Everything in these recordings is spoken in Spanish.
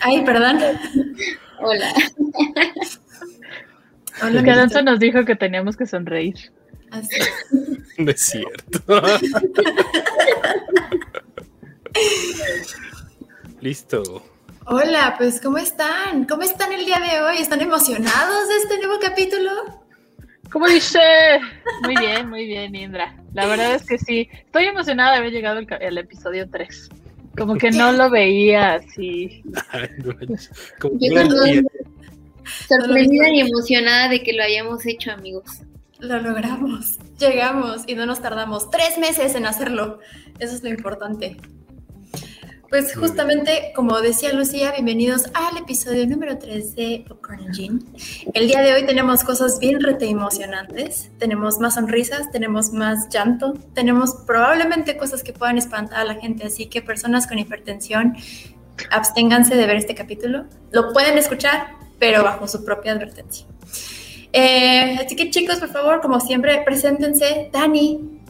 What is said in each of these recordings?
Ay, perdón. Hola. Hola que Alonso nos dijo que teníamos que sonreír. Así. No es cierto. Listo. Hola, pues ¿cómo están? ¿Cómo están el día de hoy? ¿Están emocionados de este nuevo capítulo? ¿Cómo dice? Muy bien, muy bien, Indra. La verdad es que sí. Estoy emocionada de haber llegado al, episodio 3. Como que no lo veía así. Como sorprendida y emocionada de que lo hayamos hecho, amigos. Lo logramos, llegamos y no nos tardamos tres meses en hacerlo. Eso es lo importante. Pues justamente, como decía Lucía, bienvenidos al episodio número 3 de Popcorn Jean. El día de hoy tenemos cosas bien rete emocionantes. Tenemos más sonrisas, tenemos más llanto, tenemos probablemente cosas que puedan espantar a la gente. Así que personas con hipertensión, absténganse de ver este capítulo. Lo pueden escuchar, pero bajo su propia advertencia. Eh, así que chicos, por favor, como siempre, preséntense. Dani,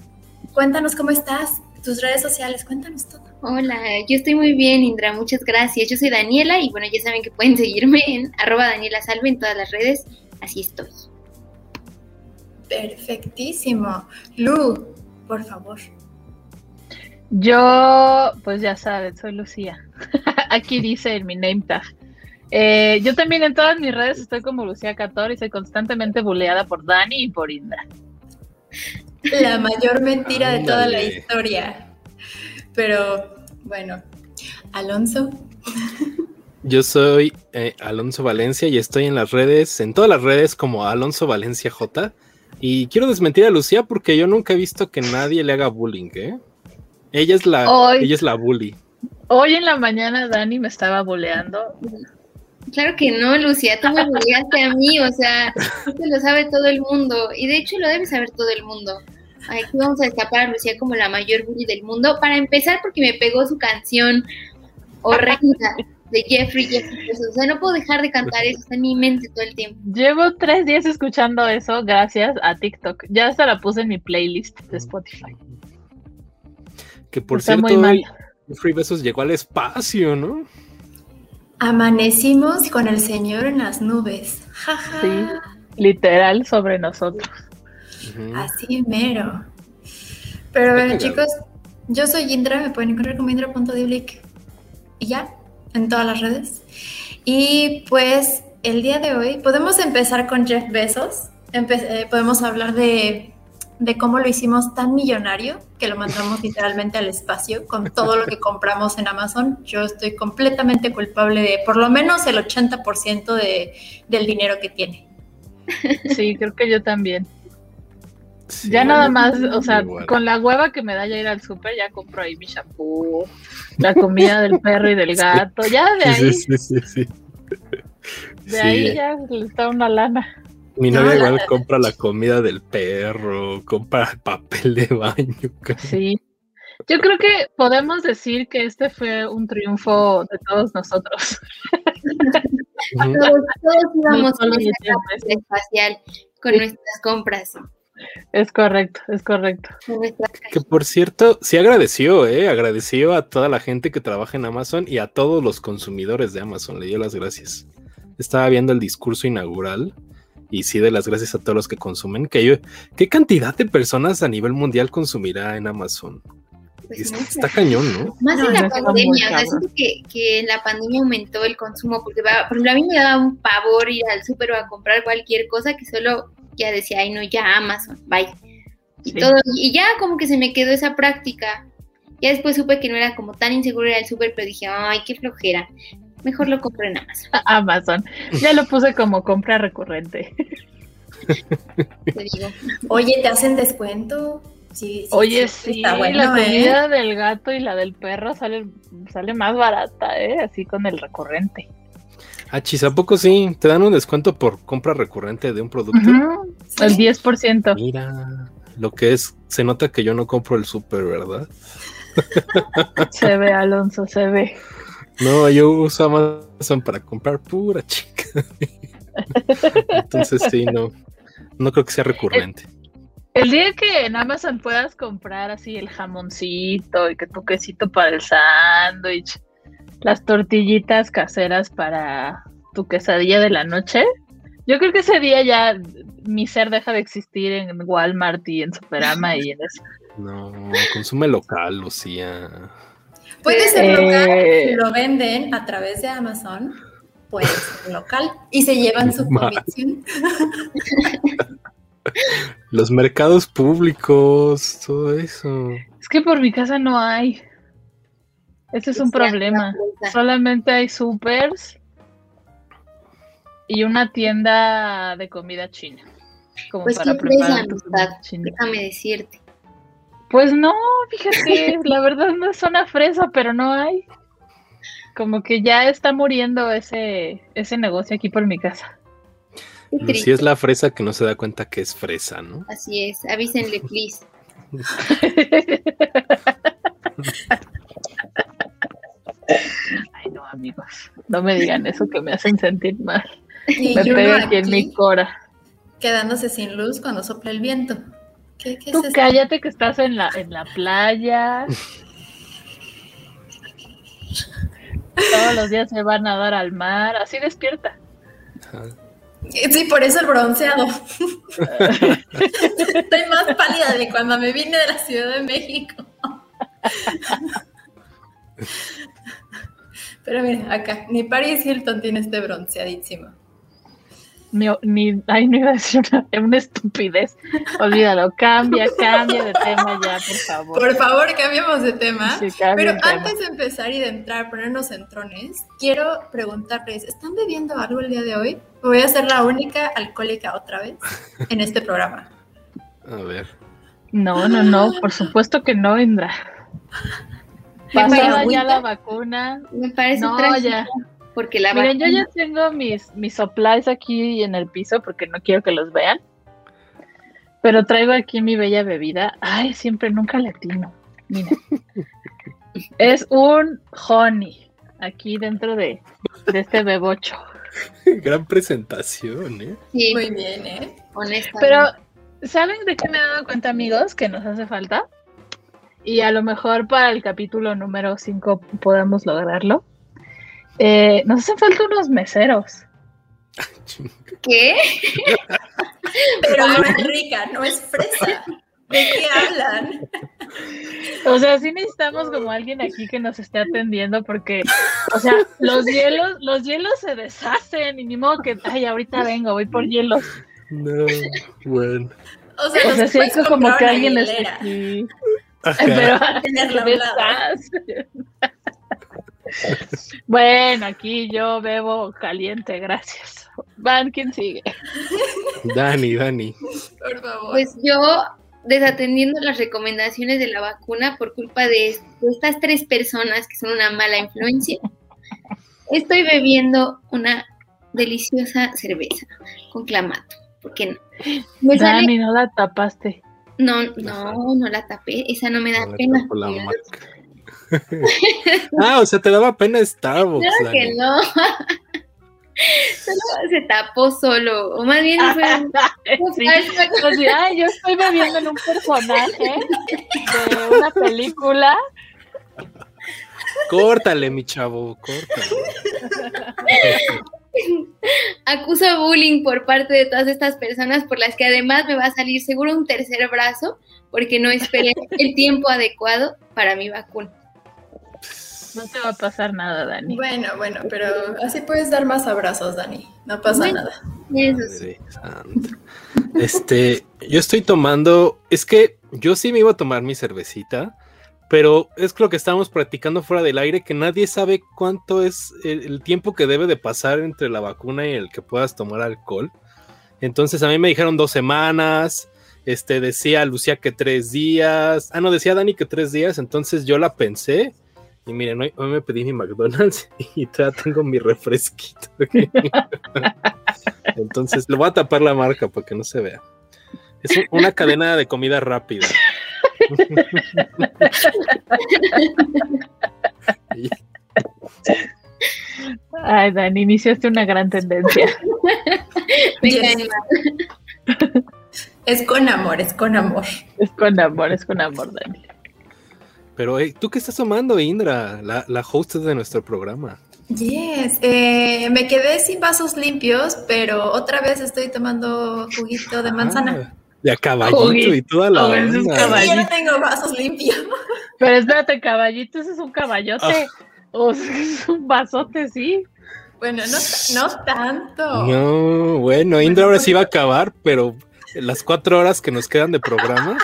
cuéntanos cómo estás, tus redes sociales, cuéntanos todo. Hola, yo estoy muy bien, Indra, muchas gracias. Yo soy Daniela y bueno, ya saben que pueden seguirme en arroba Daniela Salve en todas las redes, así estoy. Perfectísimo. Lu, por favor. Yo, pues ya saben, soy Lucía. Aquí dice en mi name tag. Eh, yo también en todas mis redes estoy como Lucía Cator y soy constantemente buleada por Dani y por Indra. La mayor mentira de toda la historia. Pero bueno, Alonso. Yo soy eh, Alonso Valencia y estoy en las redes, en todas las redes como Alonso Valencia J. Y quiero desmentir a Lucía porque yo nunca he visto que nadie le haga bullying, ¿eh? Ella es la, ella es la bully. Hoy en la mañana Dani me estaba buleando Claro que no, Lucía, tú me obligaste a mí, o sea, esto lo sabe todo el mundo, y de hecho lo debe saber todo el mundo. Aquí vamos a escapar a Lucía como la mayor bully del mundo, para empezar porque me pegó su canción horrenda de Jeffrey Jeffrey, o sea, no puedo dejar de cantar eso, está en mi mente todo el tiempo. Llevo tres días escuchando eso gracias a TikTok, ya hasta la puse en mi playlist de Spotify. Que por cierto, Jeffrey Besos llegó al espacio, ¿no? Amanecimos con el Señor en las nubes. Sí, literal sobre nosotros. Así mero. Pero bueno, chicos, yo soy Indra, me pueden encontrar como indra.diblick y ya, en todas las redes. Y pues el día de hoy podemos empezar con Jeff Bezos. Eh, podemos hablar de de cómo lo hicimos tan millonario que lo mandamos literalmente al espacio con todo lo que compramos en Amazon. Yo estoy completamente culpable de por lo menos el 80% de, del dinero que tiene. Sí, creo que yo también. Ya nada más, o sea, con la hueva que me da ya ir al súper, ya compro ahí mi shampoo, la comida del perro y del gato, ya de ahí. Sí, sí, sí, De ahí ya está una lana. Mi novia igual compra la comida del perro, compra papel de baño. Sí. Yo creo que podemos decir que este fue un triunfo de todos nosotros. todos, íbamos con espacial con nuestras compras. Es correcto, es correcto. Que por cierto, sí agradeció, ¿eh? Agradeció a toda la gente que trabaja en Amazon y a todos los consumidores de Amazon. Le dio las gracias. Estaba viendo el discurso inaugural y sí de las gracias a todos los que consumen. Que ¿Qué cantidad de personas a nivel mundial consumirá en Amazon? Pues está, cañón, ¿no? Más en la pandemia, o sea, siento que, que, en la pandemia aumentó el consumo, porque por ejemplo a mí me daba un pavor ir al súper o a comprar cualquier cosa que solo ya decía, ay no, ya Amazon, bye. Y todo, y ya como que se me quedó esa práctica. Ya después supe que no era como tan inseguro ir al súper, pero dije, ay, qué flojera. Mejor lo compro en Amazon. Amazon. Ya lo puse como compra recurrente. Te digo. Oye, ¿te hacen descuento? Sí, Oye, sí, la comida ¿eh? del gato y la del perro sale, sale más barata, ¿eh? Así con el recurrente. Ah, chis, ¿a poco sí? ¿Te dan un descuento por compra recurrente de un producto? El 10%. Mira, lo que es, se nota que yo no compro el súper, ¿verdad? Se ve, Alonso, se ve. No, yo uso Amazon para comprar pura chica. Entonces sí, no, no creo que sea recurrente. El, día que en Amazon puedas comprar así el jamoncito y que tu quesito para el sándwich las tortillitas caseras para tu quesadilla de la noche. Yo creo que ese día ya mi ser deja de existir en Walmart y en Superama y en eso. No, consume local, Lucía. Puede ser local, eh, lo venden a través de Amazon, puede ser local y se llevan su comisión. Los mercados públicos, todo eso. Es que por mi casa no hay. Ese es un problema. Solamente hay supers y una tienda de comida china. Como pues para preparar déjame decirte. Pues no, fíjate, la verdad no es una fresa, pero no hay. Como que ya está muriendo ese, ese negocio aquí por mi casa. Si es la fresa que no se da cuenta que es fresa, ¿no? Así es, avísenle, please. Ay, no, amigos, no me digan eso que me hacen sentir mal. me pega aquí en mi cora. Quedándose sin luz cuando sopla el viento. ¿Qué, Tú cállate que estás en la, en la playa. Todos los días se van a dar al mar, así despierta. Sí, por eso el bronceado. Estoy más pálida de cuando me vine de la Ciudad de México. Pero mira, acá, ni Paris Hilton tiene este bronceadísimo. Ni, ni, ay, no iba a decir una, estupidez. Olvídalo, cambia, cambia de tema ya, por favor. Por favor, cambiemos de tema. Pero antes de empezar y de entrar, ponernos en trones, quiero preguntarles, ¿están bebiendo algo el día de hoy? Voy a ser la única alcohólica otra vez en este programa. A ver. No, no, no, por supuesto que no, Indra. Pasada ya la vacuna. Me parece no, ya. Porque la Miren, yo ya tengo mis, mis supplies aquí en el piso porque no quiero que los vean. Pero traigo aquí mi bella bebida. Ay, siempre nunca latino. Miren. es un honey aquí dentro de, de este bebocho. Gran presentación, ¿eh? Sí. Muy bien, ¿eh? Honestamente. Pero, ¿saben de qué me he dado cuenta, amigos? Que nos hace falta. Y a lo mejor para el capítulo número 5 podamos lograrlo. Eh, nos hacen falta unos meseros. ¿Qué? Pero no es rica, no es fresa. ¿De qué hablan? O sea, sí necesitamos como alguien aquí que nos esté atendiendo porque, o sea, los hielos, los hielos se deshacen y ni modo que, ay, ahorita vengo, voy por hielos. No, bueno. O sea, o sea sí, como que alguien esté aquí. Pero, bueno, aquí yo bebo caliente, gracias. Van, ¿quién sigue? Dani, Dani. Por favor. Pues yo, desatendiendo las recomendaciones de la vacuna por culpa de, estas tres personas que son una mala influencia, estoy bebiendo una deliciosa cerveza con clamato. ¿Por qué no? Dani, no la tapaste. No, no, no la tapé. Esa no me da pena. ah, o sea, te daba pena Starbucks. Claro que no. Solo se tapó solo, o más bien fue, sí. ay, yo estoy bebiendo en un personaje de una película. Córtale, mi chavo, córtale. Acusa bullying por parte de todas estas personas por las que además me va a salir seguro un tercer brazo porque no esperé el tiempo adecuado para mi vacuna. No te va a pasar nada, Dani. Bueno, bueno, pero así puedes dar más abrazos, Dani. No pasa nada. Este, yo estoy tomando, es que yo sí me iba a tomar mi cervecita, pero es lo que estábamos practicando fuera del aire, que nadie sabe cuánto es el, tiempo que debe de pasar entre la vacuna y el que puedas tomar alcohol. Entonces a mí me dijeron dos semanas, este decía Lucía que tres días, ah no, decía Dani que tres días, entonces yo la pensé y miren, hoy, me pedí mi McDonald's y todavía tengo mi refresquito. Entonces, le voy a tapar la marca para que no se vea. Es una cadena de comida rápida. Ay, Dan, iniciaste una gran tendencia. Es con amor, es con amor. Es con amor, es con amor, Dani. Pero, ¿tú qué estás tomando, Indra? La, la host de nuestro programa. Yes, eh, me quedé sin vasos limpios, pero otra vez estoy tomando juguito de manzana. De caballito y toda la onda. Ya no tengo vasos limpios. Pero espérate, caballito, ese es un caballote. Ah. O es un vasote, sí. Bueno, no, no tanto. No, bueno, Indra ahora sí va a acabar, pero las cuatro horas que nos quedan de programa.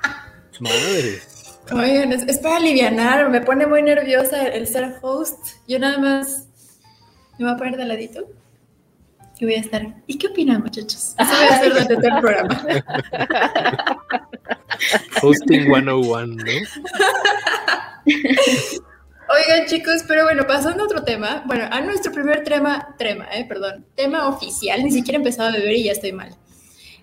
madre. Oigan, es, para aliviar, me pone muy nerviosa el, ser host. Yo nada más me voy a poner de ladito voy a estar. ¿Y qué opinan, muchachos? Así voy a hacer durante todo el programa. Hosting 101, ¿no? Oigan, chicos, pero bueno, pasando a otro tema. Bueno, a nuestro primer tema, tema, eh, perdón, tema oficial. Ni siquiera he empezado a beber y ya estoy mal.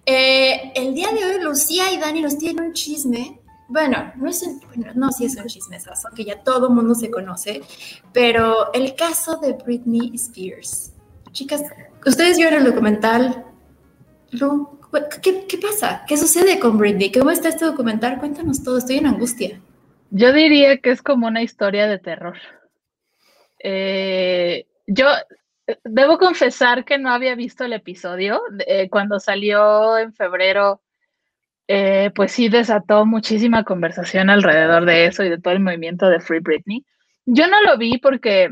Eh, el día de hoy, Lucía y Dani nos tienen un chisme bueno, no es, bueno, no, sí es un chismesazo, que ya todo mundo se conoce, pero el caso de Britney Spears. Chicas, ustedes vieron el documental. ¿Qué, ¿Qué pasa? ¿Qué sucede con Britney? ¿Cómo está este documental? Cuéntanos todo, estoy en angustia. Yo diría que es como una historia de terror. Eh, yo debo confesar que no había visto el episodio. Eh, cuando salió en febrero eh, pues sí desató muchísima conversación alrededor de eso y de todo el movimiento de Free Britney. Yo no lo vi porque,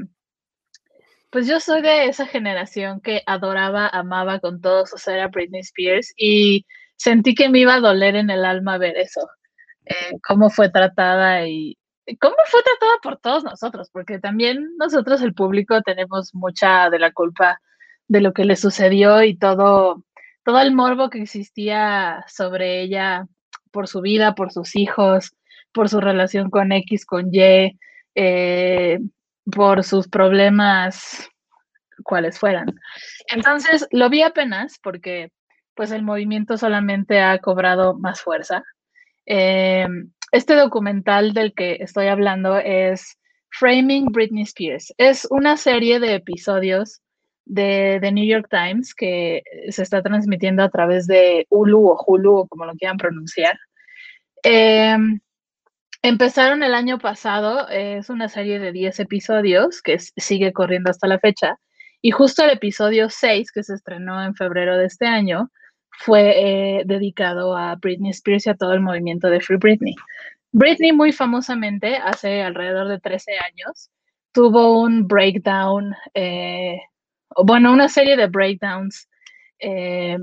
pues yo soy de esa generación que adoraba, amaba con todo su ser a Britney Spears y sentí que me iba a doler en el alma ver eso, eh, cómo fue tratada y cómo fue tratada por todos nosotros, porque también nosotros, el público, tenemos mucha de la culpa de lo que le sucedió y todo todo el morbo que existía sobre ella por su vida, por sus hijos, por su relación con X, con Y, eh, por sus problemas, cuales fueran. Entonces, lo vi apenas porque pues el movimiento solamente ha cobrado más fuerza. Eh, este documental del que estoy hablando es Framing Britney Spears. Es una serie de episodios de The New York Times que se está transmitiendo a través de Hulu o Hulu o como lo quieran pronunciar. Em, empezaron el año pasado, es una serie de 10 episodios que sigue corriendo hasta la fecha y justo el episodio 6 que se estrenó en febrero de este año fue eh, dedicado a Britney Spears y a todo el movimiento de Free Britney. Britney muy famosamente, hace alrededor de 13 años, tuvo un breakdown eh, bueno, una serie de breakdowns eh,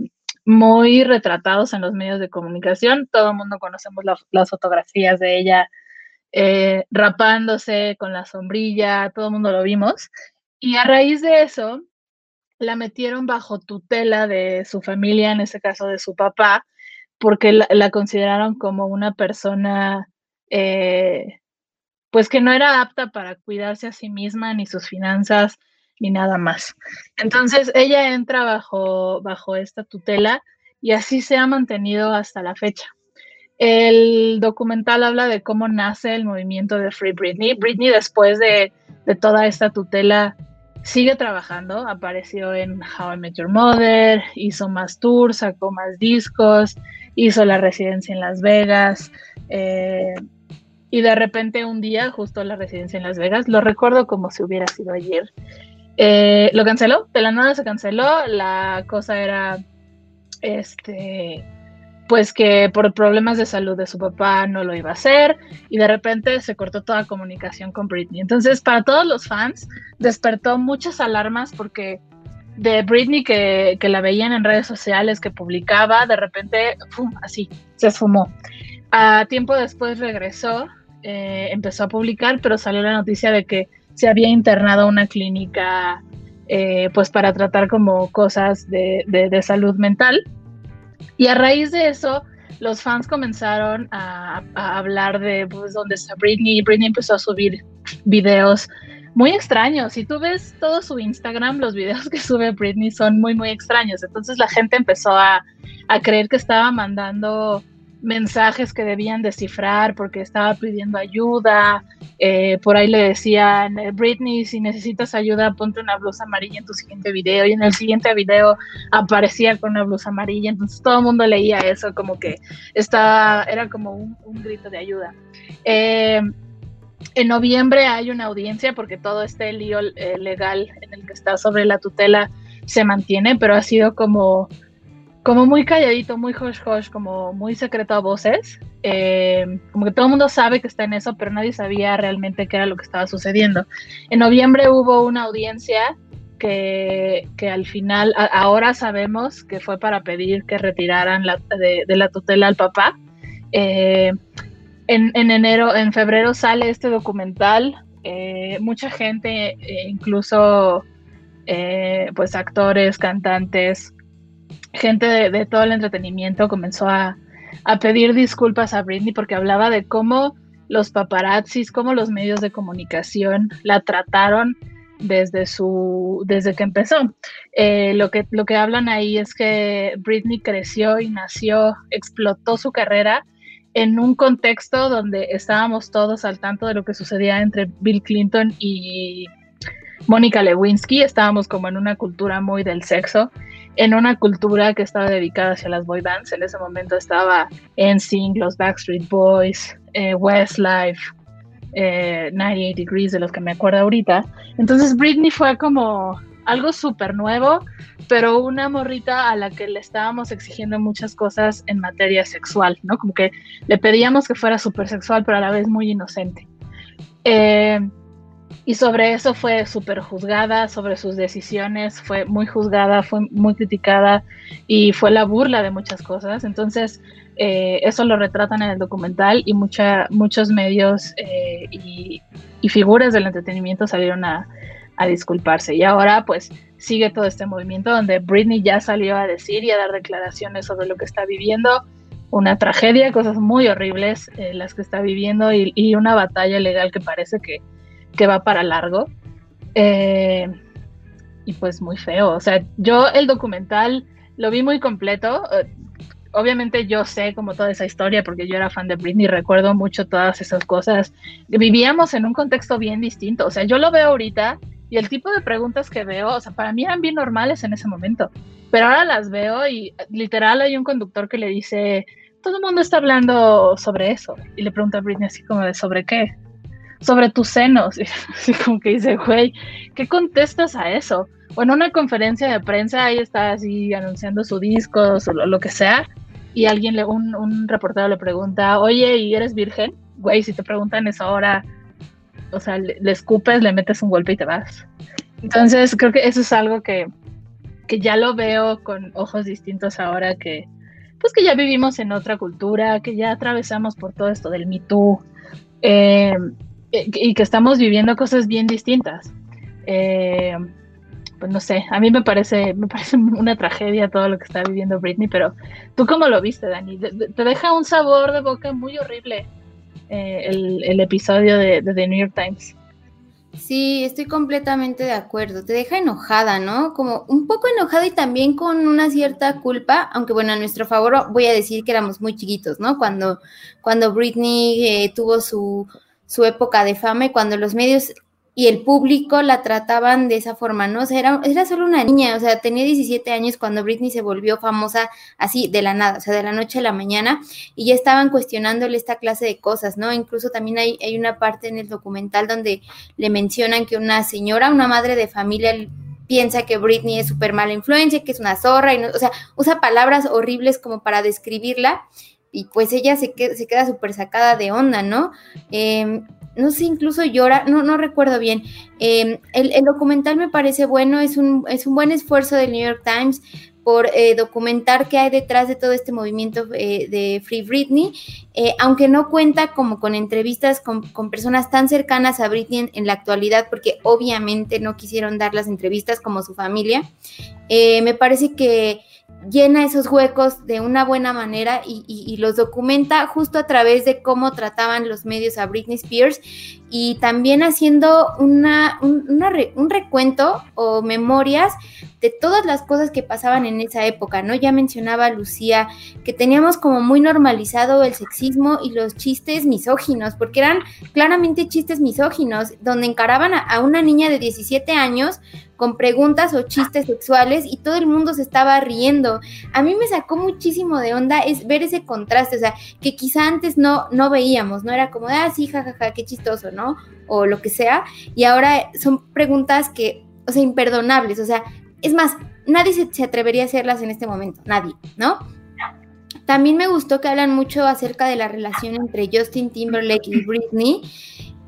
muy retratados en los medios de comunicación. Todo el mundo conocemos las fotografías de ella eh, rapándose con la sombrilla, todo el mundo lo vimos. Y a raíz de eso, la metieron bajo tutela de su familia, en ese caso de su papá, porque la, consideraron como una persona, eh, pues que no era apta para cuidarse a sí misma ni sus finanzas ni nada más. Entonces ella entra bajo, bajo esta tutela y así se ha mantenido hasta la fecha. El documental habla de cómo nace el movimiento de Free Britney. Britney después de, toda esta tutela sigue trabajando, apareció en How I Met Your Mother, hizo más tours, sacó más discos, hizo la residencia en Las Vegas. Eh, y de repente un día, justo la residencia en Las Vegas, lo recuerdo como si hubiera sido ayer, eh, lo canceló, de la nada se canceló. La cosa era, este, pues que por problemas de salud de su papá no lo iba a hacer y de repente se cortó toda comunicación con Britney. Entonces, para todos los fans, despertó muchas alarmas porque de Britney que, que la veían en redes sociales, que publicaba, de repente, así, se esfumó. A tiempo después regresó, eh, empezó a publicar, pero salió la noticia de que se había internado a una clínica eh, pues para tratar como cosas de, salud mental. Y a raíz de eso, los fans comenzaron a, hablar de pues, dónde está Britney. Britney empezó a subir videos muy extraños. Si tú ves todo su Instagram, los videos que sube Britney son muy, muy extraños. Entonces la gente empezó a, a creer que estaba mandando mensajes que debían descifrar porque estaba pidiendo ayuda. Eh, por ahí le decían, eh, Britney, si necesitas ayuda, ponte una blusa amarilla en tu siguiente video. Y en el siguiente video aparecía con una blusa amarilla. Entonces todo el mundo leía eso como que estaba, era como un, grito de ayuda. Eh, En noviembre hay una audiencia porque todo este lío eh, legal en el que está sobre la tutela se mantiene, pero ha sido como, como muy calladito, muy hush hush, como muy secreto a voces. Eh, como que todo el mundo sabe que está en eso, pero nadie sabía realmente qué era lo que estaba sucediendo. En noviembre hubo una audiencia que, al final, ahora sabemos que fue para pedir que retiraran de, la tutela al papá. Eh, en, enero, en febrero sale este documental. Eh, mucha gente, incluso pues actores, cantantes, gente de, todo el entretenimiento comenzó a, pedir disculpas a Britney porque hablaba de cómo los paparazzis, cómo los medios de comunicación la trataron desde su desde que empezó. lo, que, lo que hablan ahí es que Britney creció y nació, explotó su carrera en un contexto donde estábamos todos al tanto de lo que sucedía entre Bill Clinton y Mónica Lewinsky, estábamos como en una cultura muy del sexo, en una cultura que estaba dedicada hacia las boy bands. En ese momento estaba NSYNC, los Backstreet Boys, eh, Westlife, eh, 98 Degrees, de los que me acuerdo ahorita. Entonces Britney fue como algo súper nuevo, pero una morrita a la que le estábamos exigiendo muchas cosas en materia sexual, ¿no? Como que le pedíamos que fuera súper sexual, pero a la vez muy inocente. Eh, y sobre eso fue súper juzgada, sobre sus decisiones, fue muy juzgada, fue muy criticada y fue la burla de muchas cosas. Entonces, eh, eso lo retratan en el documental y mucha, muchos medios eh, y, figuras del entretenimiento salieron a, a disculparse. Y ahora pues sigue todo este movimiento donde Britney ya salió a decir y a dar declaraciones sobre lo que está viviendo, una tragedia, cosas muy horribles eh, las que está viviendo y, una batalla legal que parece que, va para largo. Eh, y pues muy feo. O sea, yo el documental lo vi muy completo. Eh, obviamente yo sé como toda esa historia porque yo era fan de Britney, recuerdo mucho todas esas cosas. Vivíamos en un contexto bien distinto. O sea, yo lo veo ahorita y el tipo de preguntas que veo, o sea, para mí eran bien normales en ese momento, pero ahora las veo y literal hay un conductor que le dice, todo el mundo está hablando sobre eso. Y le pregunta a Britney así como de, ¿sobre qué? Sobre tus senos. Y como que dice, güey, ¿qué contestas a eso? O en una conferencia de prensa ahí está así anunciando su disco o lo, que sea. Y alguien, le, un, reportero le pregunta, oye, ¿y eres virgen? Güey, si te preguntan eso ahora, o sea, le, escupes, le metes un golpe y te vas. Entonces creo que eso es algo que, ya lo veo con ojos distintos ahora que, pues que ya vivimos en otra cultura, que ya atravesamos por todo esto del Me Too eh, y que estamos viviendo cosas bien distintas. Eh, pues no sé, a mí me parece, me parece una tragedia todo lo que está viviendo Britney, pero ¿tú cómo lo viste, Dani? Te deja un sabor de boca muy horrible eh, el, episodio de, The New York Times. Sí, estoy completamente de acuerdo. Te deja enojada, ¿no? Como un poco enojada y también con una cierta culpa, aunque bueno, a nuestro favor voy a decir que éramos muy chiquitos, ¿no? Cuando, cuando Britney eh, tuvo su, su época de fama y cuando los medios y el público la trataban de esa forma, ¿no? O sea, era, era solo una niña, o sea, tenía 17 años cuando Britney se volvió famosa así de la nada, o sea, de la noche a la mañana, y ya estaban cuestionándole esta clase de cosas, ¿no? Incluso también hay, hay una parte en el documental donde le mencionan que una señora, una madre de familia, piensa que Britney es súper mala influencia, que es una zorra, y no, o sea, usa palabras horribles como para describirla, y pues ella se, se queda súper sacada de onda, ¿no? Eh, no sé, incluso llora, no, no recuerdo bien. Em, el, documental me parece bueno, es un, es un buen esfuerzo del New York Times por eh, documentar qué hay detrás de todo este movimiento eh, de Free Britney, eh, aunque no cuenta como con entrevistas con, personas tan cercanas a Britney en, la actualidad, porque obviamente no quisieron dar las entrevistas como su familia. me parece que llena esos huecos de una buena manera y, los documenta justo a través de cómo trataban los medios a Britney Spears y también haciendo una, un, recuento o memorias de todas las cosas que pasaban en esa época, ¿no? Ya mencionaba Lucía que teníamos como muy normalizado el sexismo y los chistes misóginos, porque eran claramente chistes misóginos, donde encaraban a, a una niña de 17 años con preguntas o chistes sexuales y todo el mundo se estaba riendo. A mí me sacó muchísimo de onda es ver ese contraste, o sea, que quizá antes no, no veíamos, ¿no? Era como, ah, sí, jajaja, qué chistoso, ¿no? O lo que sea. Y ahora son preguntas que, o sea, imperdonables, o sea, es más, nadie se, se atrevería a hacerlas en este momento, nadie, ¿no? También me gustó que hablan mucho acerca de la relación entre Justin Timberlake y Britney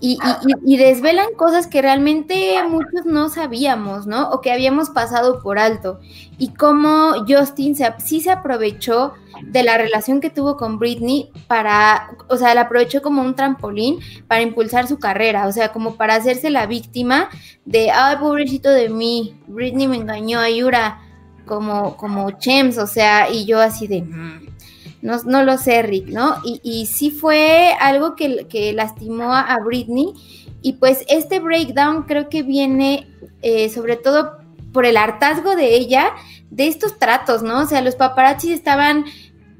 y, desvelan cosas que realmente muchos no sabíamos, ¿no? O que habíamos pasado por alto. Y cómo Justin se, sí se aprovechó de la relación que tuvo con Britney para, o sea, la aprovechó como un trampolín para impulsar su carrera, o sea, como para hacerse la víctima de, ay, pobrecito de mí, Britney me engañó, ayura, como, como Chems, o sea, y yo así de... Mm, no, no lo sé, Rick, ¿no? Y, y sí fue algo que, que lastimó a, Britney. Y pues este breakdown creo que viene eh, sobre todo por el hartazgo de ella de estos tratos, ¿no? O sea, los paparazzi estaban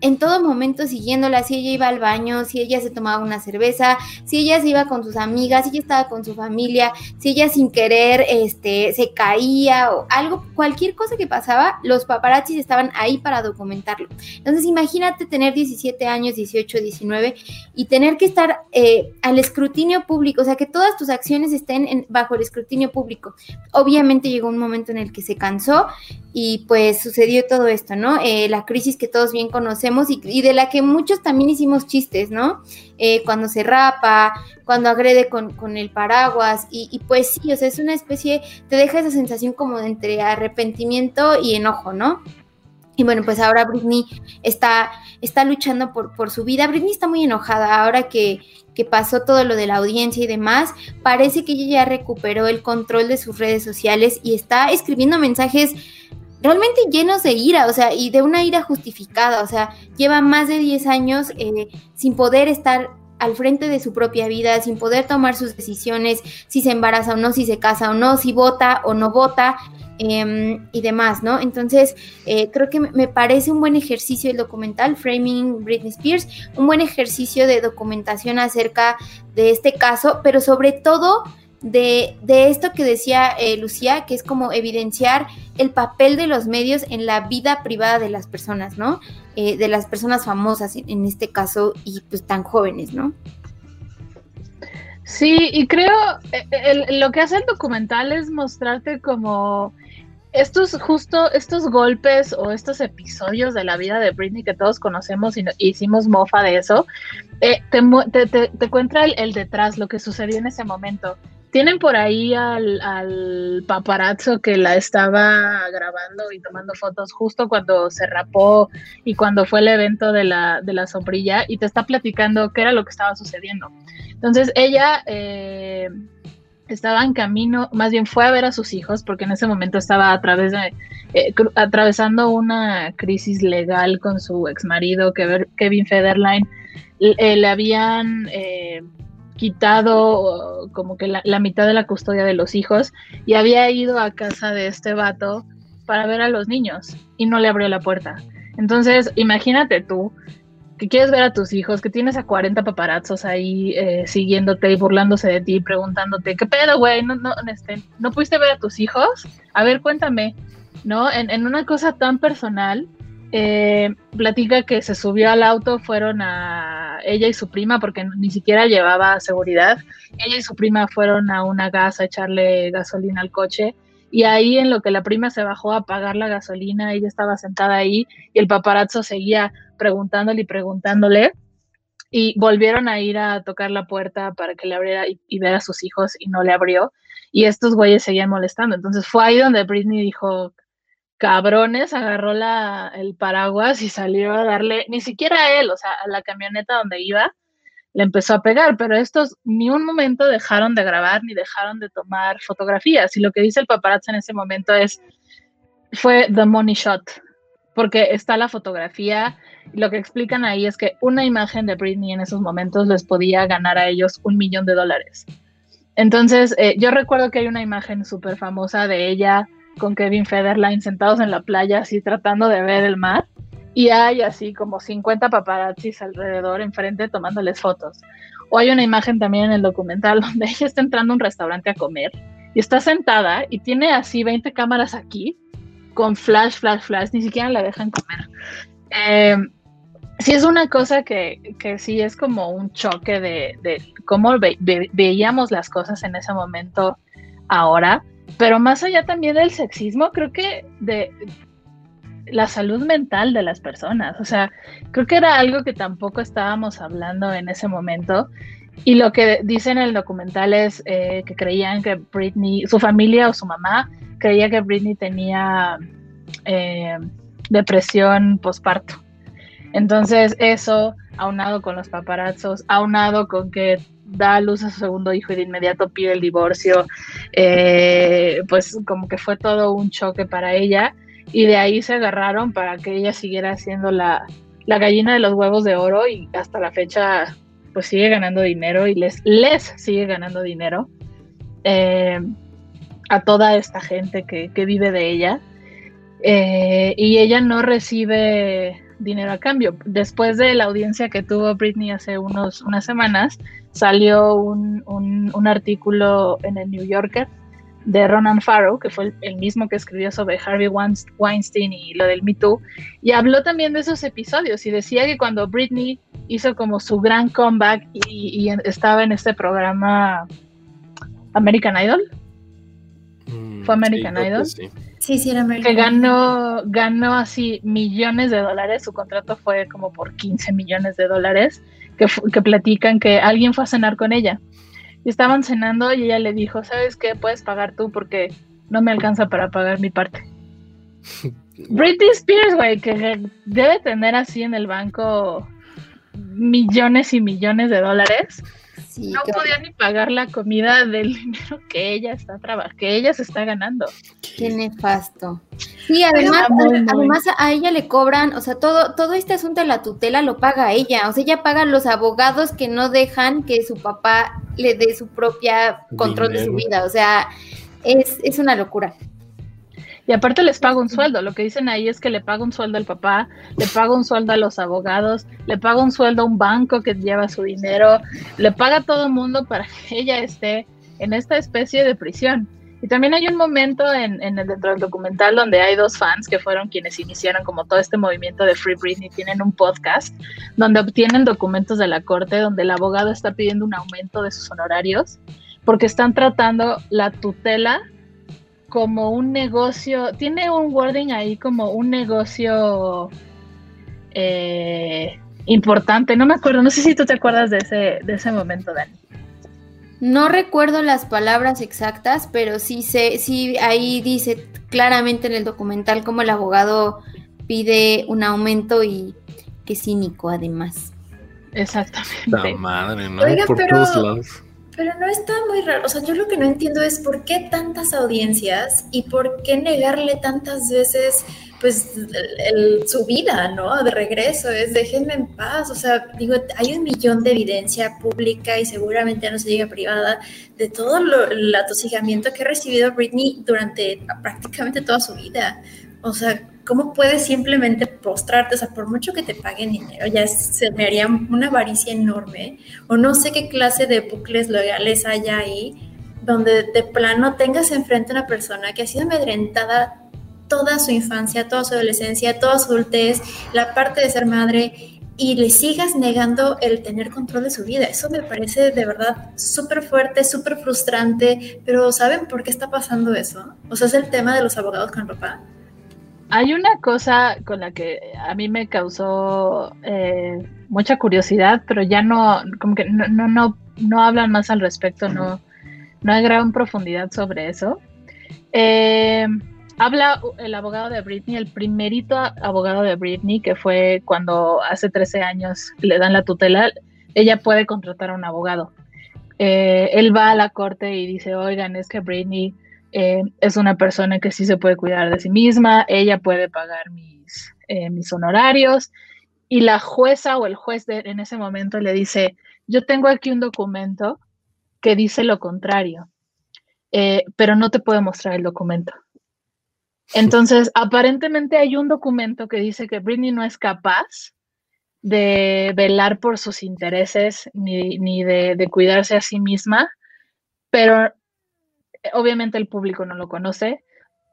en todo momento siguiéndola, si ella iba al baño, si ella se tomaba una cerveza, si ella se iba con sus amigas, si ella estaba con su familia, si ella sin querer este, se caía o algo, cualquier cosa que pasaba, los paparazzis estaban ahí para documentarlo. Entonces imagínate tener 17 años, 18, 19 y tener que estar eh, al escrutinio público, o sea, que todas tus acciones estén bajo el escrutinio público. Obviamente llegó un momento en el que se cansó y pues sucedió todo esto, ¿no? Eh, la crisis que todos bien conocemos y, de la que muchos también hicimos chistes, ¿no? Eh, cuando se rapa, cuando agrede con, el paraguas y, pues sí, o sea, es una especie, te deja esa sensación como de entre arrepentimiento y enojo, ¿no? Y bueno, pues ahora Britney está, está luchando por, por su vida. Britney está muy enojada ahora que, que pasó todo lo de la audiencia y demás. Parece que ella ya recuperó el control de sus redes sociales y está escribiendo mensajes realmente llenos de ira, o sea, y de una ira justificada, o sea, lleva más de 10 años eh, sin poder estar al frente de su propia vida, sin poder tomar sus decisiones, si se embaraza o no, si se casa o no, si vota o no vota em, y demás, ¿no? Entonces, eh, creo que me parece un buen ejercicio el documental Framing Britney Spears, un buen ejercicio de documentación acerca de este caso, pero sobre todo de, esto que decía eh, Lucía, que es como evidenciar el papel de los medios en la vida privada de las personas, ¿no? Eh, de las personas famosas en, este caso y pues tan jóvenes, ¿no? Sí, y creo eh, lo que hace el documental es mostrarte como estos justo estos golpes o estos episodios de la vida de Britney que todos conocemos y hicimos mofa de eso, te, te, te, cuenta el, detrás, lo que sucedió en ese momento. Tienen por ahí al, paparazzo que la estaba grabando y tomando fotos justo cuando se rapó y cuando fue el evento de la, de la sombrilla y te está platicando qué era lo que estaba sucediendo. Entonces ella eh, estaba en camino, más bien fue a ver a sus hijos porque en ese momento estaba a través de, eh, atravesando una crisis legal con su ex marido, Kevin Federline. Eh, le habían quitado como que la, mitad de la custodia de los hijos y había ido a casa de este vato para ver a los niños y no le abrió la puerta. Entonces, imagínate tú que quieres ver a tus hijos, que tienes a 40 paparazzos ahí eh, siguiéndote y burlándose de ti, preguntándote, ¿qué pedo, güey? No, no, este, ¿No pudiste ver a tus hijos? A ver, cuéntame, ¿no? En, en una cosa tan personal, eh, platica que se subió al auto, fueron a ella y su prima, porque ni siquiera llevaba seguridad. Ella y su prima fueron a una gas a echarle gasolina al coche. Y ahí en lo que la prima se bajó a pagar la gasolina, ella estaba sentada ahí y el paparazzo seguía preguntándole y preguntándole. Y volvieron a ir a tocar la puerta para que le abriera y, y ver a sus hijos y no le abrió. Y estos güeyes seguían molestando. Entonces fue ahí donde Britney dijo, cabrones, agarró la, el paraguas y salió a darle, ni siquiera a él, o sea, a la camioneta donde iba, le empezó a pegar, pero estos ni un momento dejaron de grabar ni dejaron de tomar fotografías. Y lo que dice el paparazzo en ese momento es, fue the money shot, porque está la fotografía. Y lo que explican ahí es que una imagen de Britney en esos momentos les podía ganar a ellos un millón de dólares. Entonces, eh, yo recuerdo que hay una imagen súper famosa de ella con Kevin Federline sentados en la playa así tratando de ver el mar y hay así como 50 paparazzis alrededor enfrente tomándoles fotos. O hay una imagen también en el documental donde ella está entrando a un restaurante a comer y está sentada y tiene así 20 cámaras aquí con flash, flash, flash, ni siquiera la dejan comer. Eh, sí es una cosa que, que, sí es como un choque de cómo veíamos las cosas en ese momento ahora, pero más allá también del sexismo, creo que de la salud mental de las personas, o sea, creo que era algo que tampoco estábamos hablando en ese momento. Y lo que dice en el documental es eh, que creían que Britney, su familia o su mamá, creía que Britney tenía eh, depresión postparto. Entonces eso, aunado con los paparazzos, aunado con que da a luz a su segundo hijo y de inmediato pide el divorcio, eh, pues como que fue todo un choque para ella y de ahí se agarraron para que ella siguiera siendo la, gallina de los huevos de oro y hasta la fecha pues sigue ganando dinero y les, les sigue ganando dinero eh, a toda esta gente que, vive de ella. Eh, y ella no recibe dinero a cambio. Después de la audiencia que tuvo Britney hace unos, unas semanas, salió un, un, artículo en el New Yorker de Ronan Farrow, que fue el, mismo que escribió sobre Harvey Weinstein y lo del Me Too, y habló también de esos episodios y decía que cuando Britney hizo como su gran comeback y, estaba en este programa American Idol, mm, ¿fue American Idol? Sí, sí, era Que ganó, ganó así millones de dólares, su contrato fue como por 15 millones de dólares, que, que platican que alguien fue a cenar con ella. Y estaban cenando y ella le dijo, ¿sabes qué? Puedes pagar tú porque no me alcanza para pagar mi parte. Britney Spears, güey, que debe tener así en el banco millones y millones de dólares no podía ni pagar la comida del dinero que ella está trabajando, que ella se está ganando. Qué nefasto. Sí, además, además a ella le cobran, o sea, todo, todo este asunto de la tutela lo paga ella. O sea, ella paga los abogados que no dejan que su papá le dé su propia control de su vida. O sea, es, es una locura. Y aparte les paga un sueldo. Lo que dicen ahí es que le paga un sueldo al papá, le paga un sueldo a los abogados, le paga un sueldo a un banco que lleva su dinero, le paga a todo el mundo para que ella esté en esta especie de prisión. Y también hay un momento en, en el, dentro del documental donde hay dos fans que fueron quienes iniciaron como todo este movimiento de Free Britney, tienen un podcast donde obtienen documentos de la corte donde el abogado está pidiendo un aumento de sus honorarios porque están tratando la tutela como un negocio, tiene un wording ahí como un negocio eh, importante, no me acuerdo, no sé si tú te acuerdas de ese, de ese momento, Dani. No recuerdo las palabras exactas, pero sí sé, sí ahí dice claramente en el documental cómo el abogado pide un aumento y qué cínico además. Exactamente. La madre, ¿no? Por todos lados. Pero no está muy raro. O sea, yo lo que no entiendo es por qué tantas audiencias y por qué negarle tantas veces, pues, su vida, ¿no? De regreso, es déjenme en paz. O sea, digo, hay un millón de evidencia pública y seguramente no se llega privada de todo el atosigamiento que ha recibido Britney durante prácticamente toda su vida. O sea, ¿cómo puedes simplemente postrarte? O sea, por mucho que te paguen dinero, ya se me haría una avaricia enorme. O no sé qué clase de bucles legales haya ahí, donde de plano tengas enfrente a una persona que ha sido amedrentada toda su infancia, toda su adolescencia, toda su adultez, la parte de ser madre, y le sigas negando el tener control de su vida. Eso me parece de verdad súper fuerte, súper frustrante, pero ¿saben por qué está pasando eso? O sea, es el tema de los abogados con papá. Hay una cosa con la que a mí me causó eh, mucha curiosidad, pero ya no, como que no, no, no, hablan más al respecto, no, no hay gran profundidad sobre eso. Eh, habla el abogado de Britney, el primerito abogado de Britney, que fue cuando hace 13 años le dan la tutela, ella puede contratar a un abogado. Eh, él va a la corte y dice, oigan, es que Britney eh, es una persona que sí se puede cuidar de sí misma, ella puede pagar mis, eh, mis honorarios y la jueza o el juez en ese momento le dice, yo tengo aquí un documento que dice lo contrario, eh, pero no te puedo mostrar el documento. Entonces, aparentemente hay un documento que dice que Britney no es capaz de velar por sus intereses ni, de, de, cuidarse a sí misma, pero obviamente el público no lo conoce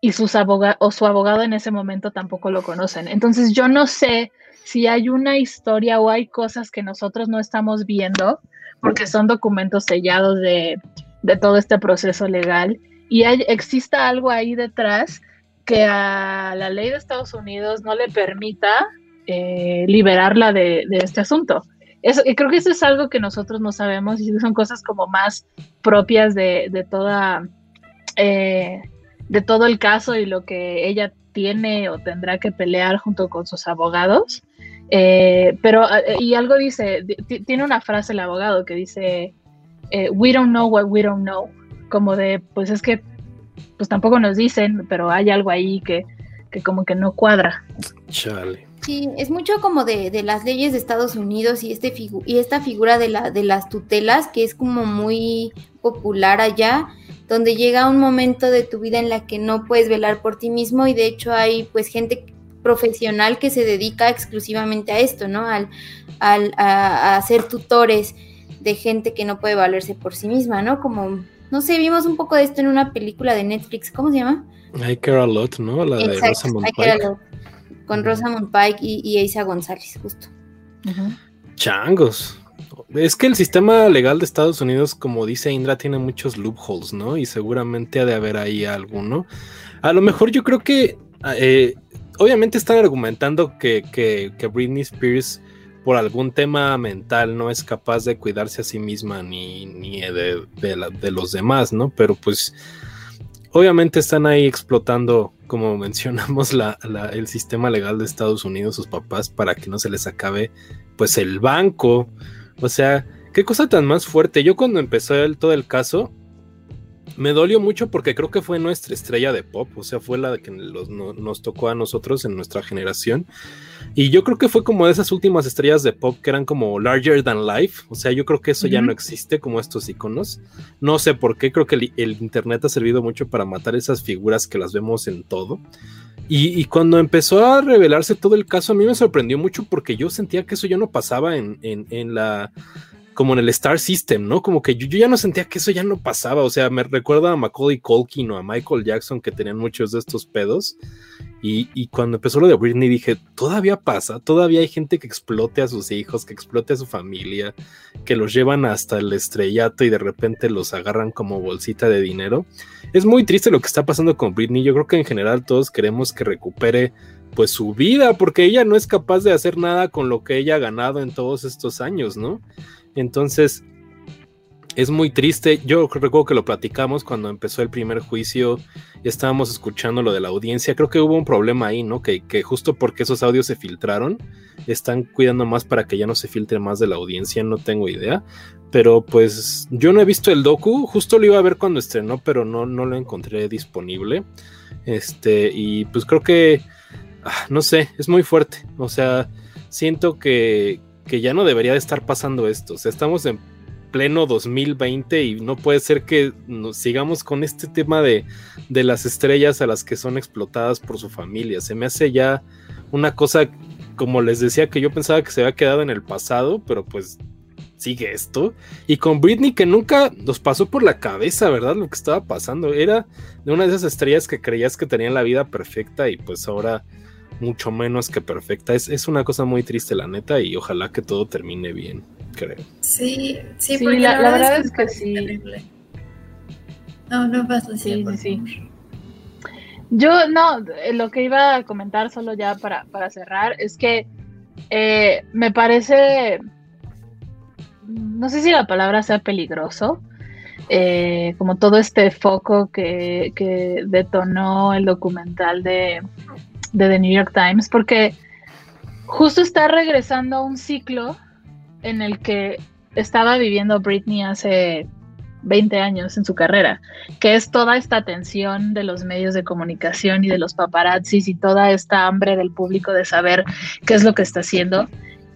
y sus abogados o su abogado en ese momento tampoco lo conocen. Entonces yo no sé si hay una historia o hay cosas que nosotros no estamos viendo porque son documentos sellados de, todo este proceso legal y hay, exista algo ahí detrás que a la ley de Estados Unidos no le permita eh, liberarla de, este asunto. Y creo que eso es algo que nosotros no sabemos y son cosas como más propias de, toda eh, de todo el caso y lo que ella tiene o tendrá que pelear junto con sus abogados. Eh, pero, y algo dice, tiene una frase el abogado que dice, we don't know what we don't know, como de, pues es que pues tampoco nos dicen, pero hay algo ahí que, como que no cuadra. Chale. Sí, es mucho como de, de las leyes de Estados Unidos y, este y esta figura de, la, de las tutelas, que es como muy popular allá, donde llega un momento de tu vida en la que no puedes velar por ti mismo y de hecho hay pues gente profesional que se dedica exclusivamente a esto, ¿no? Al, al a, a ser tutores de gente que no puede valerse por sí misma, ¿no? Como no sé, vimos un poco de esto en una película de Netflix. ¿Cómo se llama? I Care a Lot, ¿no? La de Rosamund Pike. Con Rosamund Pike y, y Isa González, justo. Changos. Es que el sistema legal de Estados Unidos, como dice Indra, tiene muchos loopholes, ¿no? Y seguramente ha de haber ahí alguno. A lo mejor yo creo que, eh, obviamente están argumentando que, que, que Britney Spears por algún tema mental no es capaz de cuidarse a sí misma ni, ni de, de, los demás, ¿no? Pero pues obviamente están ahí explotando, como mencionamos, la, el sistema legal de Estados Unidos, sus papás, para que no se les acabe pues el banco. O sea, qué cosa tan más fuerte. Yo cuando empezó todo el caso, me dolió mucho porque creo que fue nuestra estrella de pop, o sea, fue la que nos tocó a nosotros en nuestra generación. Y yo creo que fue como de esas últimas estrellas de pop que eran como larger than life, o sea, yo creo que eso ya no existe como estos iconos. No sé por qué, creo que el, internet ha servido mucho para matar esas figuras que las vemos en todo. Y, cuando empezó a revelarse todo el caso, a mí me sorprendió mucho porque yo sentía que eso ya no pasaba en, en la como en el Star System, ¿no? Como que yo, ya no sentía que eso ya no pasaba, o sea, me recuerda a Macaulay Culkin o a Michael Jackson que tenían muchos de estos pedos. Y, cuando empezó lo de Britney dije, todavía pasa, todavía hay gente que explote a sus hijos, que explote a su familia, que los llevan hasta el estrellato y de repente los agarran como bolsita de dinero. Es muy triste lo que está pasando con Britney, yo creo que en general todos queremos que recupere pues su vida, porque ella no es capaz de hacer nada con lo que ella ha ganado en todos estos años, ¿no? Entonces, es muy triste. Yo recuerdo que lo platicamos cuando empezó el primer juicio, estábamos escuchando lo de la audiencia. Creo que hubo un problema ahí, ¿no? Que, justo porque esos audios se filtraron, están cuidando más para que ya no se filtre más de la audiencia, no tengo idea. Pero pues yo no he visto el docu, justo lo iba a ver cuando estrenó, pero no, no lo encontré disponible. Este, y pues creo que, ah, no sé, es muy fuerte. O sea, siento que, que ya no debería de estar pasando esto. O sea, estamos en pleno 2020 y no puede ser que nos sigamos con este tema de, de las estrellas a las que son explotadas por su familia. Se me hace ya una cosa, como les decía, que yo pensaba que se había quedado en el pasado, pero pues sigue esto. Y con Britney, que nunca nos pasó por la cabeza, ¿verdad? Lo que estaba pasando. Era de una de esas estrellas que creías que tenían la vida perfecta y pues ahora mucho menos que perfecta. Es, es una cosa muy triste, la neta, y ojalá que todo termine bien, creo. Sí, sí, porque la, verdad, es que, sí. No, no pasa sí, sí, Yo, no, eh, lo que iba a comentar solo ya para, para cerrar es que eh, me parece, no sé si la palabra sea peligroso, eh, como todo este foco que, que, detonó el documental de de The New York Times, porque justo está regresando a un ciclo en el que estaba viviendo Britney hace 20 años en su carrera, que es toda esta atención de los medios de comunicación y de los paparazzis y toda esta hambre del público de saber qué es lo que está haciendo.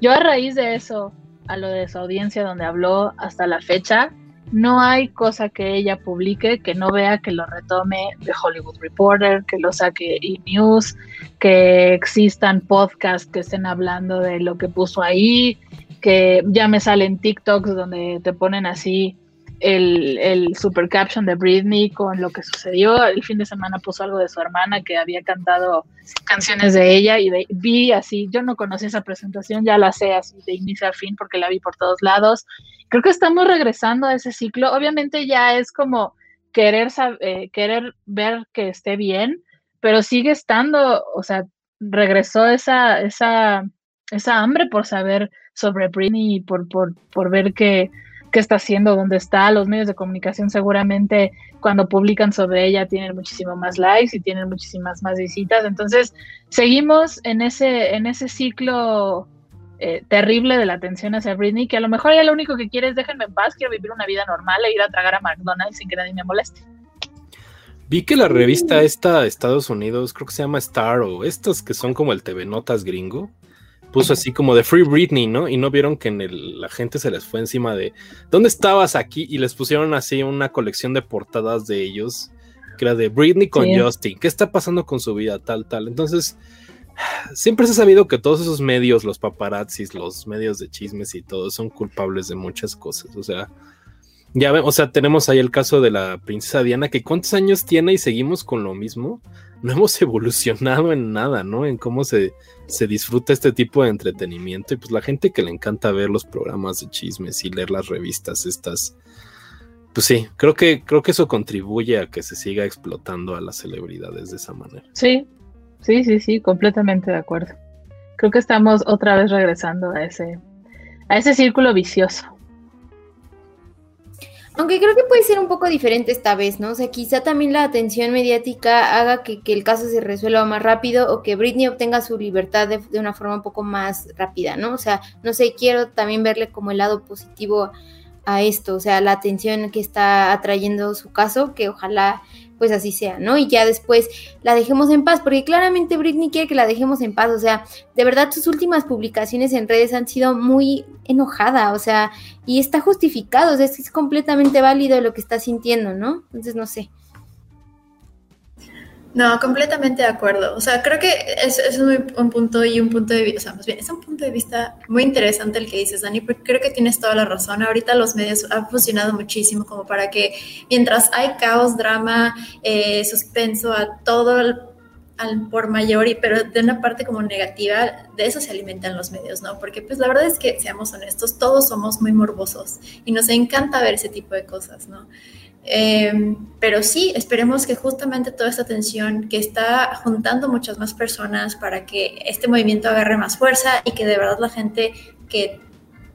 Yo a raíz de eso, a lo de su audiencia donde habló hasta la fecha, no hay cosa que ella publique que no vea que lo retome de Hollywood Reporter, que lo saque E-News, que existan podcasts que estén hablando de lo que puso ahí, que ya me salen TikToks donde te ponen así el, el, super caption de Britney con lo que sucedió. El fin de semana puso algo de su hermana que había cantado canciones de ella y vi así, yo no conocí esa presentación, ya la sé así de inicio a fin porque la vi por todos lados. Creo que estamos regresando a ese ciclo. Obviamente ya es como querer, eh, querer ver que esté bien, pero sigue estando, o sea, regresó esa, esa, esa hambre por saber sobre Britney y por, por, por ver que qué está haciendo, dónde está. Los medios de comunicación seguramente cuando publican sobre ella tienen muchísimo más likes y tienen muchísimas más visitas. Entonces, seguimos en ese, en ese ciclo eh, terrible de la atención hacia Britney, que a lo mejor ella lo único que quiere es déjenme en paz, quiero vivir una vida normal e ir a tragar a McDonald's sin que nadie me moleste. Vi que la revista esta de Estados Unidos, creo que se llama Star o estos que son como el TV Notas gringo, puso así como de Free Britney, ¿no? Y no vieron que en la gente se les fue encima de ¿dónde estabas aquí? Y les pusieron así una colección de portadas de ellos, que era de Britney con Justin, ¿qué está pasando con su vida? Tal, tal. Entonces, siempre se ha sabido que todos esos medios, los paparazzis, los medios de chismes y todo, son culpables de muchas cosas. O sea, ya vemos, o sea, tenemos ahí el caso de la princesa Diana, que cuántos años tiene y seguimos con lo mismo. No hemos evolucionado en nada, ¿no? En cómo se, se disfruta este tipo de entretenimiento. Y pues la gente que le encanta ver los programas de chismes y leer las revistas, estas. Pues sí, creo que, creo que eso contribuye a que se siga explotando a las celebridades de esa manera. Sí, sí, sí, sí, completamente de acuerdo. Creo que estamos otra vez regresando a ese, a ese círculo vicioso. Aunque creo que puede ser un poco diferente esta vez, ¿no? O sea, quizá también la atención mediática haga que, el caso se resuelva más rápido o que Britney obtenga su libertad de, de, una forma un poco más rápida, ¿no? O sea, no sé, quiero también verle como el lado positivo a esto, o sea, la atención que está atrayendo su caso, que ojalá pues así sea, ¿no? Y ya después la dejemos en paz, porque claramente Britney quiere que la dejemos en paz, o sea, de verdad sus últimas publicaciones en redes han sido muy enojada, o sea, y está justificado, o sea, es, completamente válido lo que está sintiendo, ¿no? Entonces, no sé. No, completamente de acuerdo. O sea, creo que es, es un, punto y un punto de vista, o sea, más bien, es un punto de vista muy interesante el que dices, Dani, porque creo que tienes toda la razón. Ahorita los medios han funcionado muchísimo como para que mientras hay caos, drama, eh, suspenso, a todo al por mayor, y, pero de una parte como negativa, de eso se alimentan los medios, ¿no? Porque pues la verdad es que, seamos honestos, todos somos muy morbosos y nos encanta ver ese tipo de cosas, ¿no? Eh, pero sí, esperemos que justamente toda esta atención que está juntando muchas más personas para que este movimiento agarre más fuerza y que de verdad la gente que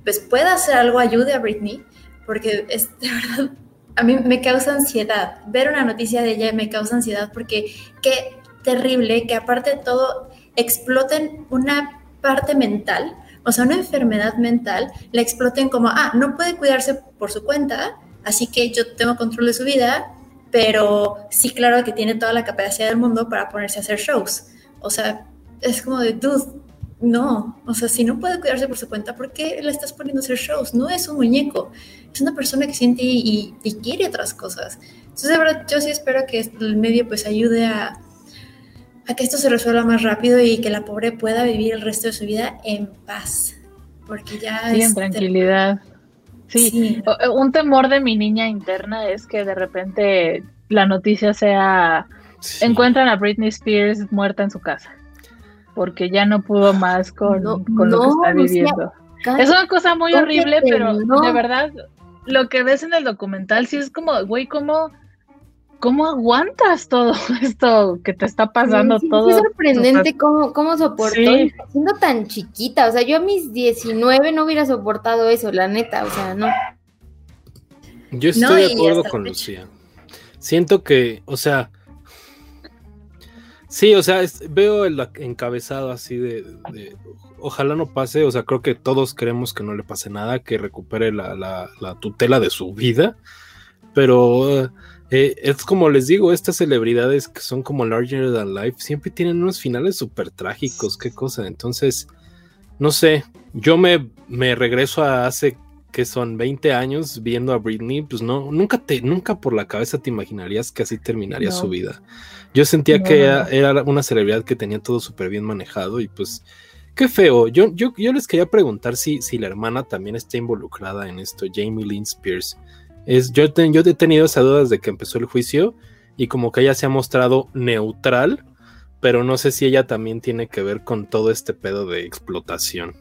pues pueda hacer algo ayude a Britney, porque es de verdad, a mí me causa ansiedad. Ver una noticia de ella me causa ansiedad porque qué terrible que aparte de todo exploten una parte mental, o sea, una enfermedad mental, la exploten como, ah, no puede cuidarse por su cuenta, Así que yo tengo control de su vida, pero sí, claro que tiene toda la capacidad del mundo para ponerse a hacer shows. O sea, es como de, dude, no. O sea, si no puede cuidarse por su cuenta, ¿por qué la estás poniendo a hacer shows? No es un muñeco. Es una persona que siente y, quiere otras cosas. Entonces, de verdad, yo sí espero que el medio pues ayude a, a que esto se resuelva más rápido y que la pobre pueda vivir el resto de su vida en paz. Porque ya sí, en tranquilidad. Sí, eh, un temor de mi niña interna es que de repente la noticia sea encuentran a Britney Spears muerta en su casa porque ya no pudo más con, lo que está viviendo. es una cosa muy horrible, pero de verdad lo que ves en el documental sí es como, güey, ¿cómo, ¿cómo aguantas todo esto que te está pasando todo? Es sorprendente cómo, cómo soportó siendo tan chiquita. O sea, yo a mis 19 no hubiera soportado eso, la neta, o sea, no. Yo estoy de acuerdo con Lucía. Siento que, o sea, sí, o sea, veo el encabezado así de, ojalá no pase, o sea, creo que todos queremos que no le pase nada, que recupere la, la, la tutela de su vida, pero eh, es como les digo, estas celebridades que son como larger than life siempre tienen unos finales súper trágicos, qué cosa. Entonces, no sé, yo me, me regreso a hace que son 20 años viendo a Britney, pues no, nunca te, nunca por la cabeza te imaginarías que así terminaría su vida. Yo sentía que era, una celebridad que tenía todo súper bien manejado y pues qué feo. Yo, yo, yo les quería preguntar si, si la hermana también está involucrada en esto, Jamie Lynn Spears Es, yo, yo he tenido esas dudas de que empezó el juicio y como que ella se ha mostrado neutral, pero no sé si ella también tiene que ver con todo este pedo de explotación.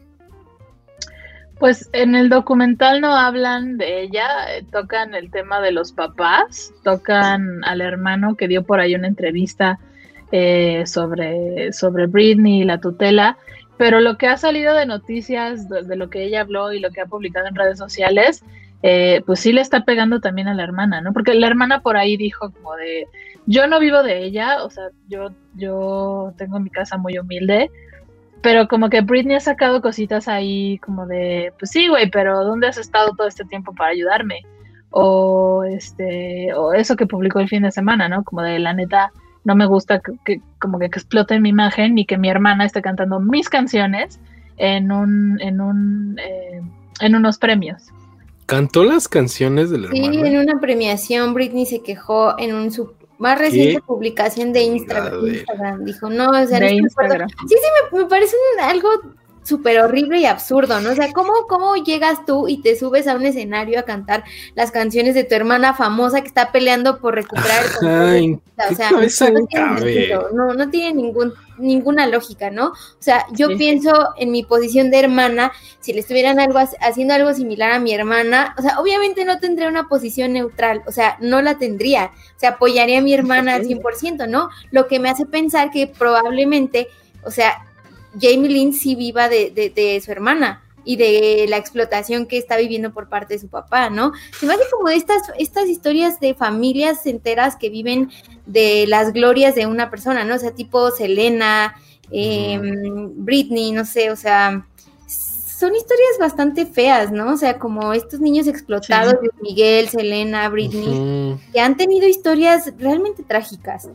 Pues en el documental no hablan de ella, eh, tocan el tema de los papás, tocan al hermano que dio por ahí una entrevista eh, sobre, sobre Britney y la tutela, pero lo que ha salido de noticias de, lo que ella habló y lo que ha publicado en redes sociales, eh, pues sí le está pegando también a la hermana, ¿no? Porque la hermana por ahí dijo como de, yo no vivo de ella, o sea, yo, yo tengo mi casa muy humilde, pero como que Britney ha sacado cositas ahí como de, pues sí, güey, pero ¿dónde has estado todo este tiempo para ayudarme? O este, o eso que publicó el fin de semana, ¿no? Como de la neta, no me gusta que, como que, explote mi imagen ni que mi hermana esté cantando mis canciones en un, en un, eh, en unos premios. ¿Cantó las canciones del hermano? Sí, en una premiación Britney se quejó en un más reciente publicación de Instagram, dijo, no, o sea, Sí, sí, me, parece algo súper horrible y absurdo, ¿no? O sea, ¿cómo, ¿cómo llegas tú y te subes a un escenario a cantar las canciones de tu hermana famosa que está peleando por recuperar el O sea, no tiene, no, no tiene ningún, ninguna lógica, ¿no? O sea, yo pienso en mi posición de hermana, si le estuvieran algo haciendo algo similar a mi hermana, o sea, obviamente no tendría una posición neutral, o sea, no la tendría, o sea, apoyaría a mi hermana al 100%, ¿no? Lo que me hace pensar que probablemente, o sea, Jamie Lynn sí viva de, de, su hermana y de la explotación que está viviendo por parte de su papá, ¿no? Se me hace como estas, estas historias de familias enteras que viven de las glorias de una persona, ¿no? O sea, tipo Selena, em, Britney, no sé, o sea, son historias bastante feas, ¿no? O sea, como estos niños explotados de Miguel, Selena, Britney, que han tenido historias realmente trágicas.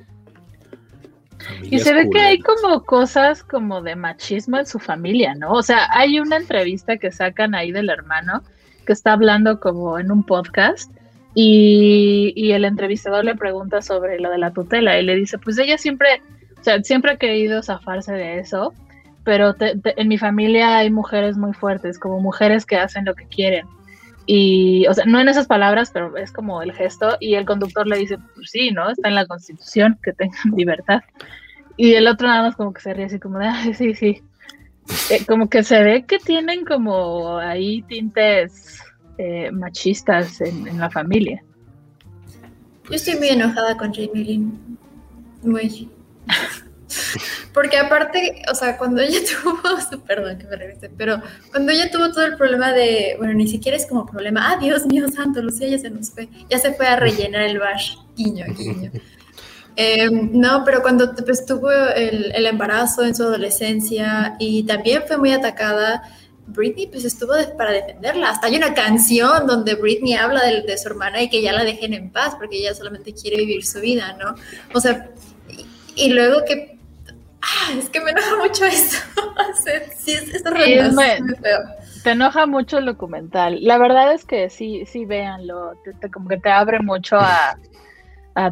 Y se ve que hay como cosas como de machismo en su familia, ¿no? O sea, hay una entrevista que sacan ahí del hermano que está hablando como en un podcast y, el entrevistador le pregunta sobre lo de la tutela y le dice, pues ella siempre, o sea, siempre ha querido zafarse de eso, pero en mi familia hay mujeres muy fuertes, como mujeres que hacen lo que quieren. Y, o sea, no en esas palabras, pero es como el gesto. Y el conductor le dice, pues sí, ¿no? Está en la constitución, que tengan libertad. Y el otro nada más como que se ríe así como de, sí, sí. Eh, como que se ve que tienen como ahí tintes eh, machistas en, la familia. Yo estoy muy enojada con Jamie Lynn. Muy. Porque aparte, o sea, cuando ella tuvo, perdón que me regrese, pero cuando ella tuvo todo el problema de, bueno, ni siquiera es como problema, ah, Dios mío santo, Lucía ya se nos fue, ya se fue a rellenar el bash, guiño, guiño. Em, no, pero cuando pues, tuvo el, el, embarazo en su adolescencia y también fue muy atacada, Britney pues estuvo para defenderla. Hasta hay una canción donde Britney habla de, de, su hermana y que ya la dejen en paz porque ella solamente quiere vivir su vida, ¿no? O sea, y, y luego que Ah, es que me enoja mucho eso. sí, Te enoja mucho el documental. La verdad es que sí, sí, véanlo. como que te abre mucho a,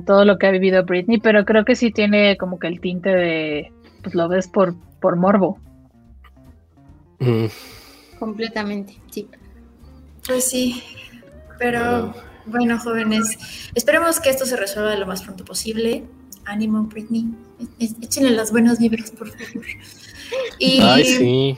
todo lo que ha vivido Britney, pero creo que sí tiene como que el tinte de, pues lo ves por, por morbo. Mm. Completamente, sí. Pues sí, pero bueno, jóvenes, esperemos que esto se resuelva lo más pronto posible ánimo, Britney. Échenle las buenas vibras, por favor. Y, Ay, sí.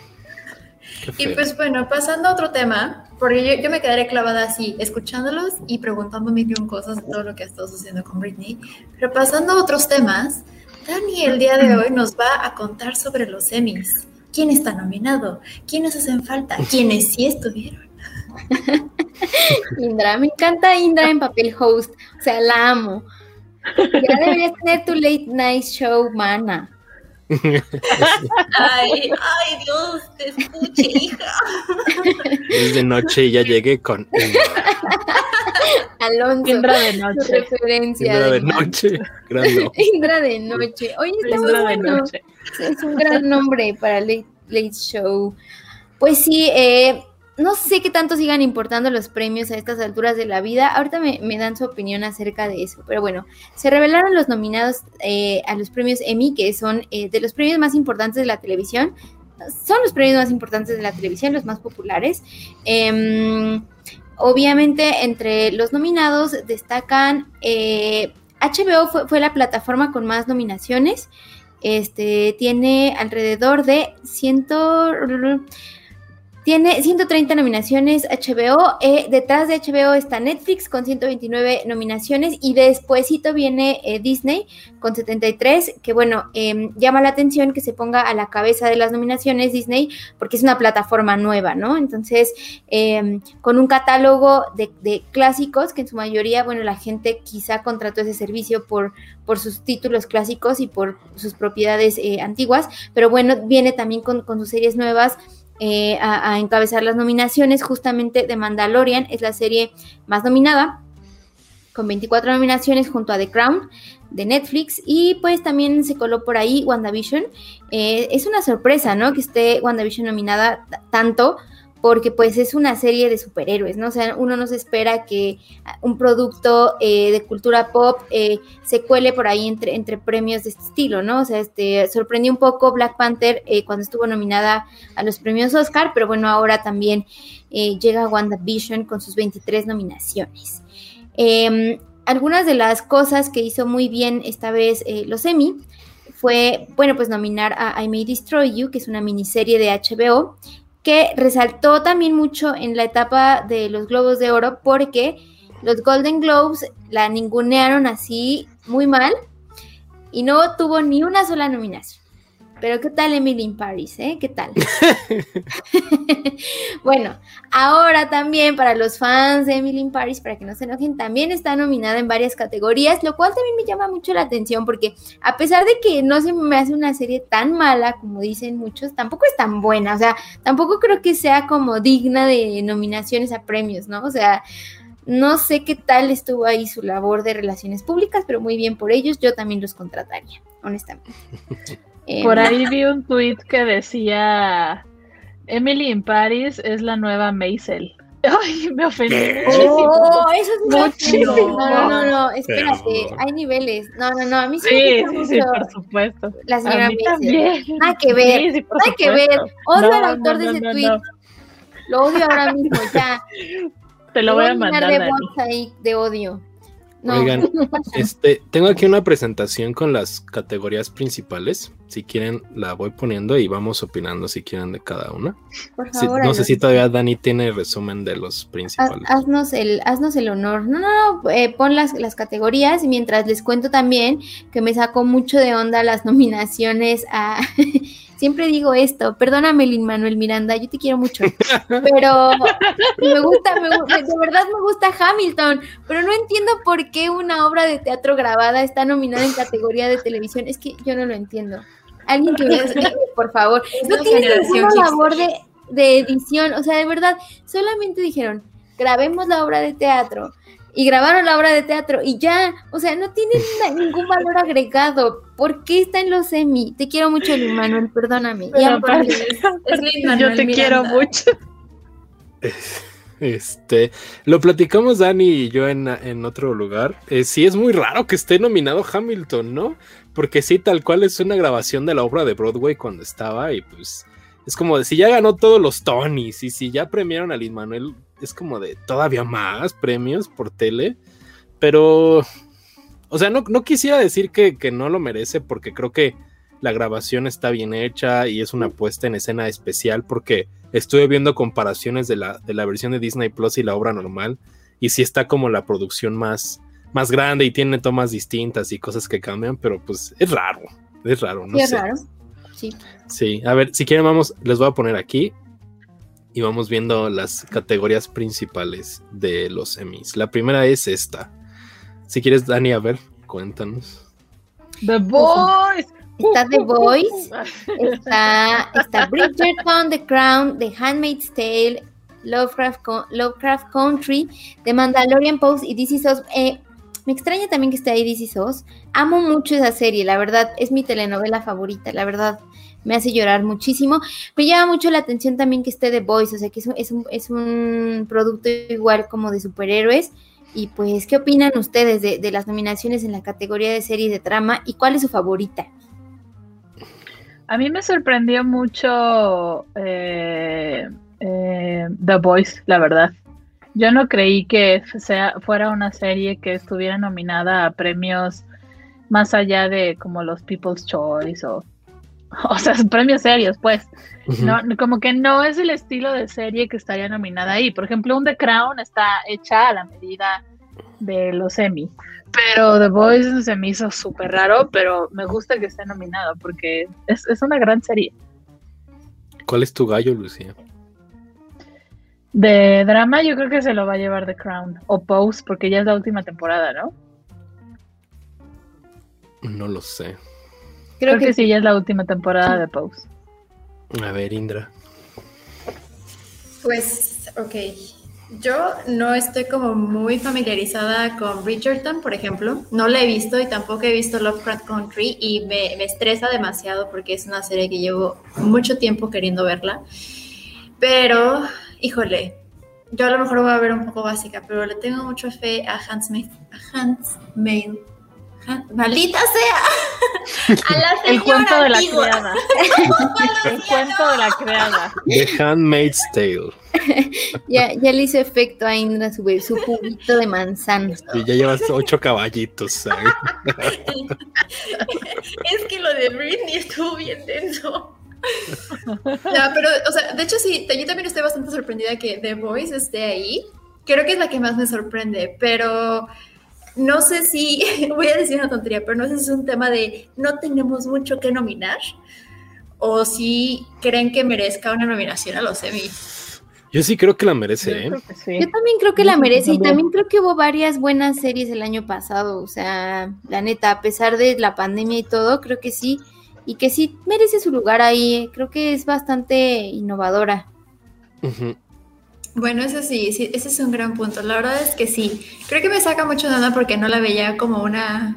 Y pues bueno, pasando a otro tema, porque yo, me quedaré clavada así, escuchándolos y preguntándome un cosas de todo lo que ha estado sucediendo con Britney. Pero pasando a otros temas, Dani el día de hoy nos va a contar sobre los Emmys. ¿Quién está nominado? ¿Quiénes hacen falta? ¿Quiénes sí estuvieron? Indra, me encanta Indra en papel host, o sea, la amo. Ya deberías tener tu late night show, mana. Ay, ay, Dios, te escuche, hija. Es de noche y ya llegué con. Alonso. Indra de noche. referencia. Indra de, noche. Indra de noche. Oye, está muy bueno. Es un gran nombre para late, late show. Pues sí, eh, no sé qué tanto sigan importando los premios a estas alturas de la vida. Ahorita me, dan su opinión acerca de eso. Pero bueno, se revelaron los nominados eh, a los premios Emmy, que son eh, de los premios más importantes de la televisión. Son los premios más importantes de la televisión, los más populares. Em, obviamente entre los nominados destacan HBO fue, fue, la plataforma con más nominaciones. Este tiene alrededor de ciento tiene 130 nominaciones HBO. Eh, detrás de HBO está Netflix con 129 nominaciones y despuésito viene eh, Disney con 73, que bueno, em, llama la atención que se ponga a la cabeza de las nominaciones Disney porque es una plataforma nueva, ¿no? Entonces, em, con un catálogo de, clásicos que en su mayoría, bueno, la gente quizá contrató ese servicio por, por sus títulos clásicos y por sus propiedades eh, antiguas, pero bueno, viene también con, con sus series nuevas eh, a, encabezar las nominaciones. Justamente The Mandalorian es la serie más nominada, con 24 nominaciones junto a The Crown de Netflix. Y pues también se coló por ahí WandaVision. Eh, es una sorpresa, ¿no? Que esté WandaVision nominada tanto porque pues es una serie de superhéroes, ¿no? O sea, uno no se espera que un producto eh, de cultura pop eh, se cuele por ahí entre, entre premios de este estilo, ¿no? O sea, este, sorprendió un poco Black Panther eh, cuando estuvo nominada a los premios Oscar, pero bueno, ahora también llega WandaVision con sus 23 nominaciones. Em, algunas de las cosas que hizo muy bien esta vez los Emmy fue, bueno, pues nominar a I May Destroy You, que es una miniserie de HBO, que resaltó también mucho en la etapa de los Globos de Oro porque los Golden Globes la ningunearon así muy mal y no tuvo ni una sola nominación. Pero ¿qué tal Emily in Paris? Eh? ¿Qué tal? bueno, ahora también para los fans de Emily in Paris, para que no se enojen, también está nominada en varias categorías, lo cual también me llama mucho la atención porque a pesar de que no se me hace una serie tan mala como dicen muchos, tampoco es tan buena, o sea, tampoco creo que sea como digna de nominaciones a premios, ¿no? O sea, no sé qué tal estuvo ahí su labor de relaciones públicas, pero muy bien por ellos, yo también los contrataría, honestamente. Eh, por ahí vi un tweet que decía Emily in Paris es la nueva Maisel. Ay, me ofendí Oh, eso es muchísimo. No, no, no, no, espérate, hay niveles. No, no, no, a mí sí, sí, me sí, sí, por supuesto. La señora a mí también. Nada que ver, sí, nada que ver. Odio al autor de ese tweet. Lo odio ahora mismo, ya. Te lo voy, a mandar. de ahí de odio. Oigan, este, tengo aquí una presentación con las categorías principales. Si quieren, la voy poniendo y vamos opinando si quieren de cada una. Por favor, no sé si todavía Dani tiene el resumen de los principales. haznos, el, haznos el honor. No, no, no, eh, pon las, las categorías y mientras les cuento también que me sacó mucho de onda las nominaciones a siempre digo esto, perdóname Lin Manuel Miranda, yo te quiero mucho, pero me gusta, de verdad me gusta Hamilton, pero no entiendo por qué una obra de teatro grabada está nominada en categoría de televisión, es que yo no lo entiendo. Alguien que me por favor, no tiene ninguna labor de, de edición, o sea, de verdad, solamente dijeron, grabemos la obra de teatro, y grabaron la obra de teatro y ya, o sea, no tiene ningún valor agregado. ¿Por qué está en los Emmy? Te quiero mucho, Luis Manuel, perdóname. Yo te quiero mucho. Este, lo platicamos Dani y yo en, otro lugar. Eh, sí, es muy raro que esté nominado Hamilton, ¿no? Porque sí, tal cual es una grabación de la obra de Broadway cuando estaba y pues es como de si ya ganó todos los Tonys y si ya premiaron a Lin Manuel es como de todavía más premios por tele, pero, o sea, no, no quisiera decir que, no lo merece porque creo que la grabación está bien hecha y es una puesta en escena especial porque estuve viendo comparaciones de la, de la versión de Disney Plus y la obra normal y sí está como la producción más, más grande y tiene tomas distintas y cosas que cambian, pero pues es raro, es raro, no es raro, sí. Sí, a ver, si quieren vamos, les voy a poner aquí y vamos viendo las categorías principales de los Emmys. La primera es esta. Si quieres, Dani, a ver, cuéntanos. The Boys. Está The Boys, está, está Bridgerton, The Crown, The Handmaid's Tale, Lovecraft, Lovecraft Country, The Mandalorian Post y DC SOS. Eh, me extraña también que esté ahí DC SOS. Amo mucho esa serie, la verdad, es mi telenovela favorita, la verdad me hace llorar muchísimo. Me llama mucho la atención también que esté The Voice, o sea que es un, es un, es un producto igual como de superhéroes. Y pues, ¿qué opinan ustedes de, las nominaciones en la categoría de serie de trama y cuál es su favorita? A mí me sorprendió mucho eh, eh, The Voice, la verdad. Yo no creí que sea, fuera una serie que estuviera nominada a premios más allá de como los People's Choice o, o sea, premios serios, pues. no, como que no es el estilo de serie que estaría nominada ahí. Por ejemplo, un The Crown está hecha a la medida de los Emmy. Pero The Voice se me hizo súper raro, pero me gusta que esté nominado porque es, es una gran serie. ¿Cuál es tu gallo, Lucía? De drama yo creo que se lo va a llevar The Crown o Pose porque ya es la última temporada, ¿no? No lo sé. Creo, que, sí, ya es la última temporada de Pose. A ver, Indra. Pues, ok. Yo no estoy como muy familiarizada con Bridgerton, por ejemplo. No la he visto y tampoco he visto Lovecraft Country y me, me estresa demasiado porque es una serie que llevo mucho tiempo queriendo verla. Pero híjole, yo a lo mejor voy a ver un poco básica, pero le tengo mucha fe a Hans Mail. A Hans Mail. ¡Maldita sea! A la El cuento de la criada. El cuento de la criada. The Handmaid's Tale. ya, ya le hizo efecto a Indra su, su juguito de manzana. Y ya llevas ocho caballitos, ¿sabes? es que lo de Britney estuvo bien denso. Ya, pero, o sea, de hecho sí, yo también estoy bastante sorprendida que The Voice esté ahí. Creo que es la que más me sorprende, pero no sé si, voy a decir una tontería, pero no sé si es un tema de no tenemos mucho que nominar o si creen que merezca una nominación a los Emmy. Yo sí creo que la merece, ¿eh? Yo también creo que la merece y también creo que hubo varias buenas series el año pasado, o sea, la neta, a pesar de la pandemia y todo, creo que sí y que sí merece su lugar ahí. Creo que es bastante innovadora. Bueno, eso sí, sí, ese es un gran punto. La verdad es que sí. Creo que me saca mucho de porque no la veía como una,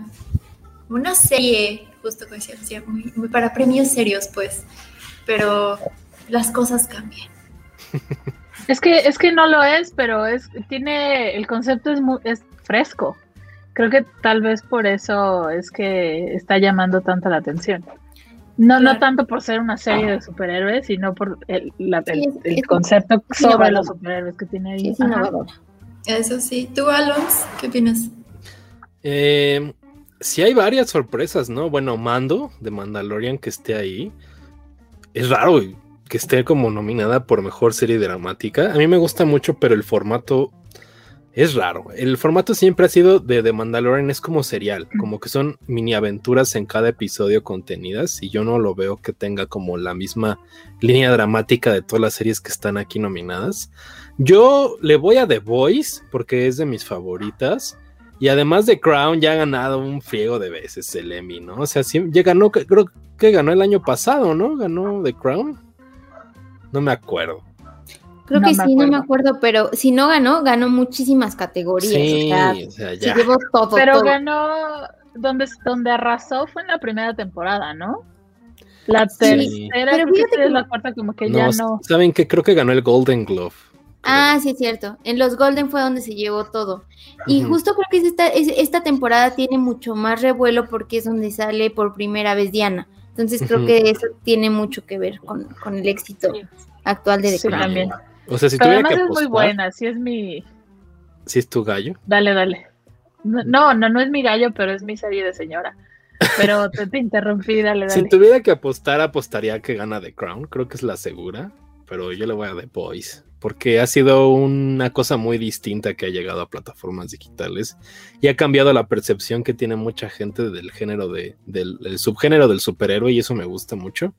una serie, justo como decía, muy, para premios serios, pues. Pero las cosas cambian. Es que, es que no lo es, pero es, tiene, el concepto es, muy, es fresco. Creo que tal vez por eso es que está llamando tanto la atención. No, no tanto por ser una serie de superhéroes, sino por el, concepto sobre los superhéroes que tiene ahí. Eso sí. ¿Tú, Alonso, qué opinas? Eh, sí hay varias sorpresas, ¿no? Bueno, Mando de Mandalorian que esté ahí. Es raro que esté como nominada por mejor serie dramática. A mí me gusta mucho, pero el formato es raro. El formato siempre ha sido de The Mandalorian, es como serial, como que son mini aventuras en cada episodio contenidas y yo no lo veo que tenga como la misma línea dramática de todas las series que están aquí nominadas. Yo le voy a The Voice porque es de mis favoritas y además de Crown ya ha ganado un friego de veces el Emmy, ¿no? O sea, sí, ya ganó, creo que ganó el año pasado, ¿no? Ganó The Crown. No me acuerdo. Creo que sí, no me acuerdo, pero si no ganó, ganó muchísimas categorías. Sí, o sea, ya. llevó todo. Pero ganó, donde, donde arrasó fue en la primera temporada, ¿no? La tercera, pero que es la cuarta, como que ya no. ¿Saben que Creo que ganó el Golden Glove. Ah, sí, es cierto. En los Golden fue donde se llevó todo. Y justo creo que esta, esta temporada tiene mucho más revuelo porque es donde sale por primera vez Diana. Entonces creo que eso tiene mucho que ver con, con el éxito actual de The también. O sea, si tuviera que apostar, es muy buena, si es mi... Si es tu gallo. Dale, dale. No, no, no es mi gallo, pero es mi serie de señora. Pero te, interrumpí, dale, dale. Si tuviera que apostar, apostaría que gana The Crown. Creo que es la segura. Pero yo le voy a The Boys. Porque ha sido una cosa muy distinta que ha llegado a plataformas digitales. Y ha cambiado la percepción que tiene mucha gente del género de, del, del subgénero del superhéroe. Y eso me gusta mucho.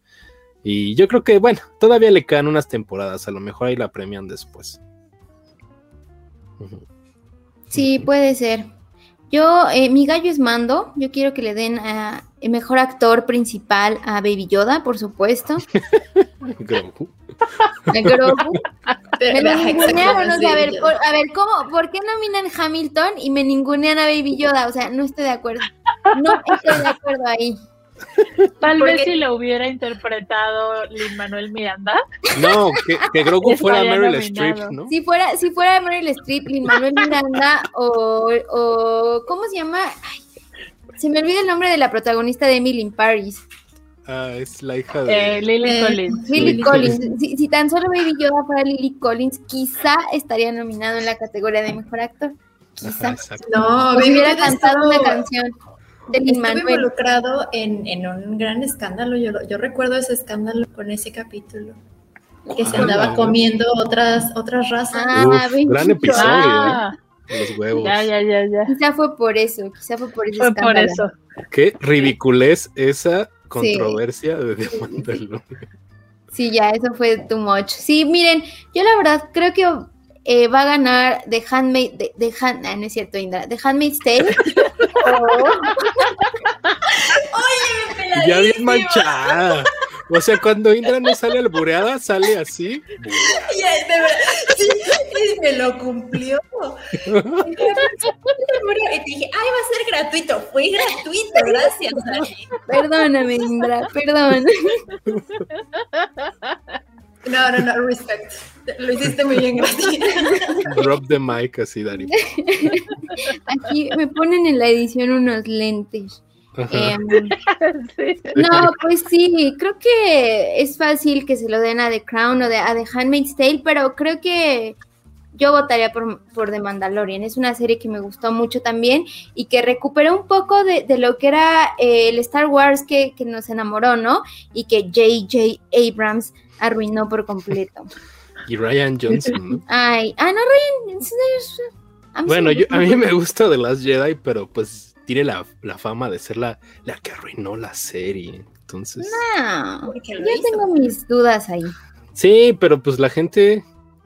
Y yo creo que, bueno, todavía le quedan unas temporadas, a lo mejor ahí la premian después. Sí, puede ser. Yo, eh, mi gallo es Mando, yo quiero que le den a el mejor actor principal a Baby Yoda, por supuesto. Grogu. Grogu. Me lo ningunearon, o sea, a ver, a ver, ¿cómo, ¿por qué nominan Hamilton y me ningunean a Baby Yoda? O sea, no estoy de acuerdo. No estoy de acuerdo ahí. Tal vez si lo hubiera interpretado Lin Manuel Miranda. No, que, que Grogu fuera Meryl Streep, ¿no? Si fuera, si fuera Meryl Streep, Lin Manuel Miranda o, o ¿cómo se llama? Ay, se me olvida el nombre de la protagonista de Emily in Paris. Ah, es la hija de eh, Lily eh, Collins. Lily, Collins. Si, tan solo Baby Yoda fuera Lily Collins, quizá estaría nominado en la categoría de mejor actor. Quizá. no, hubiera cantado una canción. De Estuve involucrado en, en, un gran escándalo. Yo, yo recuerdo ese escándalo con ese capítulo que se andaba comiendo otras otras razas. Ah, gran episodio. Ah. Los huevos. Ya, ya, ya, ya. Quizá fue por eso, quizá fue por ese fue por eso. Qué ridiculez esa controversia de The Sí, ya, eso fue too much. Sí, miren, yo la verdad creo que eh, va a ganar The Handmaid, de, de Hand, ah, no es cierto, Indra, The Handmaid's Tale. Oye, ya bien manchada. O sea, cuando Indra no sale albureada, sale así. sí, me lo cumplió. Y dije, ay, va a ser gratuito. Fue gratuito, gracias. Perdóname, Indra, perdón. No, no, no, respect. Lo hiciste muy bien, gracias. Drop the mic así, Dani. Aquí me ponen en la edición unos lentes. Em, no, pues sí, creo que es fácil que se lo den a The Crown o de, a The Handmaid's Tale, pero creo que yo votaría por, por The Mandalorian. Es una serie que me gustó mucho también y que recuperó un poco de, lo que era eh, el Star Wars que, nos enamoró, ¿no? Y que J.J. Abrams arruinó por completo. y Ryan Johnson, ¿no? Ay, ah, no, Ryan. Bueno, yo, a mí me gusta The Last Jedi, pero pues tiene la, fama de ser la, la, que arruinó la serie. Entonces. No, yo tengo mis dudas ahí. Sí, pero pues la gente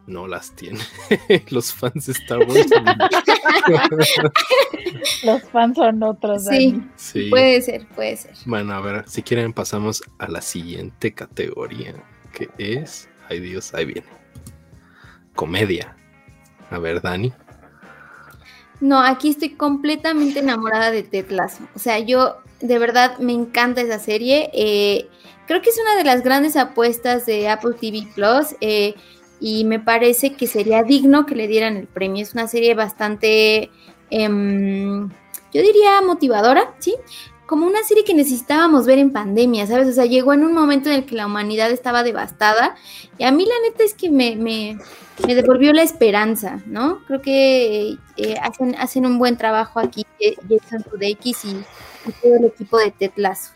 no las tiene. Los fans de Star Wars. Los fans son otros. Sí, sí, puede ser, puede ser. Bueno, a ver, si quieren pasamos a la siguiente categoría, que es, ay Dios, ahí viene. Comedia. A ver, Dani. No, aquí estoy completamente enamorada de Ted Lasso. O sea, yo de verdad me encanta esa serie. Eh, creo que es una de las grandes apuestas de Apple TV Plus eh, y me parece que sería digno que le dieran el premio. Es una serie bastante, em, yo diría, motivadora, ¿sí? Como una serie que necesitábamos ver en pandemia, ¿sabes? O sea, llegó en un momento en el que la humanidad estaba devastada y a mí la neta es que me, me me devolvió la esperanza, ¿no? Creo que eh, hacen, hacen un buen trabajo aquí eh, Jason Sudeikis y, todo el equipo de Tetlas.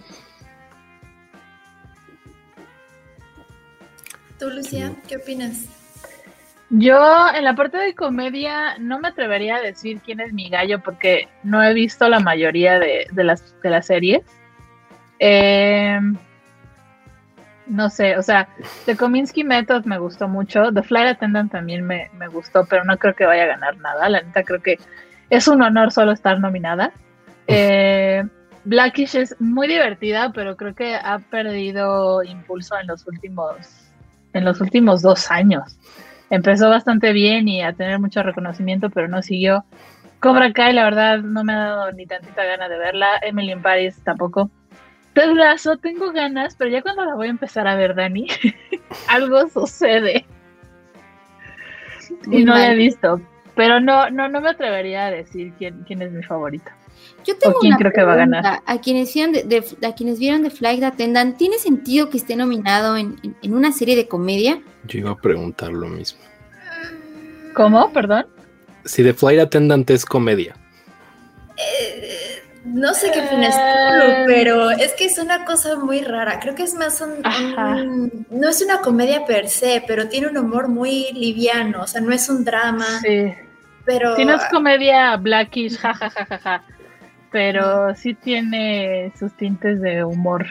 ¿Tú, Lucía, qué opinas? Yo en la parte de comedia no me atrevería a decir quién es mi gallo porque no he visto la mayoría de, las, de las series. Eh, no sé, o sea, The Kominsky Method me gustó mucho, The Flight Attendant también me, gustó, pero no creo que vaya a ganar nada, la neta creo que es un honor solo estar nominada. Eh, Blackish es muy divertida, pero creo que ha perdido impulso en los últimos, en los últimos dos años. Empezó bastante bien y a tener mucho reconocimiento, pero no siguió. Cobra Kai, la verdad, no me ha dado ni tantita gana de verla. Emily in Paris tampoco. Ted Lasso, tengo ganas, pero ya cuando la voy a empezar a ver, Dani, algo sucede. y no la he visto. Pero no, no, no me atrevería a decir quién, quién es mi favorito. Yo tengo quién creo que va a ganar. A quienes, vieron de, a quienes vieron The Flight Attendant, ¿tiene sentido que esté nominado en, en, una serie de comedia? Yo iba a preguntar lo mismo. ¿Cómo? Perdón. Si The Flight Attendant es comedia. Eh, no sé qué opinas tú, pero es que es una cosa muy rara. Creo que es más un, No es una comedia per se, pero tiene un humor muy liviano. O sea, no es un drama. Sí. Pero. Sí, no es comedia blackish, jajajaja. pero sí tiene sus tintes de humor.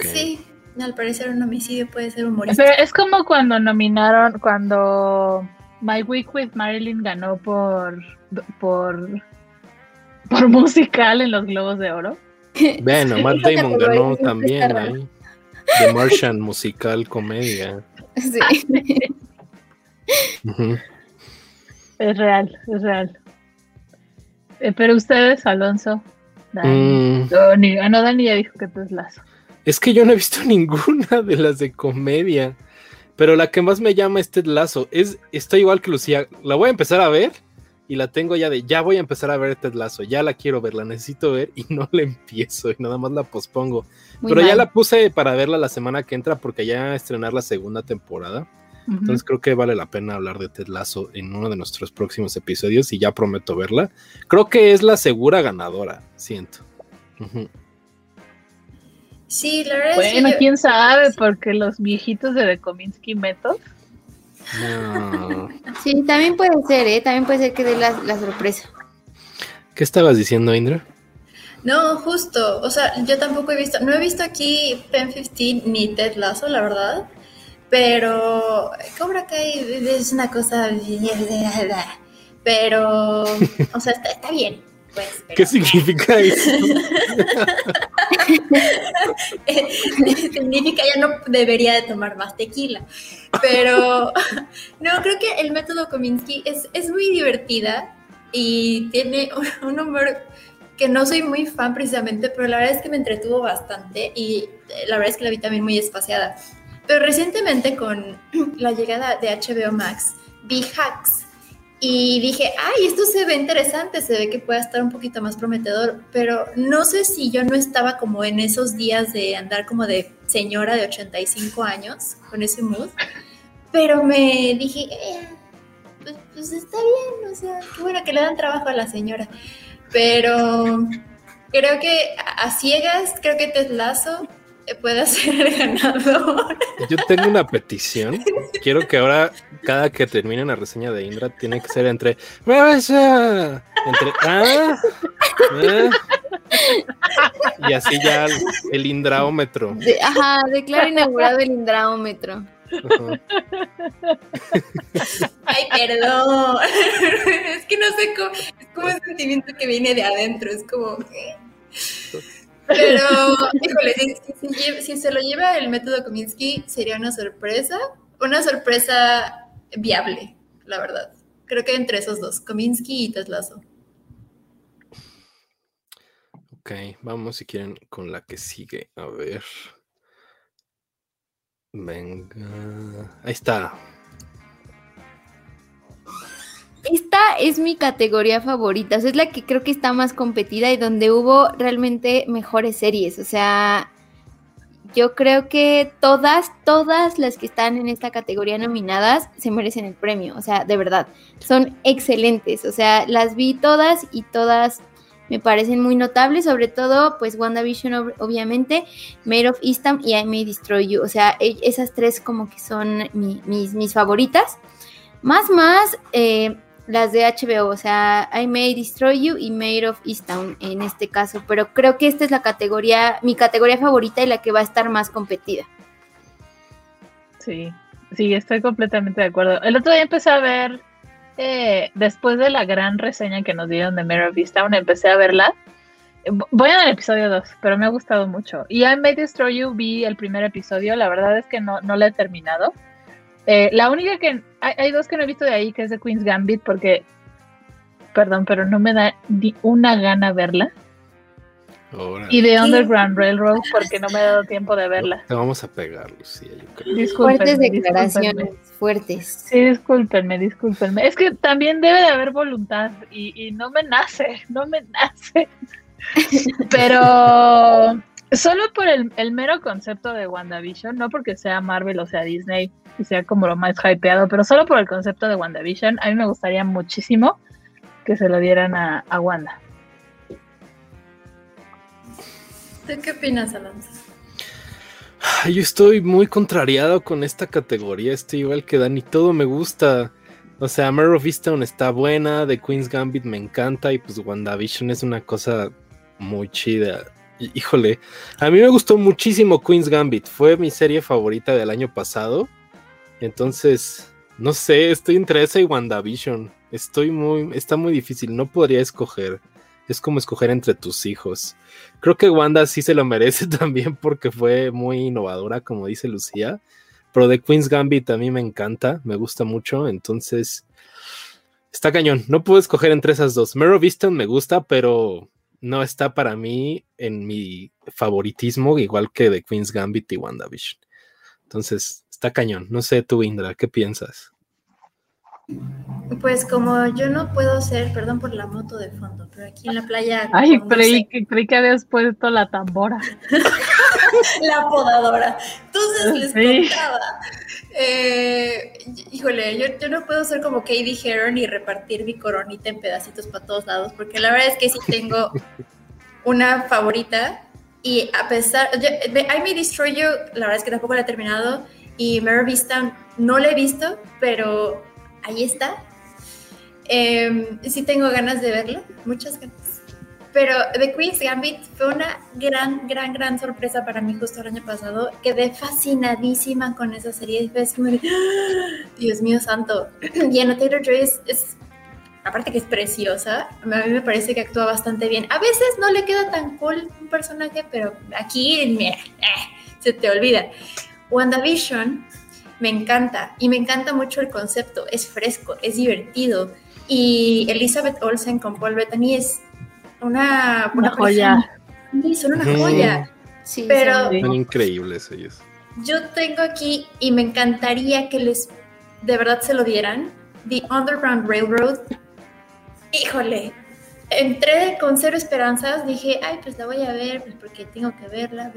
Sí, al parecer un homicidio puede ser humorista. Pero es como cuando nominaron, cuando My Week with Marilyn ganó por. por por musical en los Globos de Oro. Bueno, Matt Damon ganó también ahí. The Martian musical comedia. Sí. Es real, es real. Eh, pero ustedes, Alonso, Dani, mm. ah, no, Dani ya dijo que tú es Lazo. Es que yo no he visto ninguna de las de comedia, pero la que más me llama es Ted Lazo. Es, está igual que Lucía. La voy a empezar a ver y la tengo ya de, ya voy a empezar a ver Ted Lasso, ya la quiero ver, la necesito ver y no la empiezo y nada más la pospongo. Pero ya la puse para verla la semana que entra porque ya estrenar la segunda temporada. Entonces creo que vale la pena hablar de Ted Lasso en uno de nuestros próximos episodios y ya prometo verla. Creo que es la segura ganadora, siento. Sí, la verdad bueno, quién sabe, porque los viejitos de The Kominsky Method. No. Sí, también puede ser, ¿eh? También puede ser que dé la, la sorpresa. ¿Qué estabas diciendo, Indra? No, justo, o sea, yo tampoco he visto, no he visto aquí Pen 15 ni Ted Lasso, la verdad, pero Cobra Kai es una cosa, pero, o sea, está, está bien, pues, ¿Qué significa eso? significa ya no debería de tomar más tequila. Pero no, creo que el método Kominsky es, es muy divertida y tiene un humor que no soy muy fan precisamente, pero la verdad es que me entretuvo bastante y la verdad es que la vi también muy espaciada. Pero recientemente con la llegada de HBO Max vi Hacks y dije, ay, esto se ve interesante, se ve que puede estar un poquito más prometedor, pero no sé si yo no estaba como en esos días de andar como de señora de 85 años con ese mood, pero me dije, eh, pues, pues, está bien, o sea, qué bueno que le dan trabajo a la señora, pero creo que a ciegas, creo que te Lazo pueda ser el ganador. Yo tengo una petición. Quiero que ahora, cada que termine una reseña de Indra, tiene que ser entre. Entre. Ah, ah, y así ya el, indraómetro. ajá, declara inaugurado el indraómetro. Ay, perdón. Es que no sé cómo. Es como un sentimiento que viene de adentro. Es como. Pero, híjole, si, se lo lleva el método Kominsky, sería una sorpresa, una sorpresa viable, la verdad. Creo que entre esos dos, Kominsky y Teslazo. Ok, vamos si quieren con la que sigue. A ver. Venga. Ahí está. Esta es mi categoría favorita, es la que creo que está más competida y donde hubo realmente mejores series. O sea, yo creo que todas, todas las que están en esta categoría nominadas se merecen el premio. O sea, de verdad, son excelentes. O sea, las vi todas y todas me parecen muy notables, sobre todo pues WandaVision obviamente, Made of Eastham y I May Destroy You, o sea, e, esas tres como que son mis, mis favoritas. Más, más, eh, las de HBO, o sea, I May Destroy You y Made of Easttown en este caso, pero creo que esta es la categoría, mi categoría favorita y la que va a estar más competida. Sí, sí, estoy completamente de acuerdo. El otro día empecé a ver, eh, después de la gran reseña que nos dieron de Made of Easttown, empecé a verla. Voy en el episodio 2, pero me ha gustado mucho. Y I May Destroy You vi el primer episodio, la verdad es que no, no la he terminado eh, la única que hay, dos que no he visto de ahí, que es de Queen's Gambit, porque, perdón, pero no me da ni una gana verla. Y de Underground Railroad, porque no me ha dado tiempo de verla. Te vamos a pegar, Lucía. fuertes declaraciones, fuertes. Sí, discúlpenme, discúlpenme. Es que también debe de haber voluntad y, y no me nace, no me nace. Pero solo por el, el, mero concepto de WandaVision, no porque sea Marvel o sea Disney y sea como lo más hypeado, pero solo por el concepto de WandaVision, a mí me gustaría muchísimo que se lo dieran a, a Wanda. qué opinas, Alonso? Yo estoy muy contrariado con esta categoría, estoy igual que Dani, todo me gusta. O sea, Mare of Easttown está buena, The Queen's Gambit me encanta y pues WandaVision es una cosa muy chida híjole, a mí me gustó muchísimo Queen's Gambit, fue mi serie favorita del año pasado. Entonces, no sé, estoy entre esa y WandaVision. Estoy muy, está muy difícil, no podría escoger. Es como escoger entre tus hijos. Creo que Wanda sí se lo merece también porque fue muy innovadora, como dice Lucía. Pero de Queen's Gambit a mí me encanta, me gusta mucho, entonces está cañón. No puedo escoger entre esas dos. Mero Viston me gusta, pero no está para mí en mi favoritismo, igual que de Queen's Gambit y WandaVision. Entonces, está cañón. No sé tú, Indra, ¿qué piensas? Pues como yo no puedo ser, perdón por la moto de fondo, pero aquí en la playa. Ay, creí, que, creí que habías puesto la tambora. la podadora. Entonces les contaba. Eh, híjole, yo, yo, no puedo ser como Katie Heron y repartir mi coronita en pedacitos para todos lados, porque la verdad es que sí tengo una favorita. Y a pesar, de I May Destroy You, la verdad es que tampoco la he terminado. Y Mare Vista no la he visto, pero ahí está. Eh, sí tengo ganas de verlo, muchas ganas. Pero The Queen's Gambit fue una gran, gran, gran sorpresa para mí justo el año pasado. Quedé fascinadísima con esa serie. Es como ¡Ah! Dios mío santo. Y Anna Taylor Joy es, aparte que es preciosa, a mí me parece que actúa bastante bien. A veces no le queda tan cool un personaje, pero aquí, mira, eh, se te olvida. WandaVision me encanta y me encanta mucho el concepto. Es fresco, es divertido y Elizabeth Olsen con Paul Bettany es una, una, joya. Sí, son una joya. Sí, pero son increíbles ellos. Yo tengo aquí y me encantaría que les de verdad se lo dieran. The Underground Railroad. Híjole, entré con cero esperanzas. Dije, ay, pues la voy a ver pues porque tengo que verla.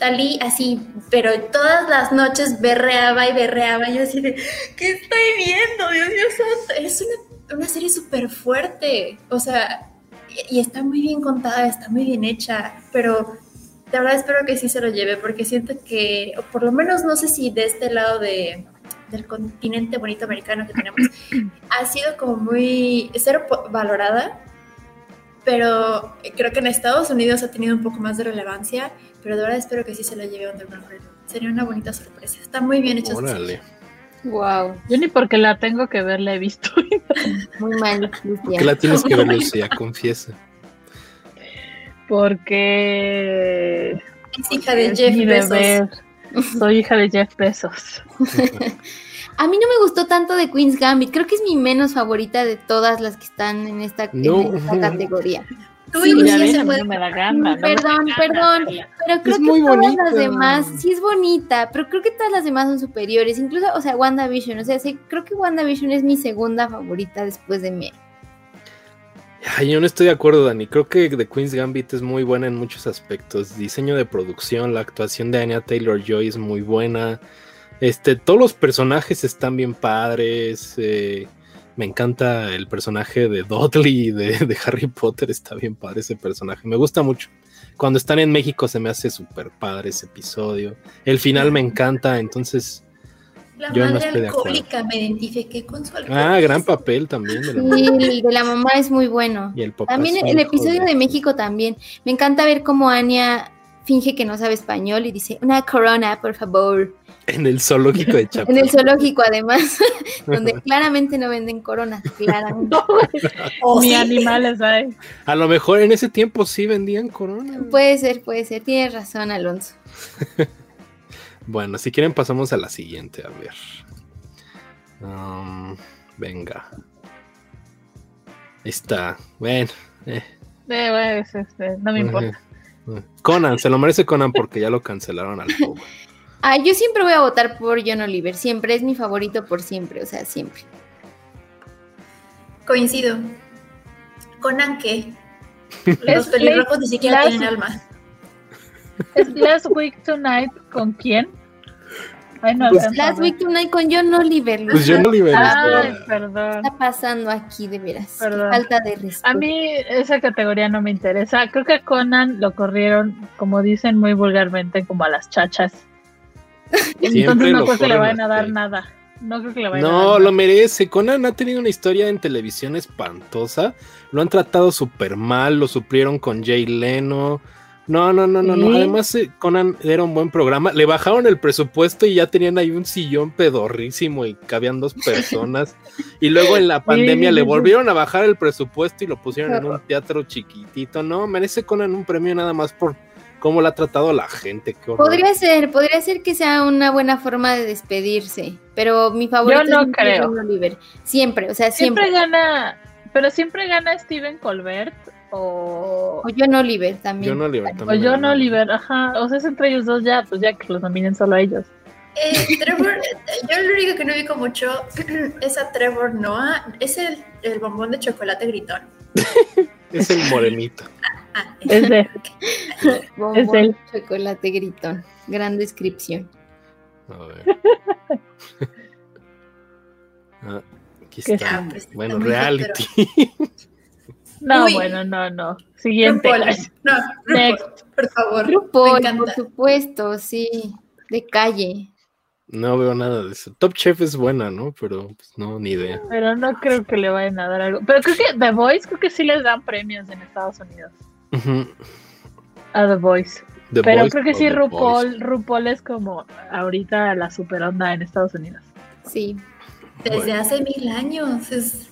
Salí así, pero todas las noches berreaba y berreaba. Yo así de, ¿qué estoy viendo? Dios mío Es una una serie súper fuerte, o sea, y, está muy bien contada, está muy bien hecha, pero de verdad espero que sí se lo lleve, porque siento que, o por lo menos no sé si de este lado de, del continente bonito americano que tenemos, ha sido como muy, ser valorada, pero creo que en Estados Unidos ha tenido un poco más de relevancia, pero de verdad espero que sí se lo lleve Underground Sería una bonita sorpresa. Está muy bien hecha. Wow. Yo ni porque la tengo que ver la he visto. Muy mal. ¿Por la tienes que ver, Lucía? Confiesa. Porque. Es hija de Jeff Bezos. Soy hija de Jeff Bezos. A mí no me gustó tanto de Queen's Gambit. Creo que es mi menos favorita de todas las que están en esta, en esta categoría. Sí, no me da gana, perdón, perdón, pero creo que todas las demás, sí es bonita, pero creo que todas las demás son superiores, incluso, o sea, WandaVision, o sea, creo que WandaVision es mi segunda favorita después de Mel. yo no estoy de acuerdo, Dani. Creo que The Queen's Gambit es muy buena en muchos aspectos. Diseño de producción, la actuación de Anya Taylor Joy es muy buena. Este, todos los personajes están bien padres. Eh, me encanta el personaje de Dudley de, Harry Potter, está bien padre ese personaje, me gusta mucho. Cuando están en México se me hace súper padre ese episodio. El final me encanta, entonces la yo madre no alcohólica, me identifiqué con su Ah, gran papel también. De la sí, el de la mamá es muy bueno. Y el también el episodio de... México también. Me encanta ver cómo Anya finge que no sabe español y dice, una corona, por favor. En el zoológico de Chapala. en el zoológico, además, donde claramente no venden coronas, claramente. Ni animales hay. A lo mejor en ese tiempo sí vendían coronas. Puede ser, puede ser. Tienes razón, Alonso. bueno, si quieren pasamos a la siguiente, a ver. Um, venga. Ahí está. Bueno. Eh. Eh, este, no me importa. Conan, se lo merece Conan porque ya lo cancelaron al pobre. Ah, yo siempre voy a votar por John Oliver, siempre es mi favorito por siempre, o sea, siempre. Coincido. Conan qué? Los pelirrojos ni siquiera tienen alma. ¿Es Last Week Tonight con quién? Ay, no, pues Last Week Tonight con John Oliver. Pues John Oliver. Ay, perdón. está pasando aquí, de veras? Falta de respeto. A mí esa categoría no me interesa. Creo que Conan lo corrieron, como dicen muy vulgarmente, como a las chachas. Entonces no creo que le vayan a dar nada. No creo que le vayan a dar No, lo merece. Conan ha tenido una historia en televisión espantosa. Lo han tratado súper mal. Lo suplieron con Jay Leno. No, no, no, no, no. Además, eh, Conan era un buen programa. Le bajaron el presupuesto y ya tenían ahí un sillón pedorrísimo y cabían dos personas. y luego en la pandemia le volvieron a bajar el presupuesto y lo pusieron en un teatro chiquitito. No, merece Conan un premio nada más por cómo la ha tratado la gente. podría ser, podría ser que sea una buena forma de despedirse, pero mi favorito Yo no creo. Oliver. Siempre, o sea, siempre. Siempre gana, pero siempre gana Steven Colbert o... O John Oliver también. John Oliver también. O John Oliver, ajá. O sea, es entre ellos dos ya, pues ya que los nominen solo a ellos. Eh, Trevor, yo lo único que no ubico mucho es a Trevor Noah. Es el, el bombón de chocolate gritón. es el morenito. Ah, es de, es el chocolate gritón. Gran descripción. A ver. Ah, aquí está. Pues, bueno, reality. No, bueno, no, no. Siguiente. No, Next. por favor. RuPaul, por supuesto, sí. De calle. No veo nada de eso. Top Chef es buena, ¿no? Pero pues, no, ni idea. Pero no creo que le vayan a dar algo. Pero creo que The Voice, creo que sí les dan premios en Estados Unidos. A The Voice. Pero creo que sí, RuPaul, RuPaul es como ahorita la super onda en Estados Unidos. Sí. Desde hace mil años. Es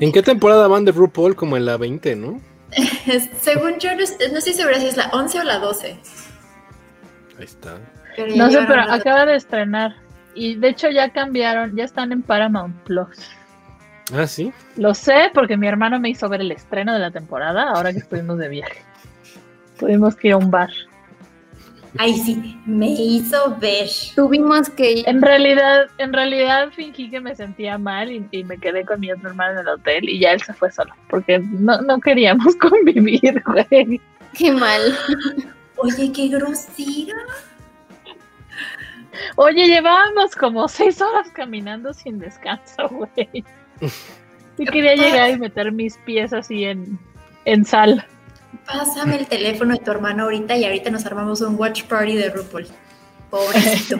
¿En qué temporada van de RuPaul? Como en la 20, ¿no? Según yo, no, estoy segura si es la 11 o la 12. Ahí está. no sé, pero acaba de estrenar. Y de hecho ya cambiaron, ya están en Paramount Plus. Ah, sí. Lo sé porque mi hermano me hizo ver el estreno de la temporada ahora que estuvimos de viaje. Tuvimos que ir a un bar. Ay, sí, me hizo ver. Tuvimos que ir. En realidad, en realidad fingí que me sentía mal y, me quedé con mi otro hermano en el hotel y ya él se fue solo, porque no, no queríamos convivir, güey. Qué mal. Oye, qué grosera. Oye, llevábamos como seis horas caminando sin descanso, güey. Y quería llegar y meter mis pies así en, en sal. Pásame el teléfono de tu hermano ahorita y ahorita nos armamos un watch party de RuPaul. Pobrecito.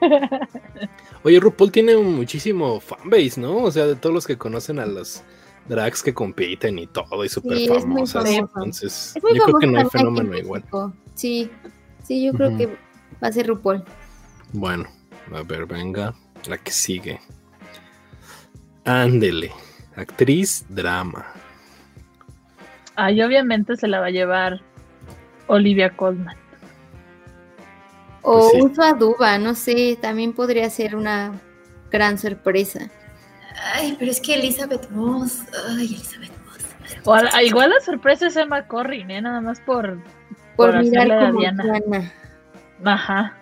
Oye, RuPaul tiene muchísimo fanbase, ¿no? O sea, de todos los que conocen a los drags que compiten y todo, y súper famosas. Entonces, yo creo que no hay fenómeno igual. Sí, sí, yo creo que va a ser RuPaul. Bueno, a ver, venga, la que sigue. Ándele, actriz drama. Ahí obviamente se la va a llevar Olivia Colman. O pues Uso Aduba, no sé, también podría ser una gran sorpresa. Ay, pero es que Elizabeth Moss, ay, Elizabeth Moss. O a, igual la sorpresa es Emma Corrin, ¿eh? Nada más por, por, mirar como Diana. Ajá.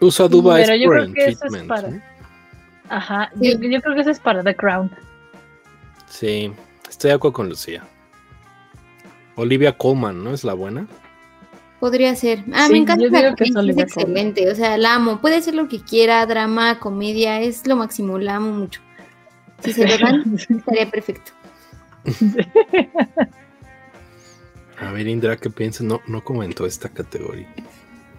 Uso Aduba pero yo creo que eso es para... Ajá, yo, yo, creo que eso es para The Crown. Sí, estoy de acuerdo con Lucía. Olivia Colman, ¿no? ¿Es la buena? Podría ser. Ah, me encanta la que es, excelente. O sea, la amo. Puede ser lo que quiera, drama, comedia, es lo máximo, la amo mucho. Si se lo dan, estaría perfecto. A ver, Indra, ¿qué piensas? No, no comentó esta categoría.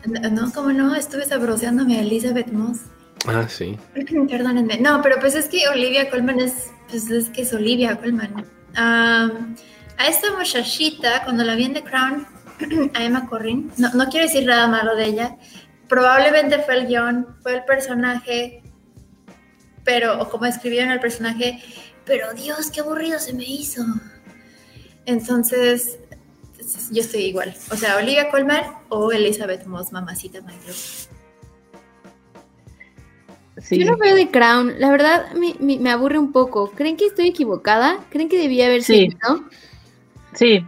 No, ¿cómo no? Estuve sabroseándome a Elizabeth Moss. Ah, sí. Perdónenme. No, pero pues es que Olivia Colman es, pues es que es Olivia Colman. Ah a esta muchachita, cuando la vi en The Crown, a Emma Corrin, no, no quiero decir nada malo de ella, probablemente fue el guion, fue el personaje, pero, o como escribieron el personaje, pero Dios, qué aburrido se me hizo. Entonces, yo estoy igual. O sea, Olivia Colman o Elizabeth Moss, mamacita Yo no veo The Crown. La verdad, me, aburre un poco. ¿Creen que estoy equivocada? ¿Creen que debía haber sido? Sí.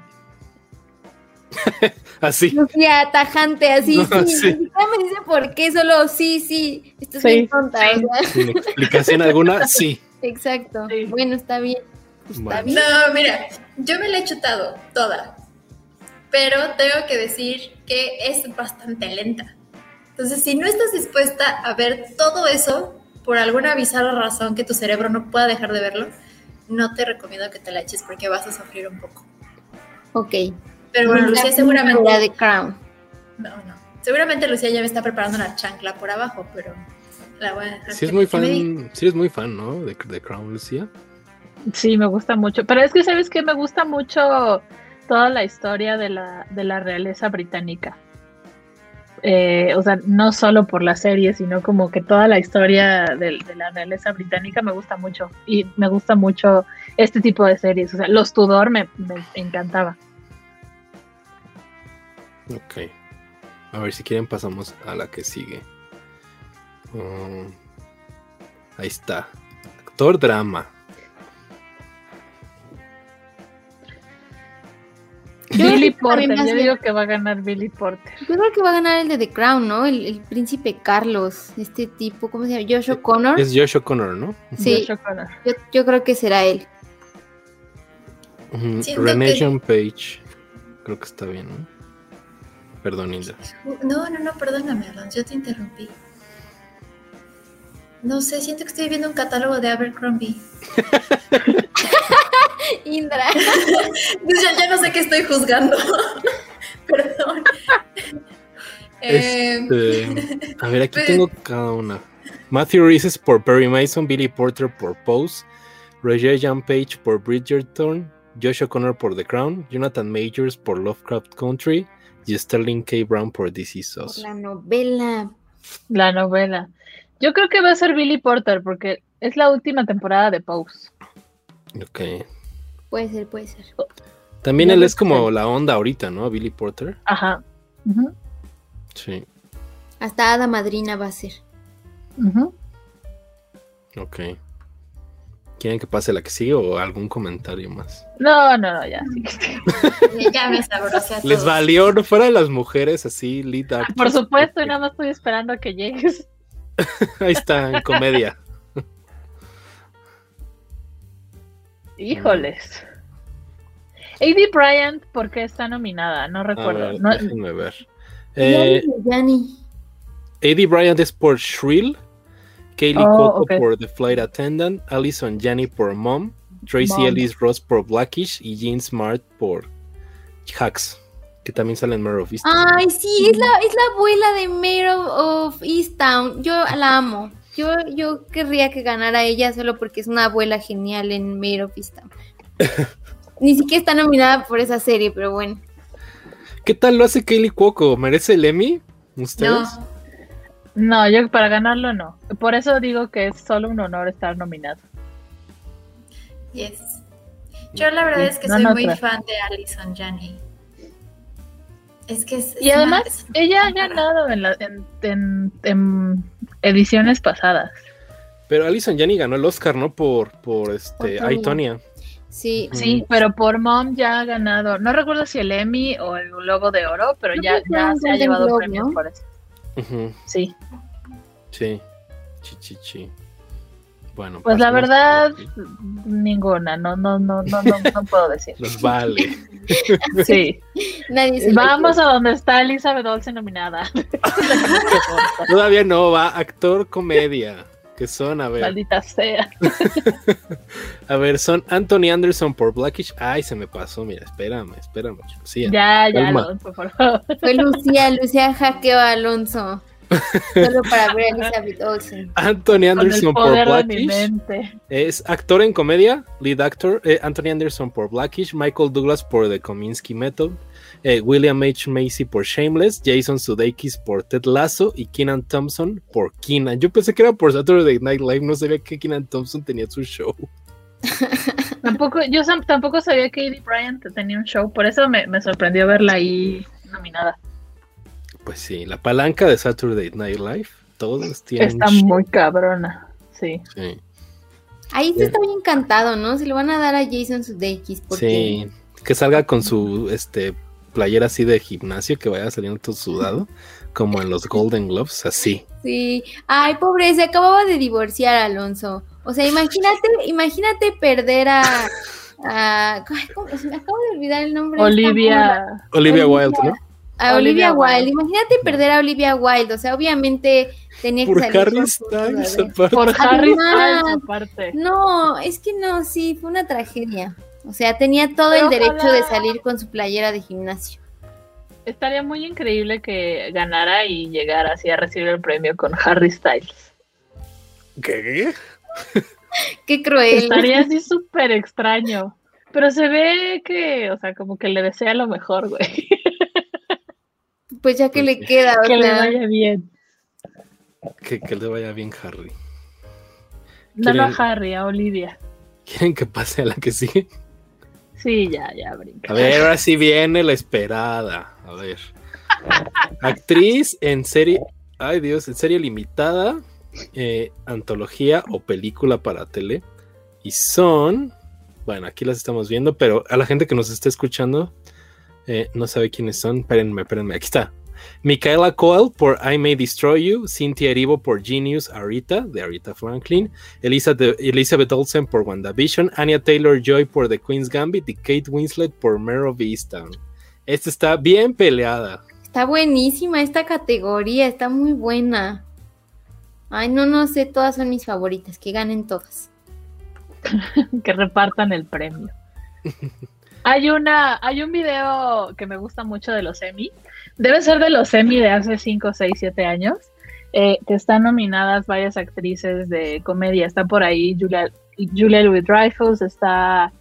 así. Lucía, tajante, así. sí, me dice por qué, solo sí, sí. Esto es muy tonta. Sin explicación alguna, sí. Exacto. Bueno, está bien. Está bien. No, mira, yo me la he chutado toda. Pero tengo que decir que es bastante lenta. Entonces, si no estás dispuesta a ver todo eso, por alguna bizarra razón que tu cerebro no pueda dejar de verlo, no te recomiendo que te la eches porque vas a sufrir un poco. Ok. Pero bueno, Lucía seguramente. La de Crown. No, no. Seguramente Lucía ya me está preparando una chancla por abajo, pero la voy a dejar. Sí, es muy fan. Sí, es muy fan, ¿no? De, de, Crown, Lucía. Sí, me gusta mucho. Pero es que, ¿sabes qué? Me gusta mucho toda la historia de la, de la realeza británica. Eh, o sea, no solo por la serie, sino como que toda la historia de, la realeza británica me gusta mucho. Y me gusta mucho este tipo de series. O sea, Los Tudor me, encantaba. Ok. A ver si quieren pasamos a la que sigue. Um, ahí está. Actor drama. Billy Porter. Yo digo que va a ganar Billy Porter. Yo creo que va a ganar el de The Crown, ¿no? El, príncipe Carlos, este tipo, ¿cómo se llama? Josh O'Connor. Es Josh O'Connor, ¿no? Sí. Yo, creo que será él. René John Page. Creo que está bien, ¿no? Perdón, Indra. No, no, no, perdóname, Alonso, yo te interrumpí. No sé, siento que estoy viendo un catálogo de Abercrombie. Indra. ya, ya, no sé qué estoy juzgando. Perdón. Este, a ver, aquí pues, tengo cada una. Matthew Reeses por Perry Mason, Billy Porter por Pose, Roger Jan Page por Bridgerton, Josh O'Connor por The Crown, Jonathan Majors por Lovecraft Country y Sterling K. Brown por DC Sauce. La novela. La novela. Yo creo que va a ser Billy Porter porque es la última temporada de Pose. Ok. Puede ser, puede ser. También él es como la onda ahorita, ¿no? Billy Porter. Ajá. Sí. Hasta Ada Madrina va a ser. Ok. ¿Quieren que pase la que sigue o algún comentario más? No, no, no, ya. ya me sabrosé Les valió, no fuera las mujeres así, lead Por supuesto, y nada más estoy esperando a que llegues. Ahí está, en comedia. Híjoles. A.D. Bryant, ¿por qué está nominada? No recuerdo. déjenme ver. Eh, A.D. Bryant es por Shrill, Kaylee oh, por The Flight Attendant, Allison Janney por Mom, Tracy Ellis Ross por Blackish y Jean Smart por Hacks que también sale en Mayor of Easttown. Ay, sí, es la, es la abuela de Mayor of Easttown. Yo la amo. Yo, yo querría que ganara ella solo porque es una abuela genial en Mayor of Easttown. Ni siquiera está nominada por esa serie, pero bueno. ¿Qué tal lo hace Kaylee Cuoco? ¿Merece el Emmy? ¿Ustedes? No. no, yo para ganarlo no. Por eso digo que es solo un honor estar nominado. Yes. Yo la verdad es que soy muy fan de Alison Janney. Es que y además, ella ha ganado en, en, ediciones pasadas. Pero Alison Janney ganó el Oscar, ¿no? Por, por este, Aitonia. Sí, sí, pero por Mom ya ha ganado, no recuerdo si el Emmy o el Globo de Oro, pero ya, ya se ha llevado premios por eso. Sí. Sí, chi, Bueno, pues la verdad, ninguna, no, no, no, no, no, no puedo decir. Nos vale. Sí. Vamos a donde está Elizabeth Olsen nominada. Todavía no, va actor comedia. Que son, a ver. Maldita sea. a ver, son Anthony Anderson por Blackish. Ay, se me pasó, mira, espérame, espérame. Lucía. Ya, ya, Alonso, por favor. Fue Lucía, Lucía hackeó a Alonso. Solo para ver a Elizabeth Olsen. Anthony Anderson por Blackish. Es actor en comedia, lead actor. Eh, Anthony Anderson por Blackish. Michael Douglas por The Kominsky Method. Eh, William H. Macy por Shameless. Jason Sudeikis por Ted Lasso. Y Keenan Thompson por Keenan. Yo pensé que era por Saturday Night Live. No sabía que Keenan Thompson tenía su show. tampoco, yo tampoco sabía que Eddie Bryant tenía un show. Por eso me, me sorprendió verla ahí nominada. Pues sí, la palanca de Saturday Night Live, todos tienen. Está muy cabrona, sí. Sí. Ahí sí está bien encantado, ¿no? Se lo van a dar a Jason Sudeikis. Porque... Sí, que salga con su este playera así de gimnasio, que vaya saliendo todo sudado, como en los Golden Globes, así. Sí. Ay, pobre, se acababa de divorciar Alonso. O sea, imagínate, imagínate perder a. a ¿cómo? Me acabo de olvidar el nombre. Olivia. Olivia Wilde, ¿no? A Olivia, Wilde. Imagínate perder a Olivia Wilde. O sea, obviamente tenía que por salir Harry Styles, aparte. Por Harry Styles, aparte. No, es que no, sí, fue una tragedia. O sea, tenía todo el derecho de salir con su playera de gimnasio. Estaría muy increíble que ganara y llegara así a recibir el premio con Harry Styles. ¿Qué? Qué cruel. Estaría así súper extraño. Pero se ve que, o sea, como que le desea lo mejor, güey. Pues ya que le queda. Que le vaya bien. Que, le vaya bien, Harry. No, no a Harry, a Olivia. ¿Quieren que pase a la que sigue? Sí, ya, ya, brinca. A ver, ahora sí viene la esperada. A ver. Actriz en serie. Ay, Dios, en serie limitada, eh, antología o película para tele. Y son. Bueno, aquí las estamos viendo, pero a la gente que nos está escuchando, Eh, no sabe quiénes son. Espérenme, espérenme. Aquí está. Michaela Coel por I May Destroy You, Cynthia Erivo por Genius Arita, de Arita Franklin, Elizabeth Olsen por WandaVision, Anya Taylor Joy por The Queen's Gambit y Kate Winslet por Mare of Easttown. Esta está bien peleada. Está buenísima esta categoría, está muy buena. Ay, no, no sé, todas son mis favoritas, que ganen todas. que repartan el premio. hay una, hay un video que me gusta mucho de los Emmy, debe ser de los Emmy de hace 5, 6, 7 años, eh, que están nominadas varias actrices de comedia. Está por ahí Julia, Julia Louis Dreyfus, está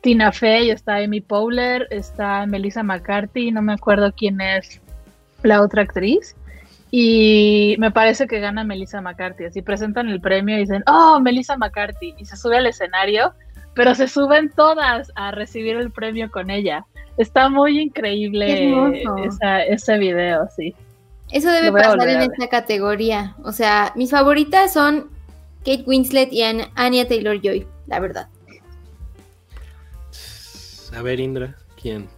Tina Fey, está Amy Powler, está Melissa McCarthy, no me acuerdo quién es la otra actriz. Y me parece que gana Melissa McCarthy. Así presentan el premio y dicen, oh, Melissa McCarthy. Y se sube al escenario, pero se suben todas a recibir el premio con ella. Está muy increíble ese video, sí. Eso debe pasar en esta categoría. O sea, mis favoritas son Kate Winslet y Anya Taylor Joy, la verdad. A ver, Indra, ¿quién?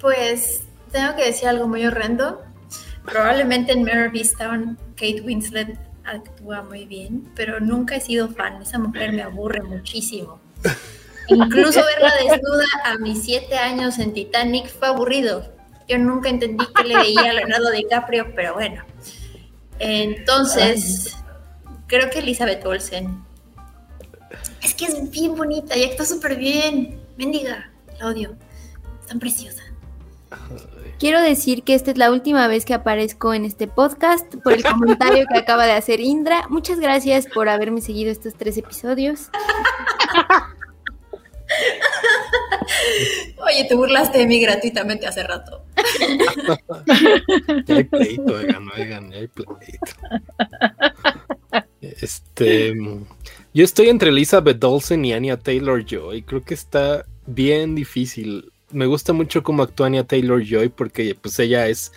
Pues tengo que decir algo muy horrendo. Probablemente en Mare Town Kate Winslet actúa muy bien, pero nunca he sido fan. Esa mujer me aburre muchísimo. Incluso verla desnuda a mis siete años en Titanic fue aburrido. Yo nunca entendí que le veía a Leonardo DiCaprio, pero bueno. Entonces, creo que Elizabeth Olsen. Es que es bien bonita y actúa súper bien. Mendiga, la odio. Es tan preciosa. Quiero decir que esta es la última vez que aparezco en este podcast por el comentario que acaba de hacer Indra. Muchas gracias por haberme seguido estos tres episodios. Oye, te burlaste de mí gratuitamente hace rato. ya hay pleito, oigan, oigan, ya hay pleito. Este, yo estoy entre Elizabeth Olsen y Anya Taylor Joy. Creo que está bien difícil. Me gusta mucho cómo actúa Anya Taylor Joy porque pues ella es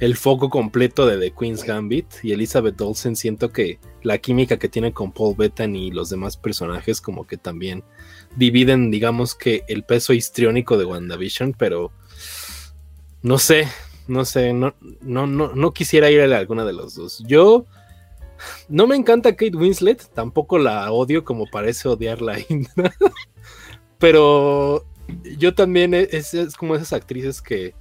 el foco completo de The Queen's Gambit y Elizabeth Olsen siento que la química que tiene con Paul Bettany y los demás personajes como que también dividen, digamos que el peso histriónico de WandaVision, pero no sé, no sé, no, no, no, no quisiera ir a alguna de los dos. Yo no me encanta Kate Winslet, tampoco la odio como parece odiarla pero yo también es, es, como esas actrices que,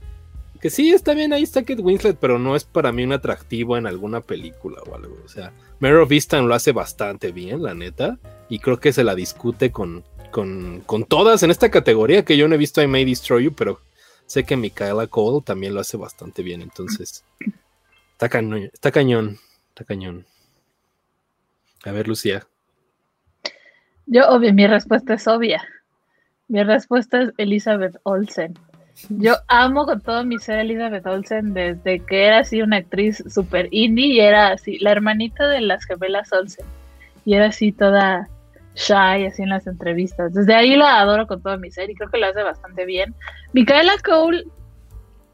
que sí, está bien, ahí está Kate Winslet, pero no es para mí un atractivo en alguna película o algo. O sea, Mare of lo hace bastante bien, la neta, y creo que se la discute con, con, todas en esta categoría que yo no he visto I May Destroy You, pero sé que Micaela Cole también lo hace bastante bien, entonces está cañón, está cañón, está cañón. A ver, Lucía. Yo, obvio, mi respuesta es obvia. Mi respuesta es Elizabeth Olsen. Yo amo con todo mi ser Elizabeth Olsen desde que era así una actriz super indie y era así la hermanita de las gemelas Olsen. Y era así toda shy así en las entrevistas. Desde ahí la adoro con todo mi ser y creo que lo hace bastante bien. Micaela Cole,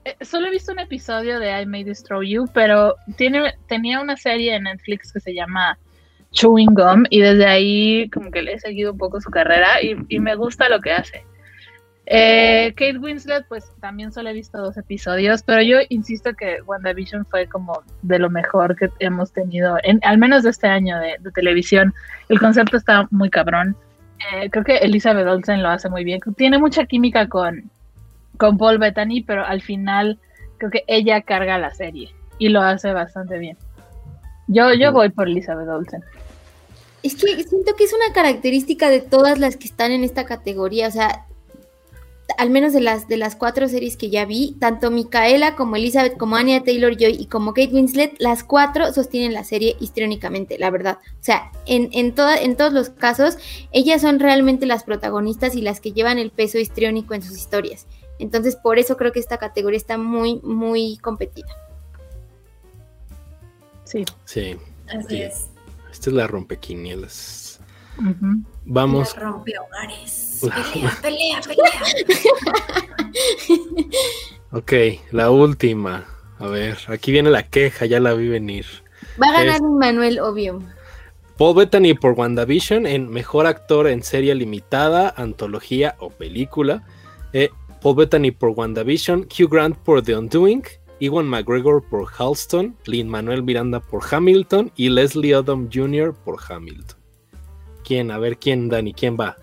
eh, solo he visto un episodio de I May Destroy You, pero tiene, tenía una serie en Netflix que se llama Chewing Gum y desde ahí como que le he seguido un poco su carrera y, y me gusta lo que hace. Eh, Kate Winslet, pues también solo he visto dos episodios, pero yo insisto que WandaVision fue como de lo mejor que hemos tenido, en, al menos de este año de, televisión. El concepto está muy cabrón. Eh, creo que Elizabeth Olsen lo hace muy bien. Tiene mucha química con, con Paul Bettany, pero al final creo que ella carga la serie y lo hace bastante bien. Yo, yo voy por Elizabeth Olsen. Es que siento que es una característica de todas las que están en esta categoría. O sea, al menos de las, de las cuatro series que ya vi, tanto Micaela como Elizabeth, como Anya Taylor Joy y como Kate Winslet, las cuatro sostienen la serie histriónicamente, la verdad. O sea, en, en, en todos los casos, ellas son realmente las protagonistas y las que llevan el peso histriónico en sus historias. Entonces, por eso creo que esta categoría está muy, muy competida. Sí. Sí. Así es. Esta es la rompequinielas. Vamos. La hogares. Pelea, pelea, pelea. ok, la última. A ver, aquí viene la queja, ya la vi venir. Va a ganar Manuel, obvio. Paul Bettany por WandaVision en Mejor Actor en Serie Limitada, Antología o Película. Eh, Paul Bettany por WandaVision, Hugh Grant por The Undoing, Iwan McGregor por Halston, Lin Manuel Miranda por Hamilton y Leslie Odom Jr. por Hamilton. ¿Quién? A ver, ¿quién, Dani? ¿Quién va?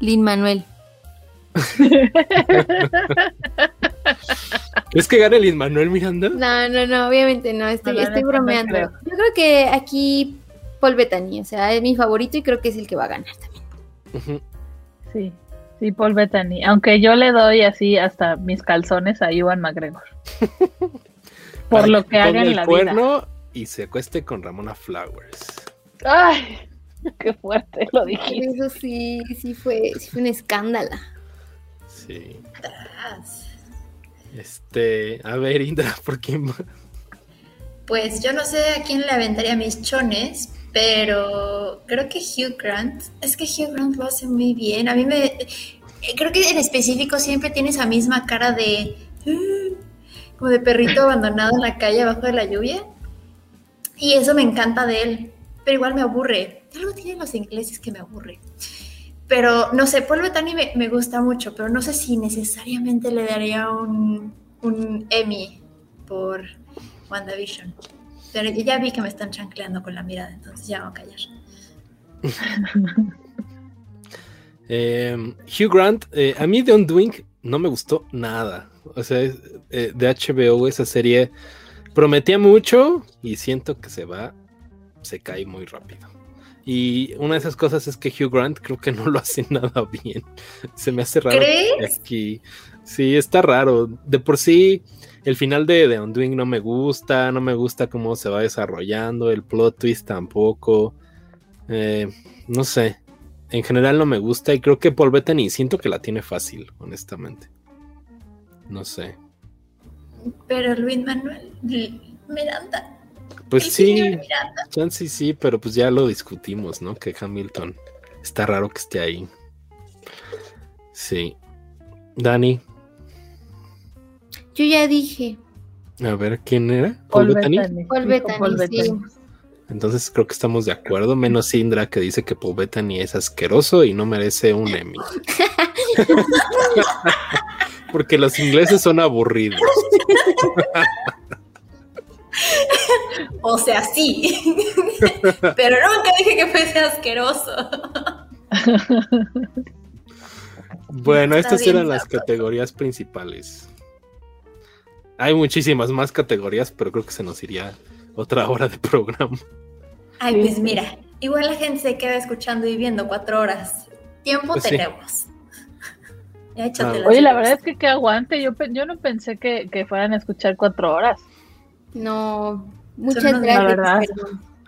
Lin Manuel. ¿Es que gane Lin Manuel Miranda? No, no, no, obviamente no, estoy, estoy bromeando. Yo creo que aquí Paul Bettany, o sea, es mi favorito y creo que es el que va a ganar también. Sí. Sí, Paul Bettany. Aunque yo le doy así hasta mis calzones a Iwan McGregor. Por lo que haga en la vida. Y se acueste con Ramona Flowers. Ay, qué fuerte lo dijiste. Eso sí, sí fue, sí fue un escándalo. Sí. Este, a ver, Indra, ¿por quién Pues yo no sé a quién le aventaría mis chones, pero creo que Hugh Grant, es que Hugh Grant lo hace muy bien. A mí me, creo que en específico siempre tiene esa misma cara de, como de perrito abandonado en la calle abajo de la lluvia. Y eso me encanta de él, pero igual me aburre. Algo tienen los ingleses que me aburre. Pero no sé, Paul Bettany me, gusta mucho, pero no sé si necesariamente le daría un, un Emmy por WandaVision. Pero ya vi que me están chancleando con la mirada, entonces ya voy a callar. Em, Hugh Grant, eh, a mí de Undoing no me gustó nada. O sea, eh, de HBO esa serie prometía mucho y siento que se va, se cae muy rápido. Y una de esas cosas es que Hugh Grant creo que no lo hace nada bien. Se me hace raro. ¿Crees? Aquí. Sí, está raro. De por sí, el final de The Undoing no me gusta, no me gusta cómo se va desarrollando, el plot twist tampoco. Eh, no sé, en general no me gusta y creo que Paul Bettany siento que la tiene fácil, honestamente. No sé. Pero Luis Manuel Miranda. Pues sí, chance sí, pero pues ya lo discutimos, ¿no? Que Hamilton está raro que esté ahí. Sí. Dani. Yo ya dije. A ver, ¿quién era? Paul, Bettany. Paul Bettany, Entonces creo que estamos de acuerdo, menos Indra que dice que Paul Bettany es asqueroso y no merece un Emmy. Porque los ingleses son aburridos. o sea, sí. Pero nunca dije que fuese asqueroso. bueno, estas eran las categorías principales. Hay muchísimas más categorías, pero creo que se nos iría otra hora de programa. Ay, pues mira, igual la gente se queda escuchando y viendo cuatro horas. Tiempo pues tenemos. Ah, oye, la verdad es que que aguante. Yo, yo no pensé que, fueran a escuchar cuatro horas. No, muchas gracias.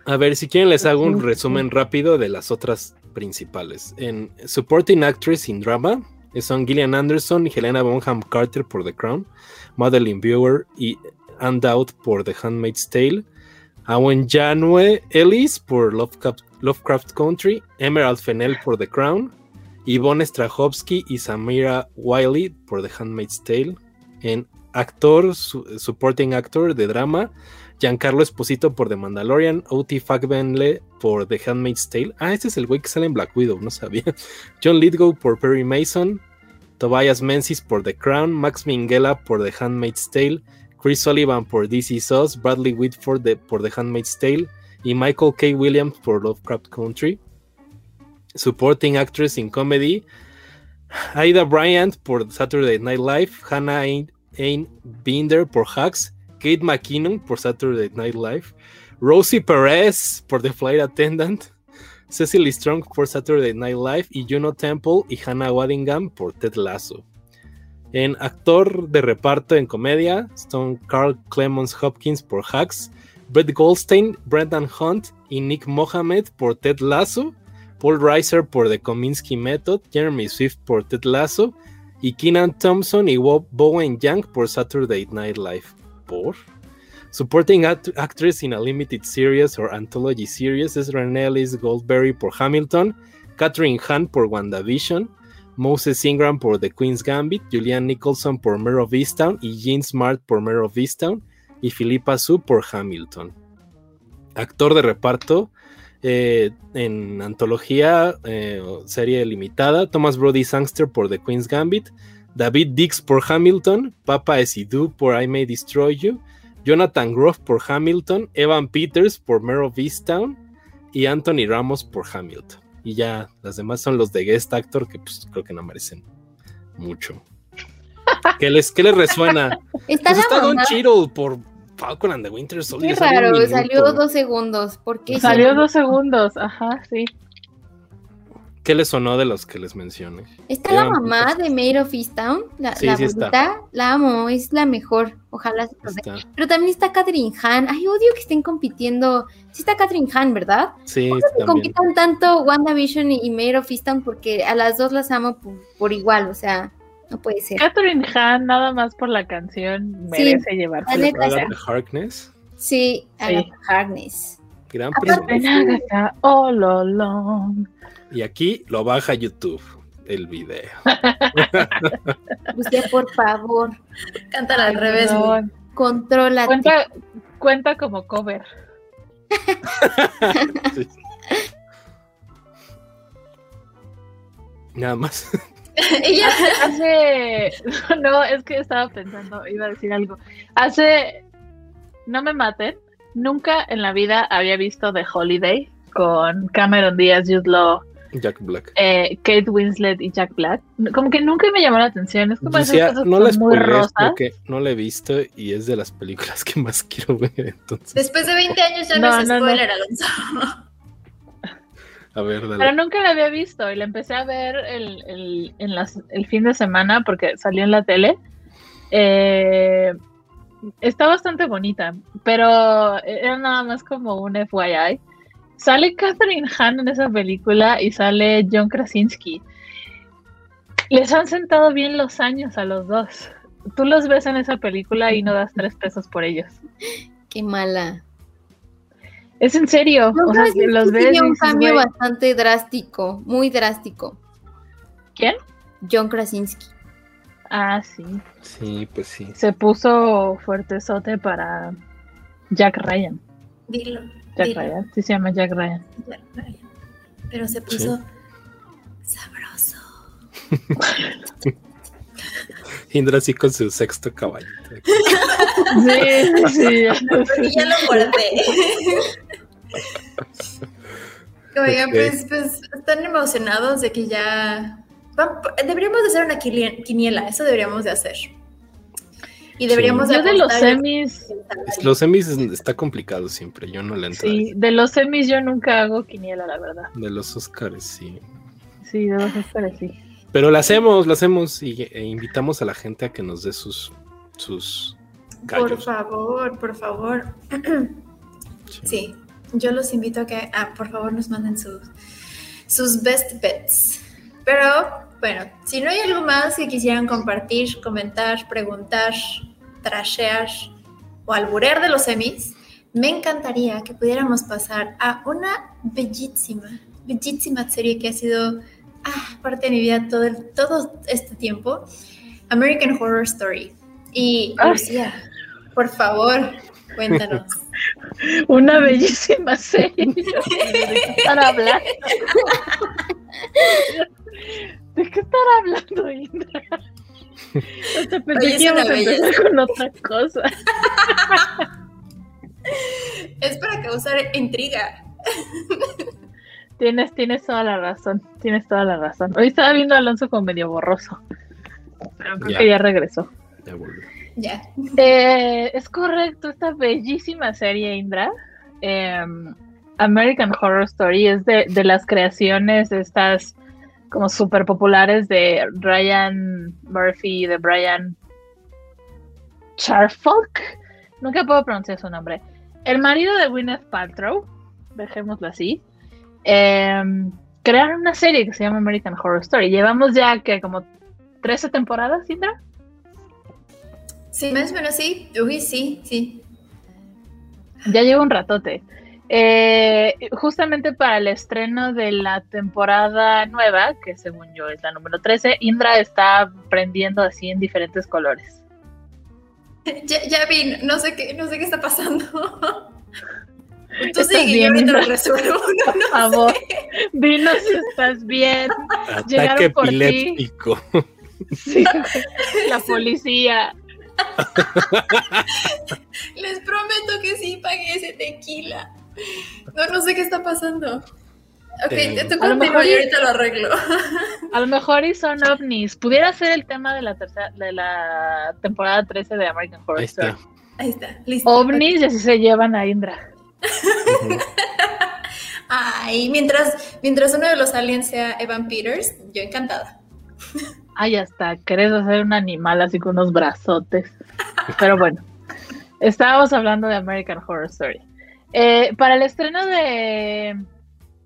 A ver, si quieren les hago un resumen rápido de las otras principales. En Supporting Actress in Drama son Gillian Anderson y Helena Bonham Carter por The Crown. Madeline Viewer y Undoubted por The Handmaid's Tale, Awen Janue Ellis por Lovecraft, Country, Emerald Fennell por The Crown, Yvonne Strahovski y Samira Wiley por The Handmaid's Tale. En actor, supporting actor de drama, Giancarlo Esposito por The Mandalorian, O.T. Fagbenle por The Handmaid's Tale. Ah, este es el güey que sale en Black Widow, no sabía. John Lithgow por Perry Mason, Tobias Menzies por The Crown, Max Minghella por The Handmaid's Tale, Chris Sullivan por DC Sauce, Bradley Whitford por The Handmaid's Tale y Michael K. Williams por Lovecraft Country. Supporting Actress in Comedy, Aida Bryant por Saturday Night Live, Hannah Ain Binder por Hacks, Kate McKinnon por Saturday Night Live, Rosie Perez por The Flight Attendant, Cecily Strong por Saturday Night Live. Y Juno Temple y Hannah Waddingham por Ted Lasso. En actor de reparto en comedia, son Carl Clemons Hopkins por Hacks, Brett Goldstein, Brendan Hunt y Nick Mohammed por Ted Lasso, Paul Reiser por The Kominsky Method, Jeremy Swift por Ted Lasso y Keenan Thompson y Bowen Young por Saturday Night Live. ¿Por? Supporting Actress in a Limited Series or Anthology Series es Renelis Goldberry por Hamilton, Catherine Hahn por WandaVision, Moses Ingram por The Queen's Gambit, Julian Nicholson por Mare of Easttown y Jean Smart por Mare of Easttown y Philippa Sue por Hamilton. Actor de reparto, Eh, en antología eh, serie limitada, Thomas Brody Sangster por The Queen's Gambit, David Dix por Hamilton, Papa Esidú por I May Destroy You, Jonathan Groff por Hamilton, Evan Peters por Mare of Easttown y Anthony Ramos por Hamilton. Y ya, las demás son los de guest actor que pues creo que no merecen mucho. ¿Qué les, qué les resuena? Está, pues está Don Cheadle por Falcon and the Winter Soldier. Qué raro, salió dos segundos. ¿Por qué? Salió dos segundos, ajá, sí. ¿Qué les sonó de los que les mencioné? Está la mamá de Maid of Easttown, la, Sí, la sí está. la amo, es la mejor. Ojalá se Está. protege. Pero también está Catherine Hahn. Ay, odio que estén compitiendo. Sí está Catherine Hahn, ¿verdad? Sí, Que también. compitan tanto WandaVision y, Maid of Easttown porque a las dos las amo por, por igual, o sea, no puede ser. Catherine Hahn, nada más por la canción, merece llevarse neta, premio. Agatha Harkness, Sí, Sí. Agatha Harkness. gran Aparte- premio. All along. Y aquí lo baja YouTube, el video. Lucía, por favor, Cántala al revés. Perdón. contrólate. Cuenta, cuenta como cover. Sí. Nada más. Ella, Hace. No, es que estaba pensando, iba a decir algo. Hace. No me maten. Nunca en la vida había visto The Holiday con Cameron Díaz, Jude Law, Jack Black. eh, Kate Winslet y Jack Black. Como que nunca me llamó la atención. Es como esas Decía, cosas no que la son muy spoilees rosas. porque no la he visto y es de las películas que más quiero ver. Entonces, después de 20 años ya no, No, es no, no. spoiler, Alonso. A ver, dale. Pero nunca la había visto y la empecé a ver el, el- en las- el fin de semana porque salió en la tele. Eh, está bastante bonita, pero era nada más como un FYI. Sale Catherine Hahn en esa película y sale John Krasinski. Les han sentado bien los años a los dos. Tú los ves en esa película y no das tres pesos por ellos. Qué mala. Es en serio. No, o sea, que los ves. tiene un cambio "Güey, bastante drástico, muy drástico. ¿Quién? John Krasinski. Ah, sí. Sí, pues sí. se puso fuertezote para Jack Ryan. Dilo. Jack dilo. Ryan, sí se llama Jack Ryan. Ya, Ryan. Pero se puso sabroso. Indra así con su sexto caballito. Sí, sí. Y ya lo guardé. Oigan, Ok. pues, pues están emocionados de que ya... Deberíamos de hacer una quiniela, eso deberíamos de hacer. Y deberíamos Yo de los semis, Los semis está complicado siempre. Yo no le entro. sí, de los semis yo nunca hago quiniela, la verdad. De los Oscars, sí. Sí, de los Oscars sí. Pero lo hacemos, lo hacemos y e invitamos a la gente a que nos dé sus, sus Por favor, por favor. Sí, yo los invito a que, ah, por favor, nos manden sus, sus best bets. Pero, bueno, si no hay algo más que quisieran compartir, comentar, preguntar, trashear o alburear de los semis, me encantaría que pudiéramos pasar a una bellísima, bellísima serie que ha sido ah, parte de mi vida todo, todo este tiempo, American Horror Story. Y, Ay. Lucía, por favor, cuéntanos. Una bellísima serie. ¿De qué están hablando? ¿De qué están hablando, Indra? Hasta pensé Oye, es que íbamos a empezar belleza. con otra cosa. Es para causar intriga. Tienes, tienes toda la razón, tienes toda la razón. Hoy estaba viendo a Alonso como medio borroso, pero creo Ya. que ya regresó. Ya volvió. Eh, es correcto, esta bellísima serie, Indra, em, American Horror Story, es de, de las creaciones estas como súper populares de Ryan Murphy y de Brian Charfolk. Nunca puedo pronunciar su nombre. El marido de Gwyneth Paltrow, dejémoslo así, em, crearon una serie que se llama American Horror Story. Llevamos ya que como 13 temporadas, Indra. Sí, más o menos sí. Uy, sí, sí. Ya lleva un ratote. Eh, justamente para el estreno de la temporada nueva, que según yo es la número 13, Indra está prendiendo así en diferentes colores. Ya, ya vi, no sé qué, no sé qué está pasando. Tú sigue, yo ahorita lo resuelvo. No, por favor, dinos si estás bien. Ataque Llegaron por epiléptico. Ti. Sí, la policía. Les prometo que sí pagué ese tequila. No, no sé qué está pasando. Ok, eh, tú continúa y ahorita lo arreglo. A lo mejor y son ovnis. Pudiera ser el tema de la tercera, de la temporada 13 de American Horror Story. Ahí está, listo. Ovnis y así se llevan a Indra. Ay, mientras, mientras uno de los aliens sea Evan Peters, yo encantada. Ay, ya está, querés hacer un animal así con unos brazotes. Pero bueno, estábamos hablando de American Horror Story. Eh, para el estreno de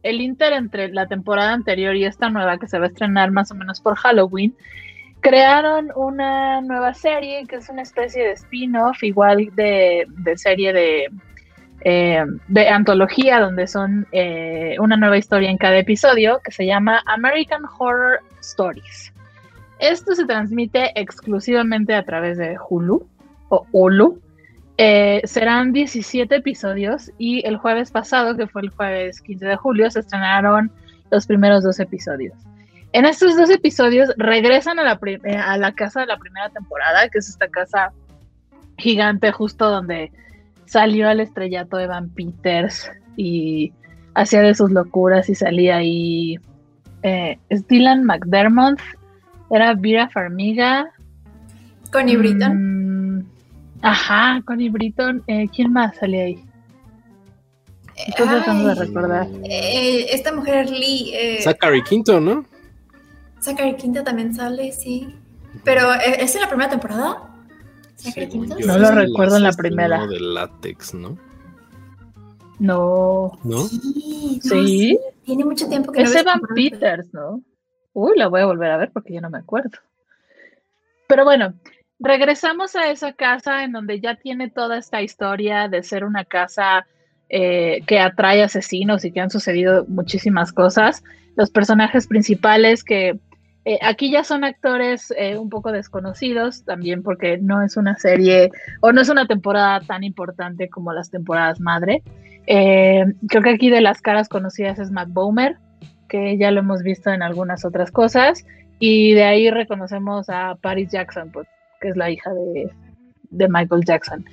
el Inter entre la temporada anterior y esta nueva que se va a estrenar más o menos por Halloween, crearon una nueva serie que es una especie de spin-off, igual de, serie de, eh, de antología, donde son eh, una nueva historia en cada episodio, que se llama American Horror Stories. Esto se transmite exclusivamente a través de Hulu o Hulu. Eh, serán 17 episodios y el jueves pasado, que fue el jueves 15 de julio, se estrenaron los primeros dos episodios. En estos dos episodios regresan a la, eh, casa de la primera temporada, que es esta casa gigante justo donde salió al estrellato Evan Peters y hacía de sus locuras y salía ahí eh, Dylan McDermott era Vera Farmiga. Connie Britton. Mm, ajá, Connie Britton. Eh, ¿Quién más sale ahí? Estoy tratando de recordar. Eh, esta mujer Lee. Eh, Zachary Quinto, ¿no? Zachary Quinto también sale, sí. Pero, ¿es en la primera temporada? ¿Zachary Quinto? No lo recuerdo en la primera. de látex, ¿no? No. ¿No? Sí. ¿Sí? tiene mucho tiempo que es no Evan Peters, ¿no? Uy, la voy a volver a ver porque yo no me acuerdo. Pero bueno, regresamos a esa casa en donde ya tiene toda esta historia de ser una casa eh, que atrae asesinos y que han sucedido muchísimas cosas. Los personajes principales que eh, aquí ya son actores eh, un poco desconocidos también porque no es una serie o no es una temporada tan importante como las temporadas madre. creo que aquí de las caras conocidas es Matt Bomer, que ya lo hemos visto en algunas otras cosas, y de ahí reconocemos a Paris Jackson, pues, que es la hija de, Michael Jackson.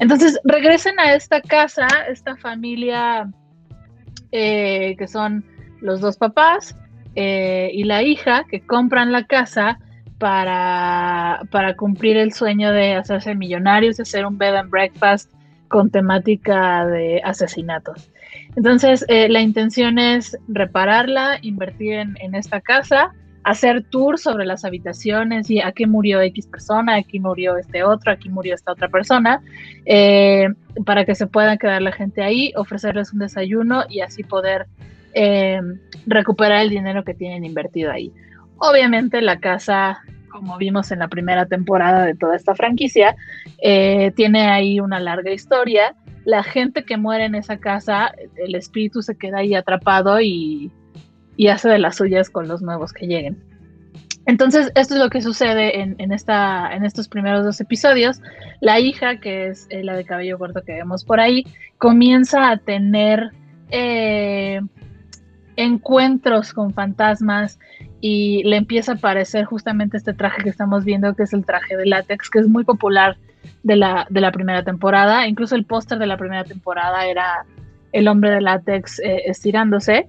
Entonces regresan a esta casa, esta familia eh, que son los dos papás eh, y la hija que compran la casa para, para, cumplir el sueño de hacerse millonarios, de hacer un bed and breakfast con temática de asesinatos. Entonces, eh, la intención es repararla, invertir en, esta casa, hacer tours sobre las habitaciones y aquí murió X persona, aquí murió este otro, aquí murió esta otra persona, eh, para que se pueda quedar la gente ahí, ofrecerles un desayuno y así poder eh, recuperar el dinero que tienen invertido ahí. Obviamente la casa, como vimos en la primera temporada de toda esta franquicia, tiene ahí una larga historia la gente que muere en esa casa, el espíritu se queda ahí atrapado y, hace de las suyas con los nuevos que lleguen. Entonces, esto es lo que sucede en, estos primeros dos episodios. La hija, que es eh, la de cabello corto que vemos por ahí, comienza a tener eh, encuentros con fantasmas y le empieza a aparecer justamente este traje que estamos viendo, que es el traje de látex, que es muy popular de la, de la primera temporada. Incluso el póster de la primera temporada era el hombre de látex eh, estirándose,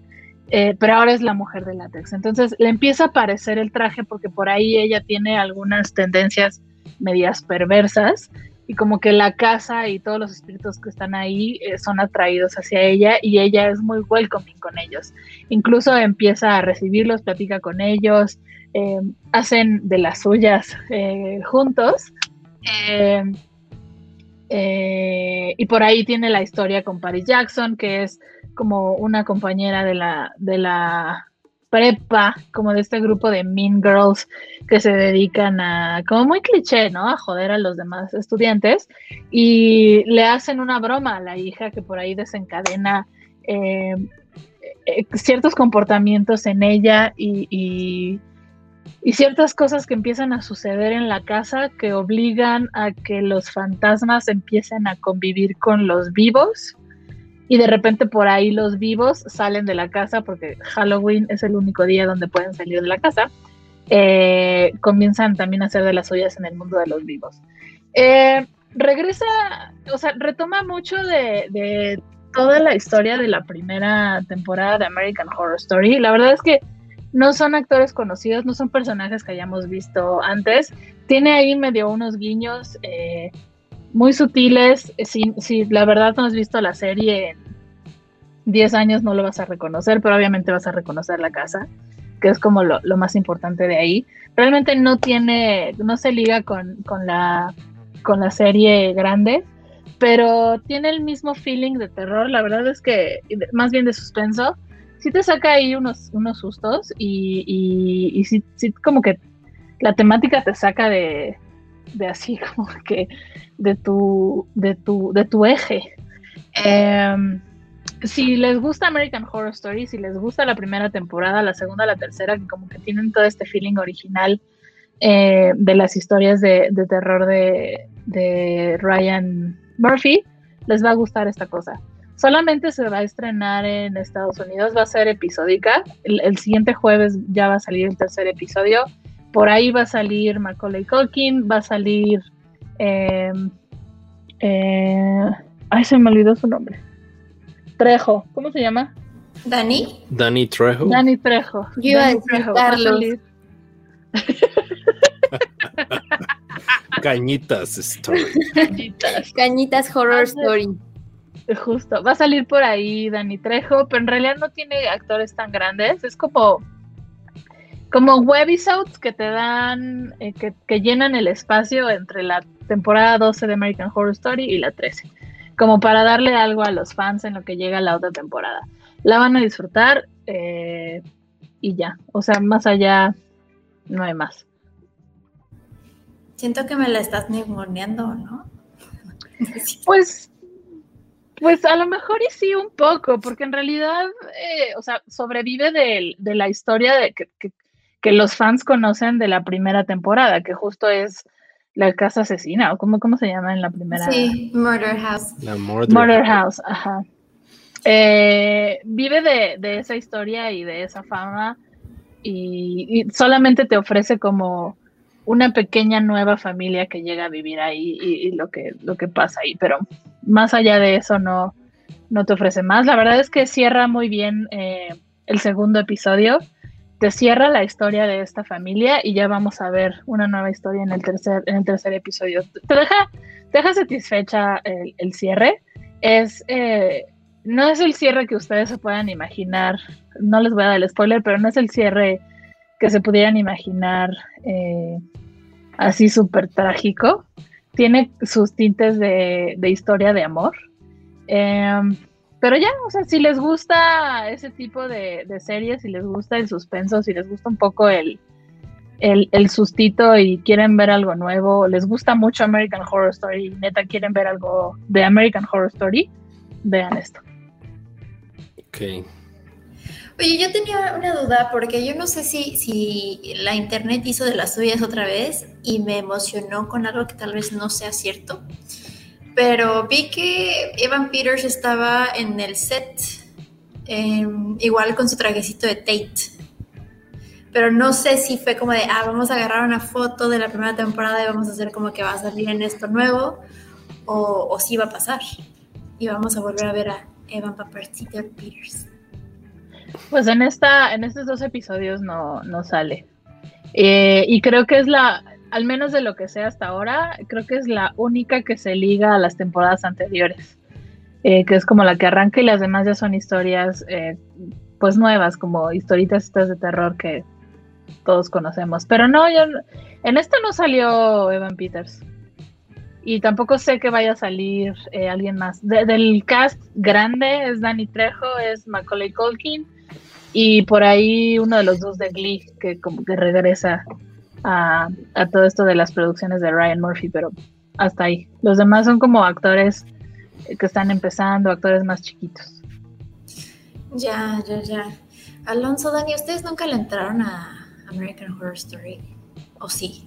eh, pero ahora es la mujer de látex. Entonces le empieza a aparecer el traje porque por ahí ella tiene algunas tendencias medias perversas y como que la casa y todos los espíritus que están ahí eh, son atraídos hacia ella y ella es muy welcoming con ellos. Incluso empieza a recibirlos, platica con ellos, hacen de las suyas juntos eh, eh, y por ahí tiene la historia con Paris Jackson, que es como una compañera de la, de la prepa, como de este grupo de Mean Girls que se dedican a, como muy cliché, ¿no? A joder a los demás estudiantes. Y le hacen una broma a la hija que por ahí desencadena eh, ciertos comportamientos en ella y y ciertas cosas que empiezan a suceder en la casa que obligan a que los fantasmas empiecen a convivir con los vivos y de repente por ahí los vivos salen de la casa porque Halloween es el único día donde pueden salir de la casa. Eh, comienzan también a hacer de las suyas en el mundo de los vivos. Eh, regresa, o sea, retoma mucho de, toda la historia de la primera temporada de American Horror Story. La verdad es que no son actores conocidos, no son personajes que hayamos visto antes. Tiene ahí medio unos guiños eh, muy sutiles. Si, si, la verdad no has visto la serie en 10 años no lo vas a reconocer, pero obviamente vas a reconocer la casa, que es como lo, más importante de ahí. Realmente no tiene, no se liga con, con la con la serie grande, pero tiene el mismo feeling de terror. La verdad es que, más bien de suspenso, sí te saca ahí unos, unos sustos y, y, sí, como que la temática te saca de, de así como que de tu, de tu, de tu eje. Em, si les gusta American Horror Story, si les gusta la primera temporada, la segunda, la tercera, que como que tienen todo este feeling original eh, de las historias de, terror de, Ryan Murphy, les va a gustar esta cosa. Solamente se va a estrenar en Estados Unidos, va a ser episódica. El, siguiente jueves ya va a salir el tercer episodio. Por ahí va a salir Macaulay Culkin, va a salir. Em, eh, ay, se me olvidó su nombre. Trejo, ¿cómo se llama? Dani. Dani Trejo. Dani Trejo. Yo iba a Carlos. Cañitas Story. Cañitas. Horror Story. Justo, va a salir por ahí Dani Trejo, pero en realidad no tiene actores tan grandes. Es como, como webisodes que te dan, eh, que, que, llenan el espacio entre la temporada 12 de American Horror Story y la 13. Como para darle algo a los fans en lo que llega la otra temporada. La van a disfrutar eh, y ya. O sea, más allá no hay más. Siento que me la estás ninguneando, ¿no? pues, pues a lo mejor y sí un poco, porque en realidad, eh, o sea, sobrevive de, la historia de que, que, los fans conocen de la primera temporada, que justo es la casa asesina, o cómo, cómo se llama en la primera. Sí, Murder House. La Murder, House. ajá. Eh, vive de, de, esa historia y de esa fama y solamente te ofrece como una pequeña nueva familia que llega a vivir ahí y, lo, que, lo que pasa ahí, pero más allá de eso no, no te ofrece más. La verdad es que cierra muy bien eh, el segundo episodio, te cierra la historia de esta familia y ya vamos a ver una nueva historia en el tercer, en el tercer episodio. Te deja, deja satisfecha el, cierre. Es, eh, no es el cierre que ustedes se puedan imaginar, no les voy a dar el spoiler, pero no es el cierre que se pudieran imaginar eh, así súper trágico. Tiene sus tintes de, historia de amor. Em, pero ya, o sea, si les gusta ese tipo de, series, si les gusta el suspenso, si les gusta un poco el, el, sustito y quieren ver algo nuevo, les gusta mucho American Horror Story, neta quieren ver algo de American Horror Story, vean esto. Ok. Oye, yo tenía una duda porque yo no sé si, si la internet hizo de las suyas otra vez y me emocionó con algo que tal vez no sea cierto, pero vi que Evan Peters estaba en el set em, igual con su trajecito de Tate. Pero no sé si fue como de, ah, vamos a agarrar una foto de la primera temporada y vamos a hacer como que va a salir en esto nuevo, o, si va a pasar. Y vamos a volver a ver a Evan Peters. Pues en esta, en estos dos episodios no, no sale. Eh, y creo que es la, al menos de lo que sé hasta ahora, creo que es la única que se liga a las temporadas anteriores. Eh, que es como la que arranca y las demás ya son historias eh, pues nuevas, como historitas estas de terror que todos conocemos. Pero no, yo, en esta no salió Evan Peters. Y tampoco sé que vaya a salir alguien más. del cast grande es Danny Trejo, es Macaulay Culkin y por ahí uno de los dos de Glee que como que regresa a, todo esto de las producciones de Ryan Murphy, pero hasta ahí. Los demás son como actores que están empezando, actores más chiquitos. Ya, ya, ya. Alonso, Dani, ¿ustedes nunca le entraron a American Horror Story? ¿O sí?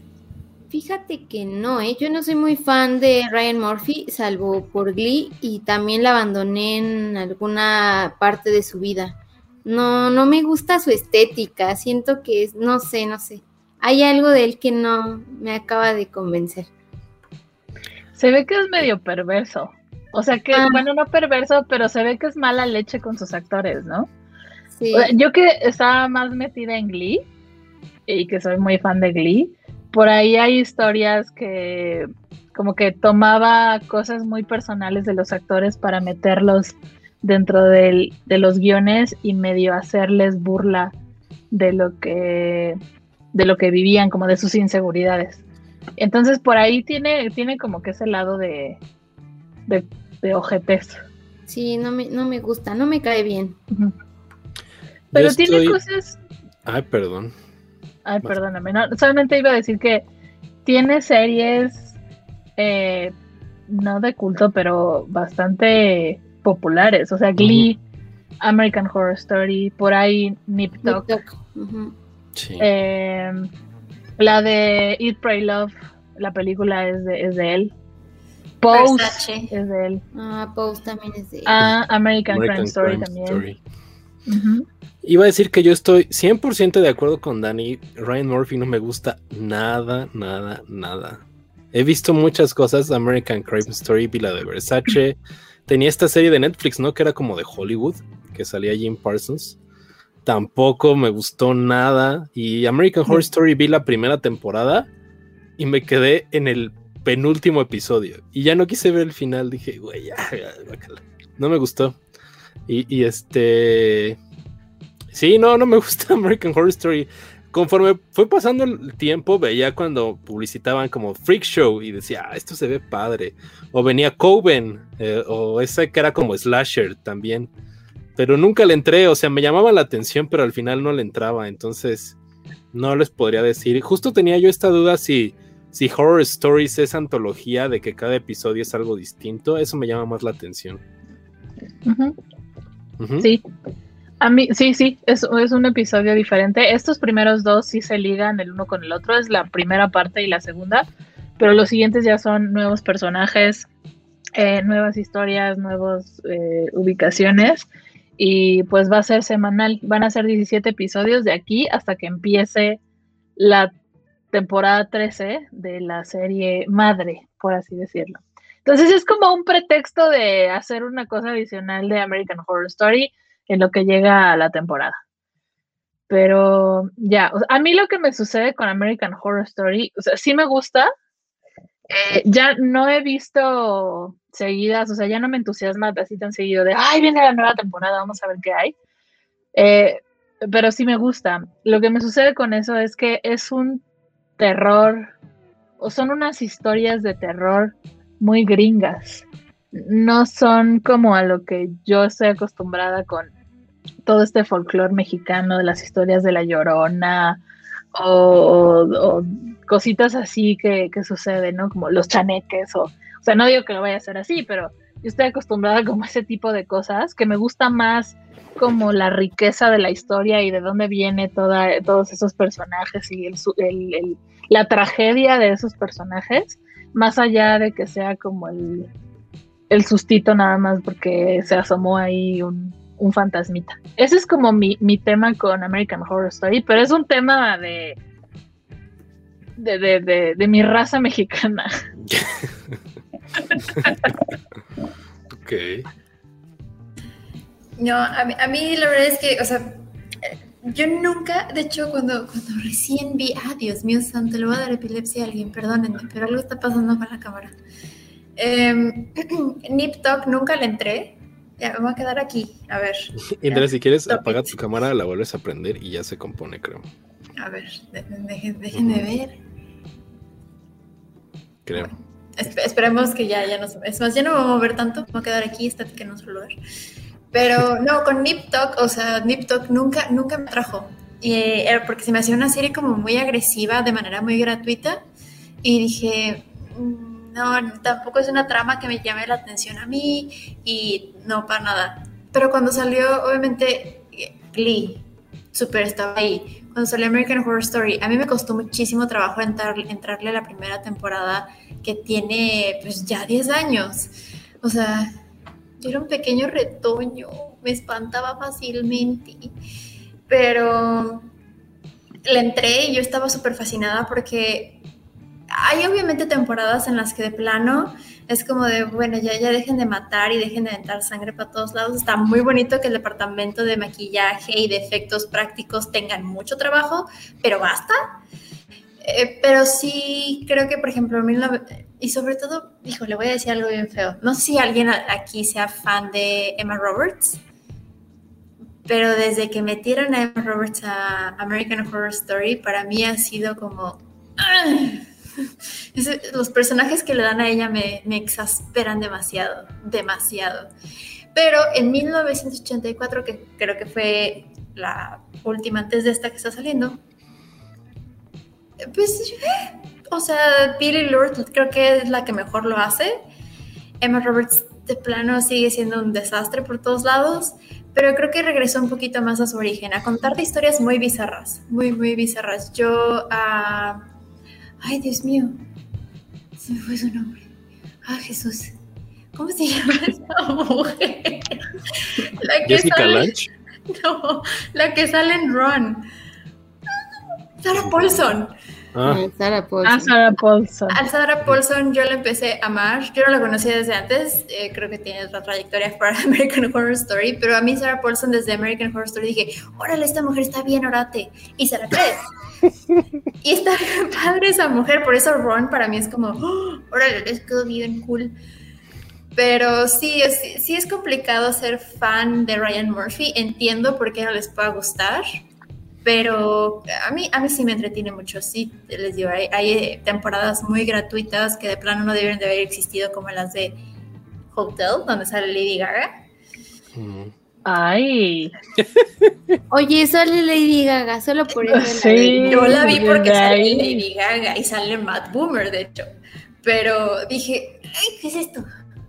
Fíjate que no, ¿eh? yo no soy muy fan de Ryan Murphy, salvo por Glee, y también la abandoné en alguna parte de su vida. No, no me gusta su estética, siento que es, no sé, no sé. Hay algo de él que no me acaba de convencer. Se ve que es medio perverso. O sea que, ah. bueno, no perverso, pero se ve que es mala leche con sus actores, ¿no? Sí. Yo que estaba más metida en Glee y que soy muy fan de Glee, por ahí hay historias que como que tomaba cosas muy personales de los actores para meterlos dentro de los guiones y medio hacerles burla de lo que de lo que vivían, como de sus inseguridades. Entonces por ahí tiene, tiene como que ese lado de, de, de ojetes. Sí, no me, no me gusta, no me cae bien. Pero tiene cosas. Ay, perdón. Ay, perdóname. No, solamente iba a decir que tiene series eh, no de culto, pero bastante populares. O sea, Glee, American Horror Story, por ahí Nip Tuck. Eh, la de Eat, Pray, Love, la película es de, es de él. Pose es de él. Ah, Pose también es de él. Ah, American, Crime Story también. Iba a decir que yo estoy 100% de acuerdo con Danny. Ryan Murphy no me gusta nada, nada, nada. He visto muchas cosas, American Crime Story, vi la de Versace. Tenía esta serie de Netflix, ¿no? Que era como de Hollywood, que salía Jim Parsons. Tampoco me gustó nada. Y American Horror Story vi la primera temporada y me quedé en el penúltimo episodio. Y ya no quise ver el final. Dije, güey, ya, no me gustó. Y, este. Sí, no, no me gusta American Horror Story. Conforme fue pasando el tiempo, veía cuando publicitaban como Freak Show y decía, ah, esto se ve padre. O venía Coven, eh, o ese que era como Slasher también. Pero nunca le entré, o sea, me llamaba la atención, pero al final no le entraba. Entonces, no les podría decir. Justo tenía yo esta duda si, si Horror Stories es antología de que cada episodio es algo distinto. Eso me llama más la atención. Sí. A mí, sí, sí, es, es, un episodio diferente. Estos primeros dos sí se ligan el uno con el otro, es la primera parte y la segunda, pero los siguientes ya son nuevos personajes, eh, nuevas historias, nuevas eh, ubicaciones y pues va a ser semanal. Van a ser 17 episodios de aquí hasta que empiece la temporada 13 de la serie madre, por así decirlo. Entonces es como un pretexto de hacer una cosa adicional de American Horror Story en lo que llega a la temporada. Pero ya, a mí lo que me sucede con American Horror Story, o sea, sí me gusta. Eh, ya no he visto seguidas, o sea, ya no me entusiasma así tan seguido de, ay, viene la nueva temporada, vamos a ver qué hay. Eh, pero sí me gusta. Lo que me sucede con eso es que es un terror, o son unas historias de terror muy gringas. No son como a lo que yo estoy acostumbrada con todo este folclore mexicano de las historias de la llorona o, cositas así que, que, suceden, ¿no? Como los chaneques o, o sea, no digo que lo vaya a ser así, pero yo estoy acostumbrada como a ese tipo de cosas que me gusta más como la riqueza de la historia y de dónde viene toda, todos esos personajes y el, el, la tragedia de esos personajes más allá de que sea como el, el sustito nada más porque se asomó ahí un, un fantasmita. Ese es como mi, mi, tema con American Horror Story, pero es un tema de, de, de, de, mi raza mexicana. ok. No, a mí, a mí la verdad es que, o sea, yo nunca, de hecho, cuando, cuando recién vi, ah, Dios mío santo, le voy a dar epilepsia a alguien, perdónenme, pero algo está pasando con la cámara. Eh, Nip Talk nunca le entré. Ya, me voy a quedar aquí, a ver. Indra, si quieres, apaga tu cámara, la vuelves a prender y ya se compone, creo. A ver, dejen, dejen de ver. Creo. esperemos que ya, ya no Es más, ya no me voy a mover tanto, me voy a quedar aquí, estática en otro lugar. Pero no, con Nip Talk, o sea, Nip Talk nunca, nunca me trajo. Eh, porque se me hacía una serie como muy agresiva, de manera muy gratuita. Y dije, mm, no, tampoco es una trama que me llame la atención a mí. Y no, para nada. Pero cuando salió, obviamente, Glee, super estaba ahí. cuando salió American Horror Story, a mí me costó muchísimo trabajo entrar, entrarle a la primera temporada que tiene pues ya 10 años. O sea, yo era un pequeño retoño, me espantaba fácilmente, pero le entré y yo estaba súper fascinada porque hay obviamente temporadas en las que de plano es como de, bueno, ya, ya dejen de matar y dejen de aventar sangre para todos lados. Está muy bonito que el departamento de maquillaje y de efectos prácticos tengan mucho trabajo, pero basta. Eh, pero sí creo que, por ejemplo, y sobre todo, hijo, le voy a decir algo bien feo. No sé si alguien aquí sea fan de Emma Roberts, pero desde que metieron a Emma Roberts a American Horror Story, para mí ha sido como... los personajes que le dan a ella me, me exasperan demasiado, demasiado. Pero en 1984, que creo que fue la última antes de esta que está saliendo, pues, o sea, Billy Lord creo que es la que mejor lo hace. Emma Roberts de plano sigue siendo un desastre por todos lados, pero creo que regresó un poquito más a su origen, a contarte historias muy bizarras, muy, muy bizarras. Yo, uh, ay Dios mío, se me fue su nombre. Ah, Jesús. ¿Cómo se llama esa mujer? La que Jessica sale... No, la que sale en Ron. Sarah Paulson. Ah. ah Sarah Paulson. Ah, Sarah Paulson. A Sarah Paulson yo la empecé a amar. Yo no la conocía desde antes. Eh, creo que tiene otra trayectoria para American Horror Story. Pero a mí Sarah Paulson desde American Horror Story dije, órale, esta mujer está bien orate. Y se la crees. y está padre esa mujer. Por eso Ron para mí es como, oh, órale, les quedó bien cool. Pero sí, es, sí es complicado ser fan de Ryan Murphy. Entiendo por qué no les pueda gustar pero a mí, a mí sí me entretiene mucho, sí, les digo, hay, hay, temporadas muy gratuitas que de plano no deben de haber existido como las de Hotel, donde sale Lady Gaga. Ay. Oye, sale Lady Gaga, solo por eso. Sí, yo la vi porque sale Lady Gaga y sale Matt Boomer, de hecho. Pero dije, Ay, ¿qué es esto?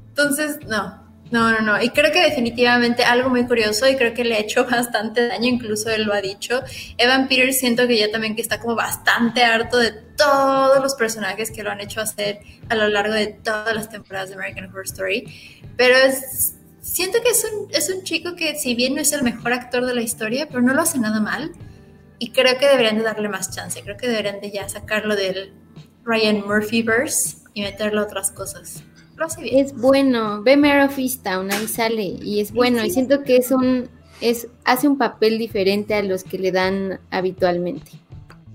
Entonces, no, no, no, no. Y creo que definitivamente algo muy curioso y creo que le ha hecho bastante daño, incluso él lo ha dicho. Evan Peters siento que ya también que está como bastante harto de todos los personajes que lo han hecho hacer a lo largo de todas las temporadas de American Horror Story. Pero es, siento que es un, es un chico que si bien no es el mejor actor de la historia, pero no lo hace nada mal. Y creo que deberían de darle más chance. Creo que deberían de ya sacarlo del Ryan Murphy verse y meterlo a otras cosas. Es bueno, ve Mare of Easttown, ahí sale, y es bueno, y siento que es un, es, hace un papel diferente a los que le dan habitualmente.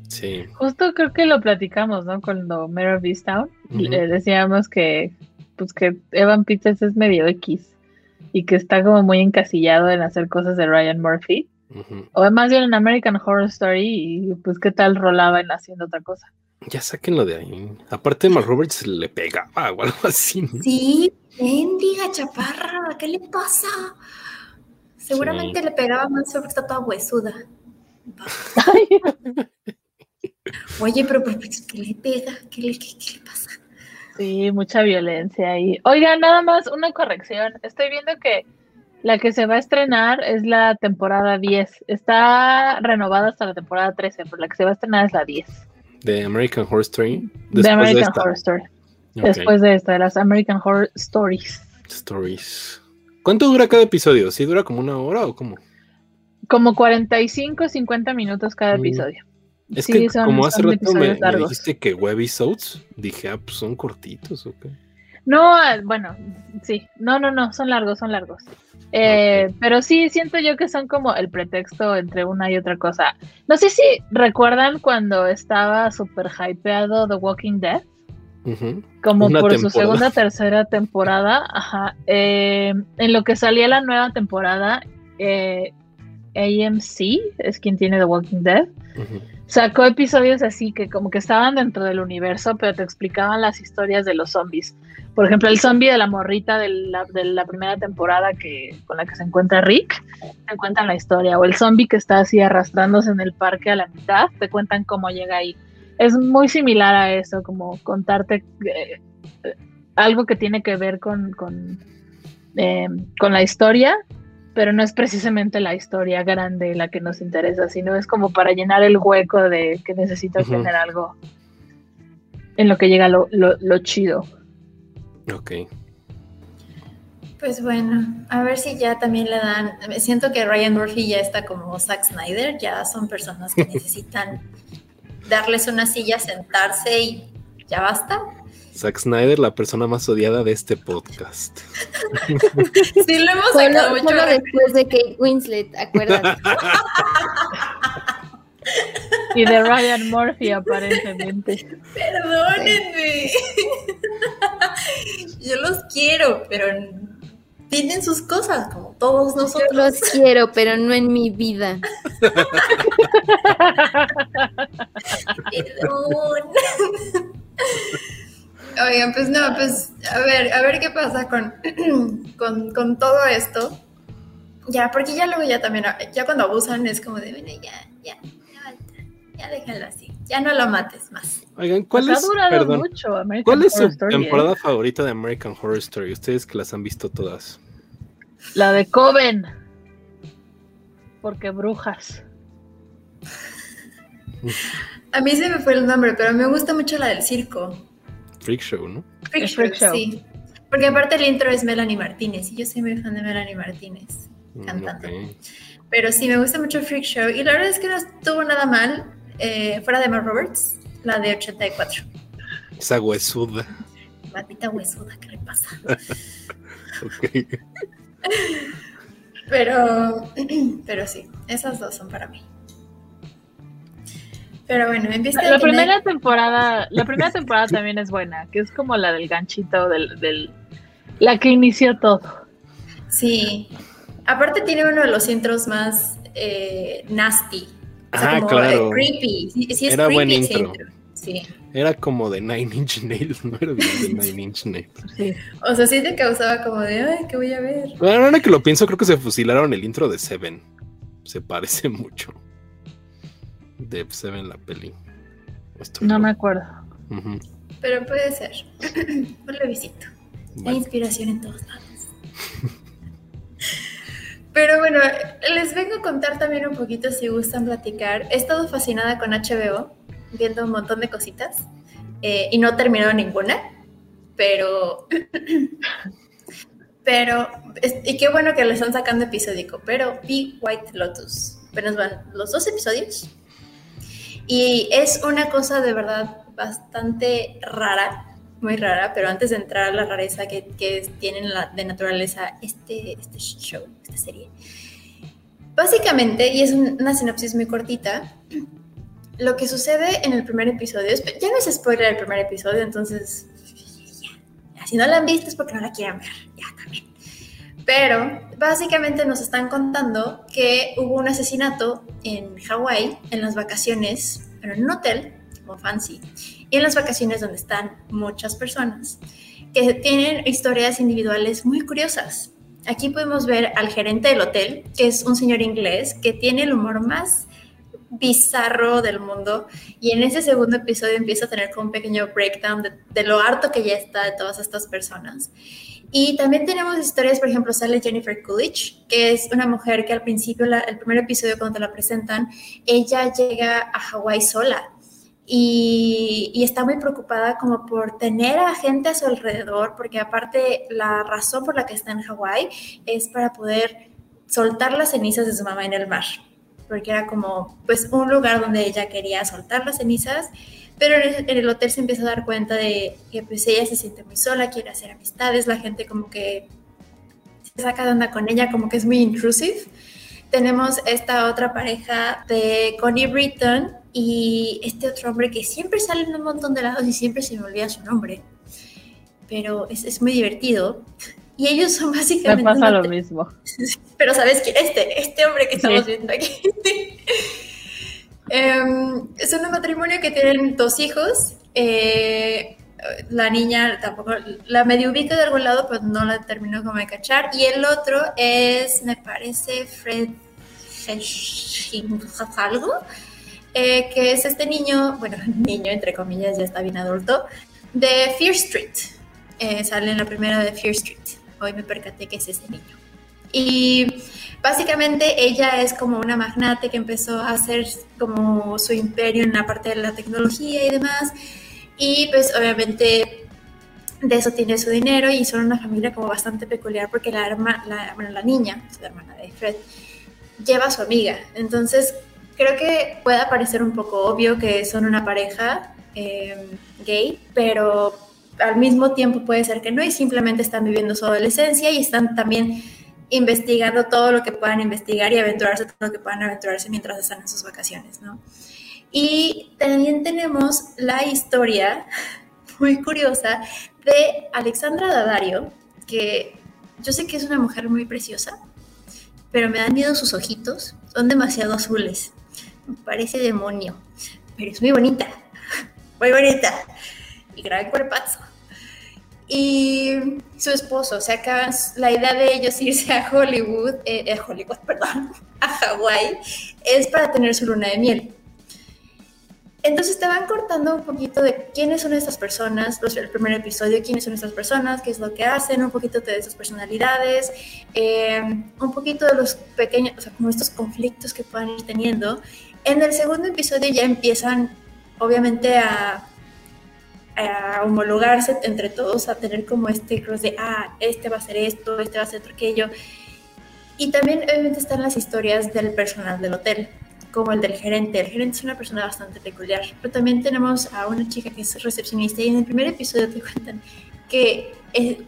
Sí. Justo creo que lo platicamos, ¿no? Cuando Mare of Easttown, le decíamos que, pues que Evan Peters es medio X y que está como muy encasillado en hacer cosas de Ryan Murphy. O más bien en American Horror Story y pues qué tal rolaba en haciendo otra cosa. Ya sáquenlo de ahí. Aparte, Mal Roberts le pegaba o algo así. Sí, bendiga chaparra, ¿qué le pasa? Seguramente le pegaba más porque está toda huesuda. Oye, pero ¿qué le pega? ¿Qué le, pasa? Sí, mucha violencia ahí. Oiga, nada más una corrección. Estoy viendo que la que se va a estrenar es la temporada 10. Está renovada hasta la temporada 13, pero la que se va a estrenar es la 10 de American Horror Story. De American Horror Story. Después de esta, de las American Horror Stories. Stories. ¿Cuánto dura cada episodio? ¿Sí dura como una hora o cómo? Como 45, 50 minutos cada episodio. Es que como hace rato me, dijiste que webisodes, dije, ah, pues son cortitos o qué. No, ah, bueno, sí, no, no, no, son largos, son largos. Eh, pero sí, siento yo que son como el pretexto entre una y otra cosa. No sé si recuerdan cuando estaba súper hypeado The Walking Dead. Como por su segunda tercera temporada. Ajá. Eh, en lo que salía la nueva temporada, eh, AMC es quien tiene The Walking Dead. Sacó episodios así que como que estaban dentro del universo, pero te explicaban las historias de los zombies. Por ejemplo, el zombie de la morrita de la, de la primera temporada que, con la que se encuentra Rick, te cuentan la historia. O el zombie que está así arrastrándose en el parque a la mitad, te cuentan cómo llega ahí. Es muy similar a eso, como contarte eh, algo que tiene que ver con, con, eh, con la historia pero no es precisamente la historia grande la que nos interesa, sino es como para llenar el hueco de que necesito tener algo en lo que llega lo, lo, chido. Ok. Pues bueno, a ver si ya también le dan. Siento que Ryan Murphy ya está como Zack Snyder, ya son personas que necesitan darles una silla, sentarse y ya basta. Zack Snyder, la persona más odiada de este podcast. sí, lo hemos sacado mucho. Solo después de Kate Winslet, acuérdate. y de Ryan Murphy, aparentemente. Perdónenme. Yo los quiero, pero tienen sus cosas, como todos nosotros. Yo los quiero, pero no en mi vida. Perdón. Oigan, pues no, pues a ver, a ver qué pasa con, con, todo esto. Ya, porque ya luego ya también, ya cuando abusan es como de, bueno, ya, ya, ya, déjalo así, ya no lo mates más. Oigan, ¿cuál es, perdón, ¿cuál es su temporada ¿eh? favorita de American Horror Story? Ustedes que las han visto todas. La de Coven. Porque brujas. A mí se me fue el nombre, pero me gusta mucho la del circo. Freak Show, ¿no? Freak, Show, sí. Porque aparte el intro es Melanie Martínez y yo soy muy fan de Melanie Martínez mm, cantando. Pero sí, me gusta mucho Freak Show y la verdad es que no estuvo nada mal eh, fuera de Mark Roberts, la de 84. Esa huesuda. Matita huesuda, ¿qué le pasa? ok. Pero, pero sí, esas dos son para mí. Pero bueno, empieza la primera temporada, la primera temporada también es buena, que es como la del ganchito del, del la que inició todo. Sí. Aparte tiene uno de los intros más eh, nasty. Ah, claro. creepy. Sí, Era buen intro. Sí. Era como de Nine Inch Nails, no era de Nine Inch Nails. Sí. O sea, sí te causaba como de, ay, ¿qué voy a ver? Bueno, ahora que lo pienso, creo que se fusilaron el intro de Seven. Se parece mucho de Seven la peli. no me acuerdo. Pero puede ser. Un visito. Hay inspiración en todos lados. Pero bueno, les vengo a contar también un poquito si gustan platicar. He estado fascinada con HBO, viendo un montón de cositas eh, y no he terminado ninguna, pero... pero, y qué bueno que le están sacando episódico, pero vi White Lotus. Apenas van los dos episodios y es una cosa de verdad bastante rara, muy rara, pero antes de entrar a la rareza que, que tienen la, de naturaleza este, este show, esta serie. Básicamente, y es una sinopsis muy cortita, lo que sucede en el primer episodio, ya no es spoiler el primer episodio, entonces, ya, si no la han visto es porque no la quieren ver, ya también. Pero básicamente nos están contando que hubo un asesinato en Hawái en las vacaciones, en un hotel como fancy, y en las vacaciones donde están muchas personas que tienen historias individuales muy curiosas. Aquí podemos ver al gerente del hotel, que es un señor inglés que tiene el humor más bizarro del mundo y en ese segundo episodio empieza a tener como un pequeño breakdown de, de lo harto que ya está de todas estas personas y también tenemos historias, por ejemplo, sale Jennifer Coolidge, que es una mujer que al principio, el primer episodio cuando te la presentan, ella llega a Hawái sola y, está muy preocupada como por tener a gente a su alrededor, porque aparte la razón por la que está en Hawái es para poder soltar las cenizas de su mamá en el mar, porque era como pues un lugar donde ella quería soltar las cenizas pero en el, hotel se empieza a dar cuenta de que pues ella se siente muy sola, quiere hacer amistades, la gente como que se saca de onda con ella, como que es muy intrusive. Tenemos esta otra pareja de Connie Britton y este otro hombre que siempre sale en un montón de lados y siempre se me olvida su nombre. Pero es, es muy divertido. Y ellos son básicamente... Me pasa lo mismo. Pero ¿sabes quién? Este, este hombre que estamos viendo aquí. Em, es un matrimonio que tienen dos hijos. Eh, la niña tampoco la medio ubica de algún lado, pero no la terminó como de cachar. Y el otro es, me parece, Fred algo, eh, que es este niño, bueno, niño entre comillas, ya está bien adulto, de Fear Street. Eh, sale en la primera de Fear Street. Hoy me percaté que es ese niño. Y básicamente ella es como una magnate que empezó a hacer como su imperio en la parte de la tecnología y demás. Y pues obviamente de eso tiene su dinero y son una familia como bastante peculiar porque la, la, la niña, la hermana de Fred, lleva a su amiga. Entonces creo que puede parecer un poco obvio que son una pareja eh, gay, pero al mismo tiempo puede ser que no y simplemente están viviendo su adolescencia y están también investigando todo lo que puedan investigar y aventurarse todo lo que puedan aventurarse mientras están en sus vacaciones, ¿no? Y también tenemos la historia muy curiosa de Alexandra Dadario, que yo sé que es una mujer muy preciosa, pero me dan miedo sus ojitos, son demasiado azules, parece demonio, pero es muy bonita, muy bonita y gran cuerpazo. Y su esposo, o sea, la idea de ellos irse a Hollywood, eh, eh Hollywood, perdón, a Hawái, es para tener su luna de miel. Entonces te van cortando un poquito de quiénes son estas personas, el primer episodio, quiénes son estas personas, qué es lo que hacen, un poquito de sus personalidades, eh, un poquito de los pequeños, o sea, como estos conflictos que puedan ir teniendo. En el segundo episodio ya empiezan, obviamente, a a homologarse entre todos, a tener como este cross de, ah, este va a ser esto, este va a ser aquello. Y también obviamente están las historias del personal del hotel, como el del gerente. El gerente es una persona bastante peculiar, pero también tenemos a una chica que es recepcionista y en el primer episodio te cuentan que eh,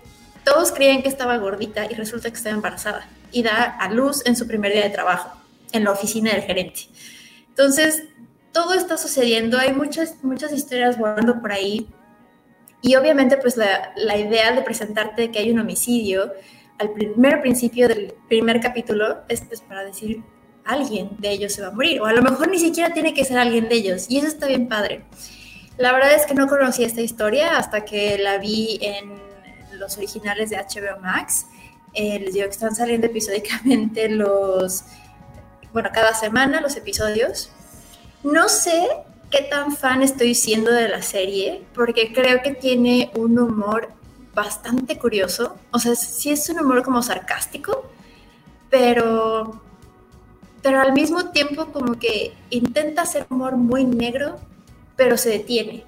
todos creían que estaba gordita y resulta que estaba embarazada y da a luz en su primer día de trabajo, en la oficina del gerente. Entonces, todo está sucediendo, hay muchas, muchas historias volando por ahí y obviamente, pues la, la idea de presentarte que hay un homicidio al primer principio del primer capítulo es pues, para decir alguien de ellos se va a morir, o a lo mejor ni siquiera tiene que ser alguien de ellos, y eso está bien padre. La verdad es que no conocí esta historia hasta que la vi en los originales de HBO Max. Eh, les digo que están saliendo episódicamente los, bueno, cada semana los episodios. No sé qué tan fan estoy siendo de la serie, porque creo que tiene un humor bastante curioso. O sea, sí es un humor como sarcástico, pero, pero al mismo tiempo como que intenta hacer humor muy negro, pero se detiene.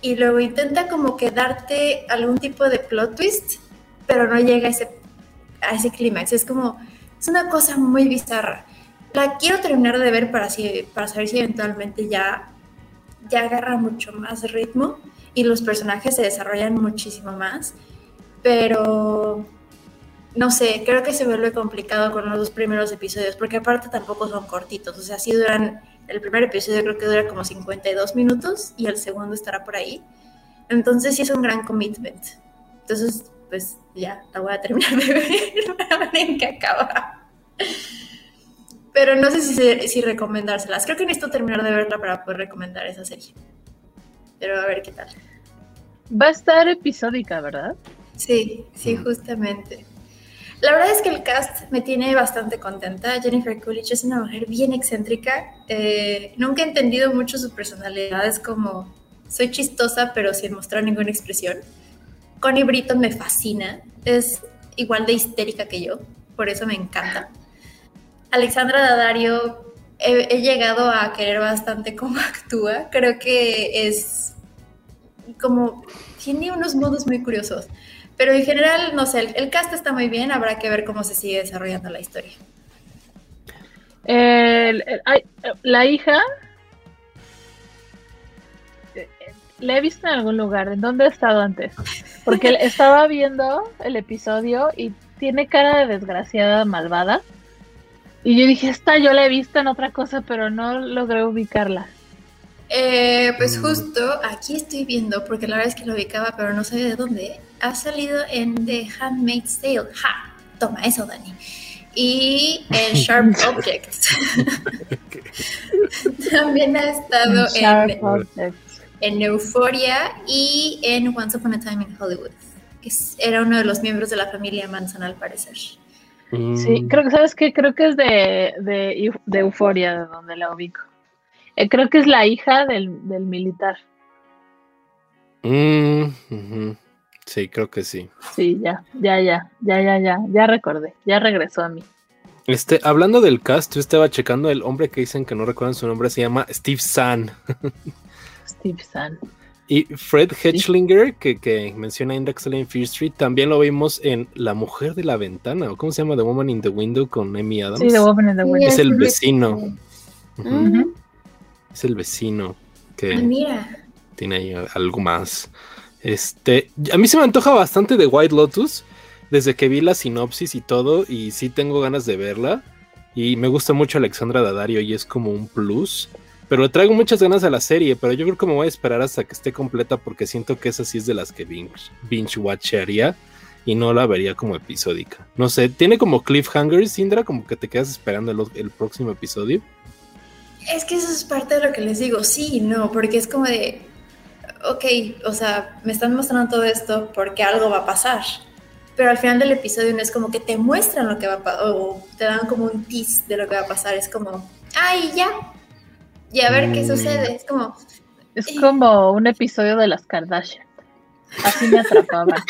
Y luego intenta como que darte algún tipo de plot twist, pero no llega a ese, a ese clímax. Es como, es una cosa muy bizarra. La quiero terminar de ver para, para saber si eventualmente ya ya agarra mucho más ritmo y los personajes se desarrollan muchísimo más, pero no sé, creo que se vuelve complicado con los dos primeros episodios, porque aparte tampoco son cortitos, o sea, sí duran, el primer episodio creo que dura como 52 minutos y el segundo estará por ahí, entonces sí es un gran commitment. Entonces, pues ya, la voy a terminar de ver en que acaba pero no sé si, si recomendárselas. Creo que necesito terminar de verla para poder recomendar esa serie. Pero a ver qué tal. Va a estar episódica, ¿verdad? Sí, sí, justamente. La verdad es que el cast me tiene bastante contenta. Jennifer Coolidge es una mujer bien excéntrica. Eh, nunca he entendido mucho su personalidad. Es como, soy chistosa, pero sin mostrar ninguna expresión. Connie Britton me fascina. Es igual de histérica que yo. Por eso me encanta. Alexandra Dadario he, llegado a querer bastante cómo actúa. Creo que es como tiene unos modos muy curiosos. Pero en general, no sé, el, cast está muy bien, habrá que ver cómo se sigue desarrollando la historia. la hija la he visto en algún lugar. ¿En dónde ha estado antes? Porque estaba viendo el episodio y tiene cara de desgraciada malvada. Y yo dije, esta yo la he visto en otra cosa, pero no logré ubicarla. Eh, pues mm. justo aquí estoy viendo, porque la verdad es que lo ubicaba, pero no sé de dónde. Ha salido en The Handmaid's Tale. ¡Ja! Toma eso, Dani. Y en Sharp Objects. También ha estado en, en, Euphoria y en Once Upon a Time in Hollywood. Que era uno de los miembros de la familia Manson, al parecer. Sí, mm. creo que, ¿sabes qué? Creo que es de, de, de Euforia, de donde la ubico. Eh, creo que es la hija del, militar. Mm, Sí, creo que sí. Sí, ya, ya, ya, ya, ya, ya, ya recordé, ya regresó a mí. Este, hablando del cast, yo estaba checando el hombre que dicen que no recuerdan su nombre, se llama Steve Zahn. Steve Zahn. Y Fred Hetchlinger, que, que menciona Index in Fear Street, también lo vimos en La Mujer de la Ventana, o cómo se llama The Woman in the Window con Amy Adams. Sí, The Woman in the Window. Es el vecino. Es el vecino que Ah, mira. tiene ahí algo más. Este, a mí se me antoja bastante de White Lotus desde que vi la sinopsis y todo, y sí tengo ganas de verla. Y me gusta mucho Alexandra Daddario y es como un plus. Pero traigo muchas ganas a la serie, pero yo creo que me voy a esperar hasta que esté completa porque siento que esa sí es de las que binge, binge watcharía y no la vería como episódica. No sé, tiene como cliffhangers, Sindra, como que te quedas esperando el, el próximo episodio. Es que eso es parte de lo que les digo, sí no, porque es como de, ok, o sea, me están mostrando todo esto porque algo va a pasar. Pero al final del episodio no es como que te muestran lo que va a pasar, o te dan como un tease de lo que va a pasar, es como, ay, ya, y a ver qué Mm. sucede, es como, Es como un episodio de las Kardashian. Así me atrapaban.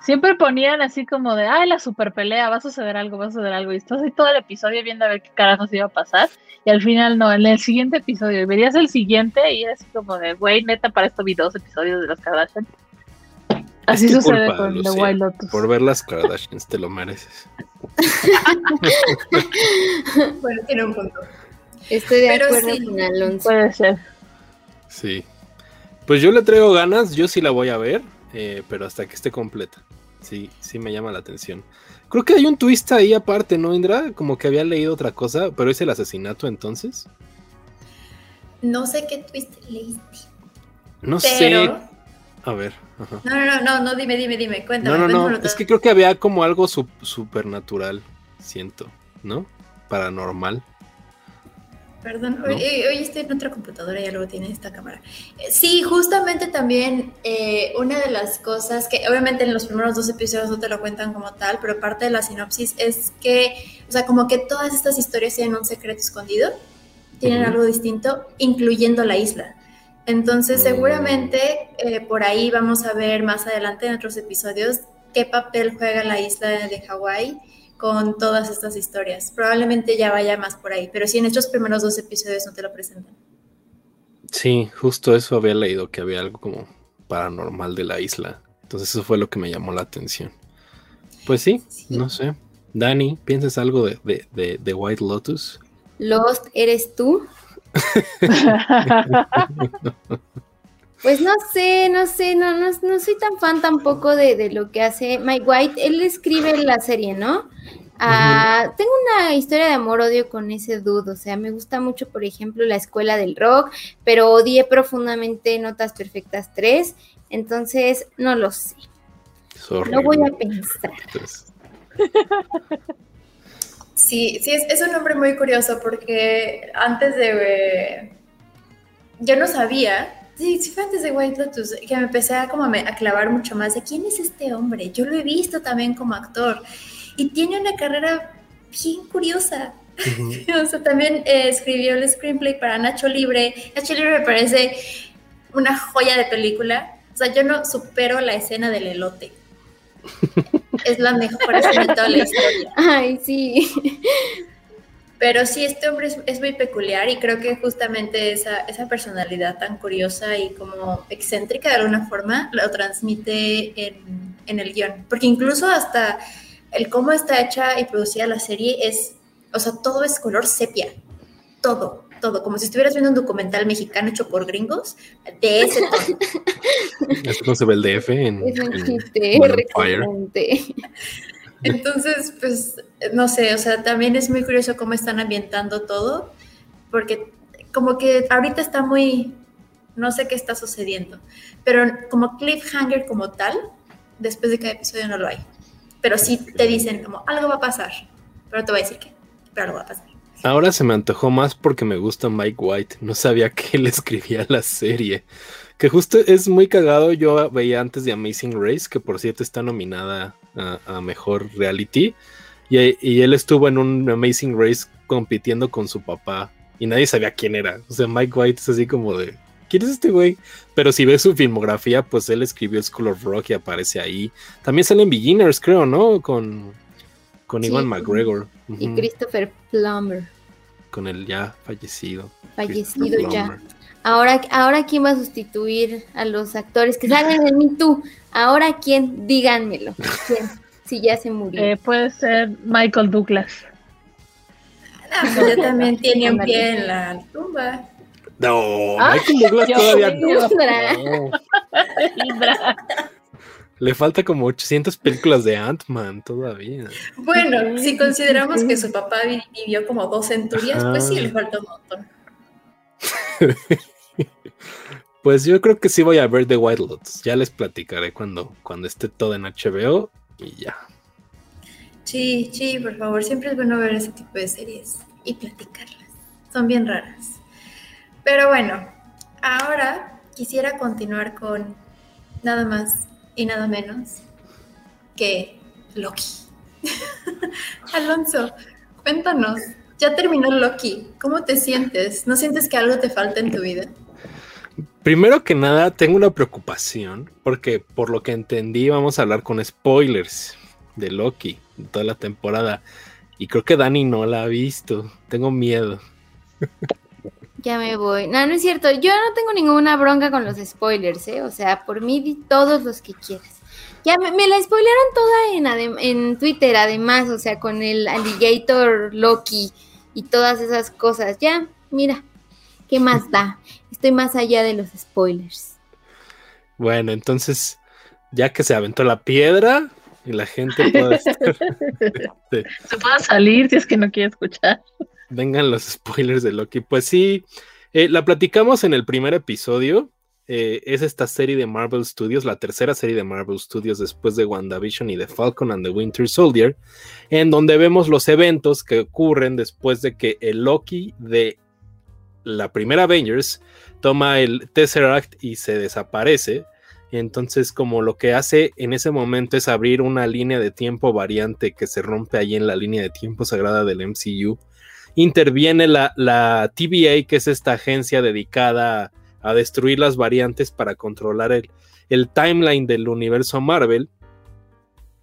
Siempre ponían así como de, ay, la super pelea, va a suceder algo, va a suceder algo. Y estás ahí todo el episodio viendo a ver qué carajos iba a pasar. Y al final no, en el siguiente episodio. Y verías el siguiente y era así como de, güey, neta, para esto vi dos episodios de las Kardashian. Así Es tu sucede culpa, con The Lucía, Wild Lotus. Por ver las Kardashians, te lo mereces. bueno, tiene un punto. Estoy de Pero acuerdo sí. con Alonso. Puede ser. Sí. Pues yo le traigo ganas, yo sí la voy a ver, eh, pero hasta que esté completa. Sí, sí me llama la atención. Creo que hay un twist ahí aparte, ¿no, Indra? Como que había leído otra cosa, pero es el asesinato entonces. No sé qué twist leíste. No Pero- sé. A ver. ajá. No, no, no, no, no, dime, dime, dime, cuéntame. No, no, no. Es que creo que había como algo sup- supernatural, siento, ¿no? Paranormal. Perdón, ¿No? hoy, hoy estoy en otra computadora y luego tiene esta cámara. Eh, Sí, justamente también eh, una de las cosas que obviamente en los primeros dos episodios no te lo cuentan como tal, pero parte de la sinopsis es que, o sea, como que todas estas historias tienen un secreto escondido, tienen algo distinto, incluyendo la isla. Entonces, seguramente eh, por ahí vamos a ver más adelante en otros episodios qué papel juega la isla de Hawái con todas estas historias. Probablemente ya vaya más por ahí, pero sí en estos primeros dos episodios no te lo presentan. Sí, justo eso había leído, que había algo como paranormal de la isla. Entonces eso fue lo que me llamó la atención. Pues sí, Sí. no sé. Dani, ¿piensas algo de, de, de- de White Lotus? Lost, ¿eres tú? Pues no sé, no sé, no, no, no soy tan fan tampoco de, de lo que hace Mike White. Él escribe la serie, ¿no? Ah, Tengo una historia de amor-odio con ese dude, o sea, me gusta mucho, por ejemplo, la escuela del rock, pero odié profundamente Notas Perfectas 3, entonces no lo sé, no voy a pensar. Entonces, Sí, sí, es, es un nombre muy curioso porque antes de... eh, yo no sabía, sí, sí fue antes de White Lotus, que me empecé a, como a, clavar mucho más de quién es este hombre. Yo lo he visto también como actor y tiene una carrera bien curiosa. O sea, también eh, escribió el screenplay para Nacho Libre. Nacho Libre me parece una joya de película. O sea, yo no supero la escena del elote. Es la mejor escena de toda la historia. Ay, sí. Pero sí, este hombre es, es muy peculiar y creo que justamente esa, esa personalidad tan curiosa y como excéntrica de alguna forma lo transmite en, en el guion. Porque incluso hasta el cómo está hecha y producida la serie es, o sea, todo es color sepia. Todo, todo. Como si estuvieras viendo un documental mexicano hecho por gringos de ese tono. Esto no se ve el DF en, Es un en. Entonces, pues, no sé, o sea, también es muy curioso cómo están ambientando todo, porque como que ahorita está muy, no sé qué está sucediendo, pero como cliffhanger como tal, después de cada episodio no lo hay. Pero sí te dicen como algo va a pasar, pero te voy a decir qué, pero algo va a pasar. Ahora se me antojó más porque me gusta Mike White. No sabía que él escribía la serie. Que justo es muy cagado. Yo veía antes de Amazing Race, que por cierto está nominada a, mejor reality. Y, y él estuvo en un Amazing Race compitiendo con su papá. Y nadie sabía quién era. O sea, Mike White es así como de. ¿quién es este güey? Pero si ves su filmografía, pues él escribió School of Rock y aparece ahí. También salen Beginners, creo, ¿no? Con, con Ivan McGregor. Y Christopher Plummer. Con el ya fallecido. Fallecido ya. Ahora, ahora quién va a sustituir a los actores que salgan en Me Too. Ahora quién, díganmelo. ¿Quién? Si ya se murió. Eh, puede ser Michael Douglas. No, pues ya también tiene un pie en la tumba. No, Michael Douglas todavía no. Le falta como 800 películas de Ant-Man todavía. Bueno, si consideramos que su papá vivió como dos centurias, pues sí, le falta un montón. pues yo creo que sí voy a ver The White Lotus. Ya les platicaré cuando, cuando esté todo en HBO y ya. Sí, sí, por favor, siempre es bueno ver ese tipo de series y platicarlas. Son bien raras. Pero bueno, ahora quisiera continuar con nada más y nada menos que Loki. Alonso, cuéntanos, ya terminó Loki, ¿cómo te sientes? ¿No sientes que algo te falta en tu vida? Primero que nada, tengo una preocupación, porque por lo que entendí, vamos a hablar con spoilers de Loki, de toda la temporada. Y creo que Dani no la ha visto. Tengo miedo. Ya me voy. No, no es cierto. Yo no tengo ninguna bronca con los spoilers, ¿eh? O sea, por mí di todos los que quieras. Ya me, la spoilearon toda en, en Twitter, además, o sea, con el Alligator Loki y todas esas cosas. Ya, mira, ¿qué más da? Estoy más allá de los spoilers. Bueno, entonces, ya que se aventó la piedra y la gente puede Se puede salir si es que no quiere escuchar. Vengan los spoilers de Loki. Pues sí, eh, la platicamos en el primer episodio. Eh, es esta serie de Marvel Studios, la tercera serie de Marvel Studios después de WandaVision y de Falcon and the Winter Soldier, en donde vemos los eventos que ocurren después de que el Loki de la primera Avengers toma el Tesseract y se desaparece. Entonces, como lo que hace en ese momento es abrir una línea de tiempo variante que se rompe ahí en la línea de tiempo sagrada del MCU, interviene la, la TVA, que es esta agencia dedicada a, destruir las variantes para controlar el, el timeline del universo Marvel.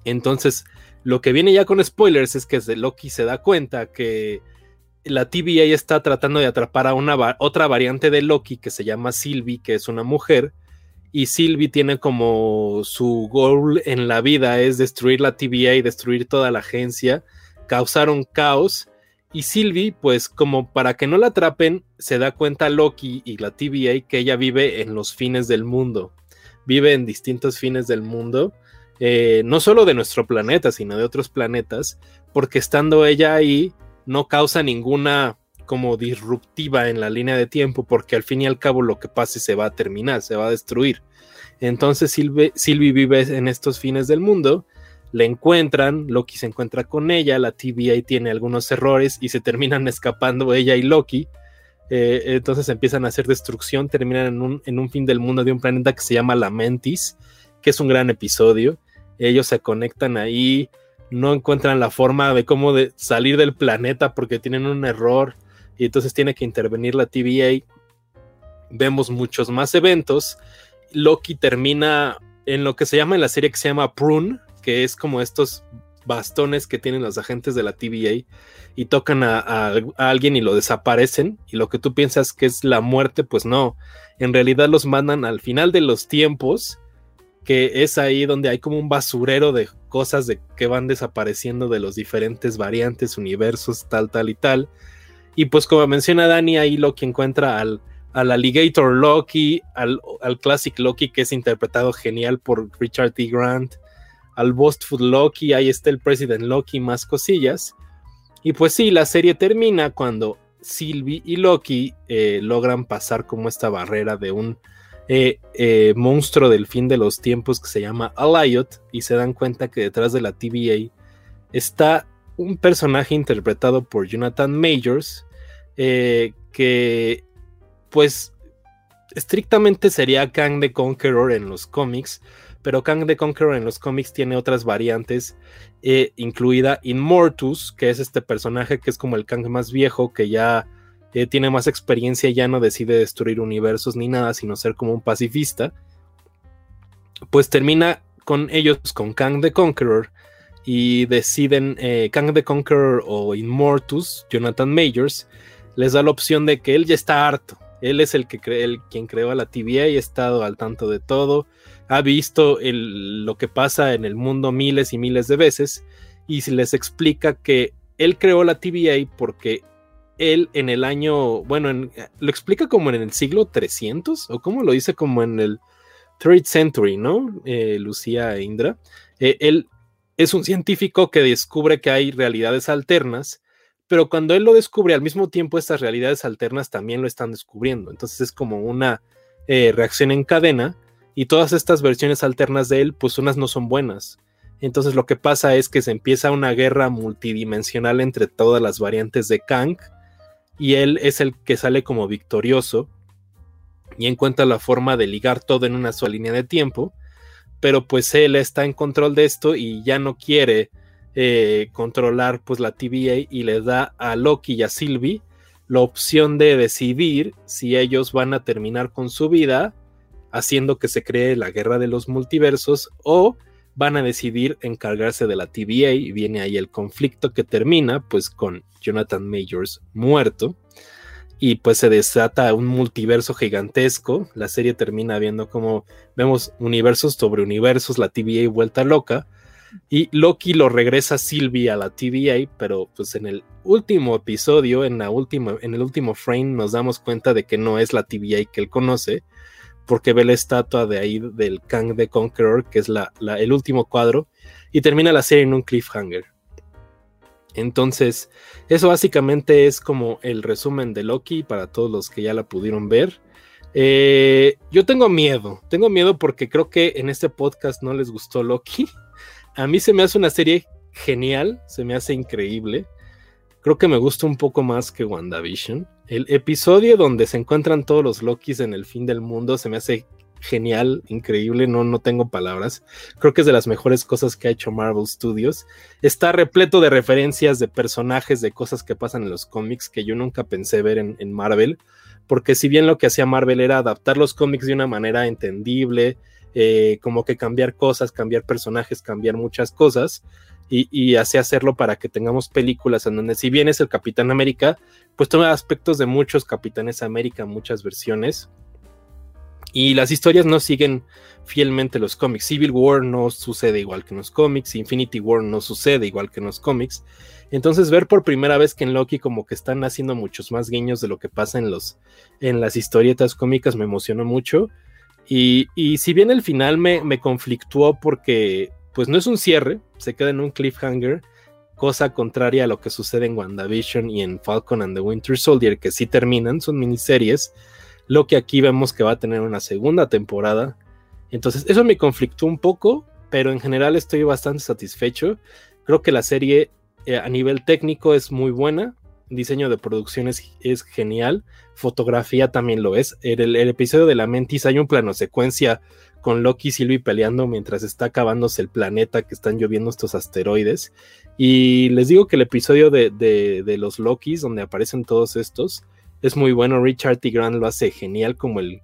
Entonces, lo que viene ya con spoilers es que Loki se da cuenta que la TVA está tratando de atrapar a una otra variante de Loki que se llama Sylvie, que es una mujer, y Sylvie tiene como su goal en la vida es destruir la TVA y destruir toda la agencia, causar un caos. Y Sylvie, pues como para que no la atrapen, se da cuenta Loki y la TVA que ella vive en los fines del mundo, vive en distintos fines del mundo, eh, no solo de nuestro planeta, sino de otros planetas, porque estando ella ahí, no causa ninguna como disruptiva en la línea de tiempo, porque al fin y al cabo lo que pase se va a terminar, se va a destruir. Entonces Sylvie, vive en estos fines del mundo, le encuentran, Loki se encuentra con ella, la TVA tiene algunos errores y se terminan escapando ella y Loki. Eh, entonces empiezan a hacer destrucción, terminan en un, en un fin del mundo de un planeta que se llama Lamentis, que es un gran episodio. Ellos se conectan ahí, no encuentran la forma de cómo de salir del planeta porque tienen un error y entonces tiene que intervenir la TVA. Vemos muchos más eventos. Loki termina en lo que se llama en la serie que se llama Prune, que es como estos bastones que tienen los agentes de la TVA y tocan a, alguien y lo desaparecen y lo que tú piensas que es la muerte, pues no, en realidad los mandan al final de los tiempos que es ahí donde hay como un basurero de cosas de que van desapareciendo de los diferentes variantes, universos, tal, tal y tal. Y pues como menciona Dani, ahí Loki encuentra al, al Alligator Loki, al, al, Classic Loki que es interpretado genial por Richard T. Grant, al Food Loki, ahí está el President Loki, más cosillas. Y pues sí, la serie termina cuando Sylvie y Loki eh, logran pasar como esta barrera de un eh, eh, monstruo del fin de los tiempos que se llama Aliot y se dan cuenta que detrás de la TVA está un personaje interpretado por Jonathan Majors que pues estrictamente sería Kang the Conqueror en los cómics pero Kang the Conqueror en los cómics tiene otras variantes, incluida Immortus, que es este personaje que es como el Kang más viejo, que ya eh, tiene más experiencia, ya no decide destruir universos ni nada, sino ser como un pacifista, pues termina con ellos, con Kang the Conqueror, y deciden, eh, Kang the Conqueror o Immortus, Jonathan Majors, les da la opción de que él ya está harto. Él es el que el, quien creó a la TVA y ha estado al tanto de todo. Ha visto lo que pasa en el mundo miles y miles de veces. Y se les explica que él creó la TVA porque él en el año, bueno, lo explica como en el siglo 300 o como lo dice como en el third century, ¿no? Eh, Lucía e Indra. Eh, él es un científico que descubre que hay realidades alternas, pero cuando él lo descubre al mismo tiempo estas realidades alternas también lo están descubriendo. Entonces es como una eh, reacción en cadena y todas estas versiones alternas de él, pues unas no son buenas. Entonces lo que pasa es que se empieza una guerra multidimensional entre todas las variantes de Kang y él es el que sale como victorioso y encuentra la forma de ligar todo en una sola línea de tiempo, pero pues él está en control de esto y ya no quiere eh, controlar pues la TVA y le da a Loki y a Sylvie la opción de decidir si ellos van a terminar con su vida haciendo que se cree la guerra de los multiversos o van a decidir encargarse de la TVA y viene ahí el conflicto que termina pues con Jonathan Majors muerto y pues se desata un multiverso gigantesco. La serie termina viendo como vemos universos sobre universos, la TVA vuelta loca. Y Loki lo regresa Sylvie a la TVA, pero pues en el último episodio, en, la última, en el último frame, nos damos cuenta de que no es la TVA que él conoce, porque ve la estatua de ahí del Kang the Conqueror, que es la, el último cuadro, y termina la serie en un cliffhanger. Entonces, eso básicamente es como el resumen de Loki para todos los que ya la pudieron ver. Eh, yo tengo miedo, tengo miedo porque creo que en este podcast no les gustó Loki. A mí se me hace una serie genial, se me hace increíble. Creo que me gusta un poco más que WandaVision. El episodio donde se encuentran todos los Lokis en el fin del mundo se me hace genial, increíble, no, no tengo palabras. Creo que es de las mejores cosas que ha hecho Marvel Studios. Está repleto de referencias de personajes, de cosas que pasan en los cómics que yo nunca pensé ver en, Marvel, porque si bien lo que hacía Marvel era adaptar los cómics de una manera entendible, eh, como que cambiar cosas, cambiar personajes, cambiar muchas cosas, y, y, así hacerlo para que tengamos películas en donde si bien es el Capitán América, pues toma aspectos de muchos Capitanes América, muchas versiones, y las historias no siguen fielmente los cómics. Civil War no sucede igual que en los cómics, Infinity War no sucede igual que en los cómics. Entonces ver por primera vez que en Loki como que están haciendo muchos más guiños de lo que pasa en, los, en las historietas cómicas me emocionó mucho. Y, y si bien el final me, me conflictuó porque pues no es un cierre, se queda en un cliffhanger, cosa contraria a lo que sucede en WandaVision y en Falcon and the Winter Soldier, que sí terminan, son miniseries lo que aquí vemos que va a tener una segunda temporada. Entonces, eso me conflictó un poco, pero en general estoy bastante satisfecho. Creo que la serie eh, a nivel técnico es muy buena. Diseño de producción es, genial. Fotografía también lo es. En el, episodio de la Mentis hay un plano secuencia con Loki y Sylvie peleando mientras está acabándose el planeta que están lloviendo estos asteroides. Y les digo que el episodio de, de, los Lokis, donde aparecen todos estos, es muy bueno. Richard T. Grant lo hace genial como el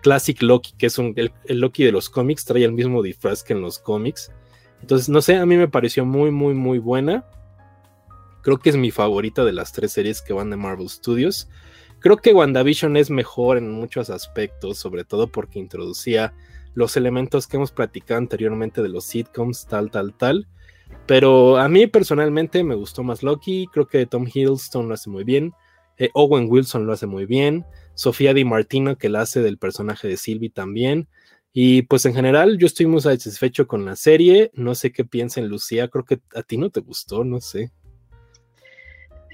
Classic Loki, que es un, el, Loki de los cómics, trae el mismo disfraz que en los cómics. Entonces, no sé, a mí me pareció muy, muy, muy buena. Creo que es mi favorita de las tres series que van de Marvel Studios. Creo que WandaVision es mejor en muchos aspectos, sobre todo porque introducía los elementos que hemos platicado anteriormente de los sitcoms, tal, tal, tal. Pero a mí personalmente me gustó más Loki. Creo que Tom Hiddleston lo hace muy bien. Eh, Owen Wilson lo hace muy bien. Sofía Di Martino, que la hace del personaje de Sylvie también. Y pues en general yo estoy muy satisfecho con la serie. No sé qué piensa en Lucía. Creo que a ti no te gustó, no sé.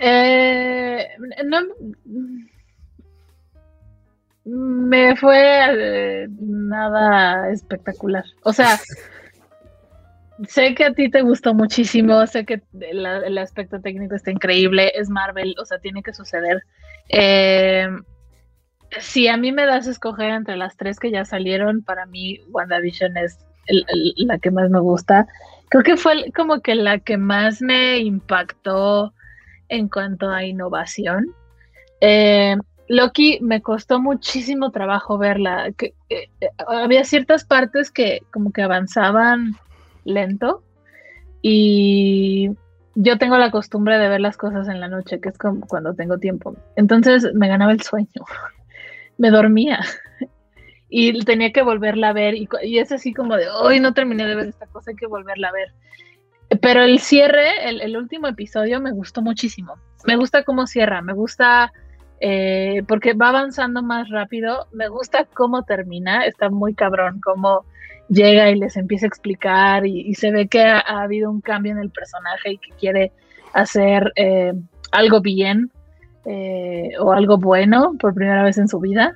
Eh, no, me fue eh, nada espectacular. O sea, sé que a ti te gustó muchísimo, sé que el aspecto técnico está increíble, es Marvel, o sea, tiene que suceder. Eh, si a mí me das a escoger entre las tres que ya salieron, para mí WandaVision es la que más me gusta. Creo que fue como que la que más me impactó en cuanto a innovación. Eh, Loki me costó muchísimo trabajo verla. Que, eh, había ciertas partes que como que avanzaban lento y yo tengo la costumbre de ver las cosas en la noche, que es como cuando tengo tiempo. Entonces me ganaba el sueño, me dormía y tenía que volverla a ver y, es así como de, hoy no terminé de ver esta cosa, hay que volverla a ver. Pero el cierre, el, último episodio me gustó muchísimo. Me gusta cómo cierra, me gusta eh, porque va avanzando más rápido, me gusta cómo termina, está muy cabrón, cómo llega y les empieza a explicar y, se ve que ha, habido un cambio en el personaje y que quiere hacer eh, algo bien eh, o algo bueno por primera vez en su vida.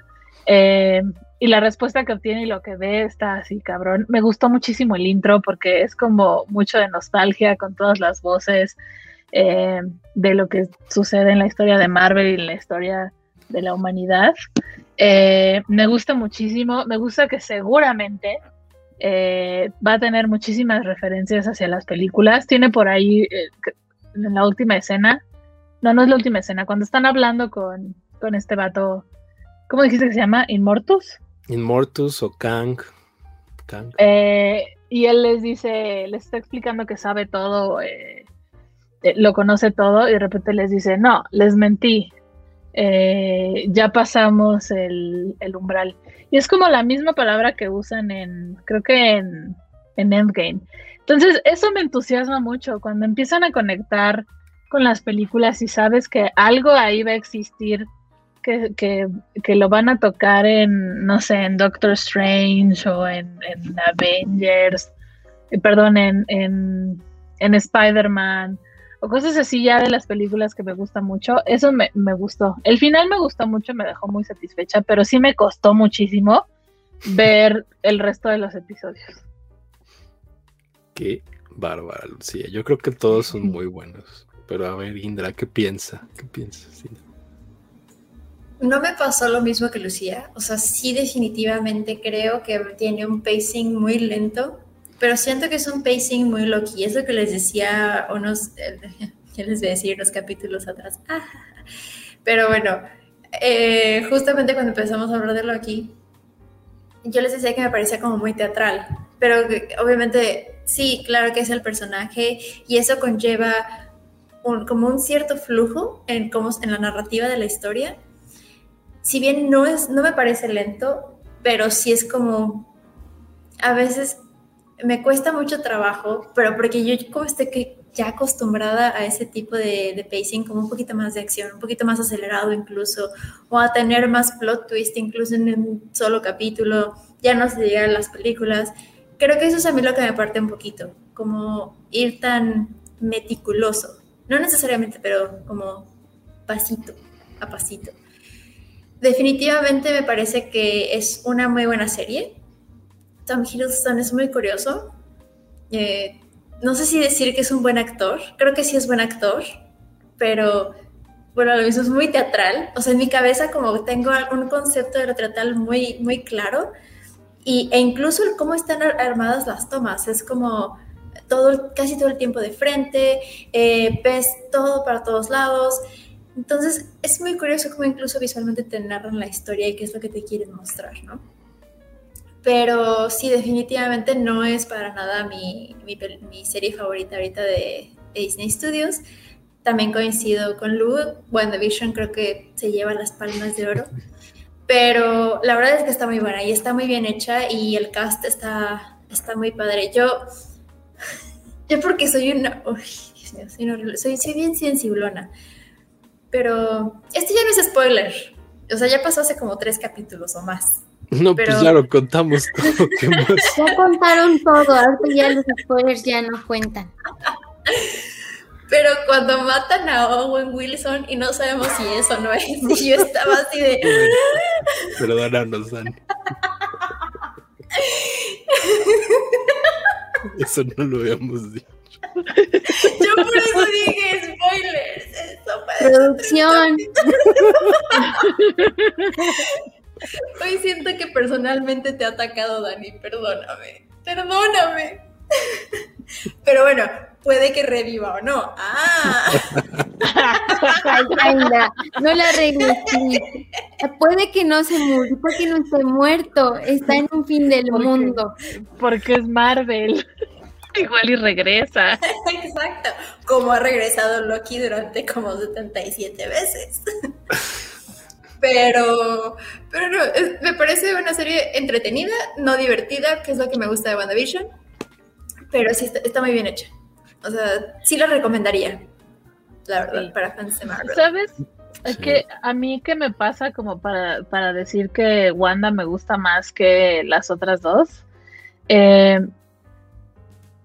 Y la respuesta que obtiene y lo que ve está así, cabrón. Me gustó muchísimo el intro porque es como mucho de nostalgia con todas las voces de lo que sucede en la historia de Marvel y en la historia de la humanidad. me gusta muchísimo, me gusta que seguramente eh, va a tener muchísimas referencias hacia las películas. Tiene por ahí, eh, en la última escena, no, no es la última escena, cuando están hablando con, con este vato, ¿cómo dijiste que se llama? ¿Inmortus? Inmortus o Kang. Kang. Eh, y él les dice, les está explicando que sabe todo, lo conoce todo, y de repente les dice, no, les mentí, ya pasamos el, umbral. Y es como la misma palabra que usan en, creo que en, Endgame. Entonces, eso me entusiasma mucho cuando empiezan a conectar con las películas y sabes que algo ahí va a existir, que, lo van a tocar en, no sé, en Doctor Strange o en, Avengers, eh, perdón, en, en, en Spider-Man o cosas así ya de las películas que me gustan mucho. Eso me, gustó. El final me gustó mucho, me dejó muy satisfecha, pero sí me costó muchísimo ver el resto de los episodios. Qué bárbara, Lucía. Yo creo que todos son muy buenos. Pero a ver, Indra, ¿qué piensa? ¿Qué piensas, No me pasó lo mismo que Lucía. O sea, sí definitivamente creo que tiene un pacing muy lento pero siento que es un pacing muy low-key. Es lo que les decía unos, ya les voy a decir unos capítulos atrás. Pero bueno, eh, justamente cuando empezamos a hablar de Loki, yo les decía que me parecía como muy teatral, pero obviamente sí, claro que es el personaje y eso conlleva un, como un cierto flujo en, como, en la narrativa de la historia. Si bien no, es, no me parece lento, pero sí es como a veces me cuesta mucho trabajo, pero porque yo como estoy que ya acostumbrada a ese tipo de, pacing, como un poquito más de acción, un poquito más acelerado incluso, o a tener más plot twist incluso en un solo capítulo, ya no se llega a las películas. Creo que eso es a mí lo que me parte un poquito, como ir tan meticuloso, no necesariamente, pero como pasito a pasito. Definitivamente me parece que es una muy buena serie Tom Hiddleston es muy curioso. Eh, no sé si decir que es un buen actor, creo que sí es buen actor, pero bueno, lo mismo es muy teatral. O sea, en mi cabeza como tengo un concepto de lo teatral muy, muy claro y, e incluso cómo están armadas las tomas. Es como todo, casi todo el tiempo de frente, eh, ves todo para todos lados. Entonces es muy curioso cómo incluso visualmente te narran la historia y qué es lo que te quieren mostrar, ¿no? Pero sí, definitivamente no es para nada mi, mi, serie favorita ahorita de, Disney Studios. También coincido con Lu. WandaVision creo que se lleva las palmas de oro. Pero la verdad es que está muy buena y está muy bien hecha y el cast está, está muy padre. Yo, yo porque soy una... Uy, Dios soy, soy, soy bien sensiblona. Pero este ya no es spoiler. O sea, ya pasó hace como tres capítulos o más. No, pues ya lo contamos todo. Ya contaron todo, ahora ya los spoilers ya no cuentan. Pero cuando matan a Owen Wilson y no sabemos si eso no es, yo estaba así de. Perdónanos, Dani. Eso no lo habíamos dicho. Yo por eso dije spoilers. Eso Producción. Hoy siento que personalmente te ha atacado, Dani. Perdóname. Perdóname. Pero bueno, puede que reviva o no. Ah. no la arregles. Puede que no se muera, puede que no esté muerto. Está en un fin del mundo. Porque es Marvel. Igual y regresa. Exacto. Como ha regresado Loki durante como 77 veces. Pero, pero no, me parece una serie entretenida, no divertida, que es lo que me gusta de WandaVision. Pero sí está muy bien hecha. O sea, sí lo recomendaría, la verdad, para fans de Marvel. ¿Sabes? Es que a mí que me pasa como para, para, decir que Wanda me gusta más que las otras dos. Eh,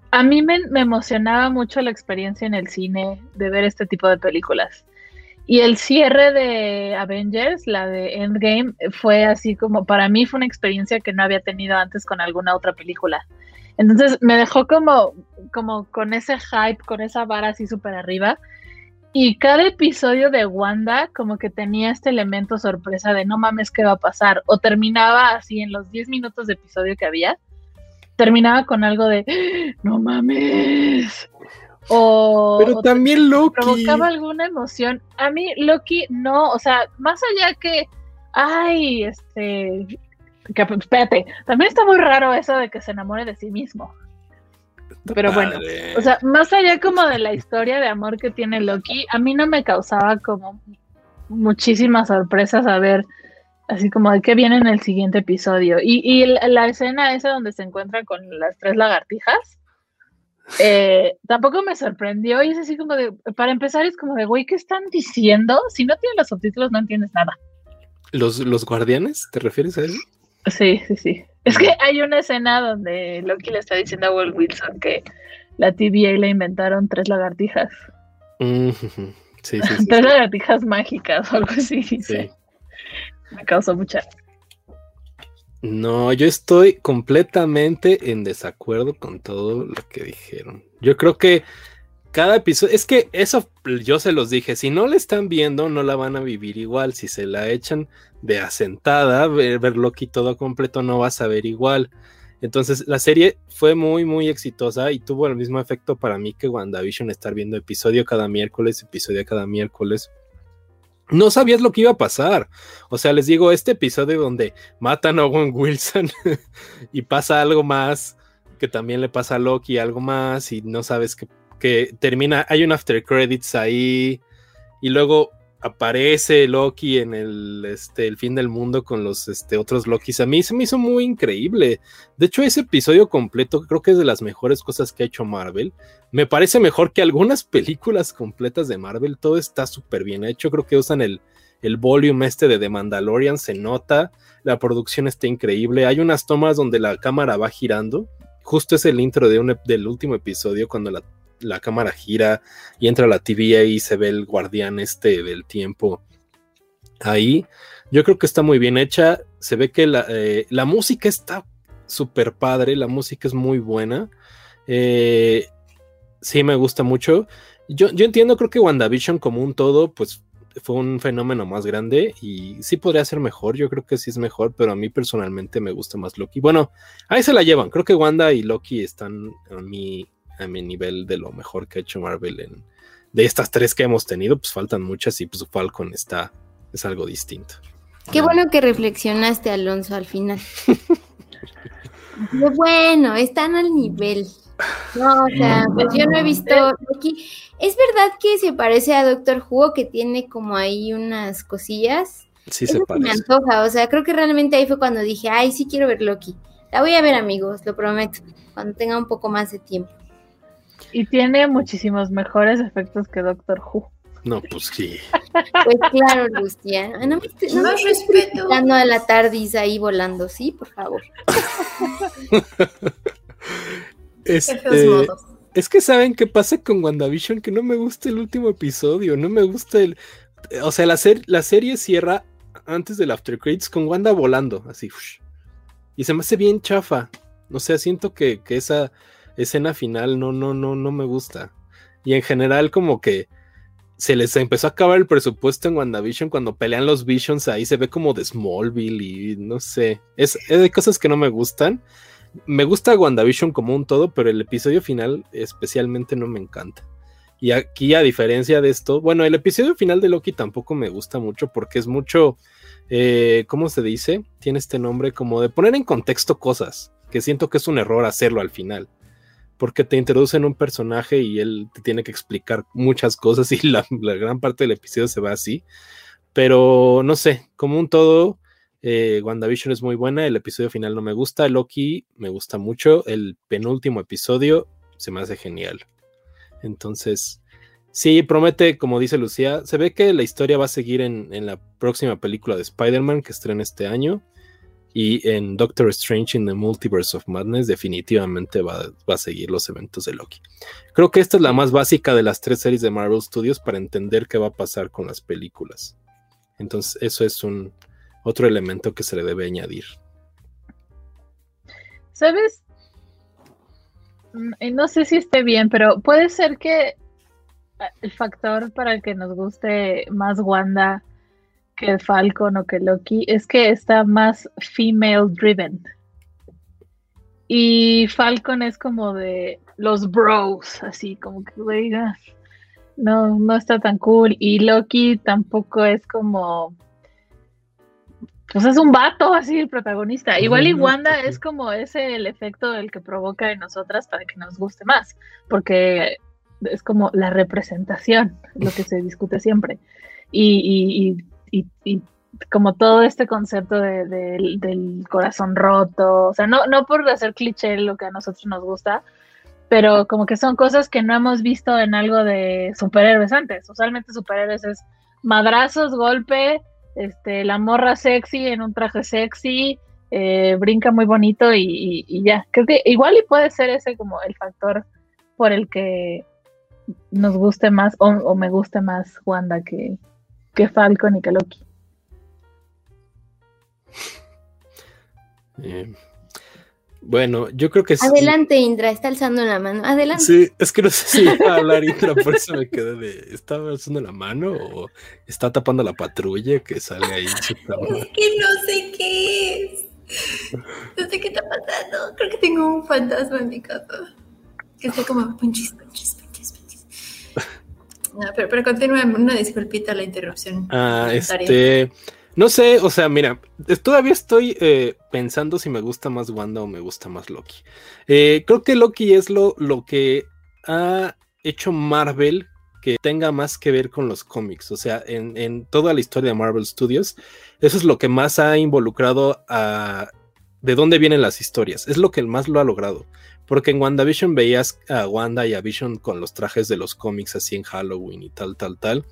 a mí me, me, emocionaba mucho la experiencia en el cine de ver este tipo de películas. Y el cierre de Avengers, la de Endgame, fue así como, para mí fue una experiencia que no había tenido antes con alguna otra película. Entonces me dejó como, como con ese hype, con esa vara así súper arriba. Y cada episodio de Wanda como que tenía este elemento sorpresa de no mames qué va a pasar. O terminaba así en los 10 minutos de episodio que había. Terminaba con algo de no mames. O, Pero también Loki. Provocaba alguna emoción. A mí Loki no, o sea, más allá que, ay, este, que, espérate, también está muy raro eso de que se enamore de sí mismo. Pero bueno, o sea, más allá como de la historia de amor que tiene Loki, a mí no me causaba como muchísimas sorpresas saber así como de qué viene en el siguiente episodio. Y, y la, escena esa donde se encuentra con las tres lagartijas, eh, tampoco me sorprendió y es así como de, para empezar es como de, güey, ¿qué están diciendo? Si no tienen los subtítulos no entiendes nada. ¿Los, los guardianes? ¿Te refieres a eso? Sí, sí, sí. Es que hay una escena donde Loki le está diciendo a Will Wilson que la TVA le inventaron tres lagartijas. sí, sí, sí, tres lagartijas mágicas o algo así. Sí. Me causó mucha. No, yo estoy completamente en desacuerdo con todo lo que dijeron. Yo creo que cada episodio, es que eso yo se los dije, si no la están viendo, no la van a vivir igual. Si se la echan de asentada, ver, ver Loki todo completo, no vas a ver igual. Entonces, la serie fue muy, muy exitosa y tuvo el mismo efecto para mí que WandaVision, estar viendo episodio cada miércoles, episodio cada miércoles. No sabías lo que iba a pasar. O sea, les digo, este episodio donde matan a Owen Wilson y pasa algo más, que también le pasa a Loki algo más y no sabes qué que termina, hay un after credits ahí y luego aparece Loki en el, este, el fin del mundo con los este, otros Lokis. A mí se me hizo muy increíble. De hecho, ese episodio completo creo que es de las mejores cosas que ha hecho Marvel. Me parece mejor que algunas películas completas de Marvel. Todo está súper bien hecho. Creo que usan el, el volume este de The Mandalorian, se nota. La producción está increíble. Hay unas tomas donde la cámara va girando. Justo es el intro de un, del último episodio cuando la la cámara gira y entra la TVA y se ve el guardián este del tiempo ahí. Yo creo que está muy bien hecha. Se ve que la, eh, música está súper padre, la música es muy buena. Eh, sí, me gusta mucho. Yo, yo entiendo, creo que WandaVision como un todo, pues fue un fenómeno más grande y sí podría ser mejor, yo creo que sí es mejor, pero a mí personalmente me gusta más Loki. Bueno, ahí se la llevan, creo que Wanda y Loki están a mi, a mi nivel de lo mejor que ha hecho Marvel en, de estas tres que hemos tenido, pues faltan muchas y pues Falcon está, es algo distinto. Qué bueno que reflexionaste, Alonso, al final. bueno, están al nivel. No, o sea, pues yo no he visto aquí. Es verdad que se parece a Doctor Who, que tiene como ahí unas cosillas. Sí, se parece. Me antoja, o sea, creo que realmente ahí fue cuando dije, ay, sí quiero ver Loki. La voy a ver, amigos, lo prometo, cuando tenga un poco más de tiempo. Y tiene muchísimos mejores efectos que Doctor Who. No, pues sí. Pues claro, Lucia. No me, no respeto. Dando a la tardis ahí volando, sí, por favor. Este, es que saben qué pasa con WandaVision, que no me gusta el último episodio, no me gusta el... O sea, la, la serie cierra antes del After Credits con Wanda volando, así. Y se me hace bien chafa. O sea, siento que, que esa escena final no, no, no, no me gusta. Y en general como que se les empezó a acabar el presupuesto en WandaVision cuando pelean los Visions ahí se ve como de Smallville y no sé, es, es de cosas que no me gustan. me gusta WandaVision como un todo, pero el episodio final especialmente no me encanta. Y aquí, a diferencia de esto, bueno, el episodio final de Loki tampoco me gusta mucho porque es mucho, eh, ¿cómo se dice? Tiene este nombre como de poner en contexto cosas, que siento que es un error hacerlo al final, porque te introducen un personaje y él te tiene que explicar muchas cosas y la, gran parte del episodio se va así. Pero no sé, como un todo, eh, WandaVision es muy buena, el episodio final no me gusta, Loki me gusta mucho, el penúltimo episodio se me hace genial. Entonces, sí, promete, como dice Lucía, se ve que la historia va a seguir en, la próxima película de Spider-Man que estrena este año. Y en Doctor Strange in the Multiverse of Madness definitivamente va, a seguir los eventos de Loki. Creo que esta es la más básica de las tres series de Marvel Studios para entender qué va a pasar con las películas. Entonces eso es un otro elemento que se le debe añadir. ¿Sabes? Mm, no sé si esté bien, pero puede ser que el factor para el que nos guste más Wanda que Falcon o que Loki es que está más female driven. Y Falcon es como de los bros, así como que, no, no está tan cool. Y Loki tampoco es como pues es un vato así el protagonista. Igual y Wanda es como ese el efecto el que provoca en nosotras para que nos guste más, porque es como la representación, lo que se discute siempre. Y, como todo este concepto del corazón roto, o sea, no, no por hacer cliché lo que a nosotros nos gusta, pero como que son cosas que no hemos visto en algo de superhéroes antes. Usualmente superhéroes es madrazos, golpe, este, la morra sexy en un traje sexy, eh, brinca muy bonito y, ya. Creo que igual y puede ser ese como el factor por el que nos guste más o, me guste más Wanda que, que Falcon y que Loki. Eh, bueno, yo creo que sí. Adelante, Indra, está alzando la mano. Adelante. Sí, es que no sé si iba a hablar Indra, por eso me quedé de. ¿Estaba alzando la mano o está tapando la patrulla que sale ahí? es que no sé qué es. No sé qué está pasando. Creo que tengo un fantasma en mi casa. Que está como punchis, punchis. Pero, pero continúa, una disculpita la interrupción. Ah, este. No sé, o sea, mira, todavía estoy eh, pensando si me gusta más Wanda o me gusta más Loki. Eh, creo que Loki es lo, lo que ha hecho Marvel que tenga más que ver con los cómics. O sea, en, toda la historia de Marvel Studios, eso es lo que más ha involucrado a de dónde vienen las historias. Es lo que más lo ha logrado. Porque en WandaVision veías a Wanda y a Vision con los trajes de los cómics así en Halloween y tal, tal, tal.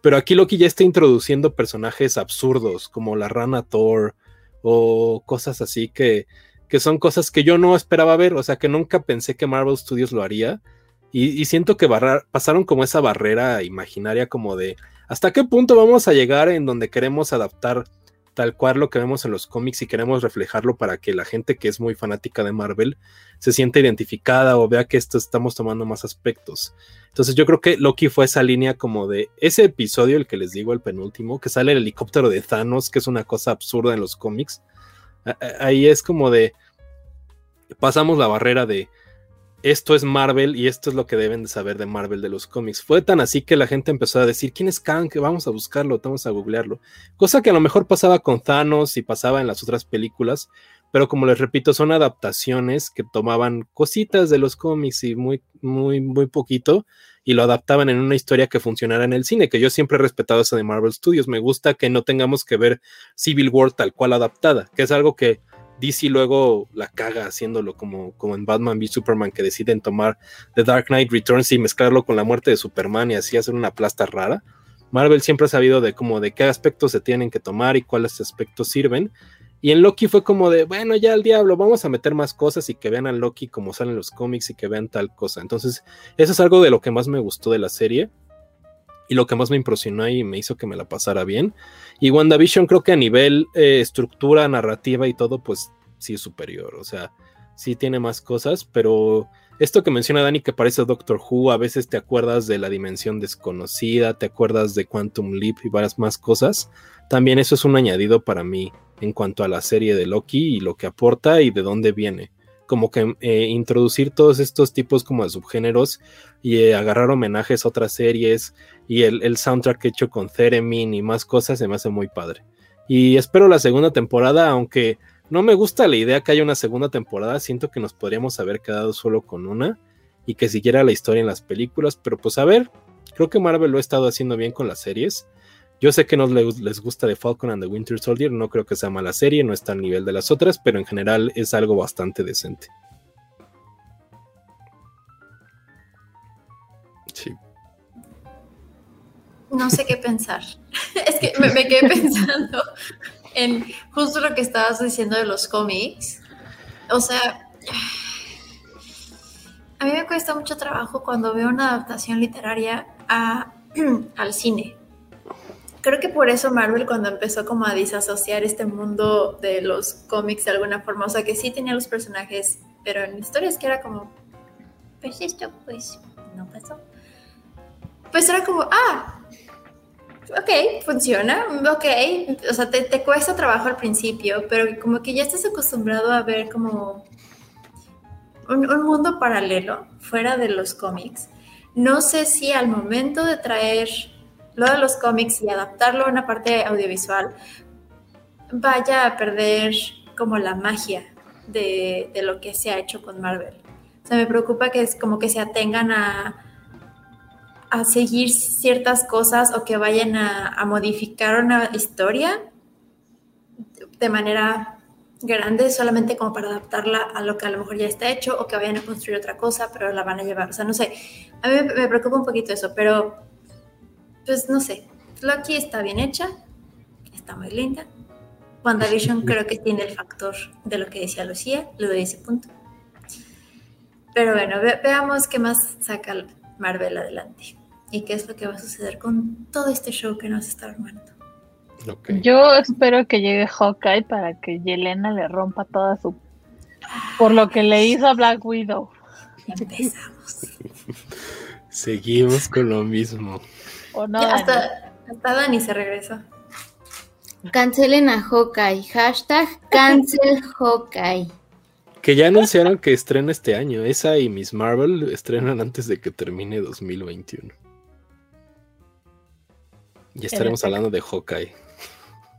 Pero aquí Loki ya está introduciendo personajes absurdos como la rana Thor o cosas así que, que son cosas que yo no esperaba ver, o sea que nunca pensé que Marvel Studios lo haría. Y, siento que pasaron como esa barrera imaginaria como de hasta qué punto vamos a llegar en donde queremos adaptar tal cual lo que vemos en los cómics y queremos reflejarlo para que la gente que es muy fanática de Marvel se sienta identificada o vea que esto estamos tomando más aspectos. Entonces yo creo que Loki fue esa línea como de ese episodio, el que les digo, el penúltimo, que sale el helicóptero de Thanos, que es una cosa absurda en los cómics. Ahí es como de pasamos la barrera de esto es Marvel y esto es lo que deben de saber de Marvel de los cómics. Fue tan así que la gente empezó a decir, ¿quién es Kang? Que vamos a buscarlo, vamos a googlearlo. Cosa que a lo mejor pasaba con Thanos y pasaba en las otras películas, pero como les repito, son adaptaciones que tomaban cositas de los cómics y muy, muy, muy poquito y lo adaptaban en una historia que funcionara en el cine, que yo siempre he respetado eso de Marvel Studios. Me gusta que no tengamos que ver Civil War tal cual adaptada, que es algo que DC luego la caga haciéndolo como, como en Batman v Superman que deciden tomar The Dark Knight Returns y mezclarlo con la muerte de Superman y así hacer una plasta rara. Marvel siempre ha sabido de de qué aspectos se tienen que tomar y cuáles aspectos sirven. Y en Loki fue como de, bueno, ya al diablo, vamos a meter más cosas y que vean a Loki como salen los cómics y que vean tal cosa. Entonces, eso es algo de lo que más me gustó de la serie y lo que más me impresionó y me hizo que me la pasara bien. Y WandaVision creo que a nivel eh, estructura, narrativa y todo, pues sí es superior. O sea, sí tiene más cosas, pero esto que menciona Dani que parece Doctor Who, a veces te acuerdas de la dimensión desconocida, te acuerdas de Quantum Leap y varias más cosas. También eso es un añadido para mí en cuanto a la serie de Loki y lo que aporta y de dónde viene como que eh, introducir todos estos tipos como de subgéneros y eh, agarrar homenajes a otras series y el, el soundtrack hecho con Theremin y más cosas se me hace muy padre. Y espero la segunda temporada, aunque no me gusta la idea que haya una segunda temporada, siento que nos podríamos haber quedado solo con una y que siguiera la historia en las películas, pero pues a ver, creo que Marvel lo ha estado haciendo bien con las series. Yo sé que no les gusta The Falcon and the Winter Soldier, no creo que sea mala serie, no está al nivel de las otras, pero en general es algo bastante decente. Sí. No sé qué pensar. es que me, me quedé pensando en justo lo que estabas diciendo de los cómics. O sea, a mí me cuesta mucho trabajo cuando veo una adaptación literaria al cine. Creo que por eso Marvel cuando empezó como a disasociar este mundo de los cómics de alguna forma, o sea que sí tenía los personajes, pero en historias que era como, pues esto pues no pasó. Pues era como, ah, ok, funciona, ok, o sea, te, te, cuesta trabajo al principio, pero como que ya estás acostumbrado a ver como un, un, mundo paralelo fuera de los cómics. No sé si al momento de traer lo de los cómics y adaptarlo a una parte audiovisual vaya a perder como la magia de, de lo que se ha hecho con Marvel. O sea, me preocupa que es como que se atengan a, a seguir ciertas cosas o que vayan a, a, modificar una historia de manera grande solamente como para adaptarla a lo que a lo mejor ya está hecho o que vayan a construir otra cosa pero la van a llevar. O sea, no sé, a mí me, preocupa un poquito eso, pero pues no sé, Loki está bien hecha, está muy linda. WandaVision creo que tiene el factor de lo que decía Lucía, le doy ese punto. Pero bueno, veamos qué más saca Marvel adelante y qué es lo que va a suceder con todo este show que nos está armando. Yo espero que llegue Hawkeye para que Yelena le rompa toda su... Por lo que le hizo a Black Widow. Empezamos. Seguimos con lo mismo. Hasta, hasta Dani se regresó. Cancelen a Hawkeye. Hashtag cancel Hawkeye. Que ya anunciaron que estrena este año. Esa y Miss Marvel estrenan antes de que termine 2021. Ya estaremos hablando de Hawkeye.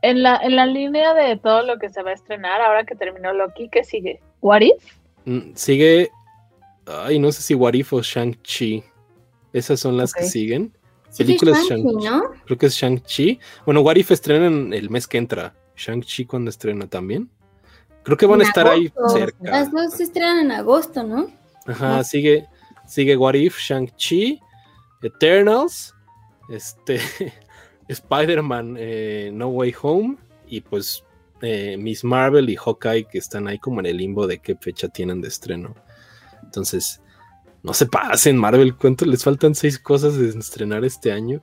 En la, en la línea de todo lo que se va a estrenar, ahora que terminó Loki, ¿qué sigue? ¿What If? Mm, sigue. Ay, no sé si What If o Shang-Chi. Esas son las que siguen. Shang-Chi, ¿no? Creo que es Shang-Chi. Bueno, What If estrena el mes que entra. Shang-Chi cuando estrena también. Creo que van a estar ahí cerca. Las dos se estrenan en agosto, ¿no? Ajá, sigue, sigue What If, Shang-Chi, Eternals, este, Spider-Man eh, No Way Home y pues eh, Miss Marvel y Hawkeye que están ahí como en el limbo de qué fecha tienen de estreno. Entonces, no se pasen, Marvel, ¿cuánto les faltan seis cosas de estrenar este año?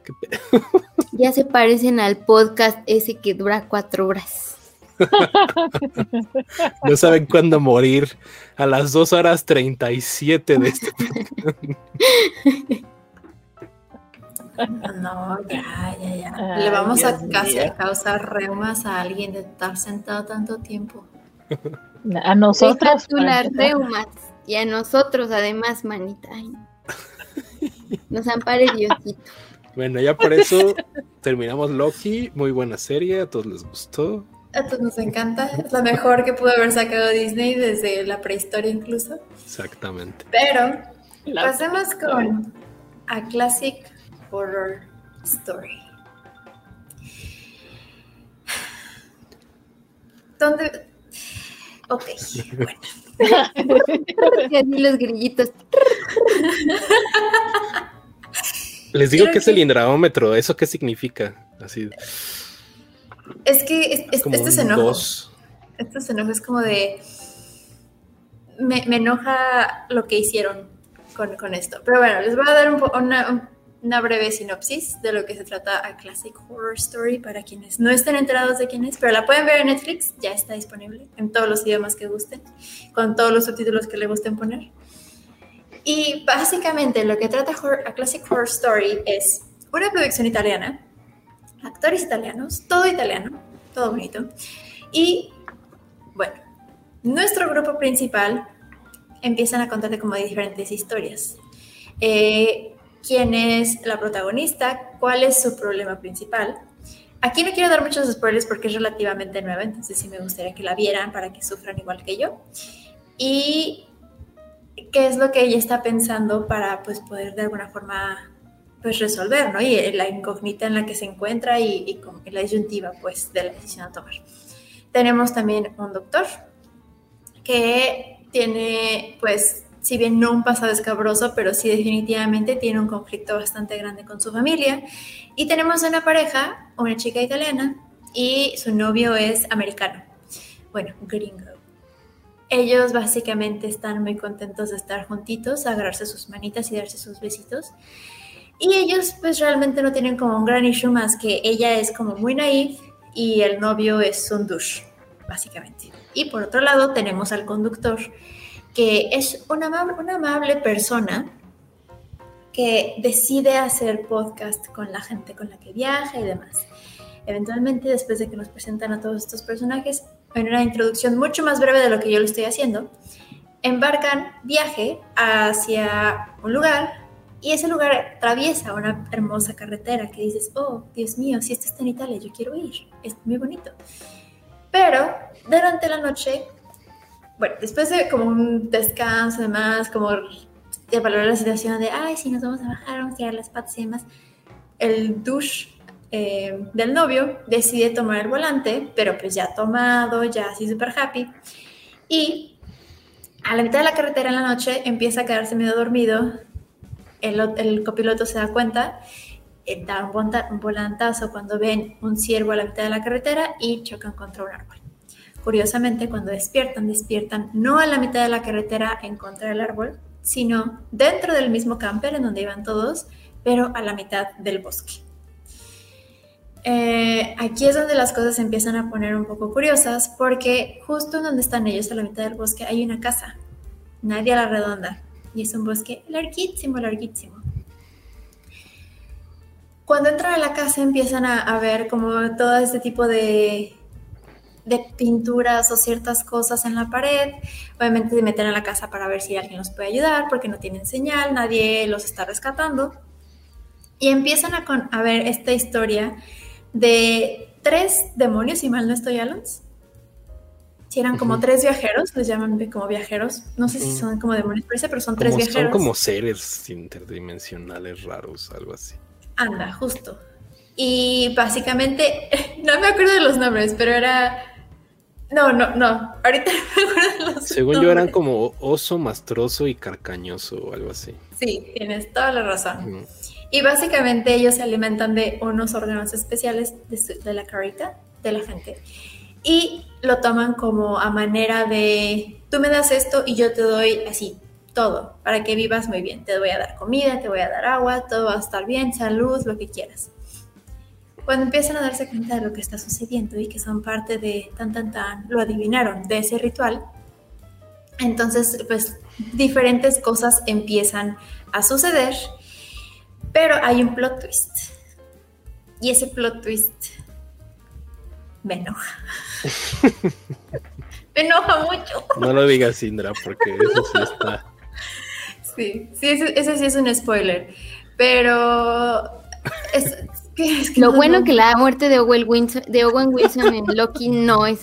ya se parecen al podcast ese que dura cuatro horas. no saben cuándo morir a las dos horas treinta y siete de este No, ya, ya, ya. Le vamos a casi a causar reumas a alguien de estar sentado tanto tiempo. A nosotros. las reumas. Y a nosotros, además, manita. Nos ampare Diosito. Bueno, ya por eso terminamos Loki. Muy buena serie, a todos les gustó. A todos nos encanta. Es la mejor que pudo haber sacado Disney desde la prehistoria incluso. Exactamente. Pero pasemos con a Classic Horror Story. ¿Dónde? Ok, bueno. los grillitos. Les digo que es el indraómetro, ¿eso qué significa? Así. Es que este se enojo. Este se enojo es como de. Me, enoja lo que hicieron con, esto. Pero bueno, les voy a dar un, una, una breve sinopsis de lo que se trata a Classic Horror Story para quienes no estén enterados de quién es, pero la pueden ver en Netflix, ya está disponible en todos los idiomas que gusten, con todos los subtítulos que le gusten poner. Y básicamente lo que trata a Classic Horror Story es una producción italiana, actores italianos, todo italiano, todo bonito. Y bueno, nuestro grupo principal empiezan a contarte como diferentes historias. Eh, ¿Quién es la protagonista? ¿Cuál es su problema principal? Aquí no quiero dar muchos spoilers porque es relativamente nueva, entonces sí me gustaría que la vieran para que sufran igual que yo. Y qué es lo que ella está pensando para pues poder de alguna forma pues resolver, ¿no? Y la incógnita en la que se encuentra y, y, la disyuntiva pues de la decisión a tomar. Tenemos también un doctor que tiene pues si bien no un pasado escabroso, pero sí definitivamente tiene un conflicto bastante grande con su familia. Y tenemos una pareja, una chica italiana, y su novio es americano, bueno, gringo. Ellos básicamente están muy contentos de estar juntitos, agarrarse sus manitas y darse sus besitos. Y ellos pues realmente no tienen como un gran issue más que ella es como muy naive y el novio es un douche, básicamente. Y por otro lado tenemos al conductor, que es una amable, una amable persona que decide hacer podcast con la gente con la que viaja y demás. Eventualmente, después de que nos presentan a todos estos personajes, en una introducción mucho más breve de lo que yo lo estoy haciendo, embarcan viaje hacia un lugar y ese lugar atraviesa una hermosa carretera que dices, oh, Dios mío, si esto está en Italia, yo quiero ir, es muy bonito. Pero durante la noche bueno, después de como un descanso y demás, como de valorar la situación de, ay, si nos vamos a bajar, vamos a tirar las patas y demás, el douche eh, del novio decide tomar el volante, pero pues ya tomado, ya así súper happy. Y a la mitad de la carretera en la noche empieza a quedarse medio dormido. El, copiloto se da cuenta, eh, da un volantazo cuando ven un ciervo a la mitad de la carretera y chocan contra un árbol. Curiosamente, cuando despiertan, despiertan no a la mitad de la carretera en contra del árbol, sino dentro del mismo camper en donde iban todos, pero a la mitad del bosque. Eh, aquí es donde las cosas se empiezan a poner un poco curiosas porque justo donde están ellos a la mitad del bosque hay una casa, nadie a la redonda, y es un bosque larguísimo, larguísimo. Cuando entran a la casa empiezan a, a ver como todo este tipo de de pinturas o ciertas cosas en la pared. Obviamente se meten a la casa para ver si alguien los puede ayudar porque no tienen señal, nadie los está rescatando. Y empiezan a, a ver esta historia de tres demonios, si mal no estoy, Alons. Si eran como tres viajeros, les llaman como viajeros. No sé si son como demonios, pero son tres viajeros. Son como seres interdimensionales raros, algo así. Anda, justo. Y básicamente, no me acuerdo de los nombres, pero era no, no, no. Ahorita no me acuerdo de los Según yo eran como oso, mastroso y carcañoso o algo así. Sí, tienes toda la razón. Y básicamente ellos se alimentan de unos órganos especiales de, la carita de la gente. Y lo toman como a manera de, tú me das esto y yo te doy así, todo, para que vivas muy bien. Te voy a dar comida, te voy a dar agua, todo va a estar bien, salud, lo que quieras cuando empiezan a darse cuenta de lo que está sucediendo y que son parte de tan, tan, tan, lo adivinaron, de ese ritual, entonces, pues, diferentes cosas empiezan a suceder, pero hay un plot twist. Y ese plot twist me enoja. me enoja mucho. No lo digas, Indra, porque eso sí está. Sí, sí, ese, sí es un spoiler. Pero es, lo bueno que la muerte de Owen, Wilson, de Owen Wilson en Loki no es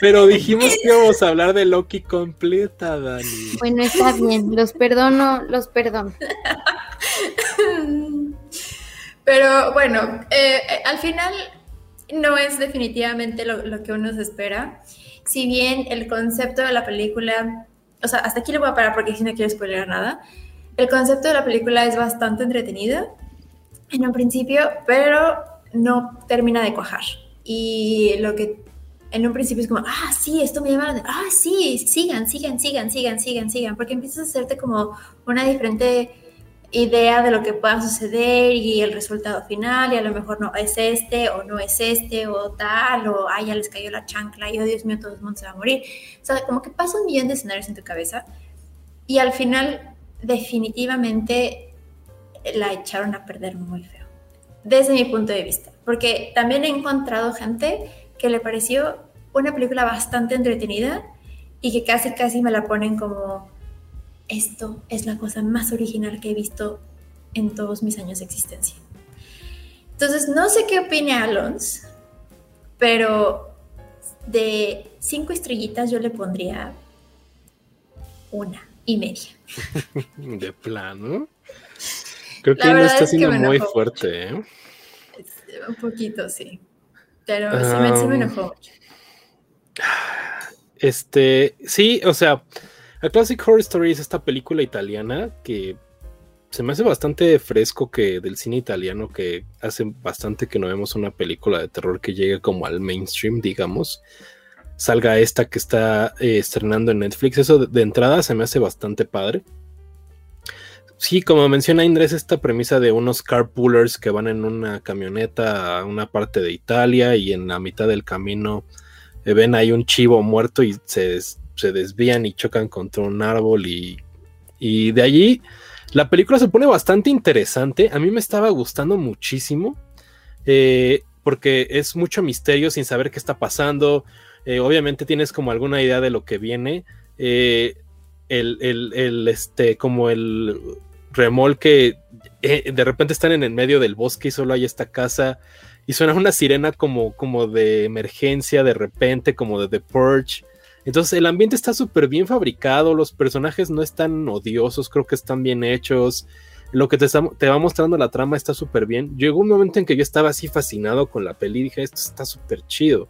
Pero dijimos que íbamos a hablar de Loki completa, Dani. Bueno, está bien, los perdono, los perdono. Pero bueno, eh, al final no es definitivamente lo, que uno se espera. Si bien el concepto de la película, o sea, hasta aquí lo voy a parar porque si no quiero spoiler nada. El concepto de la película es bastante entretenido en un principio, pero no termina de cuajar. Y lo que en un principio es como, ah, sí, esto me llama, ah, sí, sigan, sigan, sigan, sigan, sigan, sigan, porque empiezas a hacerte como una diferente idea de lo que pueda suceder y el resultado final, y a lo mejor no es este, o no es este, o tal, o ay, ya les cayó la chancla, y oh Dios mío, todo el mundo se va a morir. O sea, como que pasa un millón de escenarios en tu cabeza, y al final, definitivamente, la echaron a perder muy feo, desde mi punto de vista, porque también he encontrado gente que le pareció una película bastante entretenida y que casi casi me la ponen como esto es la cosa más original que he visto en todos mis años de existencia. Entonces, no sé qué opine Alons, pero de cinco estrellitas yo le pondría una y media. de plano. Creo que no está siendo muy fuerte, ¿eh? Un poquito, sí. Pero sí, me, me enojó mucho. Este, sí, o sea, A Classic Horror Story es esta película italiana que se me hace bastante fresco que del cine italiano que hace bastante que no vemos una película de terror que llegue como al mainstream, digamos. Salga esta que está eh, estrenando en Netflix. Eso de, entrada se me hace bastante padre. Sí, como menciona Indres, esta premisa de unos carpoolers que van en una camioneta a una parte de Italia y en la mitad del camino eh, ven ahí un chivo muerto y se, desvían y chocan contra un árbol y, y de allí la película se pone bastante interesante. A mí me estaba gustando muchísimo. Eh, porque es mucho misterio sin saber qué está pasando. Eh, obviamente tienes como alguna idea de lo que viene. Eh, el, este, como el remolque, de repente están en el medio del bosque y solo hay esta casa. Y suena una sirena como, como de emergencia de repente, como de The Purge. Entonces el ambiente está súper bien fabricado, los personajes no están odiosos, creo que están bien hechos. Lo que te, te va mostrando la trama está súper bien. Llegó un momento en que yo estaba así fascinado con la peli y dije, esto está súper chido.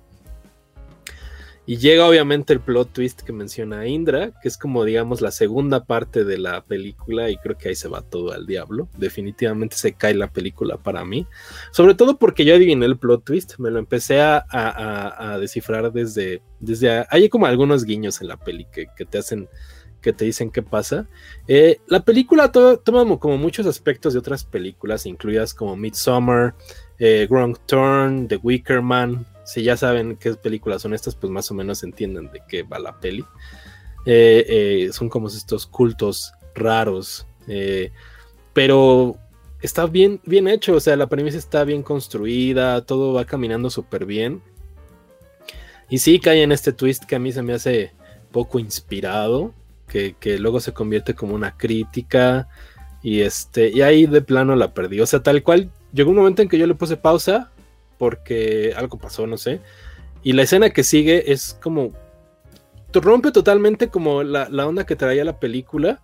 Y llega obviamente el plot twist que menciona Indra, que es como digamos la segunda parte de la película y creo que ahí se va todo al diablo. Definitivamente se cae la película para mí. Sobre todo porque yo adiviné el plot twist, me lo empecé a, descifrar desde, desde... Hay como algunos guiños en la peli que, te hacen que te dicen qué pasa. Eh, la película toma como muchos aspectos de otras películas, incluidas como Midsommar, eh, Wrong Turn, The Wicker Man, si ya saben qué películas son estas, pues más o menos entienden de qué va la peli. Eh, eh, son como estos cultos raros, eh, pero está bien, bien hecho, o sea, la premisa está bien construida, todo va caminando súper bien. Y sí cae en este twist que a mí se me hace poco inspirado, que, que luego se convierte como una crítica. Y este, y ahí de plano la perdí. O sea, tal cual, llegó un momento en que yo le puse pausa porque algo pasó, no sé. Y la escena que sigue es como. Rompe totalmente como la, onda que traía la película.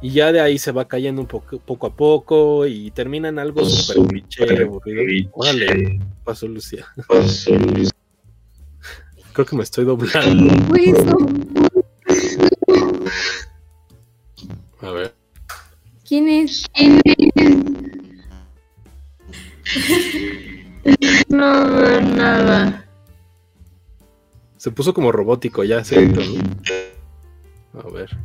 Y ya de ahí se va cayendo un poco, poco a poco. Y termina en algo súper cliché, aburrido. Órale, pasó Lucía. Creo que me estoy doblando. A ver. ¿Quién es? ¿Quién es? No veo nada. Se puso como robótico ya, ¿cierto? A ver.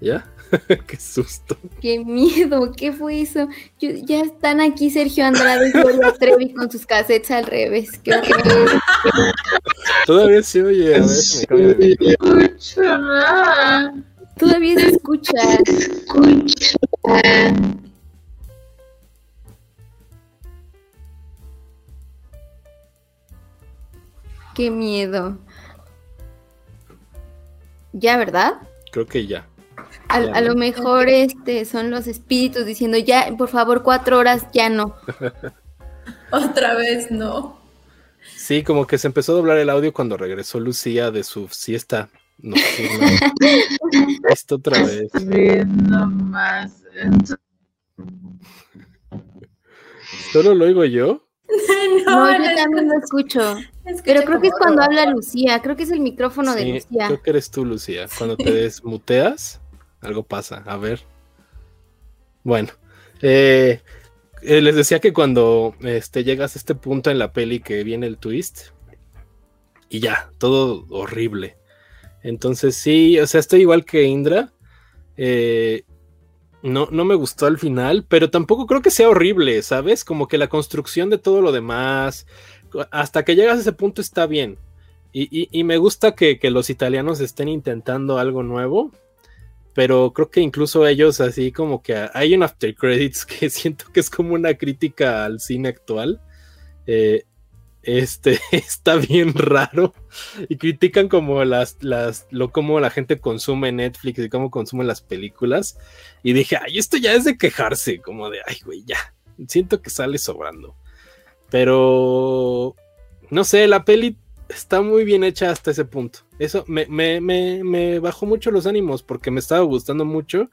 ¿Ya? qué susto. Qué miedo, ¿qué fue eso? ya están aquí Sergio Andrade y Gloria Trevi con sus cassettes al revés. ¿Qué Todavía se oye, a ver si me de Todavía se escucha. Escucha. Qué miedo. Ya, ¿verdad? Creo que ya. A, lo mejor este son los espíritus diciendo ya, por favor, cuatro horas, ya no. Otra vez no. Sí, como que se empezó a doblar el audio cuando regresó Lucía de su siesta Esto otra vez. no más. ¿Solo lo oigo yo? No, yo también lo escucho. Pero creo que es cuando habla Lucía, creo que es el micrófono de Lucía. Creo que eres tú, Lucía. Cuando te desmuteas, algo pasa. A ver. Bueno, eh, eh, les decía que cuando este, llegas a este punto en la peli que viene el twist, y ya, todo horrible. Entonces sí, o sea, estoy igual que Indra. Eh, no, no me gustó al final, pero tampoco creo que sea horrible, ¿sabes? Como que la construcción de todo lo demás, hasta que llegas a ese punto está bien. Y, me gusta que, los italianos estén intentando algo nuevo, pero creo que incluso ellos así como que hay un after credits que siento que es como una crítica al cine actual. Eh, este está bien raro y critican como las, las, lo cómo la gente consume Netflix y cómo consume las películas. Y dije, ay, esto ya es de quejarse, como de, ay, güey, ya, siento que sale sobrando. Pero, no sé, la peli está muy bien hecha hasta ese punto. Eso me, me, me, me bajó mucho los ánimos porque me estaba gustando mucho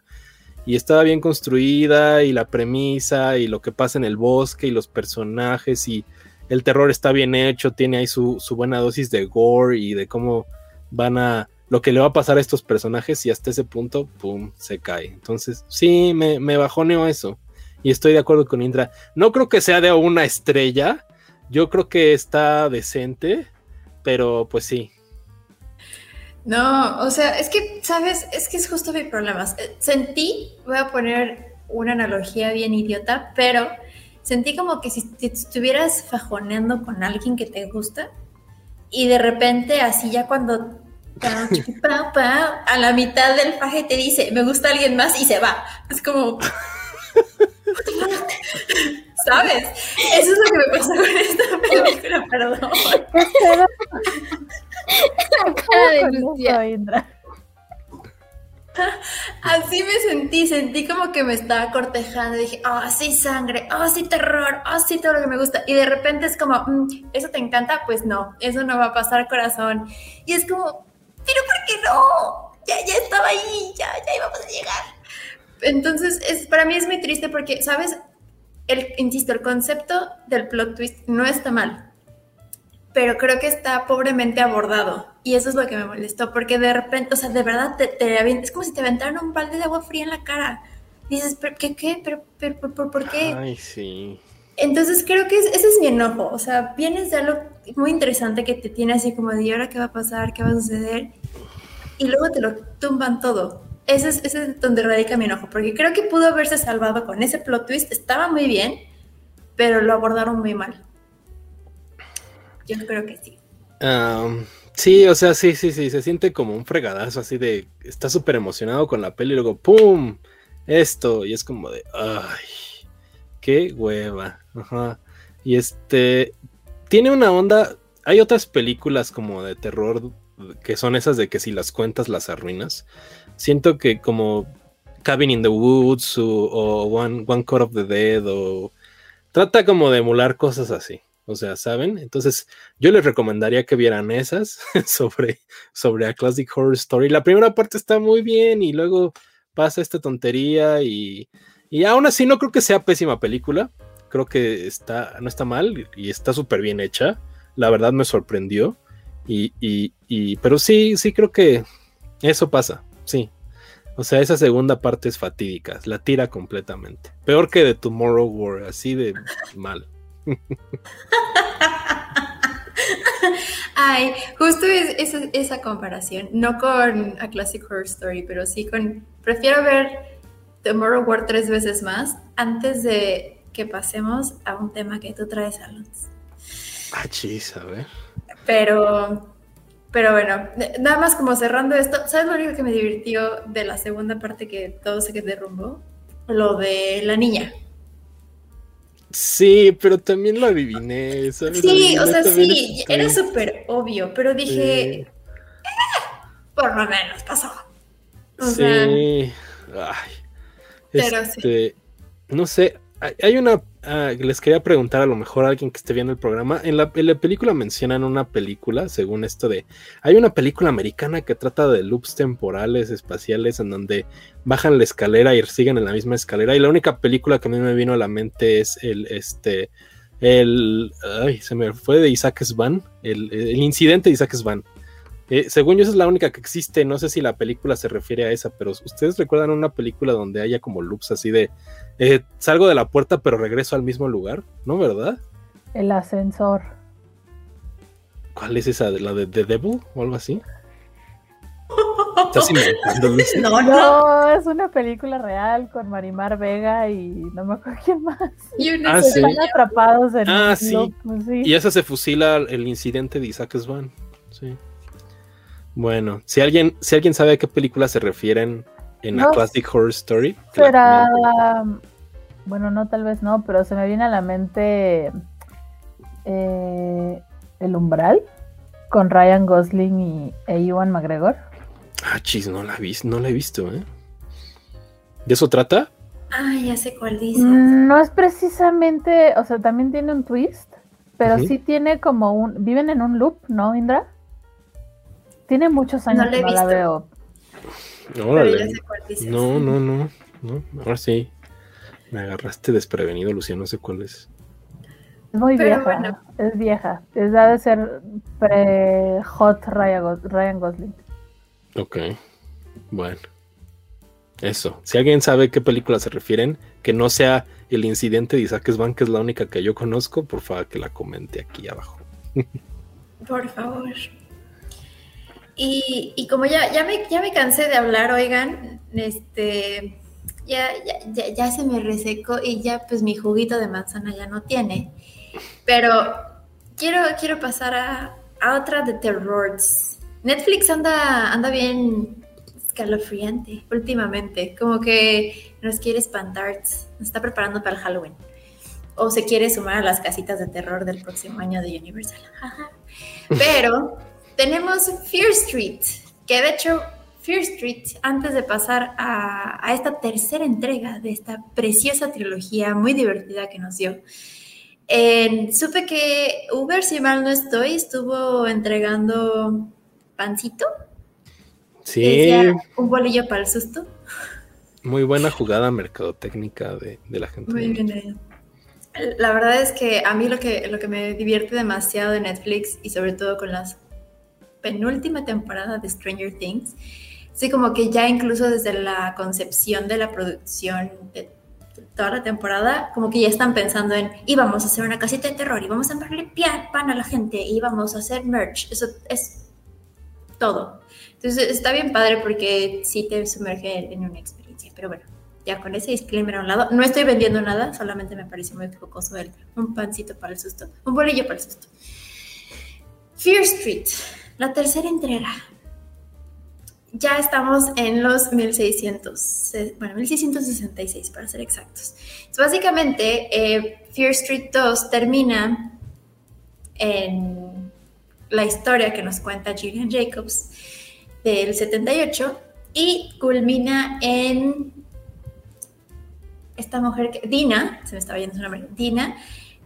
y estaba bien construida y la premisa y lo que pasa en el bosque y los personajes y el terror está bien hecho, tiene ahí su, buena dosis de gore y de cómo van a lo que le va a pasar a estos personajes y hasta ese punto, ¡pum!, se cae. Entonces, sí, me, me bajoneo eso. Y estoy de acuerdo con Indra. No creo que sea de una estrella. Yo creo que está decente. Pero pues sí. No, o sea, es que, ¿sabes? Es que es justo mi problema. Sentí, voy a poner una analogía bien idiota, pero sentí como que si estuvieras fajoneando con alguien que te gusta y de repente así ya cuando a la mitad del faje te dice, me gusta alguien más y se va. Es como... ¿Sabes? Eso es lo que me pasó con esta película, perdón. La cara de Lucia. Así me sentí, sentí como que me estaba cortejando. Dije, oh, sí, sangre, oh, sí, terror, oh, sí, todo lo que me gusta. Y de repente es como, mm, ¿eso te encanta? Pues no, eso no va a pasar, corazón. Y es como, ¿pero por qué no? Ya, ya estaba ahí, ya, ya íbamos a llegar. Entonces, es, para mí es muy triste porque, ¿sabes? El, insisto, el concepto del plot twist no está mal pero creo que está pobremente abordado. Y eso es lo que me molestó, porque de repente, o sea, de verdad, te, es como si te aventaran un balde de agua fría en la cara. dices, ¿qué, qué? ¿Pero, pero, por, por qué? Ay, sí. Entonces creo que ese es mi enojo. O sea, vienes de algo muy interesante que te tiene así como de, ¿y ahora qué va a pasar? ¿Qué va a suceder? Y luego te lo tumban todo. Ese es, ese es donde radica mi enojo, porque creo que pudo haberse salvado con ese plot twist. Estaba muy bien, pero lo abordaron muy mal. Yo creo que sí. sí, o sea, sí, sí, sí, se siente como un fregadazo así de, está súper emocionado con la peli y luego, ¡pum! Esto, y es como de, ¡ay! ¡Qué hueva! Ajá. Y este, tiene una onda, hay otras películas como de terror que son esas de que si las cuentas las arruinas. Siento que como Cabin in the Woods o, One, One of the Dead o... Trata como de emular cosas así. O sea, ¿saben? Entonces, yo les recomendaría que vieran esas sobre, sobre A Classic Horror Story. La primera parte está muy bien y luego pasa esta tontería y, y aún así no creo que sea pésima película. Creo que está, no está mal y está súper bien hecha. La verdad me sorprendió. Y, y, y, pero sí, sí creo que eso pasa. Sí. O sea, esa segunda parte es fatídica. La tira completamente. Peor que de Tomorrow War, así de mal. Ay, justo es, esa comparación, no con A Classic Horror Story, pero sí con, prefiero ver Tomorrow War tres veces más antes de que pasemos a un tema que tú traes, Alonso. Ah, chis, a ver. Pero, pero bueno, nada más como cerrando esto, ¿sabes lo único que me divirtió de la segunda parte que todo se que derrumbó? Lo de la niña. Sí, pero también lo adiviné. Sí, o sea, sí, era súper obvio, pero dije, eh, por lo menos pasó. sí, Ay, pero este, No sé, hay una Ah, les quería preguntar a lo mejor a alguien que esté viendo el programa. En la, película mencionan una película, según esto de. Hay una película americana que trata de loops temporales, espaciales, en donde bajan la escalera y siguen en la misma escalera. Y la única película que a mí me vino a la mente es el. Este. El. Ay, se me fue de Isaac Svan. El, incidente de Isaac Svan. Eh, según yo, esa es la única que existe. No sé si la película se refiere a esa, pero ¿ustedes recuerdan una película donde haya como loops así de eh, salgo de la puerta, pero regreso al mismo lugar? ¿No, verdad? El ascensor. ¿Cuál es esa? ¿La de The Devil o algo así? ¿Estás inventando, No, no, es una película real con Marimar Vega y no me acuerdo quién más. Y ah, Están atrapados en ah, sí. Y esa se fusila el incidente de Isaac Svan. Sí. Bueno, si alguien, si alguien sabe a qué película se refieren en la Classic Horror Story. Será. Bueno, no, tal vez no, pero se me viene a la mente eh, El Umbral con Ryan Gosling y e Iwan McGregor. Ah, chis, no la, vi, no la he visto, ¿eh? ¿De eso trata? Ah, ya sé cuál dice. Mm, no es precisamente, o sea, también tiene un twist, pero sí tiene como un. Viven en un loop, ¿no, Indra? Tiene muchos años que no la veo. No, no, no, no. Ahora sí. Me agarraste desprevenido, Lucía, no sé cuál es. Es muy vieja, es vieja. Es de ser pre-hot Ryan Gosling. Ok, bueno. Eso. Si alguien sabe qué película se refieren, que no sea el incidente de Isaac Svan, que es la única que yo conozco, por favor que la comente aquí abajo. Por favor. Y, como ya, ya, me, ya me cansé de hablar, oigan, este, ya, ya, ya, se me resecó y ya pues mi juguito de manzana ya no tiene. Pero quiero, quiero pasar a, a otra de terrors. Netflix anda, anda bien escalofriante últimamente. Como que nos quiere espantar, nos está preparando para el Halloween. O se quiere sumar a las casitas de terror del próximo año de Universal. Pero tenemos Fear Street, que de hecho Fear Street, antes de pasar a, a, esta tercera entrega de esta preciosa trilogía muy divertida que nos dio, supe que Uber, si mal no estoy, estuvo entregando pancito Sí. un bolillo para el susto. Muy buena jugada mercadotécnica de, de la gente. Muy bien. La verdad es que a mí lo que, lo que me divierte demasiado de Netflix y sobre todo con la penúltima temporada de Stranger Things, sí como que ya incluso desde la concepción de la producción de toda la temporada, como que ya están pensando en, íbamos a hacer una casita de terror, y vamos a limpiar pan a la gente, y vamos a hacer merch, eso es todo. Entonces está bien padre porque sí te sumerge en una experiencia. Pero bueno, ya con ese disclaimer a un lado, no estoy vendiendo nada, solamente me parece muy focoso el, un pancito para el susto, un bolillo para el susto. Fear Street, la tercera entrega. Ya estamos en los 1600, bueno, 1666 para ser exactos. Básicamente, eh, Fear Street 2 termina en la historia que nos cuenta Gillian Jacobs del 78 y culmina en esta mujer que, Dina, se me estaba yendo su nombre, Dina,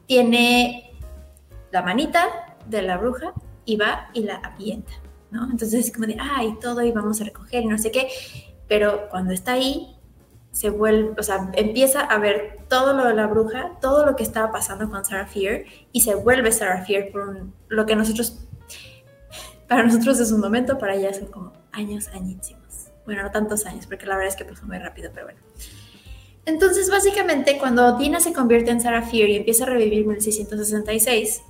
tiene la manita de la bruja y va y la apienta, ¿no? Entonces es como de, ay, todo y vamos a recoger y no sé qué, pero cuando está ahí, se vuelve, o sea, empieza a ver todo lo de la bruja, todo lo que estaba pasando con Sarah Fear y se vuelve Sarah Fear por lo que nosotros para nosotros es un momento, para ella son como años, añísimos. Bueno, no tantos años, porque la verdad es que pasó muy rápido, pero bueno. Entonces, básicamente, cuando Dina se convierte en Sarah Fear y empieza a revivir 1666,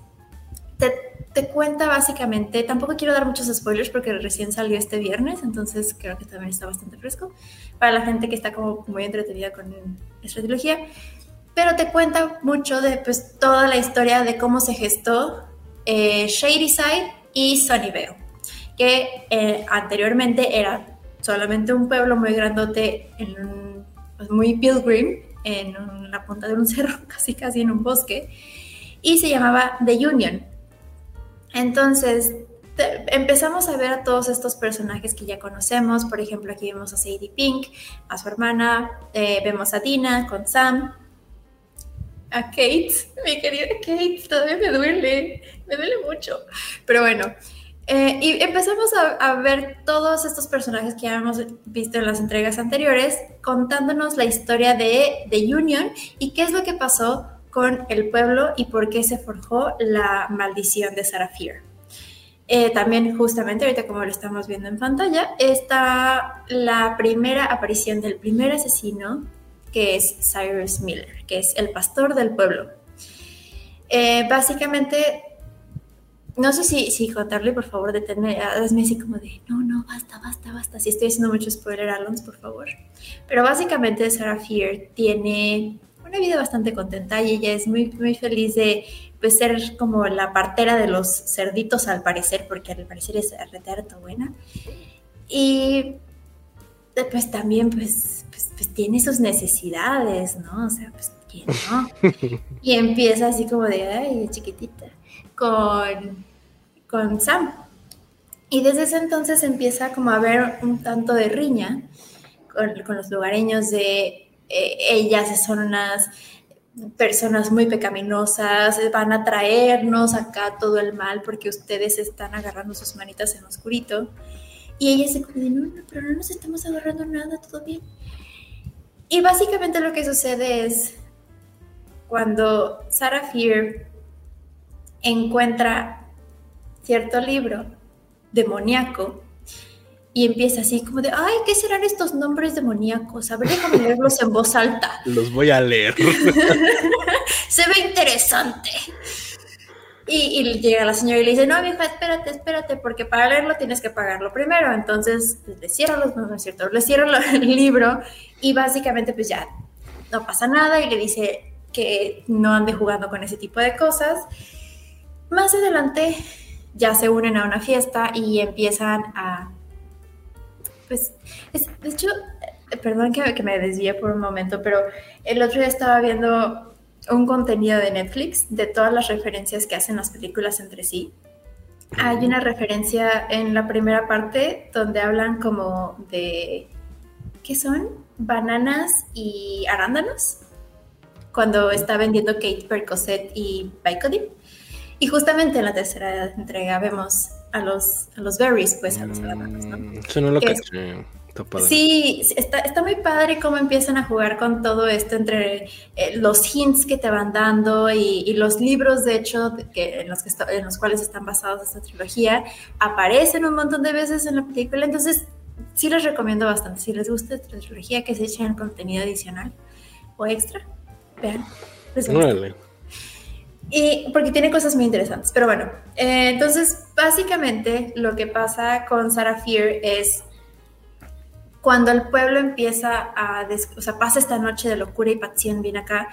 te, te cuenta básicamente, tampoco quiero dar muchos spoilers porque recién salió este viernes, entonces creo que también está bastante fresco, para la gente que está como muy entretenida con esta trilogía, pero te cuenta mucho de pues toda la historia de cómo se gestó eh, Shady Side y Sunnyvale, que eh, anteriormente era solamente un pueblo muy grandote, en pues, muy pilgrim, en la punta de un cerro, casi casi en un bosque, y se llamaba The Union. Entonces, empezamos a ver a todos estos personajes que ya conocemos. Por ejemplo, aquí vemos a Sadie Pink, a su hermana, eh, vemos a Dina con Sam, a Kate, mi querida Kate, todavía me duele, me duele mucho. Pero bueno, eh, y empezamos a, ver todos estos personajes que ya hemos visto en las entregas anteriores, contándonos la historia de, The Union y qué es lo que pasó con el pueblo y por qué se forjó la maldición de Sarah Eh, también justamente ahorita como lo estamos viendo en pantalla, está la primera aparición del primer asesino que es Cyrus Miller, que es el pastor del pueblo. Eh, básicamente, no sé si, si contarle, por favor, detener, hazme así como de, no, no, basta, basta, basta. Si estoy haciendo mucho spoiler, Alons, por favor. Pero básicamente Sarah Fear tiene una vida bastante contenta y ella es muy, muy feliz de pues, ser como la partera de los cerditos al parecer, porque al parecer es retardo buena. Y pues también pues, pues, pues, tiene sus necesidades, ¿no? O sea, pues quién no. y empieza así como de, ay, chiquitita. con, con Sam. Y desde ese entonces empieza como a haber un tanto de riña con, los lugareños de eh, ellas son unas personas muy pecaminosas, van a traernos acá todo el mal porque ustedes están agarrando sus manitas en oscurito. Y ella se dice, no, no, pero no nos estamos agarrando nada, todo bien. Y básicamente lo que sucede es cuando Sarah Fear encuentra cierto libro demoníaco y empieza así como de, ay, ¿qué serán estos nombres demoníacos? A ver, déjame leerlos en voz alta. Los voy a leer. Se ve interesante. Y, llega la señora y le dice, no, vieja, espérate, espérate, porque para leerlo tienes que pagarlo primero. Entonces, pues, le cierro los, no, es cierto, le cierro el libro y básicamente pues ya no pasa nada y le dice que no ande jugando con ese tipo de cosas. Más adelante ya se unen a una fiesta y empiezan a... Pues, de hecho, eh, perdón que, que me desvíe por un momento, pero el otro día estaba viendo un contenido de Netflix de todas las referencias que hacen las películas entre sí. Hay una referencia en la primera parte donde hablan como de, ¿qué son? Bananas y arándanos. Cuando está vendiendo Kate Percocet y Vicodin. Y justamente en la tercera entrega vemos a los, a los berries, pues a los arándanos, ¿no? Mm, eso no lo Sí, está, está, muy padre cómo empiezan a jugar con todo esto entre eh, los hints que te van dando y, los libros, de hecho, que, en, los que en los cuales están basados esta trilogía, aparecen un montón de veces en la película. Entonces, sí les recomiendo bastante. Si les gusta esta trilogía, que se echen contenido adicional o extra, vean. Y porque tiene cosas muy interesantes. Pero bueno, eh, entonces básicamente lo que pasa con Sarah Fear es cuando el pueblo empieza a, o sea, pasa esta noche de locura y pasión viene acá,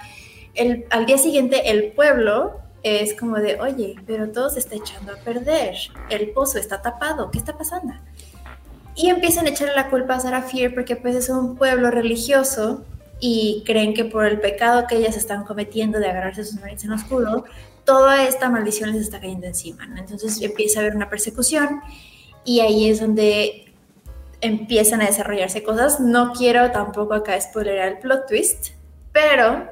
el, al día siguiente el pueblo es como de, oye, pero todo se está echando a perder, el pozo está tapado, ¿qué está pasando? Y empiezan a echarle la culpa a Sarah Fear porque pues es un pueblo religioso y creen que por el pecado que ellas están cometiendo de agarrarse sus narices en oscuro, toda esta maldición les está cayendo encima. Entonces empieza a haber una persecución y ahí es donde empiezan a desarrollarse cosas. No quiero tampoco acá spoilerar el plot twist, pero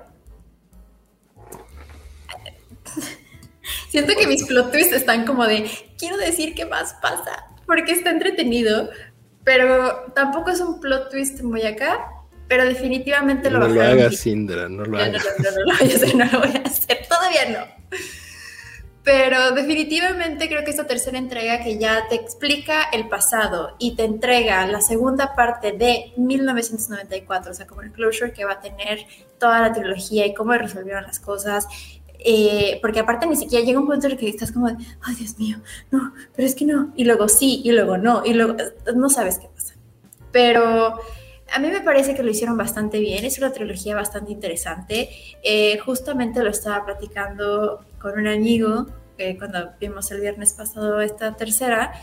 siento que mis plot twists están como de, quiero decir qué más pasa, porque está entretenido, pero tampoco es un plot twist muy acá, pero definitivamente lo No lo hagas, Sindra, no lo hagas. No, no, no, no, no lo voy a hacer, todavía no. Pero definitivamente creo que esta tercera entrega que ya te explica el pasado y te entrega la segunda parte de 1994, o sea, como el closure que va a tener toda la trilogía y cómo resolvieron las cosas. Eh, porque aparte ni siquiera llega un punto en el que estás como de, ay Dios mío, no, pero es que no, y luego sí, y luego no, y luego no sabes qué pasa. Pero a mí me parece que lo hicieron bastante bien, es una trilogía bastante interesante. Eh, justamente lo estaba platicando con un amigo eh, cuando vimos el viernes pasado esta tercera,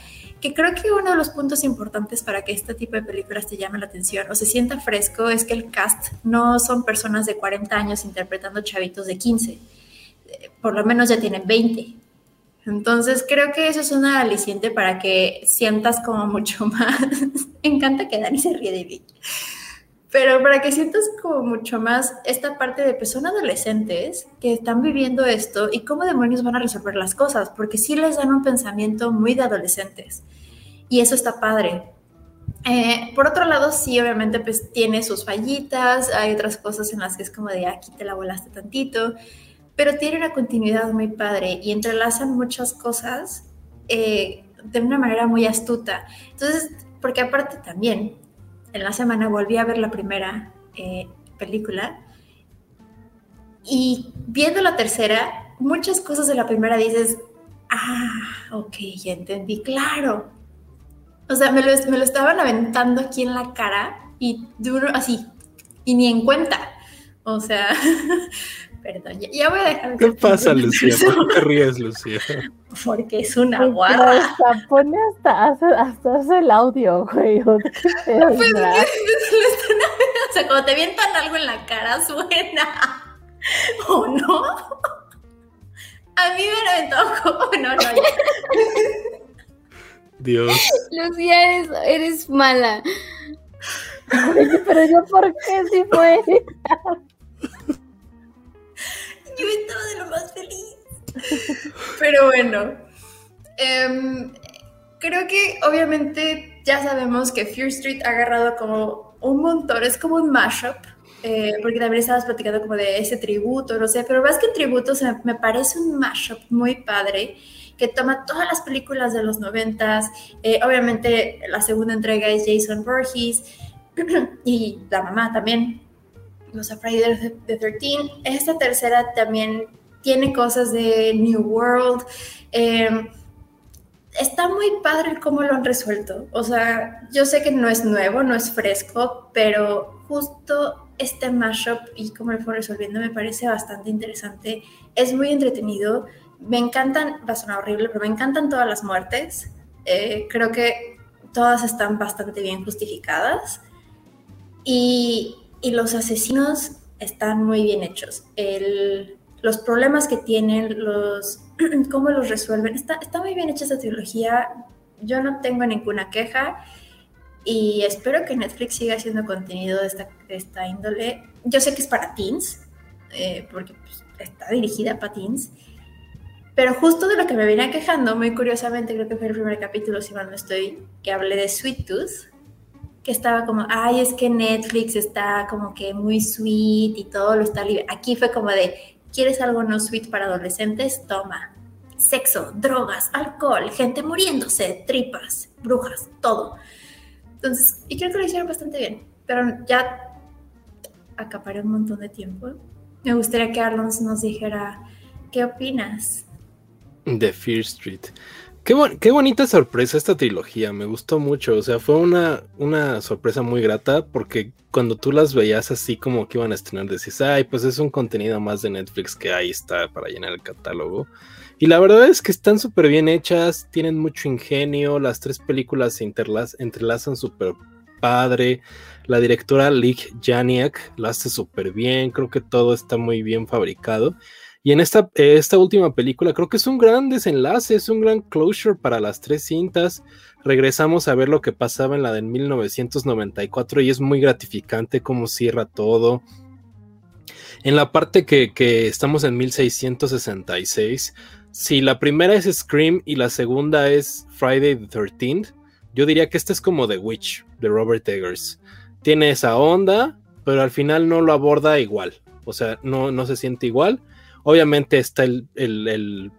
que creo que uno de los puntos importantes para que este tipo de películas te llame la atención o se sienta fresco es que el cast no son personas de 40 años interpretando chavitos de 15, eh, por lo menos ya tienen 20. Entonces creo que eso es una aliciente para que sientas como mucho más. Me encanta que Dani se ríe de mí. Pero para que sientas como mucho más esta parte de personas adolescentes que están viviendo esto y cómo demonios van a resolver las cosas, porque sí les dan un pensamiento muy de adolescentes. Y eso está padre. Eh, por otro lado, sí, obviamente, pues tiene sus fallitas, hay otras cosas en las que es como de aquí te la volaste tantito pero tiene una continuidad muy padre y entrelazan muchas cosas eh, de una manera muy astuta. Entonces, porque aparte también, en la semana volví a ver la primera eh, película y viendo la tercera, muchas cosas de la primera dices, ah, ok, ya entendí, claro. O sea, me lo, me lo estaban aventando aquí en la cara y duro así, y ni en cuenta. O sea, Perdón, ya, voy a dejar. ¿Qué pasa, Lucía? ¿Por qué te ríes, Lucía? Porque es una guarda. Hasta pone hasta, hasta hace el audio, güey. pues, o sea, cuando te vientan algo en la cara, suena. ¿O no? A mí me lo antojo. No, no, Dios. Lucía, eres, eres mala. Pero yo, ¿por qué si fue? Yo estaba de lo más feliz. Pero bueno. Em, creo que obviamente ya sabemos que Fear Street ha agarrado como un montón, es como un mashup. Eh, porque también estabas platicando como de ese tributo, no sé, pero más que tributo, me parece un mashup muy padre que toma todas las películas de los noventas, eh, obviamente la segunda entrega es Jason Voorhees y la mamá también, los Friday the 13, esta tercera también tiene cosas de New World, em, está muy padre cómo lo han resuelto. O sea, yo sé que no es nuevo, no es fresco, pero justo este mashup y cómo lo fue resolviendo me parece bastante interesante. Es muy entretenido me encantan, va a sonar horrible, pero me encantan todas las muertes. Eh, creo que todas están bastante bien justificadas. Y, y los asesinos están muy bien hechos. El, los problemas que tienen, los, cómo los resuelven, está, está muy bien hecha esta trilogía. Yo no tengo ninguna queja y espero que Netflix siga haciendo contenido de esta, de esta índole. Yo sé que es para teens, eh, porque pues, está dirigida para teens pero justo de lo que me venía quejando, muy curiosamente, creo que fue el primer capítulo, si mal no estoy, que hablé de Sweet Tooth, que estaba como, ay, es que Netflix está como que muy sweet y todo lo está libre. Aquí fue como de, ¿quieres algo no sweet para adolescentes? Toma. Sexo, drogas, alcohol, gente muriéndose, tripas, brujas, todo. Entonces, y creo que lo hicieron bastante bien, pero ya acaparé un montón de tiempo. Me gustaría que Arlon nos dijera, ¿qué opinas? The Fear Street. Qué, bonita sorpresa esta trilogía, me gustó mucho, o sea, fue una, una sorpresa muy grata porque cuando tú las veías así como que iban a estrenar, decís, ay, pues es un contenido más de Netflix que ahí está para llenar el catálogo. Y la verdad es que están súper bien hechas, tienen mucho ingenio, las tres películas se entrelazan súper padre, la directora Lig Janiak la hace súper bien, creo que todo está muy bien fabricado. Y en esta, esta última película creo que es un gran desenlace, es un gran closure para las tres cintas. Regresamos a ver lo que pasaba en la de 1994 y es muy gratificante cómo cierra todo. En la parte que, que estamos en 1666, si la primera es Scream y la segunda es Friday the 13th, yo diría que esta es como The Witch de Robert Eggers. Tiene esa onda, pero al final no lo aborda igual. O sea, no, no se siente igual Obviamente está el,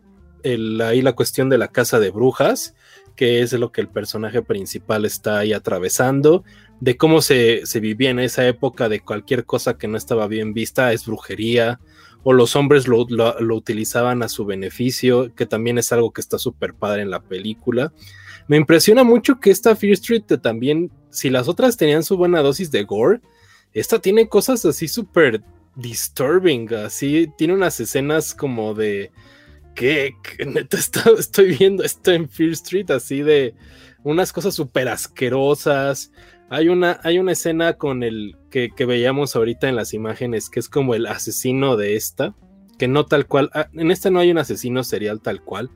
ahí la cuestión de la casa de brujas, que es lo que el personaje principal está ahí atravesando, de cómo se, vivía en esa época, de cualquier cosa que no estaba bien vista es brujería, o los hombres lo, utilizaban a su beneficio, que también es algo que está súper padre en la película. Me impresiona mucho que esta Fear Street también, si las otras tenían su buena dosis de gore, esta tiene cosas así súper disturbing, así tiene unas escenas como de que, neta estoy viendo esto en Fear Street, así de unas cosas súper asquerosas. Hay una, hay una escena con el que, veíamos ahorita en las imágenes, que es como el asesino de esta, que no tal cual, ah, en esta no hay un asesino serial tal cual,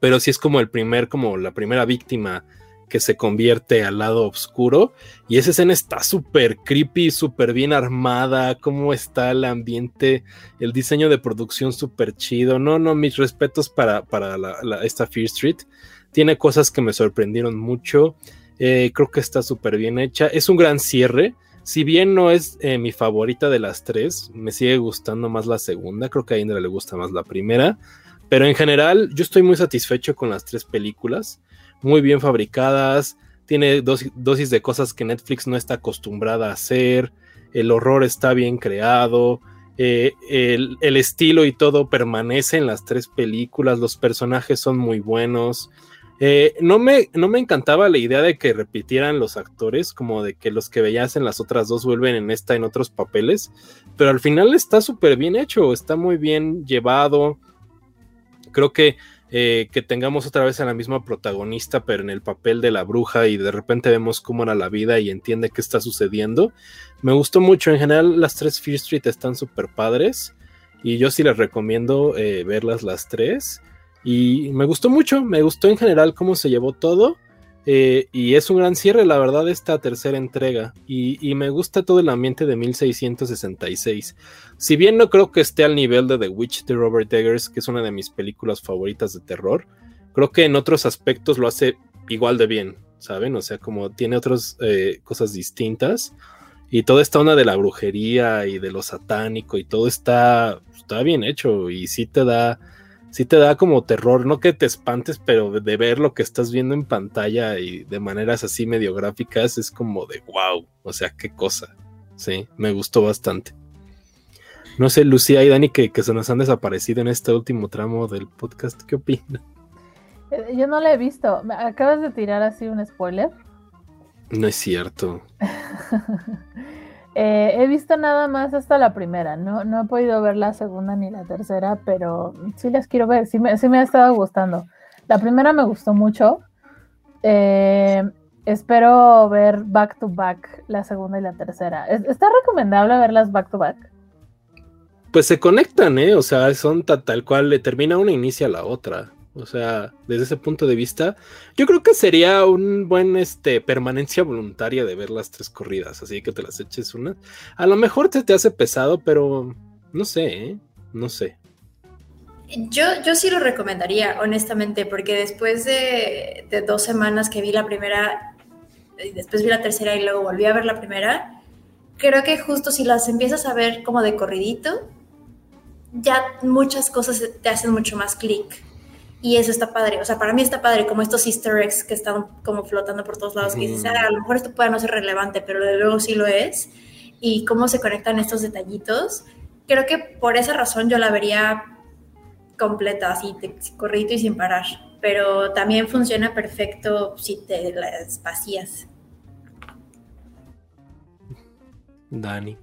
pero sí es como el primer, como la primera víctima que se convierte al lado oscuro. Y esa escena está súper creepy, súper bien armada. Cómo está el ambiente, el diseño de producción súper chido. No, no, mis respetos para, para esta Fear Street. Tiene cosas que me sorprendieron mucho. Eh, creo que está súper bien hecha. Es un gran cierre. Si bien no es eh, mi favorita de las tres, me sigue gustando más la segunda. Creo que a Indra le gusta más la primera. Pero en general, yo estoy muy satisfecho con las tres películas muy bien fabricadas, tiene dosis, de cosas que Netflix no está acostumbrada a hacer, el horror está bien creado, eh, el, estilo y todo permanece en las tres películas, los personajes son muy buenos. Eh, no, me, no me encantaba la idea de que repitieran los actores, como de que los que veías en las otras dos vuelven en esta en otros papeles, pero al final está súper bien hecho, está muy bien llevado. Creo que eh, que tengamos otra vez a la misma protagonista, pero en el papel de la bruja y de repente vemos cómo era la vida y entiende qué está sucediendo. Me gustó mucho, en general las tres Fear Street están súper padres Y yo sí les recomiendo eh, verlas las tres. Y me gustó mucho, me gustó en general cómo se llevó todo. Eh, y es un gran cierre, la verdad, esta tercera entrega. Y, me gusta todo el ambiente de 1666. Si bien no creo que esté al nivel de The Witch de Robert Eggers, que es una de mis películas favoritas de terror, creo que en otros aspectos lo hace igual de bien, ¿saben? O sea, como tiene otras eh, cosas distintas. Y toda esta onda de la brujería y de lo satánico y todo está, está bien hecho y sí te da sí te da como terror, no que te espantes, pero de, ver lo que estás viendo en pantalla y de maneras así medio gráficas es como de wow, o sea, qué cosa. Sí, me gustó bastante. No sé, Lucía y Dani, que, que se nos han desaparecido en este último tramo del podcast, ¿qué opinan? Eh, yo no la he visto. ¿Acabas de tirar así un spoiler? No es cierto. Eh, he visto nada más hasta la primera, no, no he podido ver la segunda ni la tercera, pero sí las quiero ver, sí me, ha estado gustando. La primera me gustó mucho. Eh, espero ver back to back la segunda y la tercera. ¿Está recomendable verlas back to back? Pues se conectan, ¿eh? O sea, son tal cual, le termina una e inicia la otra. O sea, desde ese punto de vista, yo creo que sería un buen este permanencia voluntaria de ver las tres corridas, así que te las eches una. A lo mejor te, te hace pesado, pero no sé, ¿eh? no sé. Yo, yo sí lo recomendaría, honestamente, porque después de, de dos semanas que vi la primera, y después vi la tercera y luego volví a ver la primera, creo que justo si las empiezas a ver como de corridito, ya muchas cosas te hacen mucho más clic. Y eso está padre. O sea, para mí está padre, como estos easter eggs que están como flotando por todos lados, que dices, ah, a lo mejor esto puede no ser relevante, pero de luego sí lo es. Y cómo se conectan estos detallitos. Creo que por esa razón yo la vería completa, así, corrido y sin parar. Pero también funciona perfecto si te las vacías. Dani.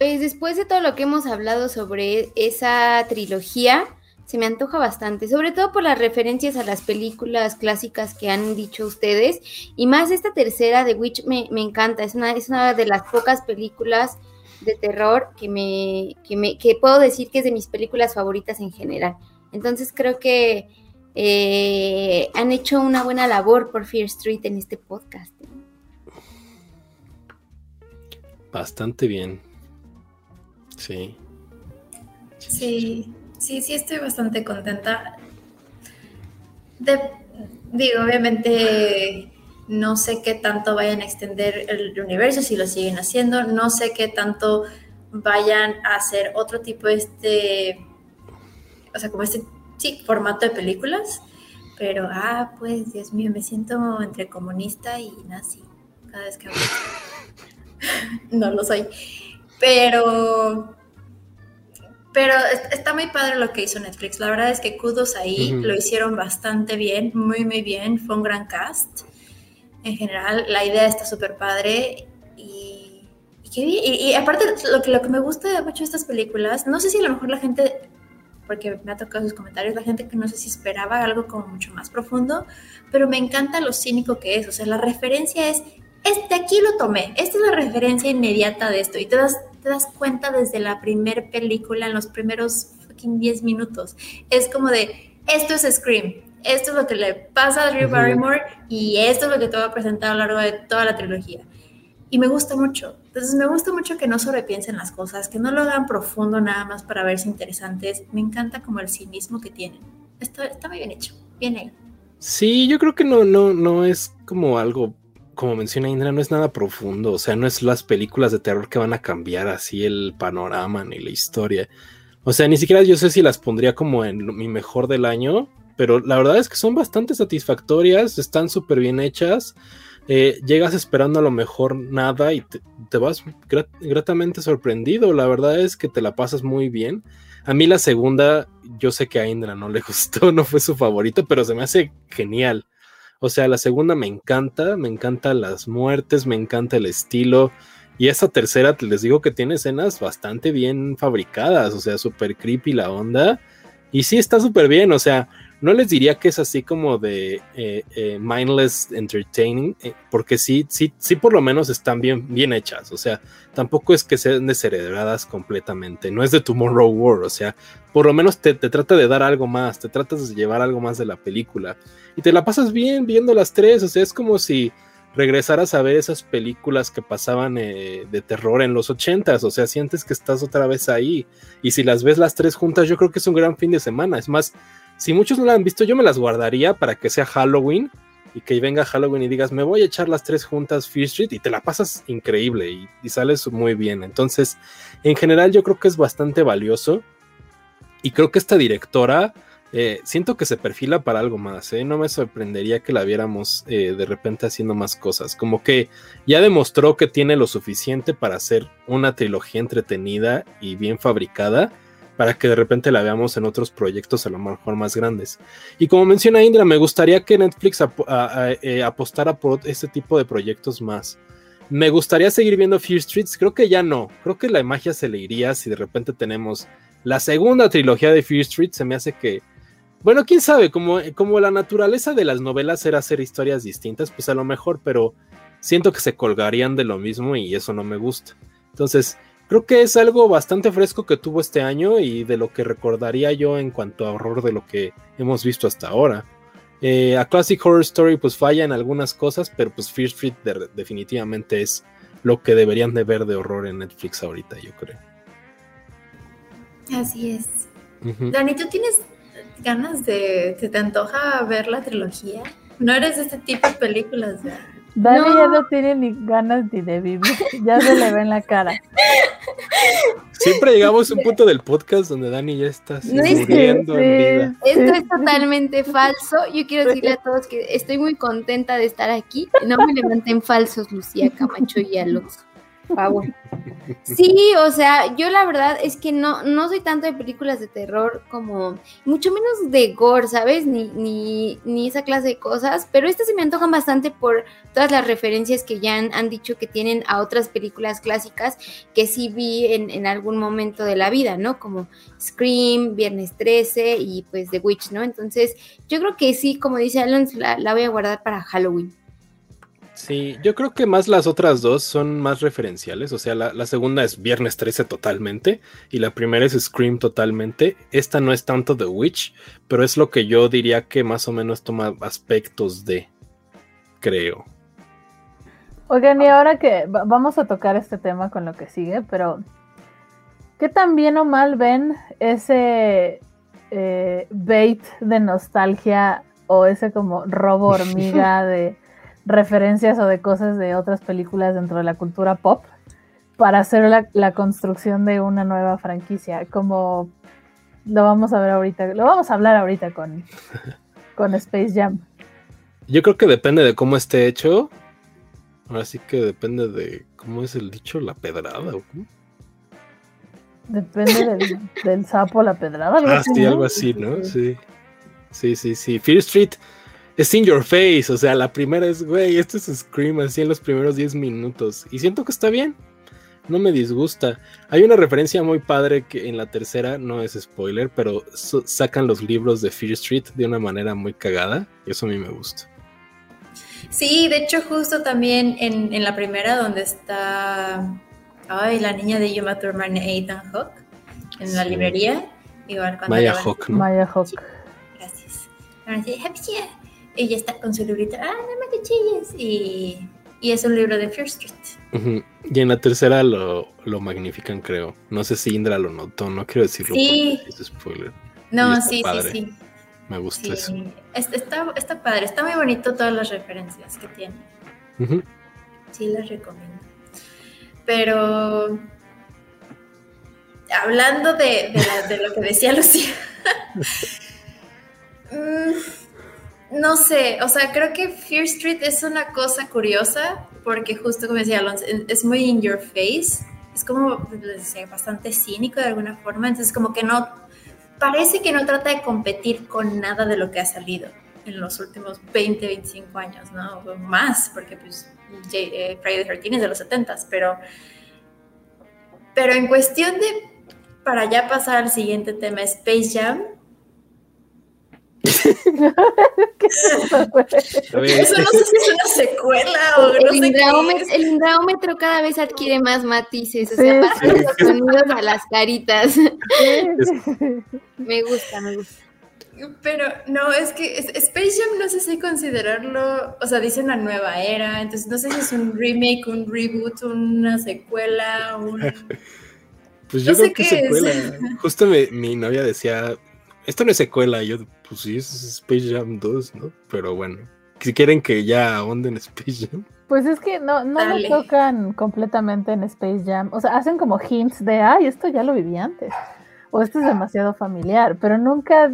Pues después de todo lo que hemos hablado sobre esa trilogía, se me antoja bastante, sobre todo por las referencias a las películas clásicas que han dicho ustedes, y más esta tercera de Witch me, encanta, es una, es una de las pocas películas de terror que me, que me que puedo decir que es de mis películas favoritas en general. Entonces creo que eh, han hecho una buena labor por Fear Street en este podcast. Bastante bien. Sí. Sí. Sí, sí, estoy bastante contenta. digo, obviamente no sé qué tanto vayan a extender el universo, si lo siguen haciendo, no sé qué tanto vayan a hacer otro tipo de este, o sea, como este, sí, formato de películas, pero, ah, pues, Dios mío, me siento entre comunista y nazi cada vez que hablo. no lo soy, pero pero está muy padre lo que hizo Netflix. La verdad es que kudos ahí, lo hicieron bastante bien, muy, muy bien. Fue un gran cast. En general, la idea está súper padre. Y, y, aparte, lo que, lo que me gusta mucho de estas películas, no sé si a lo mejor la gente, porque me ha tocado sus comentarios, la gente que no sé si esperaba algo como mucho más profundo, pero me encanta lo cínico que es. O sea, la referencia es, este aquí lo tomé, esta es la referencia inmediata de esto. Y te das te das cuenta desde la primera película, en los primeros fucking 10 minutos. Es como de, esto es Scream, esto es lo que le pasa a Drew Barrymore y esto es lo que te va a presentar a lo largo de toda la trilogía. Y me gusta mucho. Entonces me gusta mucho que no sobrepiensen las cosas, que no lo hagan profundo nada más para verse interesantes. Me encanta como el cinismo que tienen. Está, está muy bien hecho. Bien ahí. Sí, yo creo que no, no, no es como algo como menciona Indra, no es nada profundo, o sea, no es las películas de terror que van a cambiar así el panorama ni la historia. O sea, ni siquiera yo sé si las pondría como en mi mejor del año, pero la verdad es que son bastante satisfactorias, están súper bien hechas. Eh, llegas esperando a lo mejor nada y te, vas gratamente sorprendido. La verdad es que te la pasas muy bien. A mí la segunda, yo sé que a Indra no le gustó, no fue su favorito, pero se me hace genial. O sea, la segunda me encanta, me encantan las muertes, me encanta el estilo. Y esa tercera, les digo que tiene escenas bastante bien fabricadas, o sea, súper creepy la onda. Y sí, está súper bien, o sea, no les diría que es así como de eh, eh, mindless entertaining, eh, porque sí, sí, sí por lo menos están bien, bien hechas, o sea, tampoco es que sean descerebradas completamente, no es de Tomorrow War, o sea, por lo menos te, te trata de dar algo más, te tratas de llevar algo más de la película y te la pasas bien viendo las tres, o sea, es como si regresaras a ver esas películas que pasaban de terror en los ochentas, o sea, sientes que estás otra vez ahí y si las ves las tres juntas, yo creo que es un gran fin de semana, es más, si muchos no la han visto, yo me las guardaría para que sea Halloween y que venga Halloween y digas, me voy a echar las tres juntas Fear Street y te la pasas increíble y, sales muy bien. Entonces, en general yo creo que es bastante valioso y creo que esta directora... Eh, siento que se perfila para algo más, ¿eh? no me sorprendería que la viéramos eh, de repente haciendo más cosas, como que ya demostró que tiene lo suficiente para hacer una trilogía entretenida y bien fabricada, para que de repente la veamos en otros proyectos a lo mejor más grandes. Y como menciona Indra, me gustaría que Netflix eh, apostara por este tipo de proyectos más. Me gustaría seguir viendo Fear Streets, creo que ya no, creo que la magia se le iría si de repente tenemos la segunda trilogía de Fear Street, se me hace que, bueno, quién sabe, como, como la naturaleza de las novelas era hacer historias distintas, pues a lo mejor, pero siento que se colgarían de lo mismo y eso no me gusta. Entonces, creo que es algo bastante fresco que tuvo este año y de lo que recordaría yo en cuanto a horror de lo que hemos visto hasta ahora. Eh, a Classic Horror Story pues falla en algunas cosas, pero pues Fear Street definitivamente es lo que deberían de ver de horror en Netflix ahorita, yo creo. Así es. Dani, ¿tú tienes ganas de, te, te antoja ver la trilogía? No eres de este tipo de películas, ¿verdad? Dani ya no tiene ni ganas ni de vivir, ya se le ve en la cara. Siempre llegamos a un punto del podcast donde Dani ya está muriendo en vida. Esto es totalmente falso. Yo quiero decirle a todos que estoy muy contenta de estar aquí. No me levanten falsos, Lucía Camacho y Alonso favor. Sí, o sea, yo la verdad es que no, no soy tanto de películas de terror como, mucho menos de gore, ¿sabes? Ni, ni, ni esa clase de cosas, pero estas se me antojan bastante por todas las referencias que ya han, dicho que tienen a otras películas clásicas que sí vi en, algún momento de la vida, ¿no? Como Scream, Viernes 13 y pues The Witch, ¿no? Entonces, yo creo que sí, como dice Alonso, la voy a guardar para Halloween. Sí, yo creo que más las otras dos son más referenciales. O sea, la, segunda es Viernes 13 totalmente y la primera es Scream totalmente. Esta no es tanto The Witch, pero es lo que yo diría que más o menos toma aspectos de, creo. Oigan, y ahora que vamos a tocar este tema con lo que sigue, pero ¿qué tan bien o mal ven ese eh, bait de nostalgia o ese como robo hormiga de referencias o de cosas de otras películas dentro de la cultura pop para hacer la, construcción de una nueva franquicia, como lo vamos a ver ahorita, lo vamos a hablar ahorita con, con Space Jam. Yo creo que depende de cómo esté hecho. Ahora sí que depende de cómo es el dicho, la pedrada. ¿o Depende del, sapo, la pedrada. Algo ah, sí, algo así, ¿no? Sí. Sí, sí, sí. Fear Street es in your face. O sea, la primera es, güey, esto es Scream así en los primeros 10 minutos. Y siento que está bien. No me disgusta. Hay una referencia muy padre que en la tercera, no es spoiler, pero sacan los libros de Fear Street de una manera muy cagada. Y eso a mí me gusta. Sí, de hecho, justo también en, la primera, donde está ay, la niña de Yuma Thurman, Ethan Hawk, en la librería. Igual Maya Hawk, ¿no? Maya Hawk. Gracias ella está con su librito, ah, no me chilles, y, y, es un libro de Fear Street. Y en la tercera lo, lo, magnifican, creo. No sé si Indra lo notó, no quiero decirlo sí. es spoiler. No, sí, sí, sí. Me gusta eso. Está, está padre, está muy bonito todas las referencias que tiene. Sí, las recomiendo. Pero hablando de, de, de lo que decía Lucía, mm, no sé, o sea, creo que Fear Street es una cosa curiosa porque justo como decía Alonso, es muy in your face, es como, decía, bastante cínico de alguna forma, entonces como que no, parece que no trata de competir con nada de lo que ha salido en los últimos 20, 25 años, ¿no? Más, porque pues eh, Friday the 13 es de los 70, pero, pero en cuestión de, para ya pasar al siguiente tema, Space Jam, Eso no sé si es una secuela o no el, indraómetro, el indraómetro cada vez adquiere más matices, o sea, pasa los sonidos a las caritas. me gusta, me gusta. Pero no, es que Space Jam no sé si considerarlo, o sea, dice una nueva era, entonces no sé si es un remake, un reboot, una secuela, un... Pues yo creo que es secuela. Justo mi novia decía, esto no es secuela, yo, pues sí, es Space Jam 2, ¿no? Pero bueno, si quieren que ya ahonden Space Jam. Pues es que no, no lo tocan completamente en Space Jam. O sea, hacen como hints de, ay, esto ya lo viví antes. O esto es demasiado familiar, pero nunca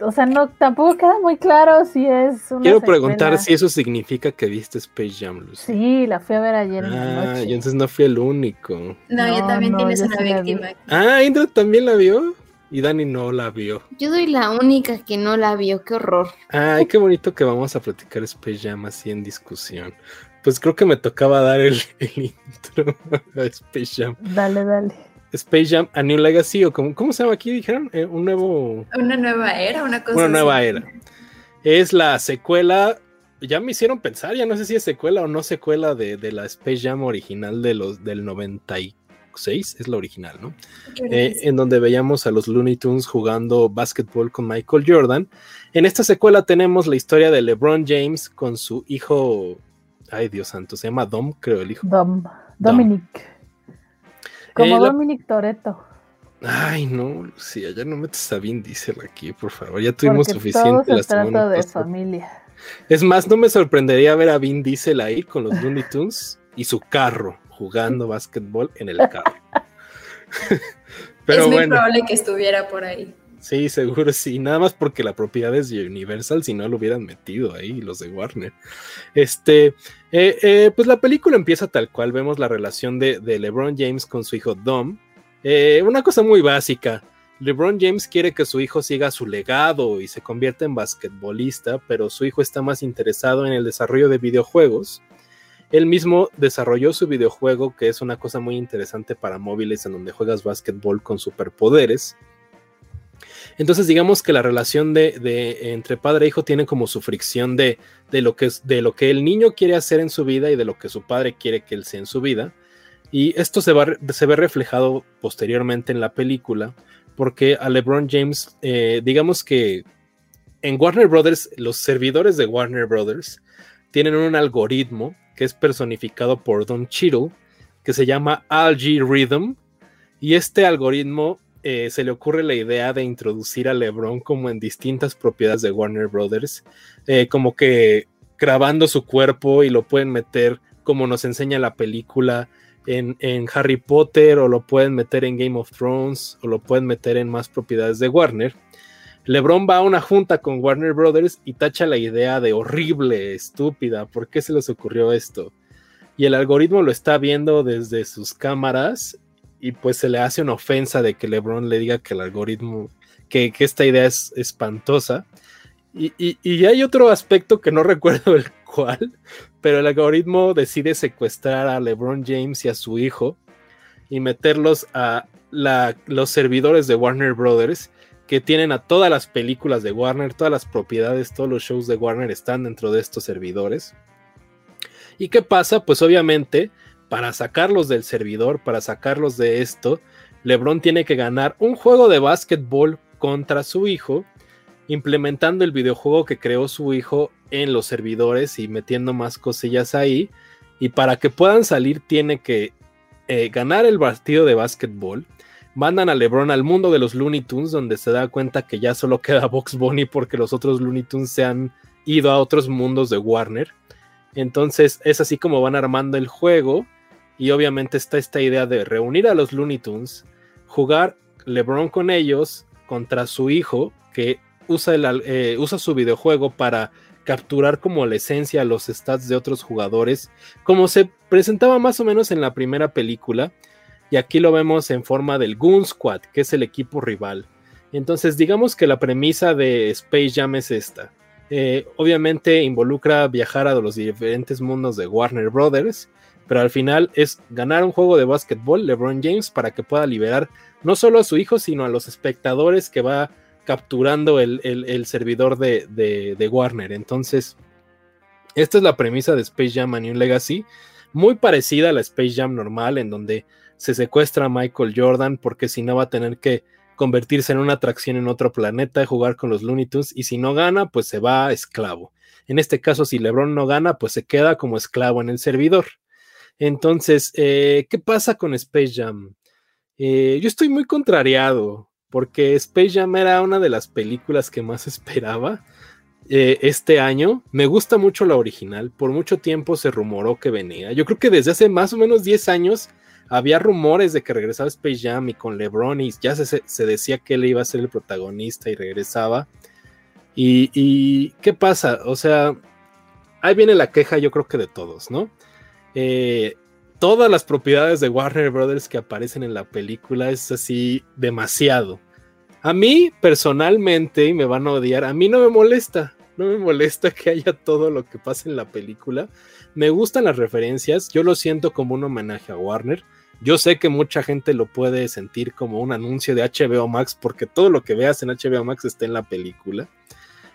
o sea, no, tampoco queda muy claro si es una Quiero preguntar si eso significa que viste Space Jam, Lucy. Sí, la fui a ver ayer en la ah, noche. yo entonces no fui el único. No, yo también tienes una víctima. Ah, Indra también la vio. Y Dani no la vio. Yo soy la única que no la vio, qué horror. Ay, qué bonito que vamos a platicar Space Jam así en discusión. Pues creo que me tocaba dar el, intro a Space Jam. Dale, dale. Space Jam A New Legacy, o como, ¿cómo se llama aquí? Dijeron, eh, un nuevo. Una nueva era, una cosa. Una nueva era. Es la secuela. Ya me hicieron pensar, ya no sé si es secuela o no secuela de, de la Space Jam original de los, del 94 6, es la original, ¿no? Eh, en donde veíamos a los Looney Tunes jugando básquetbol con Michael Jordan. En esta secuela tenemos la historia de LeBron James con su hijo, ay Dios santo, se llama Dom, creo el hijo. Dom, Dominic. Como eh, Dominic Toretto. Ay, no, Lucía, ya no metes a Vin Diesel aquí, por favor. Ya tuvimos suficiente todo se trata de familia. Es más, no me sorprendería ver a Vin Diesel ahí con los Looney Tunes y su carro jugando básquetbol en el carro. Pero es muy probable que estuviera por ahí. Sí, seguro sí. Nada más porque la propiedad es de Universal, si no lo hubieran metido ahí los de Warner. Este, eh, eh, pues la película empieza tal cual. Vemos la relación de, LeBron James con su hijo Dom. Eh, una cosa muy básica. LeBron James quiere que su hijo siga su legado y se convierta en basquetbolista, pero su hijo está más interesado en el desarrollo de videojuegos él mismo desarrolló su videojuego, que es una cosa muy interesante para móviles, en donde juegas básquetbol con superpoderes. Entonces, digamos que la relación de, entre padre e hijo tiene como su fricción de, lo que, de lo que el niño quiere hacer en su vida y de lo que su padre quiere que él sea en su vida. Y esto se, va, se ve reflejado posteriormente en la película, porque a LeBron James, eh, digamos que en Warner Brothers, los servidores de Warner Brothers tienen un algoritmo que es personificado por Don Cheadle, que se llama Algae Rhythm, y este algoritmo eh, se le ocurre la idea de introducir a LeBron como en distintas propiedades de Warner Brothers, eh, como que grabando su cuerpo y lo pueden meter como nos enseña la película en, en, Harry Potter o lo pueden meter en Game of Thrones o lo pueden meter en más propiedades de Warner. LeBron va a una junta con Warner Brothers y tacha la idea de horrible, estúpida, ¿por qué se les ocurrió esto? Y el algoritmo lo está viendo desde sus cámaras y pues se le hace una ofensa de que LeBron le diga que el algoritmo, que, esta idea es espantosa. Y, y, hay otro aspecto que no recuerdo el cual, pero el algoritmo decide secuestrar a LeBron James y a su hijo y meterlos a los servidores de Warner Brothers que tienen a todas las películas de Warner, todas las propiedades, todos los shows de Warner están dentro de estos servidores. ¿Y qué pasa? Pues obviamente, para sacarlos del servidor, para sacarlos de esto, LeBron tiene que ganar un juego de básquetbol contra su hijo, implementando el videojuego que creó su hijo en los servidores y metiendo más cosillas ahí. Y para que puedan salir, tiene que eh, ganar el partido de básquetbol mandan a LeBron al mundo de los Looney Tunes, donde se da cuenta que ya solo queda Box Bunny porque los otros Looney Tunes se han ido a otros mundos de Warner. Entonces es así como van armando el juego y obviamente está esta idea de reunir a los Looney Tunes, jugar LeBron con ellos contra su hijo que usa, el, eh, usa su videojuego para capturar como la esencia los stats de otros jugadores, como se presentaba más o menos en la primera película y aquí lo vemos en forma del Goon Squad, que es el equipo rival. Entonces, digamos que la premisa de Space Jam es esta. Eh, obviamente involucra viajar a los diferentes mundos de Warner Brothers, pero al final es ganar un juego de básquetbol LeBron James para que pueda liberar no solo a su hijo, sino a los espectadores que va capturando el, servidor de, Warner. Entonces, esta es la premisa de Space Jam A New Legacy, muy parecida a la Space Jam normal, en donde se secuestra a Michael Jordan porque si no va a tener que convertirse en una atracción en otro planeta, jugar con los Looney Tunes y si no gana, pues se va esclavo. En este caso, si LeBron no gana, pues se queda como esclavo en el servidor. Entonces, eh, ¿qué pasa con Space Jam? Eh, yo estoy muy contrariado porque Space Jam era una de las películas que más esperaba eh, este año. Me gusta mucho la original. Por mucho tiempo se rumoró que venía. Yo creo que desde hace más o menos 10 años había rumores de que regresaba Space Jam y con LeBron y ya se, decía que él iba a ser el protagonista y regresaba. Y, qué pasa? O sea, ahí viene la queja yo creo que de todos, ¿no? Eh, todas las propiedades de Warner Brothers que aparecen en la película es así demasiado. A mí personalmente, y me van a odiar, a mí no me molesta, no me molesta que haya todo lo que pasa en la película. Me gustan las referencias, yo lo siento como un homenaje a Warner. Yo sé que mucha gente lo puede sentir como un anuncio de HBO Max porque todo lo que veas en HBO Max está en la película.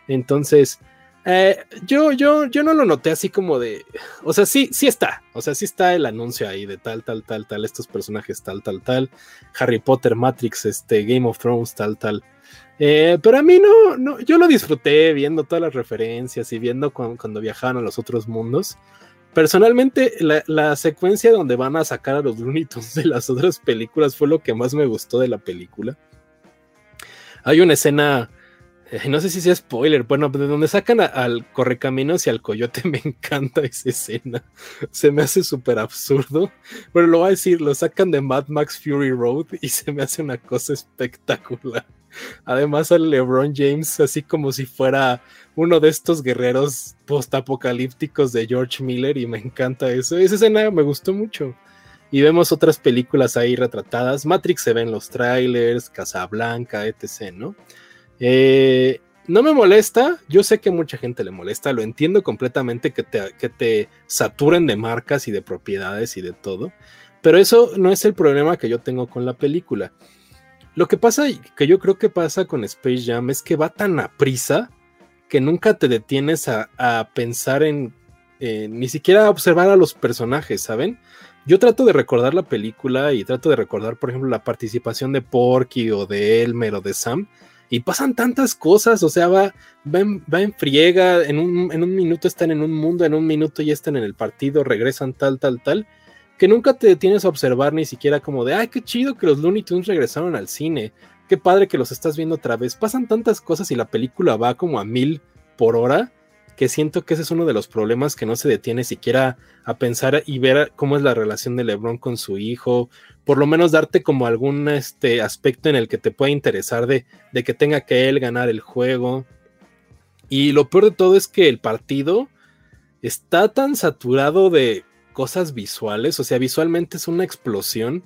Entonces, eh, yo, yo, yo no lo noté así como de. O sea, sí, sí está. O sea, sí está el anuncio ahí de tal, tal, tal, tal. Estos personajes, tal, tal, tal. Harry Potter, Matrix, este, Game of Thrones, tal, tal. Eh, pero a mí no, no, yo lo disfruté viendo todas las referencias y viendo cuando, viajaban a los otros mundos. Personalmente, la, secuencia donde van a sacar a los Looney Tunes de las otras películas fue lo que más me gustó de la película. Hay una escena eh, no sé si sea spoiler, bueno, de donde sacan al correcaminos y al coyote me encanta esa escena. Se me hace súper absurdo, pero lo voy a decir, lo sacan de Mad Max Fury Road y se me hace una cosa espectacular. Además al LeBron James así como si fuera uno de estos guerreros post-apocalípticos de George Miller y me encanta eso. Esa escena me gustó mucho. Y vemos otras películas ahí retratadas. Matrix se ve en los trailers, Casablanca, etc., ¿no? Eh, no me molesta, yo sé que mucha gente le molesta, lo entiendo completamente que te, que te saturen de marcas y de propiedades y de todo, pero eso no es el problema que yo tengo con la película. Lo que pasa, que yo creo que pasa con Space Jam es que va tan a prisa que nunca te detienes a, pensar en, ni siquiera a observar a los personajes, ¿saben? Yo trato de recordar la película y trato de recordar, por ejemplo, la participación de Porky o de Elmer o de Sam y pasan tantas cosas, o sea, va, va, en, friega, en un, en un minuto están en un mundo, en un minuto ya están en el partido, regresan tal, tal, tal, que nunca te detienes a observar ni siquiera como de, ay, qué chido que los Looney Tunes regresaron al cine, qué padre que los estás viendo otra vez. Pasan tantas cosas y la película va como a mil por hora que siento que ese es uno de los problemas que no se detiene siquiera a pensar y ver cómo es la relación de LeBron con su hijo, por lo menos darte como algún este, aspecto en el que te pueda interesar de, de que tenga que él ganar el juego. Y lo peor de todo es que el partido está tan saturado de cosas visuales, o sea, visualmente es una explosión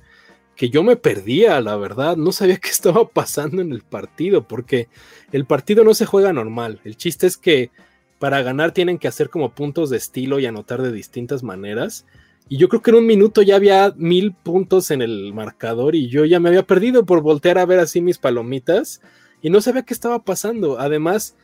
que yo me perdía, la verdad, no sabía qué estaba pasando en el partido, porque el partido no se juega normal, el chiste es que para ganar tienen que hacer como puntos de estilo y anotar de distintas maneras. Y yo creo que en un minuto ya había mil puntos en el marcador y yo ya me había perdido por voltear a ver así mis palomitas y no sabía qué estaba pasando. Además,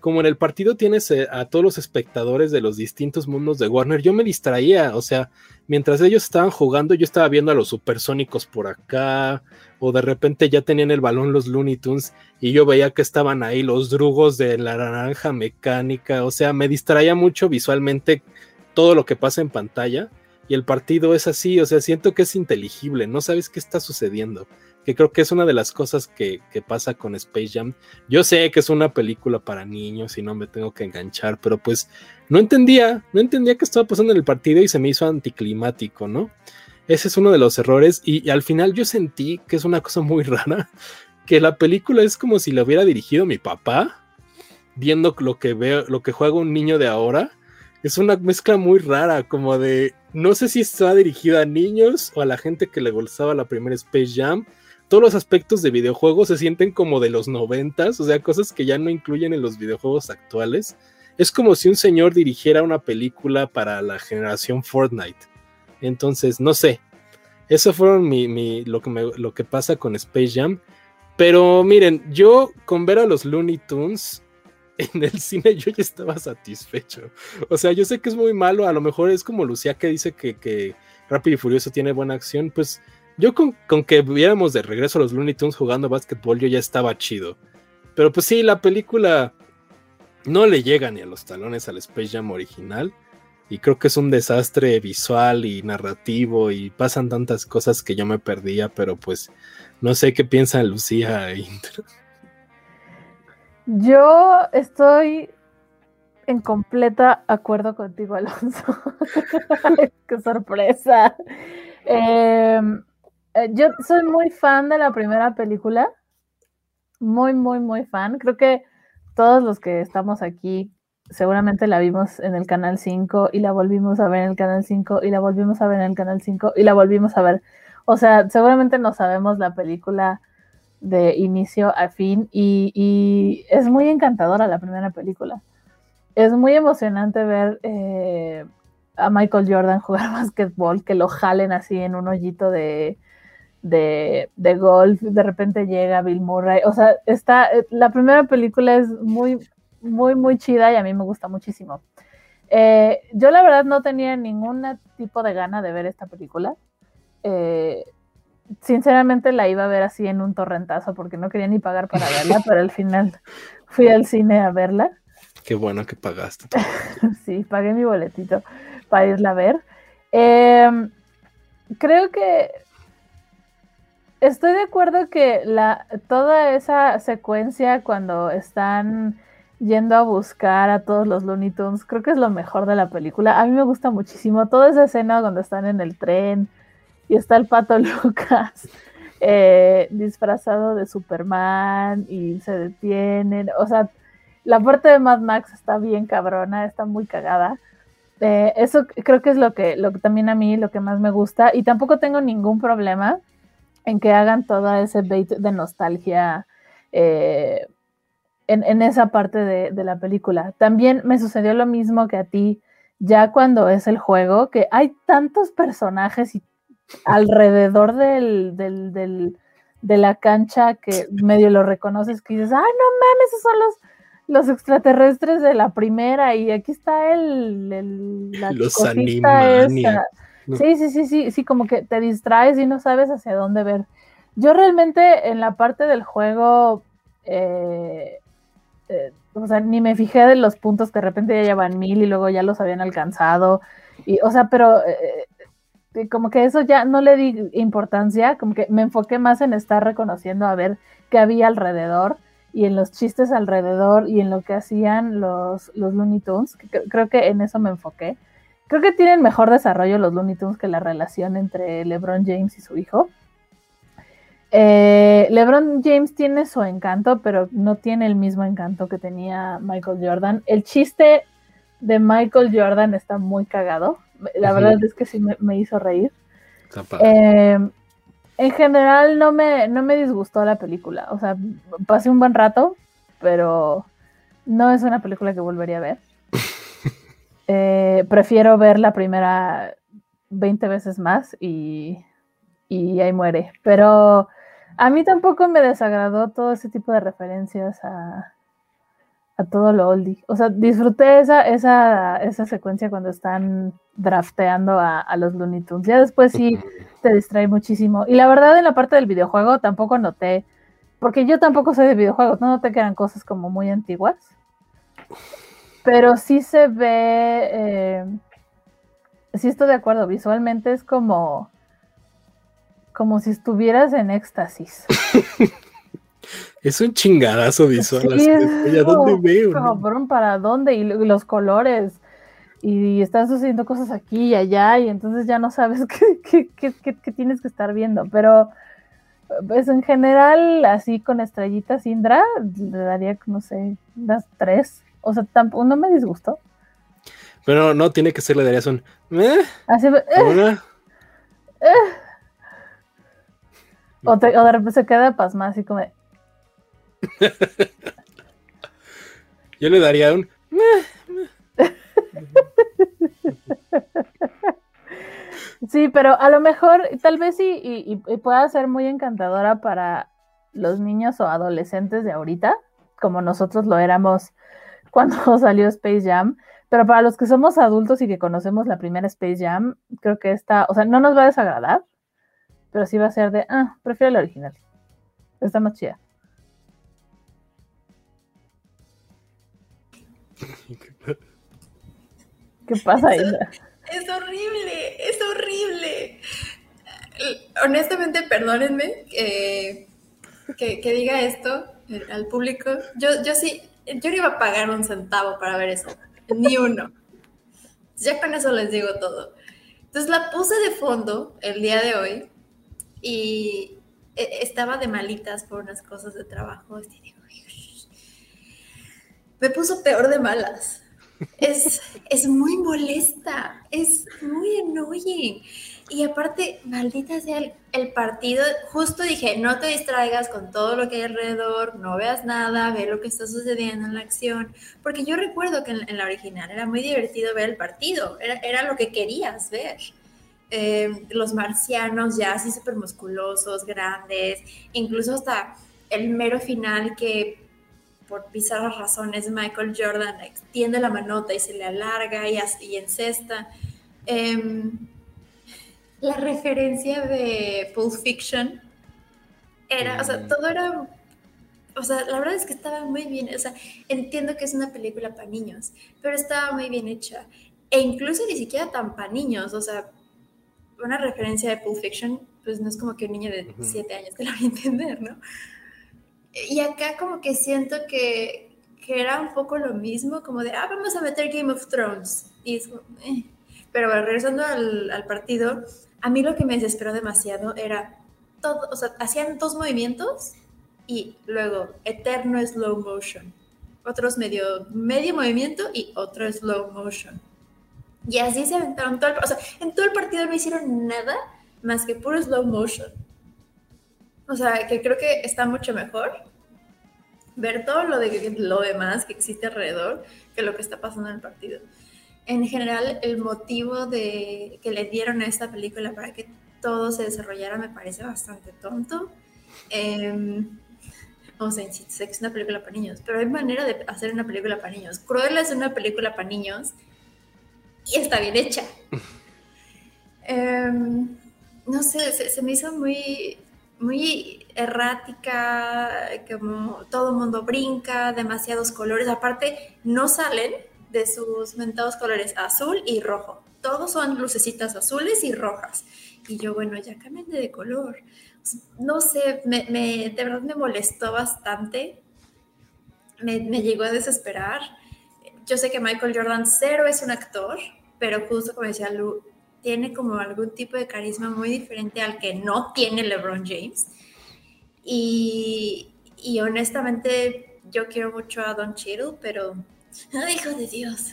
como en el partido tienes eh, a todos los espectadores de los distintos mundos de Warner, yo me distraía, o sea, mientras ellos estaban jugando, yo estaba viendo a los supersónicos por acá, o de repente ya tenían el balón los Looney Tunes y yo veía que estaban ahí los drugos de la naranja mecánica, o sea, me distraía mucho visualmente todo lo que pasa en pantalla y el partido es así, o sea, siento que es inteligible, no sabes qué está sucediendo que creo que es una de las cosas que, pasa con Space Jam. Yo sé que es una película para niños y no me tengo que enganchar, pero pues no entendía, no entendía qué estaba pasando en el partido y se me hizo anticlimático, ¿no? Ese es uno de los errores y, al final yo sentí que es una cosa muy rara, que la película es como si la hubiera dirigido mi papá, viendo lo que veo, lo que juega un niño de ahora. Es una mezcla muy rara, como de, no sé si está dirigida a niños o a la gente que le gustaba la primera Space Jam, todos los aspectos de videojuegos se sienten como de los noventas, o sea, cosas que ya no incluyen en los videojuegos actuales. Es como si un señor dirigiera una película para la generación Fortnite. Entonces, no sé. Eso fueron lo, que lo que pasa con Space Jam. Pero miren, yo con ver a los Looney Tunes en el cine yo ya estaba satisfecho. O sea, yo sé que es muy malo, a lo mejor es como Lucía que dice que, que Rápido y Furioso tiene buena acción, pues yo con, con, que viéramos de regreso a los Looney Tunes jugando básquetbol yo ya estaba chido. Pero pues sí, la película no le llega ni a los talones al Space Jam original. Y creo que es un desastre visual y narrativo y pasan tantas cosas que yo me perdía, pero pues no sé qué piensa Lucía. Yo estoy en completa acuerdo contigo, Alonso. ¡Qué sorpresa! Em, eh, yo soy muy fan de la primera película. Muy, muy, muy fan. Creo que todos los que estamos aquí seguramente la vimos en el Canal 5 y la volvimos a ver en el Canal 5 y la volvimos a ver en el Canal 5 y la volvimos a ver. O sea, seguramente no sabemos la película de inicio a fin y, es muy encantadora la primera película. Es muy emocionante ver eh, a Michael Jordan jugar básquetbol, que lo jalen así en un hoyito de, de, de, golf, de repente llega Bill Murray, o sea, está, la primera película es muy, muy, muy chida y a mí me gusta muchísimo. Eh, yo la verdad no tenía ningún tipo de gana de ver esta película. Eh, sinceramente la iba a ver así en un torrentazo porque no quería ni pagar para verla, pero al final fui al cine a verla. Qué bueno que pagaste. sí, pagué mi boletito para irla a ver. Em, creo que estoy de acuerdo que la, toda esa secuencia cuando están yendo a buscar a todos los Looney Tunes, creo que es lo mejor de la película. A mí me gusta muchísimo toda esa escena cuando están en el tren y está el pato Lucas eh, disfrazado de Superman y se detienen. O sea, la parte de Mad Max está bien cabrona, está muy cagada. Eh, eso creo que es lo que, lo que también a mí lo que más me gusta y tampoco tengo ningún problema en que hagan todo ese bait de nostalgia eh, en, esa parte de, de, la película. También me sucedió lo mismo que a ti ya cuando es el juego, que hay tantos personajes y alrededor del, del, de la cancha que medio lo reconoces, que dices, ay, no mames, esos son los, los extraterrestres de la primera y aquí está el, el la los Sí, sí, sí, sí, sí, como que te distraes y no sabes hacia dónde ver. Yo realmente en la parte del juego, eh, eh, o sea, ni me fijé de los puntos que de repente ya llevan mil y luego ya los habían alcanzado. Y, o sea, pero eh, como que eso ya no le di importancia, como que me enfoqué más en estar reconociendo a ver qué había alrededor y en los chistes alrededor y en lo que hacían los, los Looney Tunes, creo que en eso me enfoqué. Creo que tienen mejor desarrollo los Looney Tunes que la relación entre LeBron James y su hijo. Eh, LeBron James tiene su encanto, pero no tiene el mismo encanto que tenía Michael Jordan. El chiste de Michael Jordan está muy cagado. La verdad es que sí me, hizo reír. Eh, en general no me, no me disgustó la película. O sea, pasé un buen rato, pero no es una película que volvería a ver. Eh, prefiero ver la primera 20 veces más y, y ahí muere. Pero a mí tampoco me desagradó todo ese tipo de referencias a, a todo lo oldie. O sea, disfruté esa, esa, esa secuencia cuando están drafteando a, los Looney Tunes. Ya después sí te distrae muchísimo. Y la verdad, en la parte del videojuego tampoco noté, porque yo tampoco soy de videojuegos, no noté que eran cosas como muy antiguas. Pero sí se ve, eh, sí estoy de acuerdo, visualmente es como, como si estuvieras en éxtasis. Es un chingadazo visual. ¿A dónde veo? ¿para dónde? Y los colores. Y están sucediendo cosas aquí y allá, y entonces ya no sabes qué, tienes que estar viendo. Pero, pues en general, así con estrellitas Indra, le daría, no sé, unas tres. O sea, tampoco, no me disgustó. Pero no, tiene que ser, le darías un. ¿eh? Así, eh, eh. O, de repente se queda pasma, así como de, Yo le daría un. Sí, pero a lo mejor, tal vez sí, y, pueda ser muy encantadora para los niños o adolescentes de ahorita, como nosotros lo éramos cuando salió Space Jam, pero para los que somos adultos y que conocemos la primera Space Jam, creo que esta, o sea, no nos va a desagradar, pero sí va a ser de, ah, prefiero la original. Está más chida. ¿Qué pasa, ahí? Es horrible, es horrible. Honestamente, perdónenme que, que, diga esto eh, al público. Yo, yo sí, yo no iba a pagar un centavo para ver eso, ni uno. Ya con eso les digo todo. Entonces la puse de fondo el día de hoy y eh, estaba de malitas por unas cosas de trabajo. me puso peor de malas. Es, es muy molesta, es muy annoying. Y aparte, maldita sea el, partido, justo dije, no te distraigas con todo lo que hay alrededor, no veas nada, ve lo que está sucediendo en la acción, porque yo recuerdo que en, la original era muy divertido ver el partido, era, era lo que querías ver. Eh, los marcianos ya así súper musculosos, grandes, incluso hasta el mero final que por bizarras razones Michael Jordan extiende la manota y se le alarga y, y encesta. Em, la referencia de Pulp Fiction era, o sea, mm. todo era, o sea, la verdad es que estaba muy bien, o sea, entiendo que es una película para niños, pero estaba muy bien hecha. E incluso ni siquiera tan para niños, o sea, una referencia de Pulp Fiction, pues no es como que un niño de 7 años te lo va a entender, ¿no? Y acá como que siento que, que, era un poco lo mismo, como de, ah, vamos a meter Game of Thrones. Y es como, eh. Pero regresando al, al, partido, a mí lo que me desesperó demasiado era, todo, o sea, hacían dos movimientos y luego eterno slow motion. Otros medio, medio movimiento y otro slow motion y así se aventaron todo el, o sea, en todo el partido no hicieron nada más que puro slow motion. O sea, que creo que está mucho mejor ver todo lo, de, lo demás que existe alrededor que lo que está pasando en el partido. En general, el motivo de que le dieron a esta película para que todo se desarrollara me parece bastante tonto. Eh, o sea, es una película para niños, pero hay manera de hacer una película para niños. Cruella es una película para niños y está bien hecha. Em, no sé, se, me hizo muy, muy errática, como todo el mundo brinca, demasiados colores. Aparte, no salen de sus mentados colores azul y rojo. Todos son lucecitas azules y rojas. Y yo, bueno, ya cambien de color. No sé, me, de verdad me molestó bastante. Me, me llegó a desesperar. Yo sé que Michael Jordan cero es un actor, pero justo como decía Lu, tiene como algún tipo de carisma muy diferente al que no tiene LeBron James. Y, y honestamente yo quiero mucho a Don Cheadle, pero, ¡ay, hijo de Dios!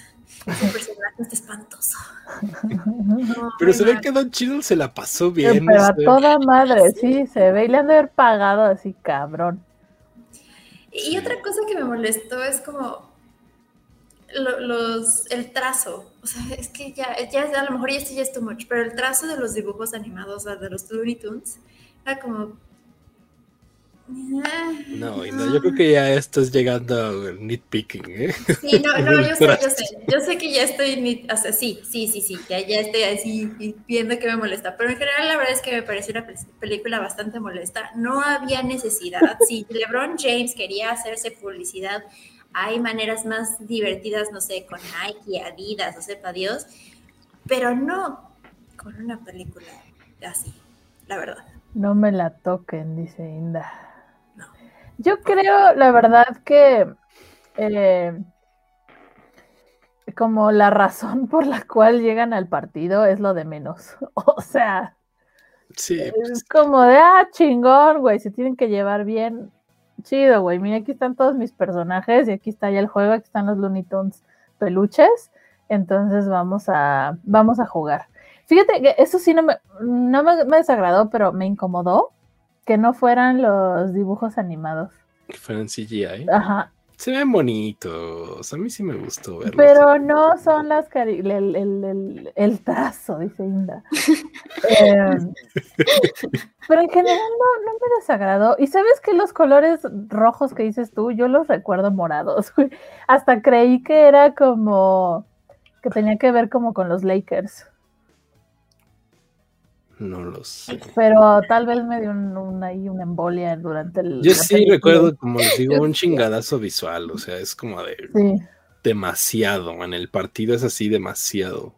Ese personaje está espantoso. pero se ve que Don Cheadle se la pasó bien. Pero a toda madre, sí, se ve y le han de haber pagado así, cabrón. Y otra cosa que me molestó es como los, el trazo, o sea, es que ya, ya a lo mejor ya esto ya es too much, pero el trazo de los dibujos animados, de los Looney Tunes, era como... No, no, yo creo que ya esto es llegando a nitpicking, ¿eh? Sí, no, no, yo sé, yo sé, yo sé que ya estoy, o sea, sí, sí, sí, sí, ya, ya estoy así viendo que me molesta, pero en general la verdad es que me pareció una película bastante molesta, no había necesidad, si LeBron James quería hacerse publicidad hay maneras más divertidas, no sé, con Nike, Adidas, o sepa Dios, pero no con una película así, la verdad. No me la toquen, dice Inda. Yo creo, la verdad, que eh, como la razón por la cual llegan al partido es lo de menos. O sea, sí, es pues. como de, ah, chingón, güey, se tienen que llevar bien chido, güey. Mira, aquí están todos mis personajes y aquí está ya el juego, aquí están los Looney Tunes peluches. Entonces vamos a, vamos a jugar. Fíjate que eso sí no me, no me, desagradó, pero me incomodó que no fueran los dibujos animados. Que fueran CGI. Ajá. Se ven bonitos, a mí sí me gustó verlos. Pero no son las el, el, el, trazo, dice Inda. Em, pero en general no, no, me desagradó. Y sabes que los colores rojos que dices tú, yo los recuerdo morados. Hasta creí que era como que tenía que ver como con los Lakers. No lo sé. Pero tal vez me dio un, ahí una embolia durante el. Yo sí recuerdo, como les digo, un chingadazo visual. O sea, es como de. Demasiado. En el partido es así demasiado.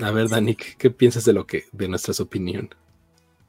A ver, Dani, ¿qué, piensas de lo que, de nuestras opiniones?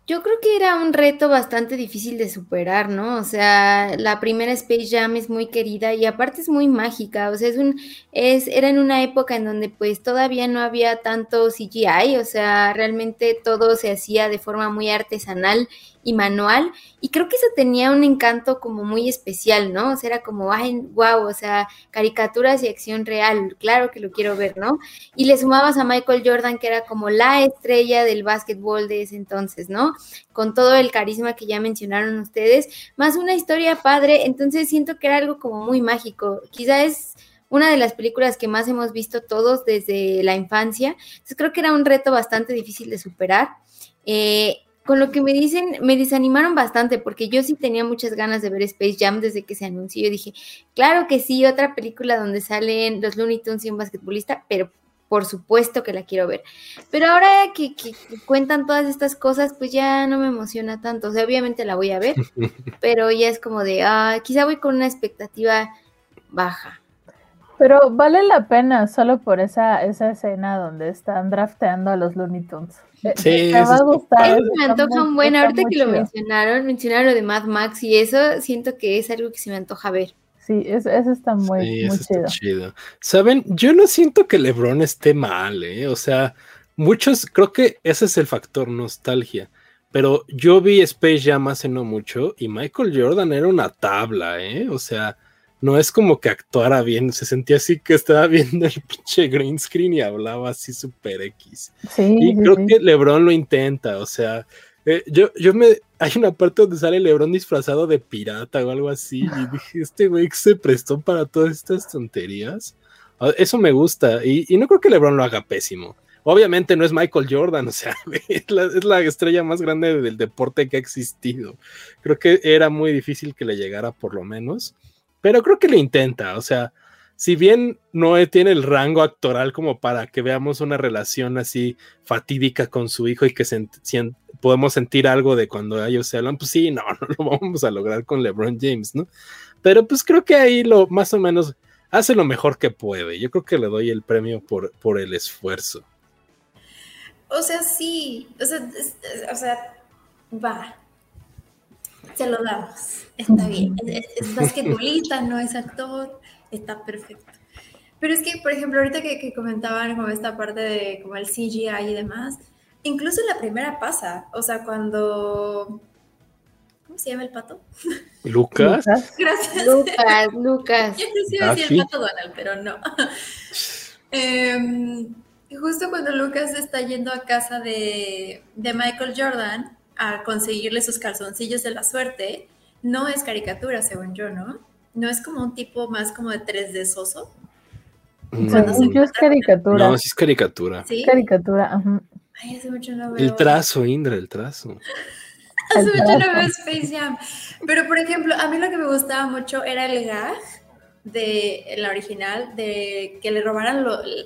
Yo creo que era un reto bastante difícil de superar, ¿no? O sea, la primera Space Jam es muy querida y aparte es muy mágica, o sea, es un, es, era en una época en donde pues todavía no había tanto CGI, o sea, realmente todo se hacía de forma muy artesanal y manual. Y creo que eso tenía un encanto como muy especial, ¿no? O sea, era como, ay, wow, o sea, caricaturas y acción real, claro que lo quiero ver, ¿no? Y le sumabas a Michael Jordan, que era como la estrella del básquetbol de ese entonces, ¿no? Con todo el carisma que ya mencionaron ustedes, más una historia padre, entonces siento que era algo como muy mágico. Quizá es una de las películas que más hemos visto todos desde la infancia. Entonces creo que era un reto bastante difícil de superar. Eh, con lo que me dicen, me desanimaron bastante porque yo sí tenía muchas ganas de ver Space Jam desde que se anunció. Yo dije, claro que sí, otra película donde salen los Looney Tunes y un basquetbolista, pero por supuesto que la quiero ver. Pero ahora que, cuentan todas estas cosas, pues ya no me emociona tanto. O sea, obviamente la voy a ver, pero ya es como de, ah, quizá voy con una expectativa baja. Pero vale la pena solo por esa, esa escena donde están drafteando a los Looney Tunes. Sí, me va a gustar. me antoja un buen, ahorita que lo mencionaron, mencionaron lo de Mad Max y eso, siento que es algo que se me antoja ver. Sí, eso, está muy, chido. Saben, yo no siento que LeBron esté mal, ¿eh? O sea, muchos, creo que ese es el factor nostalgia. Pero yo vi Space Jam hace no mucho y Michael Jordan era una tabla, ¿eh? O sea, no es como que actuara bien, se sentía así que estaba viendo el pinche green screen y hablaba así super X. y creo que Lebron lo intenta, o sea, eh, yo, yo me, hay una parte donde sale Lebron disfrazado de pirata o algo así, y dije, este güey se prestó para todas estas tonterías. Ah, eso me gusta, y, no creo que Lebron lo haga pésimo. Obviamente no es Michael Jordan, o sea, es la, es la, estrella más grande del deporte que ha existido. Creo que era muy difícil que le llegara por lo menos pero creo que lo intenta, o sea, si bien no tiene el rango actoral como para que veamos una relación así fatídica con su hijo y que podemos sentir algo de cuando ellos se hablan, pues sí, no, no lo vamos a lograr con LeBron James, ¿no? Pero pues creo que ahí lo más o menos hace lo mejor que puede. Yo creo que le doy el premio por, por el esfuerzo. O sea, sí, o sea, va, se lo damos. Está bien. Es, basquetbolista, no es actor. Está perfecto. Pero es que, por ejemplo, ahorita que, comentaban como esta parte de como el CGI y demás, incluso la primera pasa. O sea, cuando. ¿Cómo se llama el pato? Lucas. Gracias. Lucas, Lucas. Yo sí iba a decir el pato Donald, pero no. Em, justo cuando Lucas está yendo a casa de, de Michael Jordan, a conseguirle sus calzoncillos de la suerte, no es caricatura, según yo, ¿no? No es como un tipo más como de 3D soso. No, es caricatura. No, sí es caricatura. ¿Sí? Caricatura, ajá. Ay, hace mucho no veo. El trazo, Indra, el trazo. hace mucho no veo Space Jam. Pero, por ejemplo, a mí lo que me gustaba mucho era el gag de la original, de que le robaran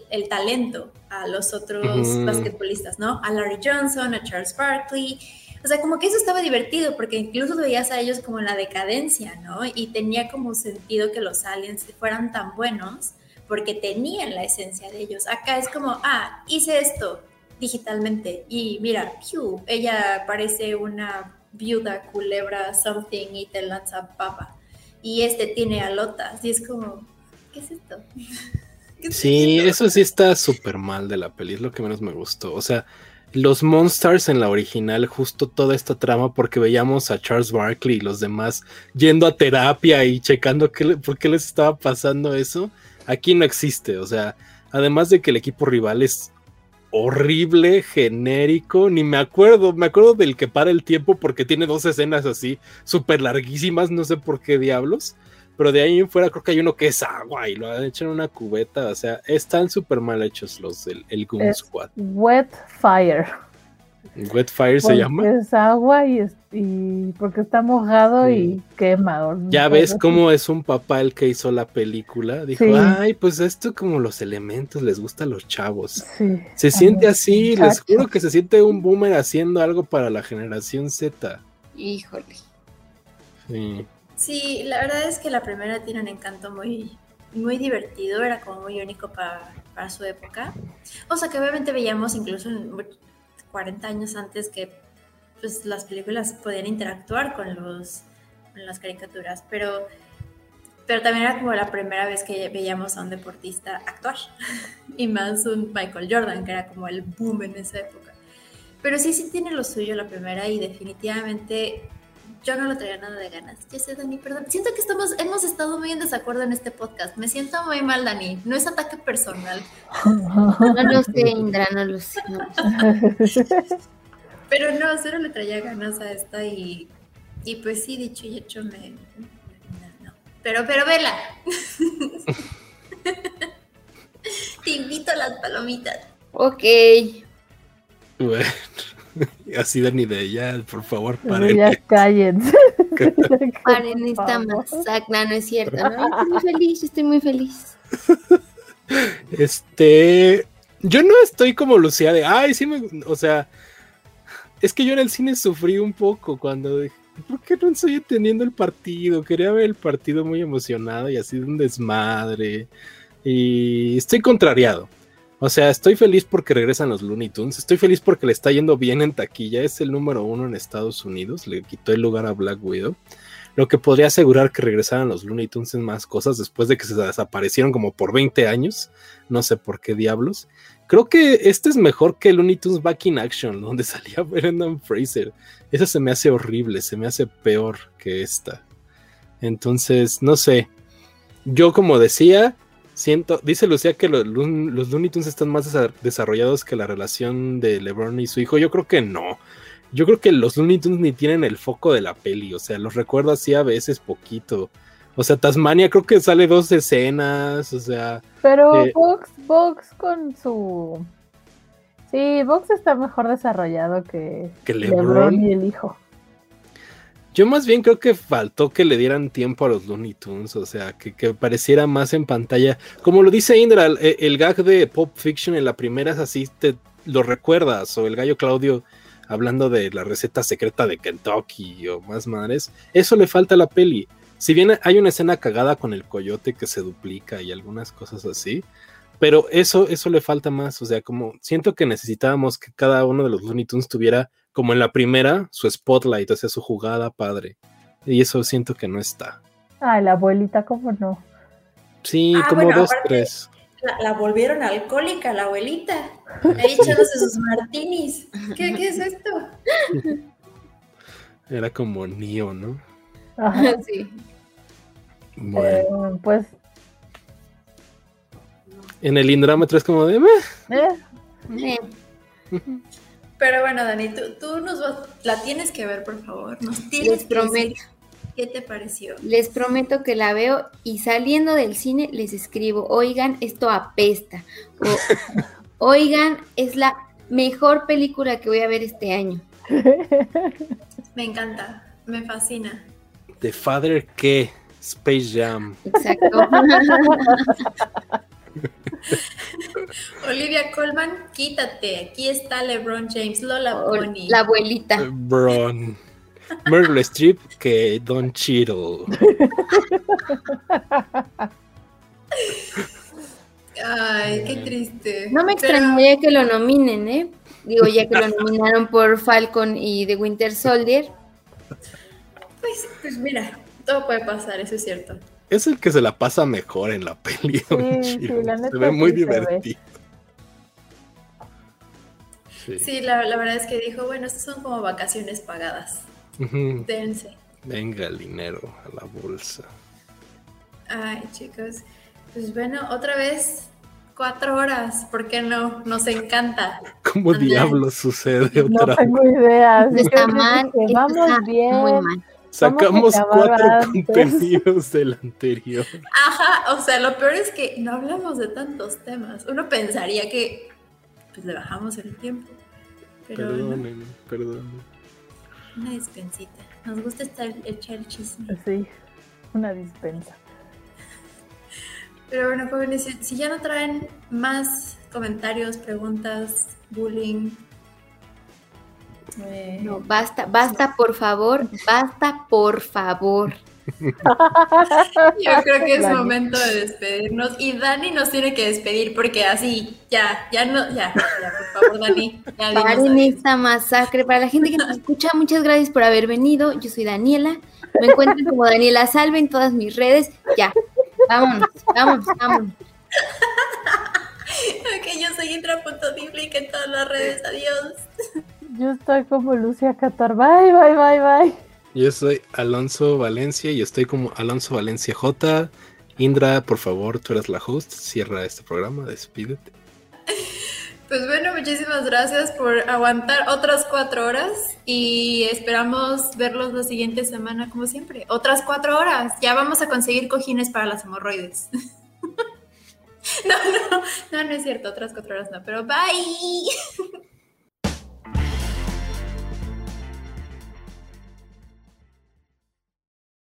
el talento a los otros basquetbolistas, ¿no? A Larry Johnson, a Charles Barkley o sea, como que eso estaba divertido porque incluso veías a ellos como en la decadencia, ¿no? Y tenía como sentido que los aliens fueran tan buenos porque tenían la esencia de ellos. Acá es como, ah, hice esto digitalmente y mira, piu, ella parece una viuda culebra something y te lanza papa. Y este tiene alotas y es como, ¿qué es esto? sí, eso sí está súper mal de la peli, es lo que menos me gustó. O sea, los Monsters en la original, justo toda esta trama, porque veíamos a Charles Barkley y los demás yendo a terapia y checando qué, por qué les estaba pasando eso, aquí no existe. O sea, además de que el equipo rival es horrible, genérico, ni me acuerdo, me acuerdo del que para el tiempo porque tiene dos escenas así súper larguísimas, no sé por qué diablos. Pero de ahí en fuera creo que hay uno que es agua y lo han hecho en una cubeta, o sea, están súper mal hechos los del el Goon Squad. Wet Fire. Wet Fire se llama. Es agua y, y porque está mojado y quema. Ya ves cómo es un papá el que hizo la película. Dijo, ay, pues esto como los elementos les gusta a los chavos. Se siente así, les juro que se siente un boomer haciendo algo para la generación Z. Híjole. Sí. Sí, la verdad es que la primera tiene un encanto muy, muy divertido, era como muy único para, para su época. O sea que obviamente veíamos incluso 40 años antes que pues, las películas podían interactuar con, los, con las caricaturas, pero, pero también era como la primera vez que veíamos a un deportista actuar, y más un Michael Jordan, que era como el boom en esa época. Pero sí, sí tiene lo suyo la primera y definitivamente yo no lo traía nada de ganas. Ya sé, Dani, perdón. Siento que estamos, hemos estado muy en desacuerdo en este podcast. Me siento muy mal, Dani. No es ataque personal. No lo sé, Indra, no lo sé. Pero no, cero le traía ganas a esta y, y pues sí, dicho y hecho, me... No, Pero, pero vela. Te invito a las palomitas. Ok. Bueno. Así de ni de ella, por favor, paren. Ya cállense. paren esta masacre, no es cierto. Estoy muy feliz, estoy muy feliz. Este, yo no estoy como Lucía de, ay, sí me, o sea, es que yo en el cine sufrí un poco cuando dije, ¿por qué no estoy entendiendo el partido? Quería ver el partido muy emocionado y así de un desmadre. Y estoy contrariado. O sea, estoy feliz porque regresan los Looney Tunes. Estoy feliz porque le está yendo bien en taquilla. Es el número uno en Estados Unidos. Le quitó el lugar a Black Widow. Lo que podría asegurar que regresaran los Looney Tunes en más cosas después de que se desaparecieron como por 20 años. No sé por qué diablos. Creo que este es mejor que Looney Tunes Back in Action, donde salía Brendan Fraser. Esa se me hace horrible, se me hace peor que esta. Entonces, no sé. Yo, como decía, siento, dice Lucía que los, los Looney Tunes están más desarrollados que la relación de LeBron y su hijo. Yo creo que no. Yo creo que los Looney Tunes ni tienen el foco de la peli. O sea, los recuerdo así a veces poquito. O sea, Tasmania creo que sale dos escenas. O sea. Pero eh, Vox, con su. Sí, Vox está mejor desarrollado que, que LeBron y el hijo. Yo más bien creo que faltó que le dieran tiempo a los Looney Tunes, o sea, que, pareciera más en pantalla. Como lo dice Indra, el, gag de Pop Fiction en la primera es así, te lo recuerdas, o el gallo Claudio hablando de la receta secreta de Kentucky o más madres, eso le falta a la peli. Si bien hay una escena cagada con el coyote que se duplica y algunas cosas así, pero eso, eso le falta más, o sea, como siento que necesitábamos que cada uno de los Looney Tunes tuviera como en la primera, su spotlight, o sea, su jugada padre. Y eso siento que no está. Ah, la abuelita, ¿cómo no? Sí, ah, como dos, tres. La, volvieron alcohólica, la abuelita. Ahí echándose sus martinis. ¿Qué, ¿Qué, es esto? Era como Nio, ¿no? Ajá. Sí. Bueno. Eh, pues. En el indrámetro es como de. Eh. Eh. Pero bueno, Dani, tú, nos la tienes que ver, por favor. Nos tienes les prometo. ¿Qué te pareció? Les prometo que la veo y saliendo del cine les escribo, oigan, esto apesta. oigan, es la mejor película que voy a ver este año. Me encanta, me fascina. The Father qué? Space Jam. Exacto. Olivia Colman, quítate. Aquí está LeBron James, Lola Pony. La abuelita. LeBron. Meryl Streep que Don Cheadle. Ay, qué triste. No me extrañaría que lo nominen, ¿eh? Digo, ya que lo nominaron por Falcon y The Winter Soldier. Pues, pues mira, todo puede pasar, eso es cierto es el que se la pasa mejor en la peli. Sí, se ve muy divertido. Sí, la, verdad es que dijo, bueno, estas son como vacaciones pagadas. Dense. Venga el dinero a la bolsa. Ay, chicos. Pues bueno, otra vez cuatro horas, ¿por qué no? Nos encanta. ¿Cómo diablos sucede otra No tengo idea. Está mal, vamos bien. Sacamos cuatro contenidos del anterior. Ajá, o sea, lo peor es que no hablamos de tantos temas. Uno pensaría que pues le bajamos el tiempo. Pero perdónenme, perdónenme. Una dispensita. Nos gusta estar echar el chisme. Sí, una dispensa. Pero bueno, jóvenes, si ya no traen más comentarios, preguntas, bullying, no, basta, basta, por favor, basta, por favor. Yo creo que es momento de despedirnos y Dani nos tiene que despedir porque así, ya, ya no, ya, ya por favor, Dani. Paren esta masacre. Para la gente que nos escucha, muchas gracias por haber venido. Yo soy Daniela. Me encuentran como Daniela Salve en todas mis redes. Ya, vámonos, vámonos, vámonos. ok, yo soy Intra.Diblick en todas las redes. Adiós. Yo estoy como Lucia Catar. Bye, bye, bye, bye. Yo soy Alonso Valencia y estoy como Alonso Valencia J. Indra, por favor, tú eres la host. Cierra este programa, despídete. Pues bueno, muchísimas gracias por aguantar otras cuatro horas y esperamos verlos la siguiente semana como siempre. Otras cuatro horas. Ya vamos a conseguir cojines para las hemorroides. no, no, no, no es cierto. Otras cuatro horas no, pero bye.